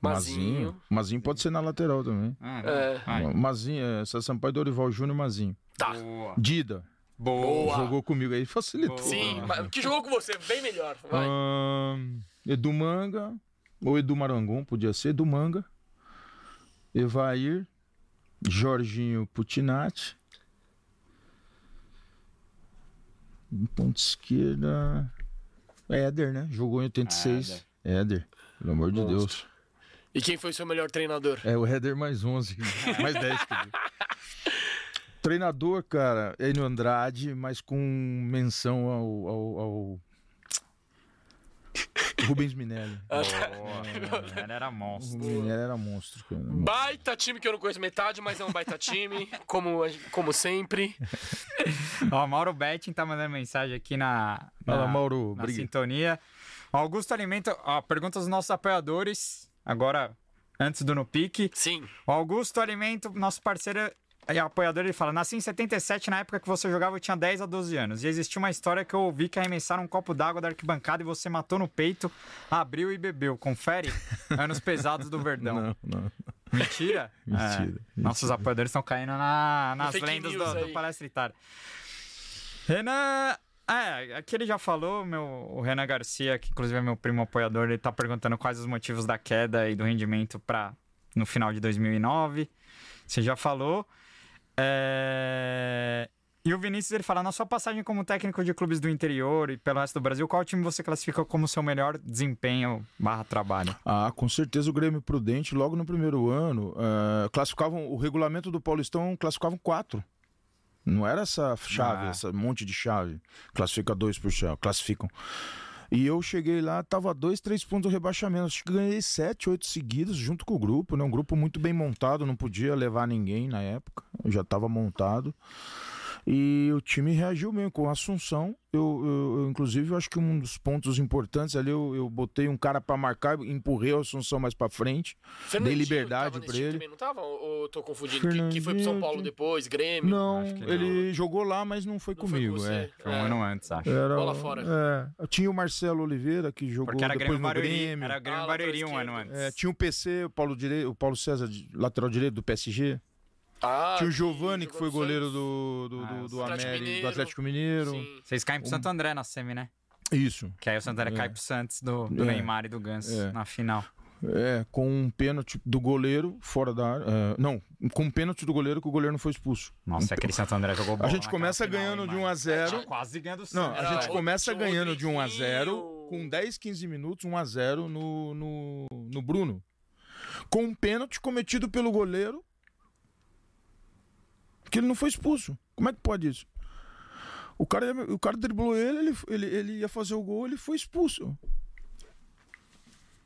Mazinho. Mazinho pode ser na lateral também. Ah, É. Mazinho, é, Sampaio, Dorival Júnior Mazinho. Tá. Boa. Dida. Boa. Jogou comigo aí, facilitou. Boa. Sim, mas que jogou com você, bem melhor. Vai. Ahn, Edu Manga. Ou Edu Marangon, podia ser. Edu Manga. Evair. Jorginho Putinati. Em ponta esquerda. Éder, né? Jogou em 86. Éder. Pelo amor de Monstro. Deus. E quem foi seu melhor treinador? É o Éder mais 11. (laughs) mais 10. quer dizer. Treinador, cara, Enio Andrade, mas com menção ao, ao, ao... Rubens Minelli. (laughs) Ah, tá. Boa. (laughs) Ele era O monstro. Minelli era monstro, cara. Baita time que eu não conheço metade, mas é um baita time, como, como sempre. Ó, Mauro Betting tá mandando mensagem aqui na, na, Fala, Mauro, na sintonia. Augusto Alimento, ó, pergunta dos nossos apoiadores, agora antes do No Pique. Sim. O Augusto Alimento, nosso parceiro e apoiador, ele fala: Nasci em 77, na época que você jogava, eu tinha 10 a 12 anos. E existia uma história que eu ouvi que arremessaram um copo d'água da arquibancada e você matou no peito, abriu e bebeu. Confere? (laughs) Anos pesados do Verdão. Não, não. Mentira? (laughs) Mentira, É, Nossos apoiadores estão caindo na- nas lendas do, do. Palestra Itália. Renan. É, aqui ele já falou, meu, o Renan Garcia, que inclusive é meu primo apoiador, ele tá perguntando quais os motivos da queda e do rendimento para no final de 2009. Você já falou. É, E o Vinícius, ele fala, na sua passagem como técnico de clubes do interior e pelo resto do Brasil, qual time você classifica como seu melhor desempenho barra trabalho? Ah, com certeza o Grêmio Prudente, logo no primeiro ano, eh, classificavam, o regulamento do Paulistão classificavam quatro. Não era essa chave, Ah. essa monte de chave. Classifica dois por chave, classificam. E eu cheguei lá, tava dois, três pontos do rebaixamento. Acho que ganhei sete, oito seguidos junto com o grupo, né? Um grupo muito bem montado, não podia levar ninguém na época. Eu já estava montado. E o time reagiu mesmo com a Assunção. Eu, eu- eu, inclusive, eu acho que um dos pontos importantes ali, eu, eu botei um cara para marcar, empurrei o Assunção mais para frente. Fernandinho liberdade time ele. Também, não tava? Ou eu tô confundindo? Que, que foi pro São Paulo depois, Grêmio. Não, Acho que não. ele jogou lá, mas não foi Não foi comigo. com você. é. Foi um É. ano antes, acho. Era, Bola fora. É, tinha o Marcelo Oliveira que jogou Porque era depois Grêmio no Barueri, Grêmio. era Grêmio Ah, Barueri um ano antes. É, tinha o PC, o Paulo, Dire... o Paulo César, lateral direito do PSG. Ah, tinha o que Giovani, que foi goleiro do, do, Ah, do. Atlético América, Mineiro. do Atlético Mineiro. Sim. Vocês caem pro Santo André na semi, né? Isso. Que aí o Santo André É. cai pro Santos do, do É. Neymar e do Ganso É. na final. É, com um pênalti do goleiro fora da área. é, não, com um pênalti do goleiro que o goleiro não foi expulso. Nossa, aquele Santo André jogou bola A gente começa final, ganhando de 1 mano? a 0 Tá Quase ganhando o Não, Santos. a gente começa ganhando de 1 a Rodriguinho. 0 com 10, 15 minutos, 1 a 0 no, no, no Bruno. Com um pênalti cometido pelo goleiro que ele não foi expulso. Como é que pode isso? O cara, o cara driblou ele, ele, ele, ele ia fazer o gol, ele foi expulso.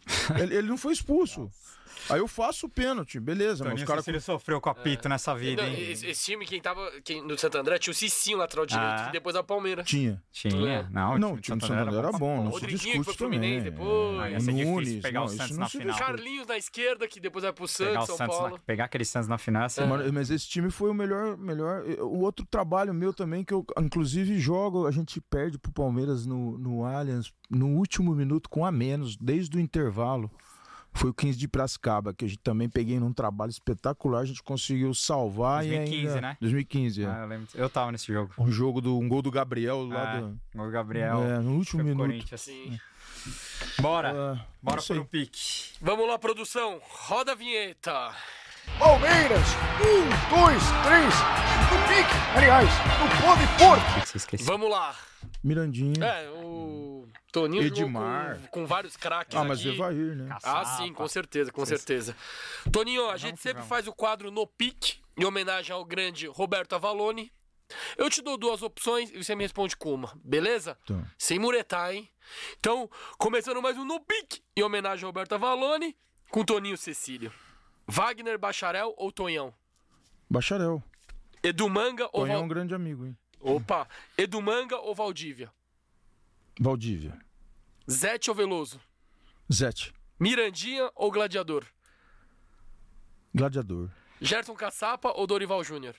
(laughs) ele, ele não foi expulso. Aí eu faço o pênalti, beleza, mas Toninho os caras Cecílio sofreu com a pito nessa vida, Não, hein? esse, esse time, quem tava quem, no Santo André, tinha o Cicinho lateral direito, Ah. que depois da Palmeiras. tinha. Tinha. Não, Não, o time do Santo André era bom, se Rodriguinho, que discute foi pro Fluminense também. depois. Ah, É, ia ser difícil Nunes, pegar o não, Santos isso na final. discute. Carlinhos na esquerda, que depois vai pro Pegar, Santos, o São Santos Paulo. na- pegar aquele Santos na final, assim, Mano, mas esse time foi o melhor, melhor. O outro trabalho meu também, que eu inclusive jogo, a gente perde pro Palmeiras no, no Allianz no último minuto com a menos, desde o intervalo. Foi o 15 de Piracicaba, que a gente também peguei num trabalho espetacular, a gente conseguiu salvar 2015, e ainda... né? 2015, é. Ah, eu, lembro. eu tava nesse jogo. Um jogo do um gol do Gabriel lá Ah, do, O Gabriel. é, no último minuto. Corinthians. Sim. Bora. É, Bora pro pique. Vamos lá, produção. Roda a vinheta. Palmeiras, um, dois, três, no pique, aliás, no pode porco. O que você esqueceu? Vamos lá. Mirandinha. É, o Toninho Edmar. com, com vários craques ah, mas aqui. Evair, né? Ah, Caçapa. sim, com certeza, com certeza. Toninho, a gente que sempre vamos. faz o quadro no pique, em homenagem ao grande Roberto Avalone. Eu te dou duas opções e você me responde com uma, beleza? Então, Sem muretar, hein? Então, começando mais um no pique, em homenagem ao Roberto Avalone, com Toninho Cecílio. Wagner Bacharel ou Tonhão? Bacharel. Edu Manga ou Tonhão é um grande amigo, hein? Opa, Edu Manga ou Valdívia? Valdívia. Zete ou Veloso? Zete. Mirandinha ou Gladiador? Gladiador. Gerson Caçapa ou Dorival Júnior?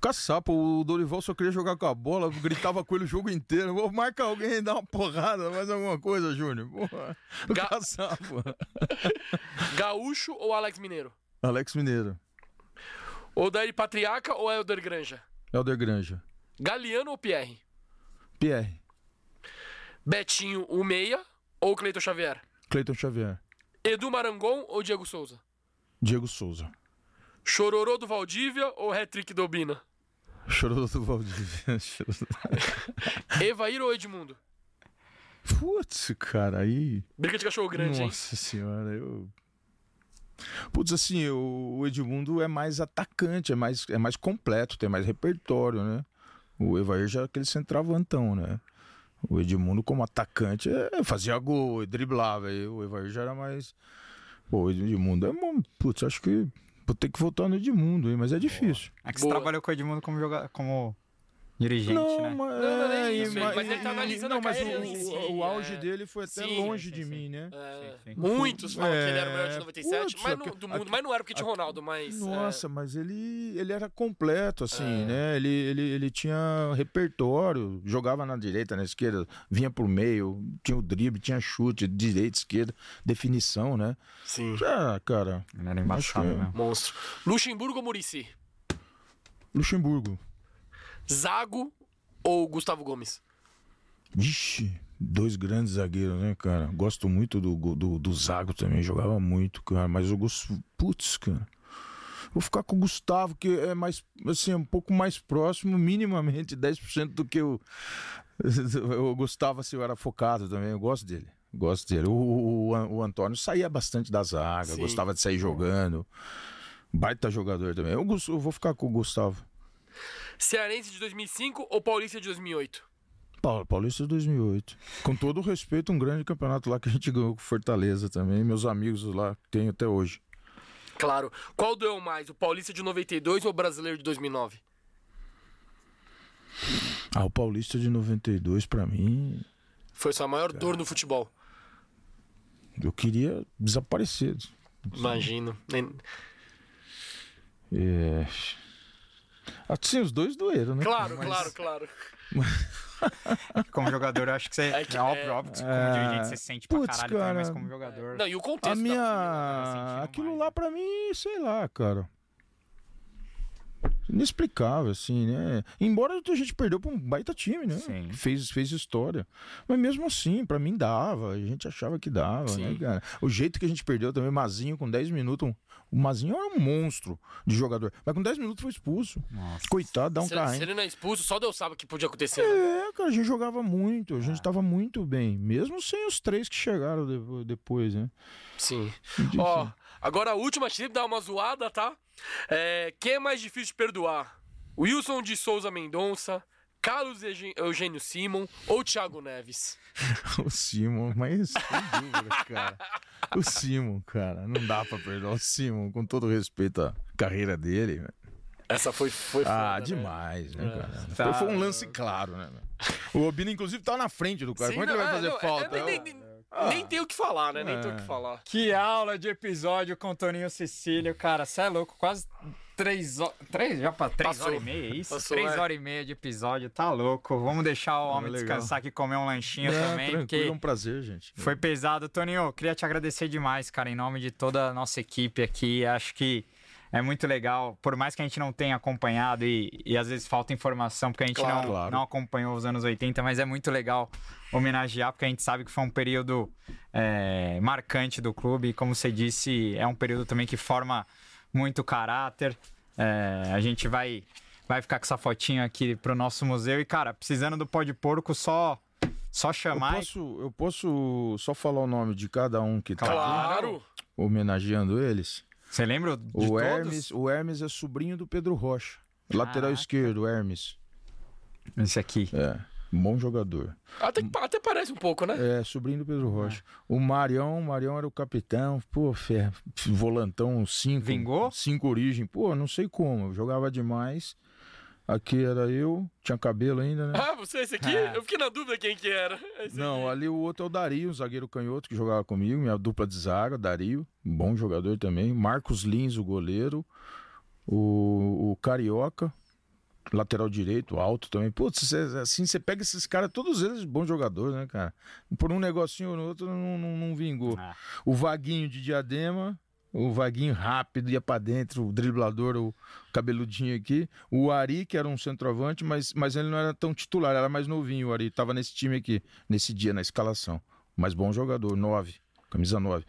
Caçapa, o Dorival só queria jogar com a bola, gritava com ele o jogo inteiro. Vou marcar alguém, dar uma porrada, mais alguma coisa, Júnior. Porra. Ga- (laughs) Caçapa. (laughs) Gaúcho ou Alex Mineiro? Alex Mineiro. Odair Patriarca ou Helder Granja? Helder Granja. Galeano ou Pierre? Pierre. Betinho, o Meia ou Cleiton Xavier? Cleiton Xavier. Edu Marangon ou Diego Souza? Diego Souza. Chororô do Valdívia ou? Chorou do Valdívia. (laughs) Chorou (laughs) do- Evair ou Edmundo? Putz, cara, aí. Briga de cachorro grande, hein? Nossa senhora, eu. Putz, assim, o Edmundo é mais atacante, é mais, é mais completo, tem mais repertório, né? O Evair já é aquele centravantão, né? O Edmundo, como atacante, é, fazia gol, driblava. E o Evair já era mais. Pô, o Edmundo é. Putz, acho que. Vou ter que voltar no Edmundo, hein? Mas é difícil. É que você Boa. trabalhou com o Edmundo como, joga... como dirigente, né? mas, Não, não, é, isso, e- mas ele tá analisando não, a mas o, em si, o, o auge é. dele foi até Sim, longe sim, de sim. mim, né? É, Sim, sim. Muitos falam que ele era o melhor de É, 97, putz, mas não, do mundo, aque- mas não era porque tinha Ronaldo, mas. é, Nossa, mas ele, ele era completo, assim, É. né? Ele, ele, ele tinha repertório, jogava na direita, na esquerda, vinha por meio, tinha o drible, tinha chute, direita, esquerda, definição, né? Sim. Ah, cara, Ele era que- mesmo. Monstro. Luxemburgo ou Murici? Luxemburgo. Zago ou Gustavo Gomes? Vixe, dois grandes zagueiros, né, cara? Gosto muito do, do, do Zago também, jogava muito, cara. Mas eu gosto. Putz, cara. Vou ficar com o Gustavo, que é mais, assim, um pouco mais próximo, minimamente 10% do que o, (laughs) o Gustavo, assim, eu era focado também. Eu gosto dele. Gosto dele. O, o, o Antônio saía bastante da zaga, Sim. gostava de sair jogando. Baita jogador também. Eu, eu vou ficar com o Gustavo. Cearense de 2005 ou Paulista de 2008? Paulo, Paulista de 2008. Com todo o respeito, um grande campeonato lá que a gente ganhou com Fortaleza também. Meus amigos lá tenho até hoje. Claro. Qual doeu mais, o Paulista de 92 ou o Brasileiro de 2009? Ah, o Paulista de 92, pra mim, Foi sua maior dor no futebol. eu queria desaparecer. Imagino. É... Assim, os dois doeram, né? Claro, claro, claro. (laughs) Como jogador, eu acho que você. É É, que- óbvio, é- óbvio que como É. dirigente você sente pra Putz, caralho também, mas cara. como jogador. Não, e o contexto A minha. tá sentindo Aquilo mais, lá né? pra mim, sei lá, cara. Inexplicável, assim, né? Embora a gente perdeu pra um baita time, né? Sim. Que Fez, fez história. Mas mesmo assim, pra mim dava. A gente achava que dava, né, Sim. cara? O jeito que a gente perdeu também, Mazinho com 10 minutos. um- O Mazinho era um monstro de jogador. Mas com 10 minutos foi expulso. Nossa. Coitado, dá um carrinho. se ele não é expulso, só Deus sabe o que podia acontecer. né? É, cara, a gente jogava muito, a gente tava muito bem, mesmo sem os três que chegaram de- depois, né? Sim. Ó, agora a última, sempre dá uma zoada, tá? É, quem é mais difícil de perdoar? Wilson de Souza Mendonça, Carlos Eugênio Simon ou Thiago Neves? (laughs) O Simon, mas sem dúvida, cara. O Simon, cara, não dá pra perdoar o Simon, com todo respeito à carreira dele. Essa foi, foi Ah, foda, né? demais, né, cara? Tá. Foi, foi um lance claro, né? O Obina, inclusive, tá na frente do cara. Sim, Como é que ele não, vai é, fazer não, é, falta? é, nem, nem- nem tem o que falar, né? Nem tem o que É. falar. Que aula de episódio com Toninho Cecílio, cara. Você é louco, quase três horas. Três, já pra três horas e meia, é isso? Passou, três é. horas e meia de episódio, tá louco. Vamos deixar o homem legal. descansar aqui e comer um lanchinho Não, também, porque é um prazer, gente. foi pesado. Toninho, queria te agradecer demais, cara, em nome de toda a nossa equipe aqui. Acho que é muito legal, por mais que a gente não tenha acompanhado e, e às vezes falta informação, porque a gente Claro, não, claro. não acompanhou os anos 80, mas é muito legal homenagear, porque a gente sabe que foi um período é, marcante do clube. E como você disse, é um período também que forma muito caráter. É, a gente vai, vai ficar com essa fotinho aqui pro nosso museu. E, cara, precisando do pó de porco, só, só Eu chamar. e- posso, eu posso só falar o nome de cada um que tá aqui, Claro! homenageando eles? Você lembra de O todos? Hermes, o Hermes é sobrinho do Pedro Rocha. Lateral Caraca. esquerdo, Hermes. Esse aqui. É, bom jogador. Até, até parece um pouco, né? É, sobrinho do Pedro Rocha. O Marião, o Marião era o capitão, pô, fé, volantão, cinco. Vingou? Cinco origem. Pô, não sei como, eu jogava demais. Aqui era eu, tinha cabelo ainda, né? Ah, você, esse aqui? É. Eu fiquei na dúvida quem que era. Esse Não, aqui. ali o outro é o Dario, o zagueiro canhoto que jogava comigo, minha dupla de zaga, Dario, um bom jogador também. Marcos Lins, o goleiro. O, o Carioca, lateral direito, alto também. Putz, cê- assim, você pega esses caras, todos eles bons jogadores, né, cara? Por um negocinho ou no outro não, não, não vingou. Ah. O Vaguinho de Diadema, o Vaguinho rápido, ia pra dentro, o driblador, o cabeludinho aqui. O Ari, que era um centroavante, mas, mas ele não era tão titular, era mais novinho. O Ari tava nesse time aqui, nesse dia, na escalação. Mas bom jogador, nove, camisa 9.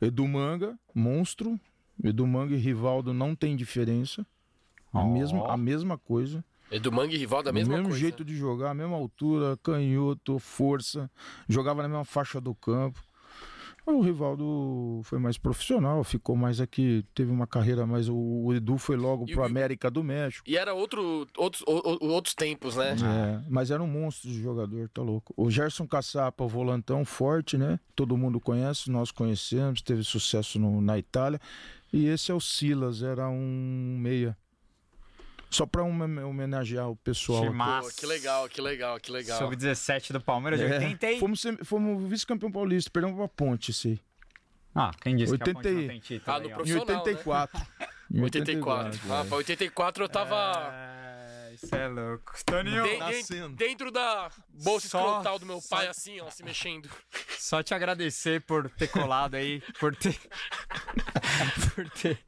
Edu Manga, monstro. Edu Manga e Rivaldo não tem diferença. A, Ó. mesma, a mesma coisa. Edu Mangue e Rival da o mesma mesmo coisa. jeito de jogar, a mesma altura, canhoto, força. Jogava na mesma faixa do campo. O Rivaldo foi mais profissional, ficou mais aqui, teve uma carreira mais. O, Edu foi logo pro o- América do México. E era outro, outros, o- outros tempos, né? É, mas era um monstro de jogador, tá louco. O Gerson Caçapa, o volantão forte, né? Todo mundo conhece, nós conhecemos, teve sucesso no- na Itália. E esse é o Silas, era um meia. Só pra home- homenagear o pessoal. Pô, que legal, que legal, que legal. Sub-17 do Palmeiras de É, 80 e... fomos, fomos vice-campeão paulista, perdemos pra ponte, esse aí. Ah, quem disse que a 80 Ponte não tem título Ah, no aí, ó. Em Profissional, né? 84. Em 84. Ah, (laughs) é. pra 84 eu tava É, isso é louco. Toninho, de- tá dentro da bolsa Só- escrotal do meu só- pai, assim, ó, se mexendo. (laughs) só te agradecer por ter colado aí, por ter... (laughs) por ter...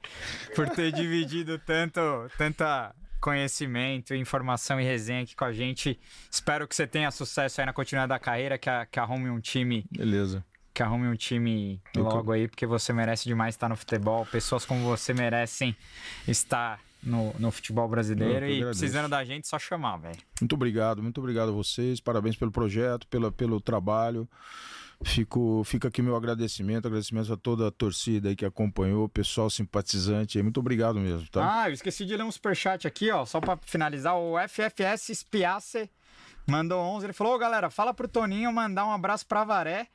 Por ter dividido tanto, tanta conhecimento, informação e resenha aqui com a gente. Espero que você tenha sucesso aí na continuidade da carreira, que, a- que arrume um time Beleza. que arrume um time logo aí, porque você merece demais estar no futebol. Pessoas como você merecem estar no, no futebol brasileiro. E precisando da gente, só chamar, velho. Muito obrigado, muito obrigado a vocês. Parabéns pelo projeto, pela, pelo trabalho. Fico, fica aqui meu agradecimento, agradecimento a toda a torcida aí que acompanhou, pessoal simpatizante aí. Muito obrigado mesmo, tá? Ah, eu esqueci de ler um superchat aqui, ó. Só pra finalizar, o FFS Spiace mandou 11. Ele falou: Ô galera, fala pro Toninho mandar um abraço pra Varé,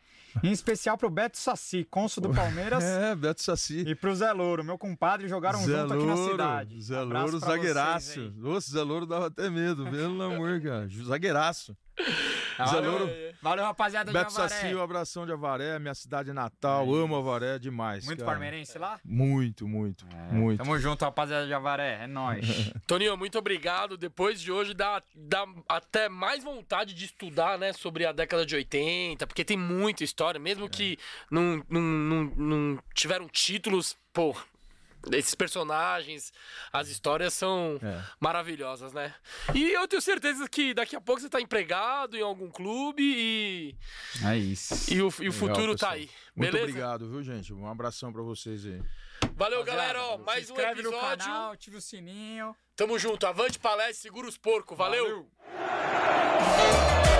em especial pro Beto Saci, cônsul do (laughs) Palmeiras. É, Beto Saci. E pro Zé Louro, meu compadre, jogaram junto aqui na cidade. Zé Louro, zagueiraço. Nossa, Zé Louro dava até medo, pelo amor, cara. Zagueiraço. Zé Valeu, Louro. Valeu, rapaziada Beto de Avaré. Saci, um abração de Avaré, minha cidade natal. Amo Avaré demais. Muito cara. palmeirense lá? Muito, muito, muito. Tamo junto, rapaziada de Avaré. É nóis. (laughs) Toninho, muito obrigado. Depois de hoje dá, dá até mais vontade de estudar, né, sobre a década de 80, porque tem muita história, mesmo que não, não, não, não tiveram títulos, pô. Esses personagens, as histórias são É. maravilhosas, né? E eu tenho certeza que daqui a pouco você tá empregado em algum clube e, é isso. e o, e o Legal, futuro tá pessoal. aí. Muito Beleza? obrigado, viu, gente? Um abração pra vocês aí. Valeu, galera. Ó, Se mais um inscreve no episódio. canal, ativa o sininho. Tamo junto. Avante palestra, segura os porcos. Valeu. Valeu.